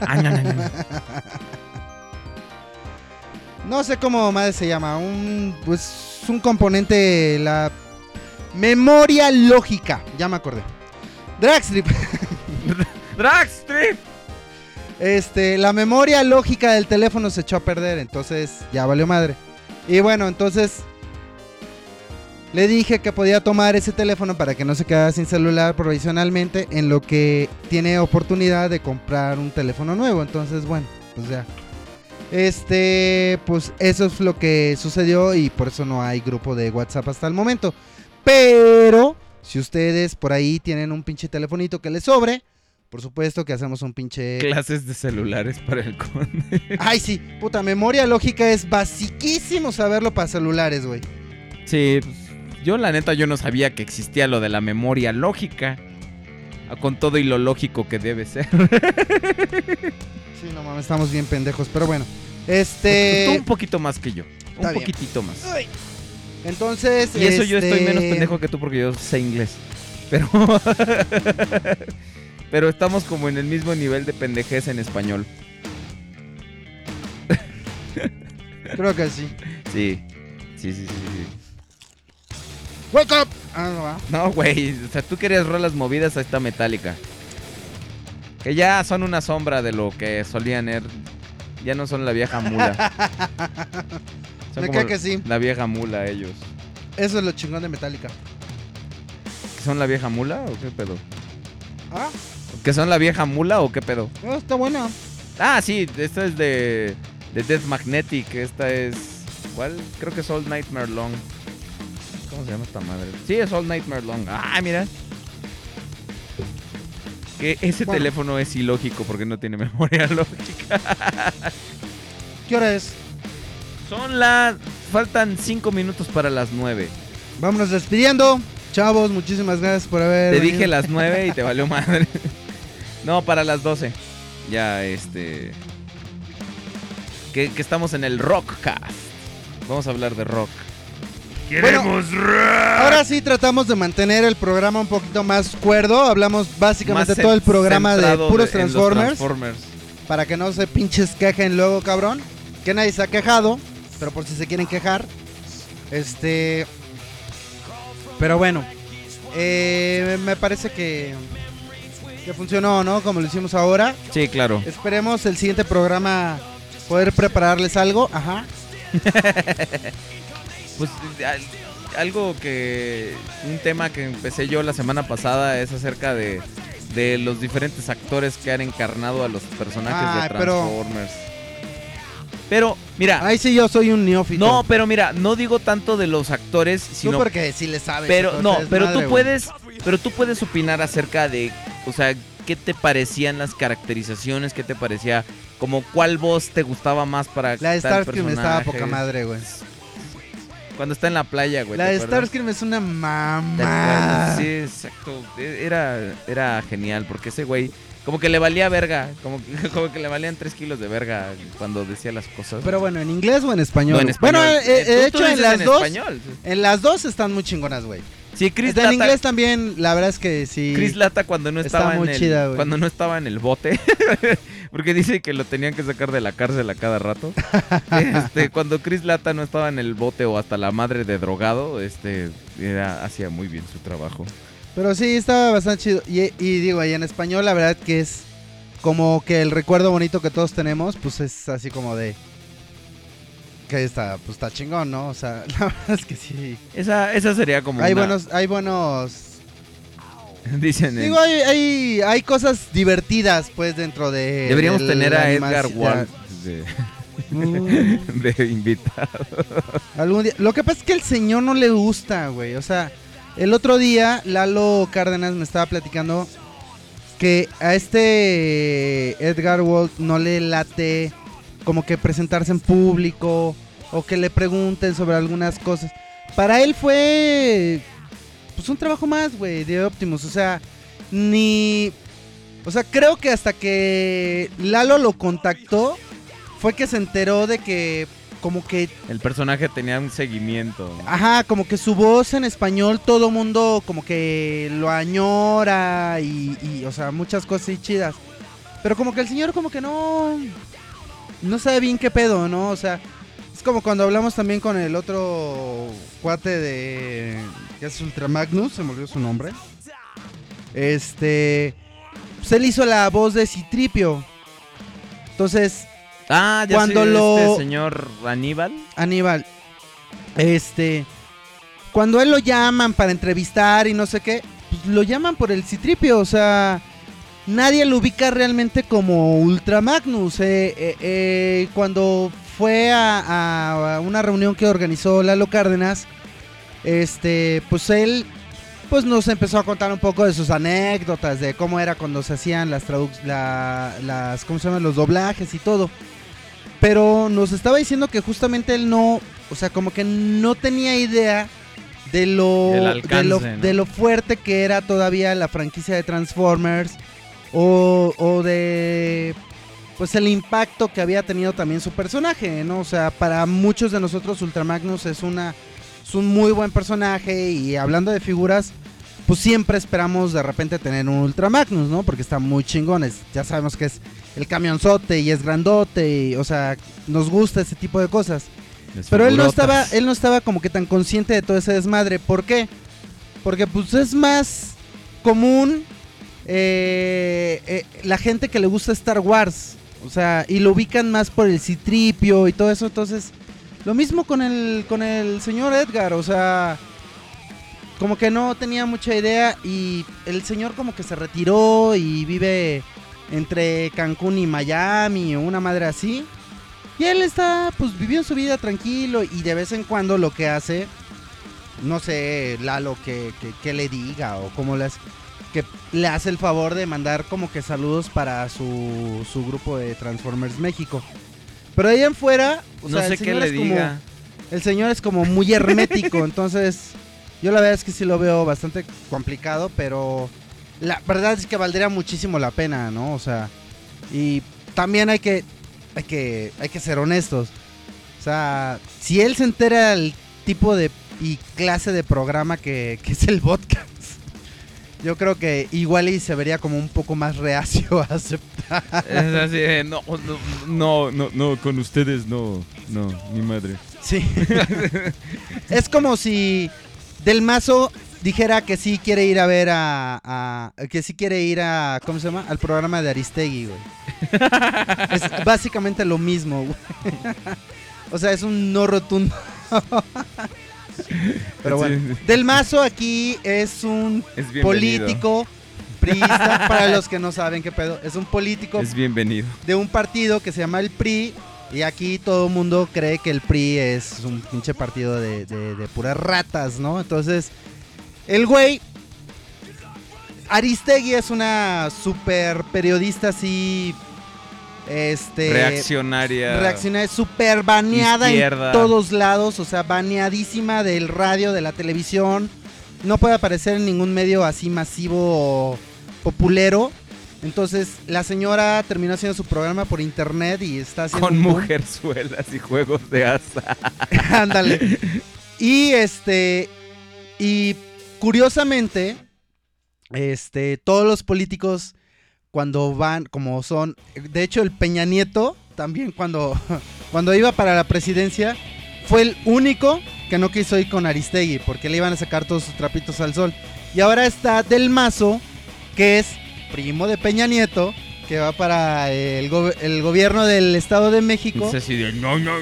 [SPEAKER 2] Ah, no, no, no, no.
[SPEAKER 3] Sé cómo madre se llama. Un, pues, un componente, la memoria lógica. Ya me acordé. Dragstrip. *laughs*
[SPEAKER 2] Dragstrip.
[SPEAKER 3] Este, la memoria lógica del teléfono se echó a perder. Entonces ya valió madre. Y bueno, entonces le dije que podía tomar ese teléfono para que no se quedara sin celular provisionalmente. En lo que tiene oportunidad de comprar un teléfono nuevo. Entonces, bueno, pues ya. Este, pues eso es lo que sucedió y por eso no hay grupo de WhatsApp hasta el momento. Pero, si ustedes por ahí tienen un pinche telefonito que les sobre, por supuesto que hacemos un pinche...
[SPEAKER 2] Clases de celulares para el conde. *laughs*
[SPEAKER 3] Ay, sí, puta, memoria lógica es basiquísimo saberlo para celulares, güey.
[SPEAKER 2] Sí, pues, yo la neta yo no sabía que existía lo de la memoria lógica. Con todo y lo lógico que debe ser.
[SPEAKER 3] Sí, no mames, estamos bien pendejos, pero bueno.
[SPEAKER 2] Tú
[SPEAKER 3] Este...
[SPEAKER 2] un poquito más que yo.
[SPEAKER 3] Está
[SPEAKER 2] Un
[SPEAKER 3] bien.
[SPEAKER 2] poquitito más.
[SPEAKER 3] Entonces...
[SPEAKER 2] Y eso yo estoy
[SPEAKER 3] este,
[SPEAKER 2] menos pendejo que tú porque yo sé inglés. Pero. *laughs* Pero estamos como en el mismo nivel de pendejez en español.
[SPEAKER 3] Creo que sí.
[SPEAKER 2] Sí. Sí, sí, sí, sí.
[SPEAKER 3] Wake up. Ah, no, va.
[SPEAKER 2] No, güey. O sea, tú querías rolas movidas, ahí está Metallica. Que ya son una sombra de lo que solían ser. Ya no son la vieja mula. *laughs* Son
[SPEAKER 3] Me cae que sí.
[SPEAKER 2] La vieja mula, ellos.
[SPEAKER 3] Eso es lo chingón de Metallica.
[SPEAKER 2] ¿Son la vieja mula o qué pedo?
[SPEAKER 3] Ah,
[SPEAKER 2] ¿Que son la vieja mula o qué pedo?
[SPEAKER 3] oh, está bueno.
[SPEAKER 2] Ah, sí, esta es de, de Death Magnetic. Esta es. ¿Cuál? Creo que es All Nightmare Long. ¿Cómo se llama esta madre? Sí, es All Nightmare Long. Ah, mira. Que ese
[SPEAKER 3] Bueno.
[SPEAKER 2] teléfono es ilógico porque no tiene *laughs* memoria lógica.
[SPEAKER 3] ¿Qué hora es?
[SPEAKER 2] Son las. Faltan 5 minutos para las 9.
[SPEAKER 3] Vámonos despidiendo. Chavos, muchísimas gracias por haber.
[SPEAKER 2] Te
[SPEAKER 3] venido.
[SPEAKER 2] dije las 9 y te *laughs* valió madre. No, para las 12. Ya, este. Que, que estamos en el Rockcast. Vamos a hablar de rock.
[SPEAKER 3] Bueno, ahora sí tratamos de mantener el programa un poquito más cuerdo. Hablamos básicamente
[SPEAKER 2] Más
[SPEAKER 3] todo el programa de puros Transformers.
[SPEAKER 2] Transformers.
[SPEAKER 3] Para que no se pinches quejen luego, cabrón. Que nadie se ha quejado. Pero por si se quieren quejar. Este. Pero bueno. eh, me parece que. Que funcionó, ¿no? Como lo hicimos ahora.
[SPEAKER 2] Sí, claro.
[SPEAKER 3] Esperemos el siguiente programa poder prepararles algo. Ajá. *laughs*
[SPEAKER 2] Pues al- algo que. Un tema que empecé yo la semana pasada es acerca de, de los diferentes actores que han encarnado a los personajes
[SPEAKER 3] Ay,
[SPEAKER 2] de Transformers. Pero, mira.
[SPEAKER 3] Ahí sí yo soy un neófito.
[SPEAKER 2] No, pero mira, no digo tanto de los actores,
[SPEAKER 3] Tú
[SPEAKER 2] sino
[SPEAKER 3] porque sí le sabes.
[SPEAKER 2] Pero no, pero tú puedes Pero tú puedes opinar acerca de, o sea, qué te parecían las caracterizaciones, qué te parecía, como cuál voz te gustaba más para
[SPEAKER 3] La de Starscream estaba poca madre, güey.
[SPEAKER 2] Cuando está en la playa, güey.
[SPEAKER 3] La
[SPEAKER 2] ¿te
[SPEAKER 3] de? Starscream es una
[SPEAKER 2] ¿Te
[SPEAKER 3] mamá.
[SPEAKER 2] Sí, exacto. Era, era genial porque ese güey, como que le valía verga, como, que- *laughs* como que le valían tres kilos de verga cuando decía las cosas.
[SPEAKER 3] Pero bueno, ¿en inglés o en español?
[SPEAKER 2] No, en español.
[SPEAKER 3] Bueno, eh,
[SPEAKER 2] Eh, tú-
[SPEAKER 3] de
[SPEAKER 2] tú
[SPEAKER 3] hecho, en las
[SPEAKER 2] en
[SPEAKER 3] dos.
[SPEAKER 2] español.
[SPEAKER 3] En las dos están muy chingonas, güey.
[SPEAKER 2] Sí, Chris Lata,
[SPEAKER 3] en inglés también, la verdad es que sí.
[SPEAKER 2] Chris Lata cuando no
[SPEAKER 3] Está
[SPEAKER 2] estaba
[SPEAKER 3] muy
[SPEAKER 2] en el,
[SPEAKER 3] chida,
[SPEAKER 2] cuando no estaba en el bote, porque dice que lo tenían que sacar de la cárcel a cada rato. *laughs* Este, cuando Chris Lata no estaba en el bote o hasta la madre de drogado, este, era, hacía muy bien su trabajo.
[SPEAKER 3] Pero sí, estaba bastante chido. Y, y digo, y en español, la verdad que es como que el recuerdo bonito que todos tenemos, pues es así como de. Que está, pues está chingón, ¿no? O sea, *laughs* la verdad es que sí.
[SPEAKER 2] Esa, esa sería como
[SPEAKER 3] Hay
[SPEAKER 2] una-
[SPEAKER 3] buenos, hay buenos. *laughs*
[SPEAKER 2] dicen en-
[SPEAKER 3] Digo, hay, hay, hay cosas divertidas, pues, dentro de.
[SPEAKER 2] deberíamos
[SPEAKER 3] de
[SPEAKER 2] tener a Edgar de,
[SPEAKER 3] Mm. *laughs*
[SPEAKER 2] de invitado.
[SPEAKER 3] Algún día. Lo que pasa es que el señor no le gusta, güey. O sea, el otro día Lalo Cárdenas me estaba platicando que a este Edgar Walt no le late como que presentarse en público o que le pregunten sobre algunas cosas. Para él fue pues un trabajo más, güey, de Optimus, o sea, ni o sea, creo que hasta que Lalo lo contactó fue que se enteró de que como que
[SPEAKER 2] El personaje tenía un seguimiento.
[SPEAKER 3] Ajá, como que su voz en español todo mundo como que lo añora y, y, o sea, muchas cosas así chidas. Pero como que el señor como que no... No sabe bien qué pedo, ¿no? O sea, como cuando hablamos también con el otro cuate de... que es Ultra Magnus, se me olvidó su nombre. Este... Pues él hizo la voz de Citripio. Entonces,
[SPEAKER 2] Ah, ya
[SPEAKER 3] Cuando
[SPEAKER 2] sé,
[SPEAKER 3] lo-
[SPEAKER 2] este señor Aníbal.
[SPEAKER 3] Aníbal, este, cuando él lo llaman para entrevistar y no sé qué, pues lo llaman por el citripio, o sea, nadie lo ubica realmente como Ultra Magnus. eh, eh, eh, cuando fue a, a una reunión que organizó Lalo Cárdenas, este, pues él, pues nos empezó a contar un poco de sus anécdotas, de cómo era cuando se hacían las la- las, ¿cómo se llaman? Los doblajes y todo. Pero nos estaba diciendo que justamente él no, o sea, como que no tenía idea de lo, de, lo
[SPEAKER 2] ¿no?
[SPEAKER 3] de lo fuerte que era todavía la franquicia de Transformers o, o de pues el impacto que había tenido también su personaje, ¿no? O sea, para muchos de nosotros Ultramagnus es una es un muy buen personaje y hablando de figuras, pues siempre esperamos de repente tener un Ultramagnus, ¿no? Porque está muy chingones. Ya sabemos que es el camionzote y es grandote y, o sea, nos gusta ese tipo de cosas. Pero él no estaba, él no estaba como que tan consciente de todo ese desmadre. ¿Por qué? Porque pues es más común eh, eh, la gente que le gusta Star Wars. O sea, y lo ubican más por el citripio y todo eso. Entonces, lo mismo con el, con el señor Edgar. O sea, como que no tenía mucha idea. Y el señor como que se retiró y vive entre Cancún y Miami o una madre así. Y él está, pues, viviendo su vida tranquilo y de vez en cuando lo que hace, no sé, Lalo, que, que, que le diga o cómo le hace, le hace el favor de mandar como que saludos para su, su grupo de Transformers México. Pero ahí en fuera, o
[SPEAKER 2] No
[SPEAKER 3] sea,
[SPEAKER 2] sé
[SPEAKER 3] el
[SPEAKER 2] qué le
[SPEAKER 3] es como-
[SPEAKER 2] diga.
[SPEAKER 3] el señor es como muy hermético, *laughs* entonces yo la verdad es que sí lo veo bastante complicado, pero la verdad es que valdría muchísimo la pena, ¿no? O sea, y también hay que hay que hay que ser honestos. O sea, si él se entera del tipo de y clase de programa que, que es el podcast, yo creo que igual y se vería como un poco más reacio a aceptar.
[SPEAKER 2] Es así, de, no, no, no, no, no, con ustedes no, no, mi madre.
[SPEAKER 3] Sí. *laughs* es como si Del Mazo dijera que sí quiere ir a ver a, a- que sí quiere ir a ¿cómo se llama? al programa de Aristegui, güey. es básicamente lo mismo, güey. *laughs* o sea, es un no rotundo. *laughs* *laughs* Pero bueno,
[SPEAKER 2] Sí,
[SPEAKER 3] Del Mazo aquí es un
[SPEAKER 2] es
[SPEAKER 3] político priista, para los que no saben qué pedo, es un político
[SPEAKER 2] Es bienvenido.
[SPEAKER 3] de un partido que se llama el PRI. Y aquí todo el mundo cree que el PRI es un pinche partido de, de- de puras ratas, ¿no? Entonces, el güey Aristegui es una super periodista así. Este.
[SPEAKER 2] Reaccionaria.
[SPEAKER 3] Reaccionaria, super baneada
[SPEAKER 2] Izquierda.
[SPEAKER 3] en todos lados. O sea, baneadísima del radio, de la televisión. No puede aparecer en ningún medio así masivo o populero. Entonces, la señora terminó haciendo su programa por internet y está haciendo.
[SPEAKER 2] Con mujerzuelas y juegos de asa. *laughs*
[SPEAKER 3] Ándale. Y este. Y curiosamente, este, todos los políticos, cuando van, como son. De hecho, el Peña Nieto, también cuando, *laughs* cuando iba para la presidencia, fue el único que no quiso ir con Aristegui, porque le iban a sacar todos sus trapitos al sol. Y ahora está Del Mazo, que es primo de Peña Nieto, que va para el, go- el gobierno del Estado de México.
[SPEAKER 2] De,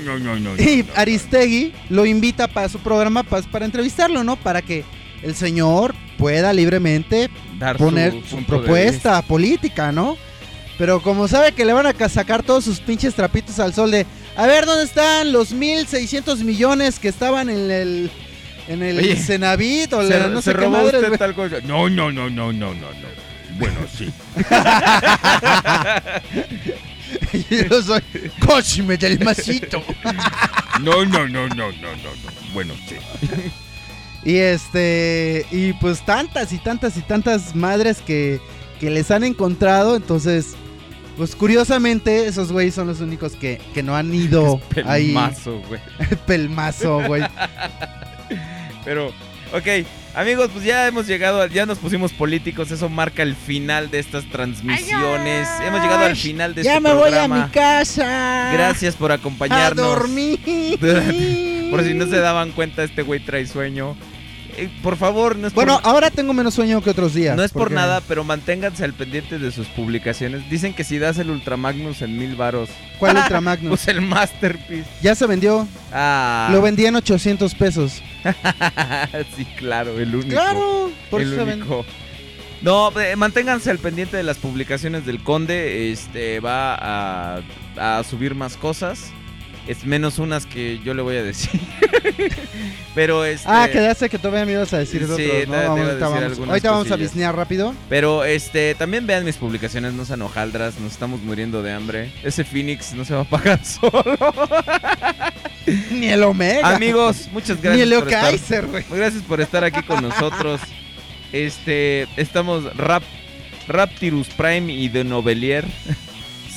[SPEAKER 2] no, no, no.
[SPEAKER 3] Y Aristegui lo invita para su programa pa- para entrevistarlo, ¿no? Para que el señor pueda libremente.
[SPEAKER 2] Dar
[SPEAKER 3] poner
[SPEAKER 2] su
[SPEAKER 3] propuesta política, ¿no? Pero como sabe que le van a ca- sacar todos sus pinches trapitos al sol de, a ver, ¿dónde están los 1600 millones que estaban en el en el
[SPEAKER 2] Oye,
[SPEAKER 3] Cenavit o
[SPEAKER 2] Se,
[SPEAKER 3] la- no
[SPEAKER 2] se
[SPEAKER 3] sé qué
[SPEAKER 2] robó
[SPEAKER 3] madres,
[SPEAKER 2] usted
[SPEAKER 3] güey?
[SPEAKER 2] tal cosa. No, no, no, no, no, no, no. Bueno, sí. *laughs*
[SPEAKER 3] Yo soy, cóchime del masito. *laughs*
[SPEAKER 2] No, no, no, no, no, no, no. Bueno, sí.
[SPEAKER 3] Y este, y pues tantas y tantas y tantas madres que, que les han encontrado. Entonces, pues curiosamente, esos güeyes son los únicos que, que no han ido *laughs* ahí.
[SPEAKER 2] Pelmazo, güey. *laughs*
[SPEAKER 3] Pelmazo, güey.
[SPEAKER 2] Pero, ok, amigos, pues ya hemos llegado, a- ya nos pusimos políticos, eso marca el final de estas transmisiones. hemos llegado al final de
[SPEAKER 3] ya
[SPEAKER 2] este
[SPEAKER 3] me voy a mi casa.
[SPEAKER 2] Gracias por
[SPEAKER 3] A
[SPEAKER 2] acompañarnos.
[SPEAKER 3] dormir. *laughs*
[SPEAKER 2] Por si no se daban cuenta, este güey trae sueño. Eh, por favor, no es
[SPEAKER 3] Bueno,
[SPEAKER 2] por,
[SPEAKER 3] ahora tengo menos sueño que otros días.
[SPEAKER 2] no es por nada, pero manténganse al pendiente de sus publicaciones. Dicen que si das el Ultramagnus en mil varos,
[SPEAKER 3] ¿Cuál *laughs* Ultra Magnus?
[SPEAKER 2] pues el Masterpiece.
[SPEAKER 3] ya se vendió.
[SPEAKER 2] Ah,
[SPEAKER 3] Lo vendí en 800 pesos. *laughs*
[SPEAKER 2] sí, claro, el único.
[SPEAKER 3] Claro, por
[SPEAKER 2] el
[SPEAKER 3] eso
[SPEAKER 2] único. No, eh, manténganse al pendiente de las publicaciones del Conde. Este va a, a subir más cosas. Es menos unas que yo le voy a decir. *laughs* pero este.
[SPEAKER 3] Ah, quedaste que todavía me ibas a decir de
[SPEAKER 2] Sí,
[SPEAKER 3] otros, ¿no? Vamos,
[SPEAKER 2] decir
[SPEAKER 3] ahorita vamos, ahorita vamos a bisnear rápido.
[SPEAKER 2] Pero este, también vean mis publicaciones, no sean hojaldras, nos estamos muriendo de hambre. Ese Phoenix no se va a pagar *laughs* solo.
[SPEAKER 3] Ni el Omega.
[SPEAKER 2] Amigos, muchas
[SPEAKER 3] Ni
[SPEAKER 2] gracias.
[SPEAKER 3] el
[SPEAKER 2] por estar-
[SPEAKER 3] Kaiser, güey.
[SPEAKER 2] Gracias por estar aquí con nosotros. Este, estamos Rap, Raptirus Prime y de Novelier.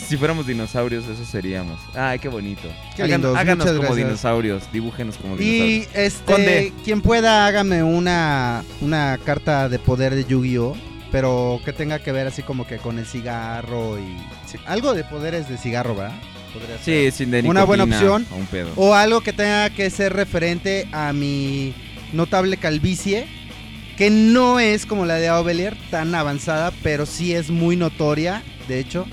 [SPEAKER 2] Si fuéramos dinosaurios, eso seríamos. Ay, qué bonito.
[SPEAKER 3] Qué
[SPEAKER 2] Hagan-
[SPEAKER 3] lindos,
[SPEAKER 2] háganos como
[SPEAKER 3] gracias.
[SPEAKER 2] dinosaurios, dibújenos como dinosaurios.
[SPEAKER 3] Y este,
[SPEAKER 2] Conde.
[SPEAKER 3] quien pueda, hágame una, una carta de poder de Yu-Gi-Oh! Pero que tenga que ver así como que con el cigarro y... sí, algo de poderes de cigarro, ¿verdad? Podría ser.
[SPEAKER 2] Sí, sin de
[SPEAKER 3] Una buena opción.
[SPEAKER 2] a un pedo.
[SPEAKER 3] O algo que tenga que ser referente a mi notable calvicie. Que no es como la de Aubelier, tan avanzada, pero sí es muy notoria, de hecho.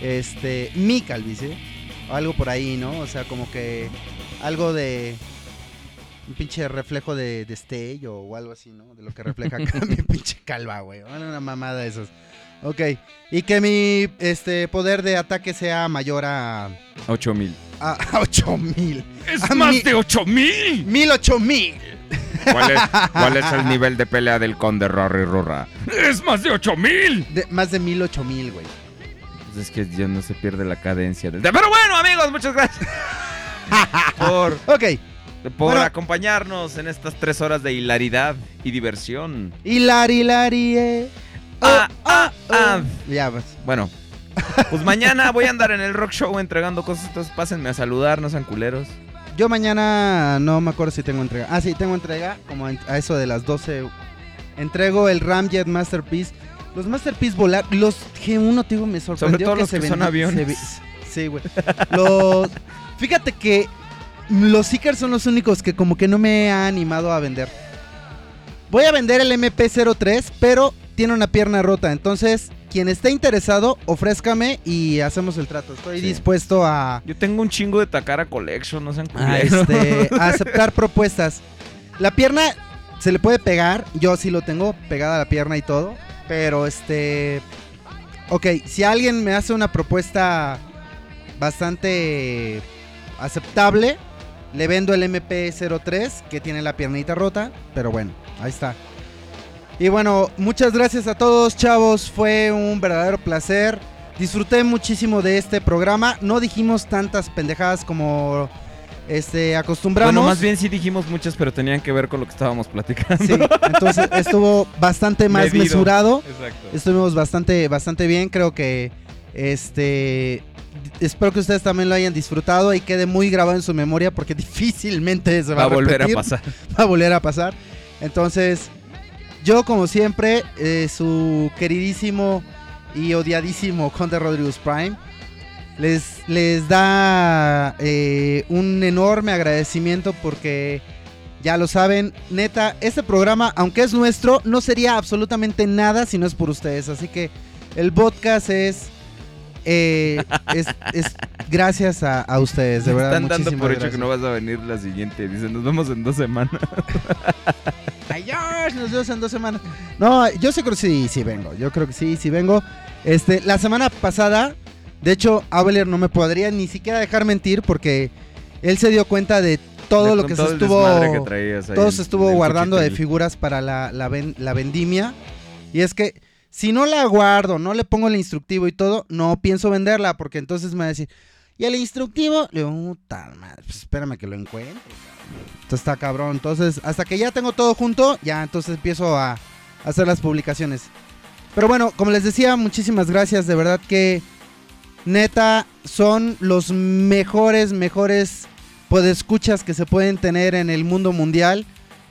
[SPEAKER 3] Este, mi calvicie. O algo por ahí, ¿no? O sea, como que algo de un pinche reflejo de destello o algo así, ¿no? De lo que refleja acá *laughs* mi pinche calva, güey. Una mamada de esos. Ok. Y que mi este poder de ataque sea mayor a
[SPEAKER 2] 8000.
[SPEAKER 3] a, a 8000.
[SPEAKER 2] ¡Es
[SPEAKER 3] A
[SPEAKER 2] más de 8000!
[SPEAKER 3] ¡Mil ocho mil!
[SPEAKER 2] ¿Cuál es, ¿Cuál es el *laughs* nivel de pelea del conde Rory Rurra? ¡Es más de 8000!
[SPEAKER 3] De- más de mil ocho mil, güey.
[SPEAKER 2] Pues es que ya no se pierde la cadencia del. Pero bueno, amigos, muchas gracias *laughs* por,
[SPEAKER 3] Ok.
[SPEAKER 2] por
[SPEAKER 3] Bueno.
[SPEAKER 2] acompañarnos en estas tres horas de hilaridad y diversión.
[SPEAKER 3] Hilari, hilari, eh. Oh,
[SPEAKER 2] Ah, ah,
[SPEAKER 3] oh.
[SPEAKER 2] ah.
[SPEAKER 3] Ya, pues.
[SPEAKER 2] Bueno, pues mañana voy a andar en el rock show entregando cosas. Entonces pásenme a saludar, no sean culeros.
[SPEAKER 3] Yo mañana no me acuerdo si tengo entrega. Ah, sí, tengo entrega como a eso de las 12. Entrego el Ramjet Masterpiece. Los Masterpiece volar, los G1, te digo, me sorprendió
[SPEAKER 2] Sobre todo
[SPEAKER 3] que
[SPEAKER 2] los
[SPEAKER 3] se
[SPEAKER 2] que son aviones.
[SPEAKER 3] se Sí, güey. Los Fíjate que los Seekers son los únicos que como que no me ha animado a vender. Voy a vender el MP03, pero tiene una pierna rota. Entonces, quien esté interesado, ofrézcame y hacemos el trato. Estoy
[SPEAKER 2] Sí.
[SPEAKER 3] dispuesto a,
[SPEAKER 2] Yo tengo un chingo de Takara Collection, no sean
[SPEAKER 3] a, este, *laughs* a aceptar propuestas. La pierna se le puede pegar, yo sí lo tengo pegada a la pierna y todo, pero este... Ok, si alguien me hace una propuesta bastante aceptable, le vendo el MP03 que tiene la piernita rota, pero bueno, ahí está. Y bueno, muchas gracias a todos, chavos. Fue un verdadero placer. Disfruté muchísimo de este programa. No dijimos tantas pendejadas como este acostumbramos.
[SPEAKER 2] Bueno, más bien sí dijimos muchas, pero tenían que ver con lo que estábamos platicando.
[SPEAKER 3] Sí, entonces *laughs* estuvo bastante más
[SPEAKER 2] Medido.
[SPEAKER 3] mesurado.
[SPEAKER 2] Exacto.
[SPEAKER 3] Estuvimos bastante, bastante bien. Creo que este. Espero que ustedes también lo hayan disfrutado y quede muy grabado en su memoria porque *laughs* difícilmente se va,
[SPEAKER 2] Va a volver a pasar. *laughs*
[SPEAKER 3] Va a volver a pasar. Entonces, yo como siempre, eh, su queridísimo y odiadísimo Conde Rodríguez Prime, les, les da eh, un enorme agradecimiento porque ya lo saben, neta, este programa, aunque es nuestro, no sería absolutamente nada si no es por ustedes. Así que el podcast es, eh, es, *laughs* es gracias a, a ustedes, de verdad.
[SPEAKER 2] Están dando por hecho
[SPEAKER 3] gracias.
[SPEAKER 2] que no vas a venir la siguiente. Dicen, nos vemos en dos semanas. *laughs*
[SPEAKER 3] Ay, Josh, nos vemos en dos semanas. No, yo sí creo que sí, sí vengo. Yo creo que sí, sí vengo. Este, la semana pasada, de hecho, Aveler no me podría ni siquiera dejar mentir porque él se dio cuenta de todo
[SPEAKER 2] De-
[SPEAKER 3] lo que
[SPEAKER 2] todo
[SPEAKER 3] se estuvo
[SPEAKER 2] que
[SPEAKER 3] todo
[SPEAKER 2] en-
[SPEAKER 3] se estuvo guardando de figuras para la, la, ven- la vendimia. Y es que si no la guardo, no le pongo el instructivo y todo, no pienso venderla porque entonces me va a decir, ¿y el instructivo? Le digo, puta madre, pues espérame que lo encuentre. cabrón". Entonces está cabrón. Entonces, hasta que ya tengo todo junto, ya entonces empiezo a hacer las publicaciones. Pero bueno, como les decía, muchísimas gracias. De verdad que neta son los mejores, mejores podescuchas que se pueden tener en el mundo mundial.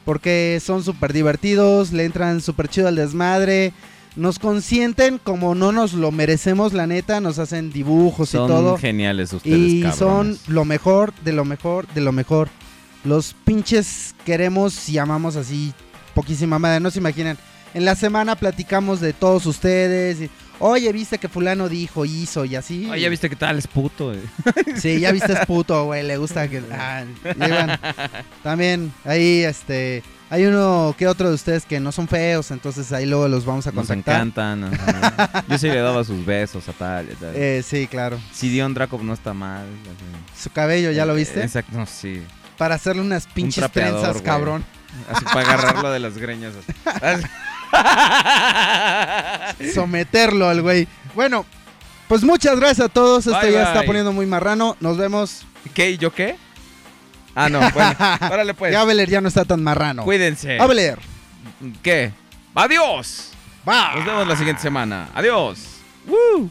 [SPEAKER 3] Porque son súper divertidos, le entran súper chido al desmadre. Nos consienten como no nos lo merecemos, la neta. Nos hacen dibujos
[SPEAKER 2] Son
[SPEAKER 3] y todo.
[SPEAKER 2] geniales ustedes,
[SPEAKER 3] Y son lo mejor, de lo mejor, de lo mejor. Los pinches queremos y amamos así poquísima madre, no se imaginan. En la semana platicamos de todos ustedes. y, Oye, viste que fulano dijo, hizo y así.
[SPEAKER 2] Oye, ¿ya viste qué tal? Es puto. eh. *laughs*
[SPEAKER 3] Sí, ya viste es *laughs* puto, güey, le gusta que... ah, también ahí, este... Hay uno que otro de ustedes que no son feos, entonces ahí luego los vamos a
[SPEAKER 2] Nos
[SPEAKER 3] contactar.
[SPEAKER 2] encantan. ajá. Yo sí le daba sus besos a tal y tal.
[SPEAKER 3] Eh, sí, claro.
[SPEAKER 2] Si Dion Dracov no está mal. así.
[SPEAKER 3] Su cabello, ¿ya lo viste?
[SPEAKER 2] Exacto, no, sí.
[SPEAKER 3] Para hacerle unas pinches trenzas,
[SPEAKER 2] güey.
[SPEAKER 3] cabrón.
[SPEAKER 2] Así para agarrarlo de las greñas. así. *laughs* *laughs*
[SPEAKER 3] someterlo al güey. Bueno, pues muchas gracias a todos. Esto
[SPEAKER 2] Bye,
[SPEAKER 3] ya está poniendo muy marrano. Nos vemos.
[SPEAKER 2] ¿Qué? ¿Y yo qué? Ah, no, bueno. *laughs* Órale, pues.
[SPEAKER 3] Ya Aveler ya no está tan marrano.
[SPEAKER 2] Cuídense.
[SPEAKER 3] Aveler,
[SPEAKER 2] ¿Qué? ¡Adiós! Nos vemos la siguiente semana. ¡Adiós! ¡Woo!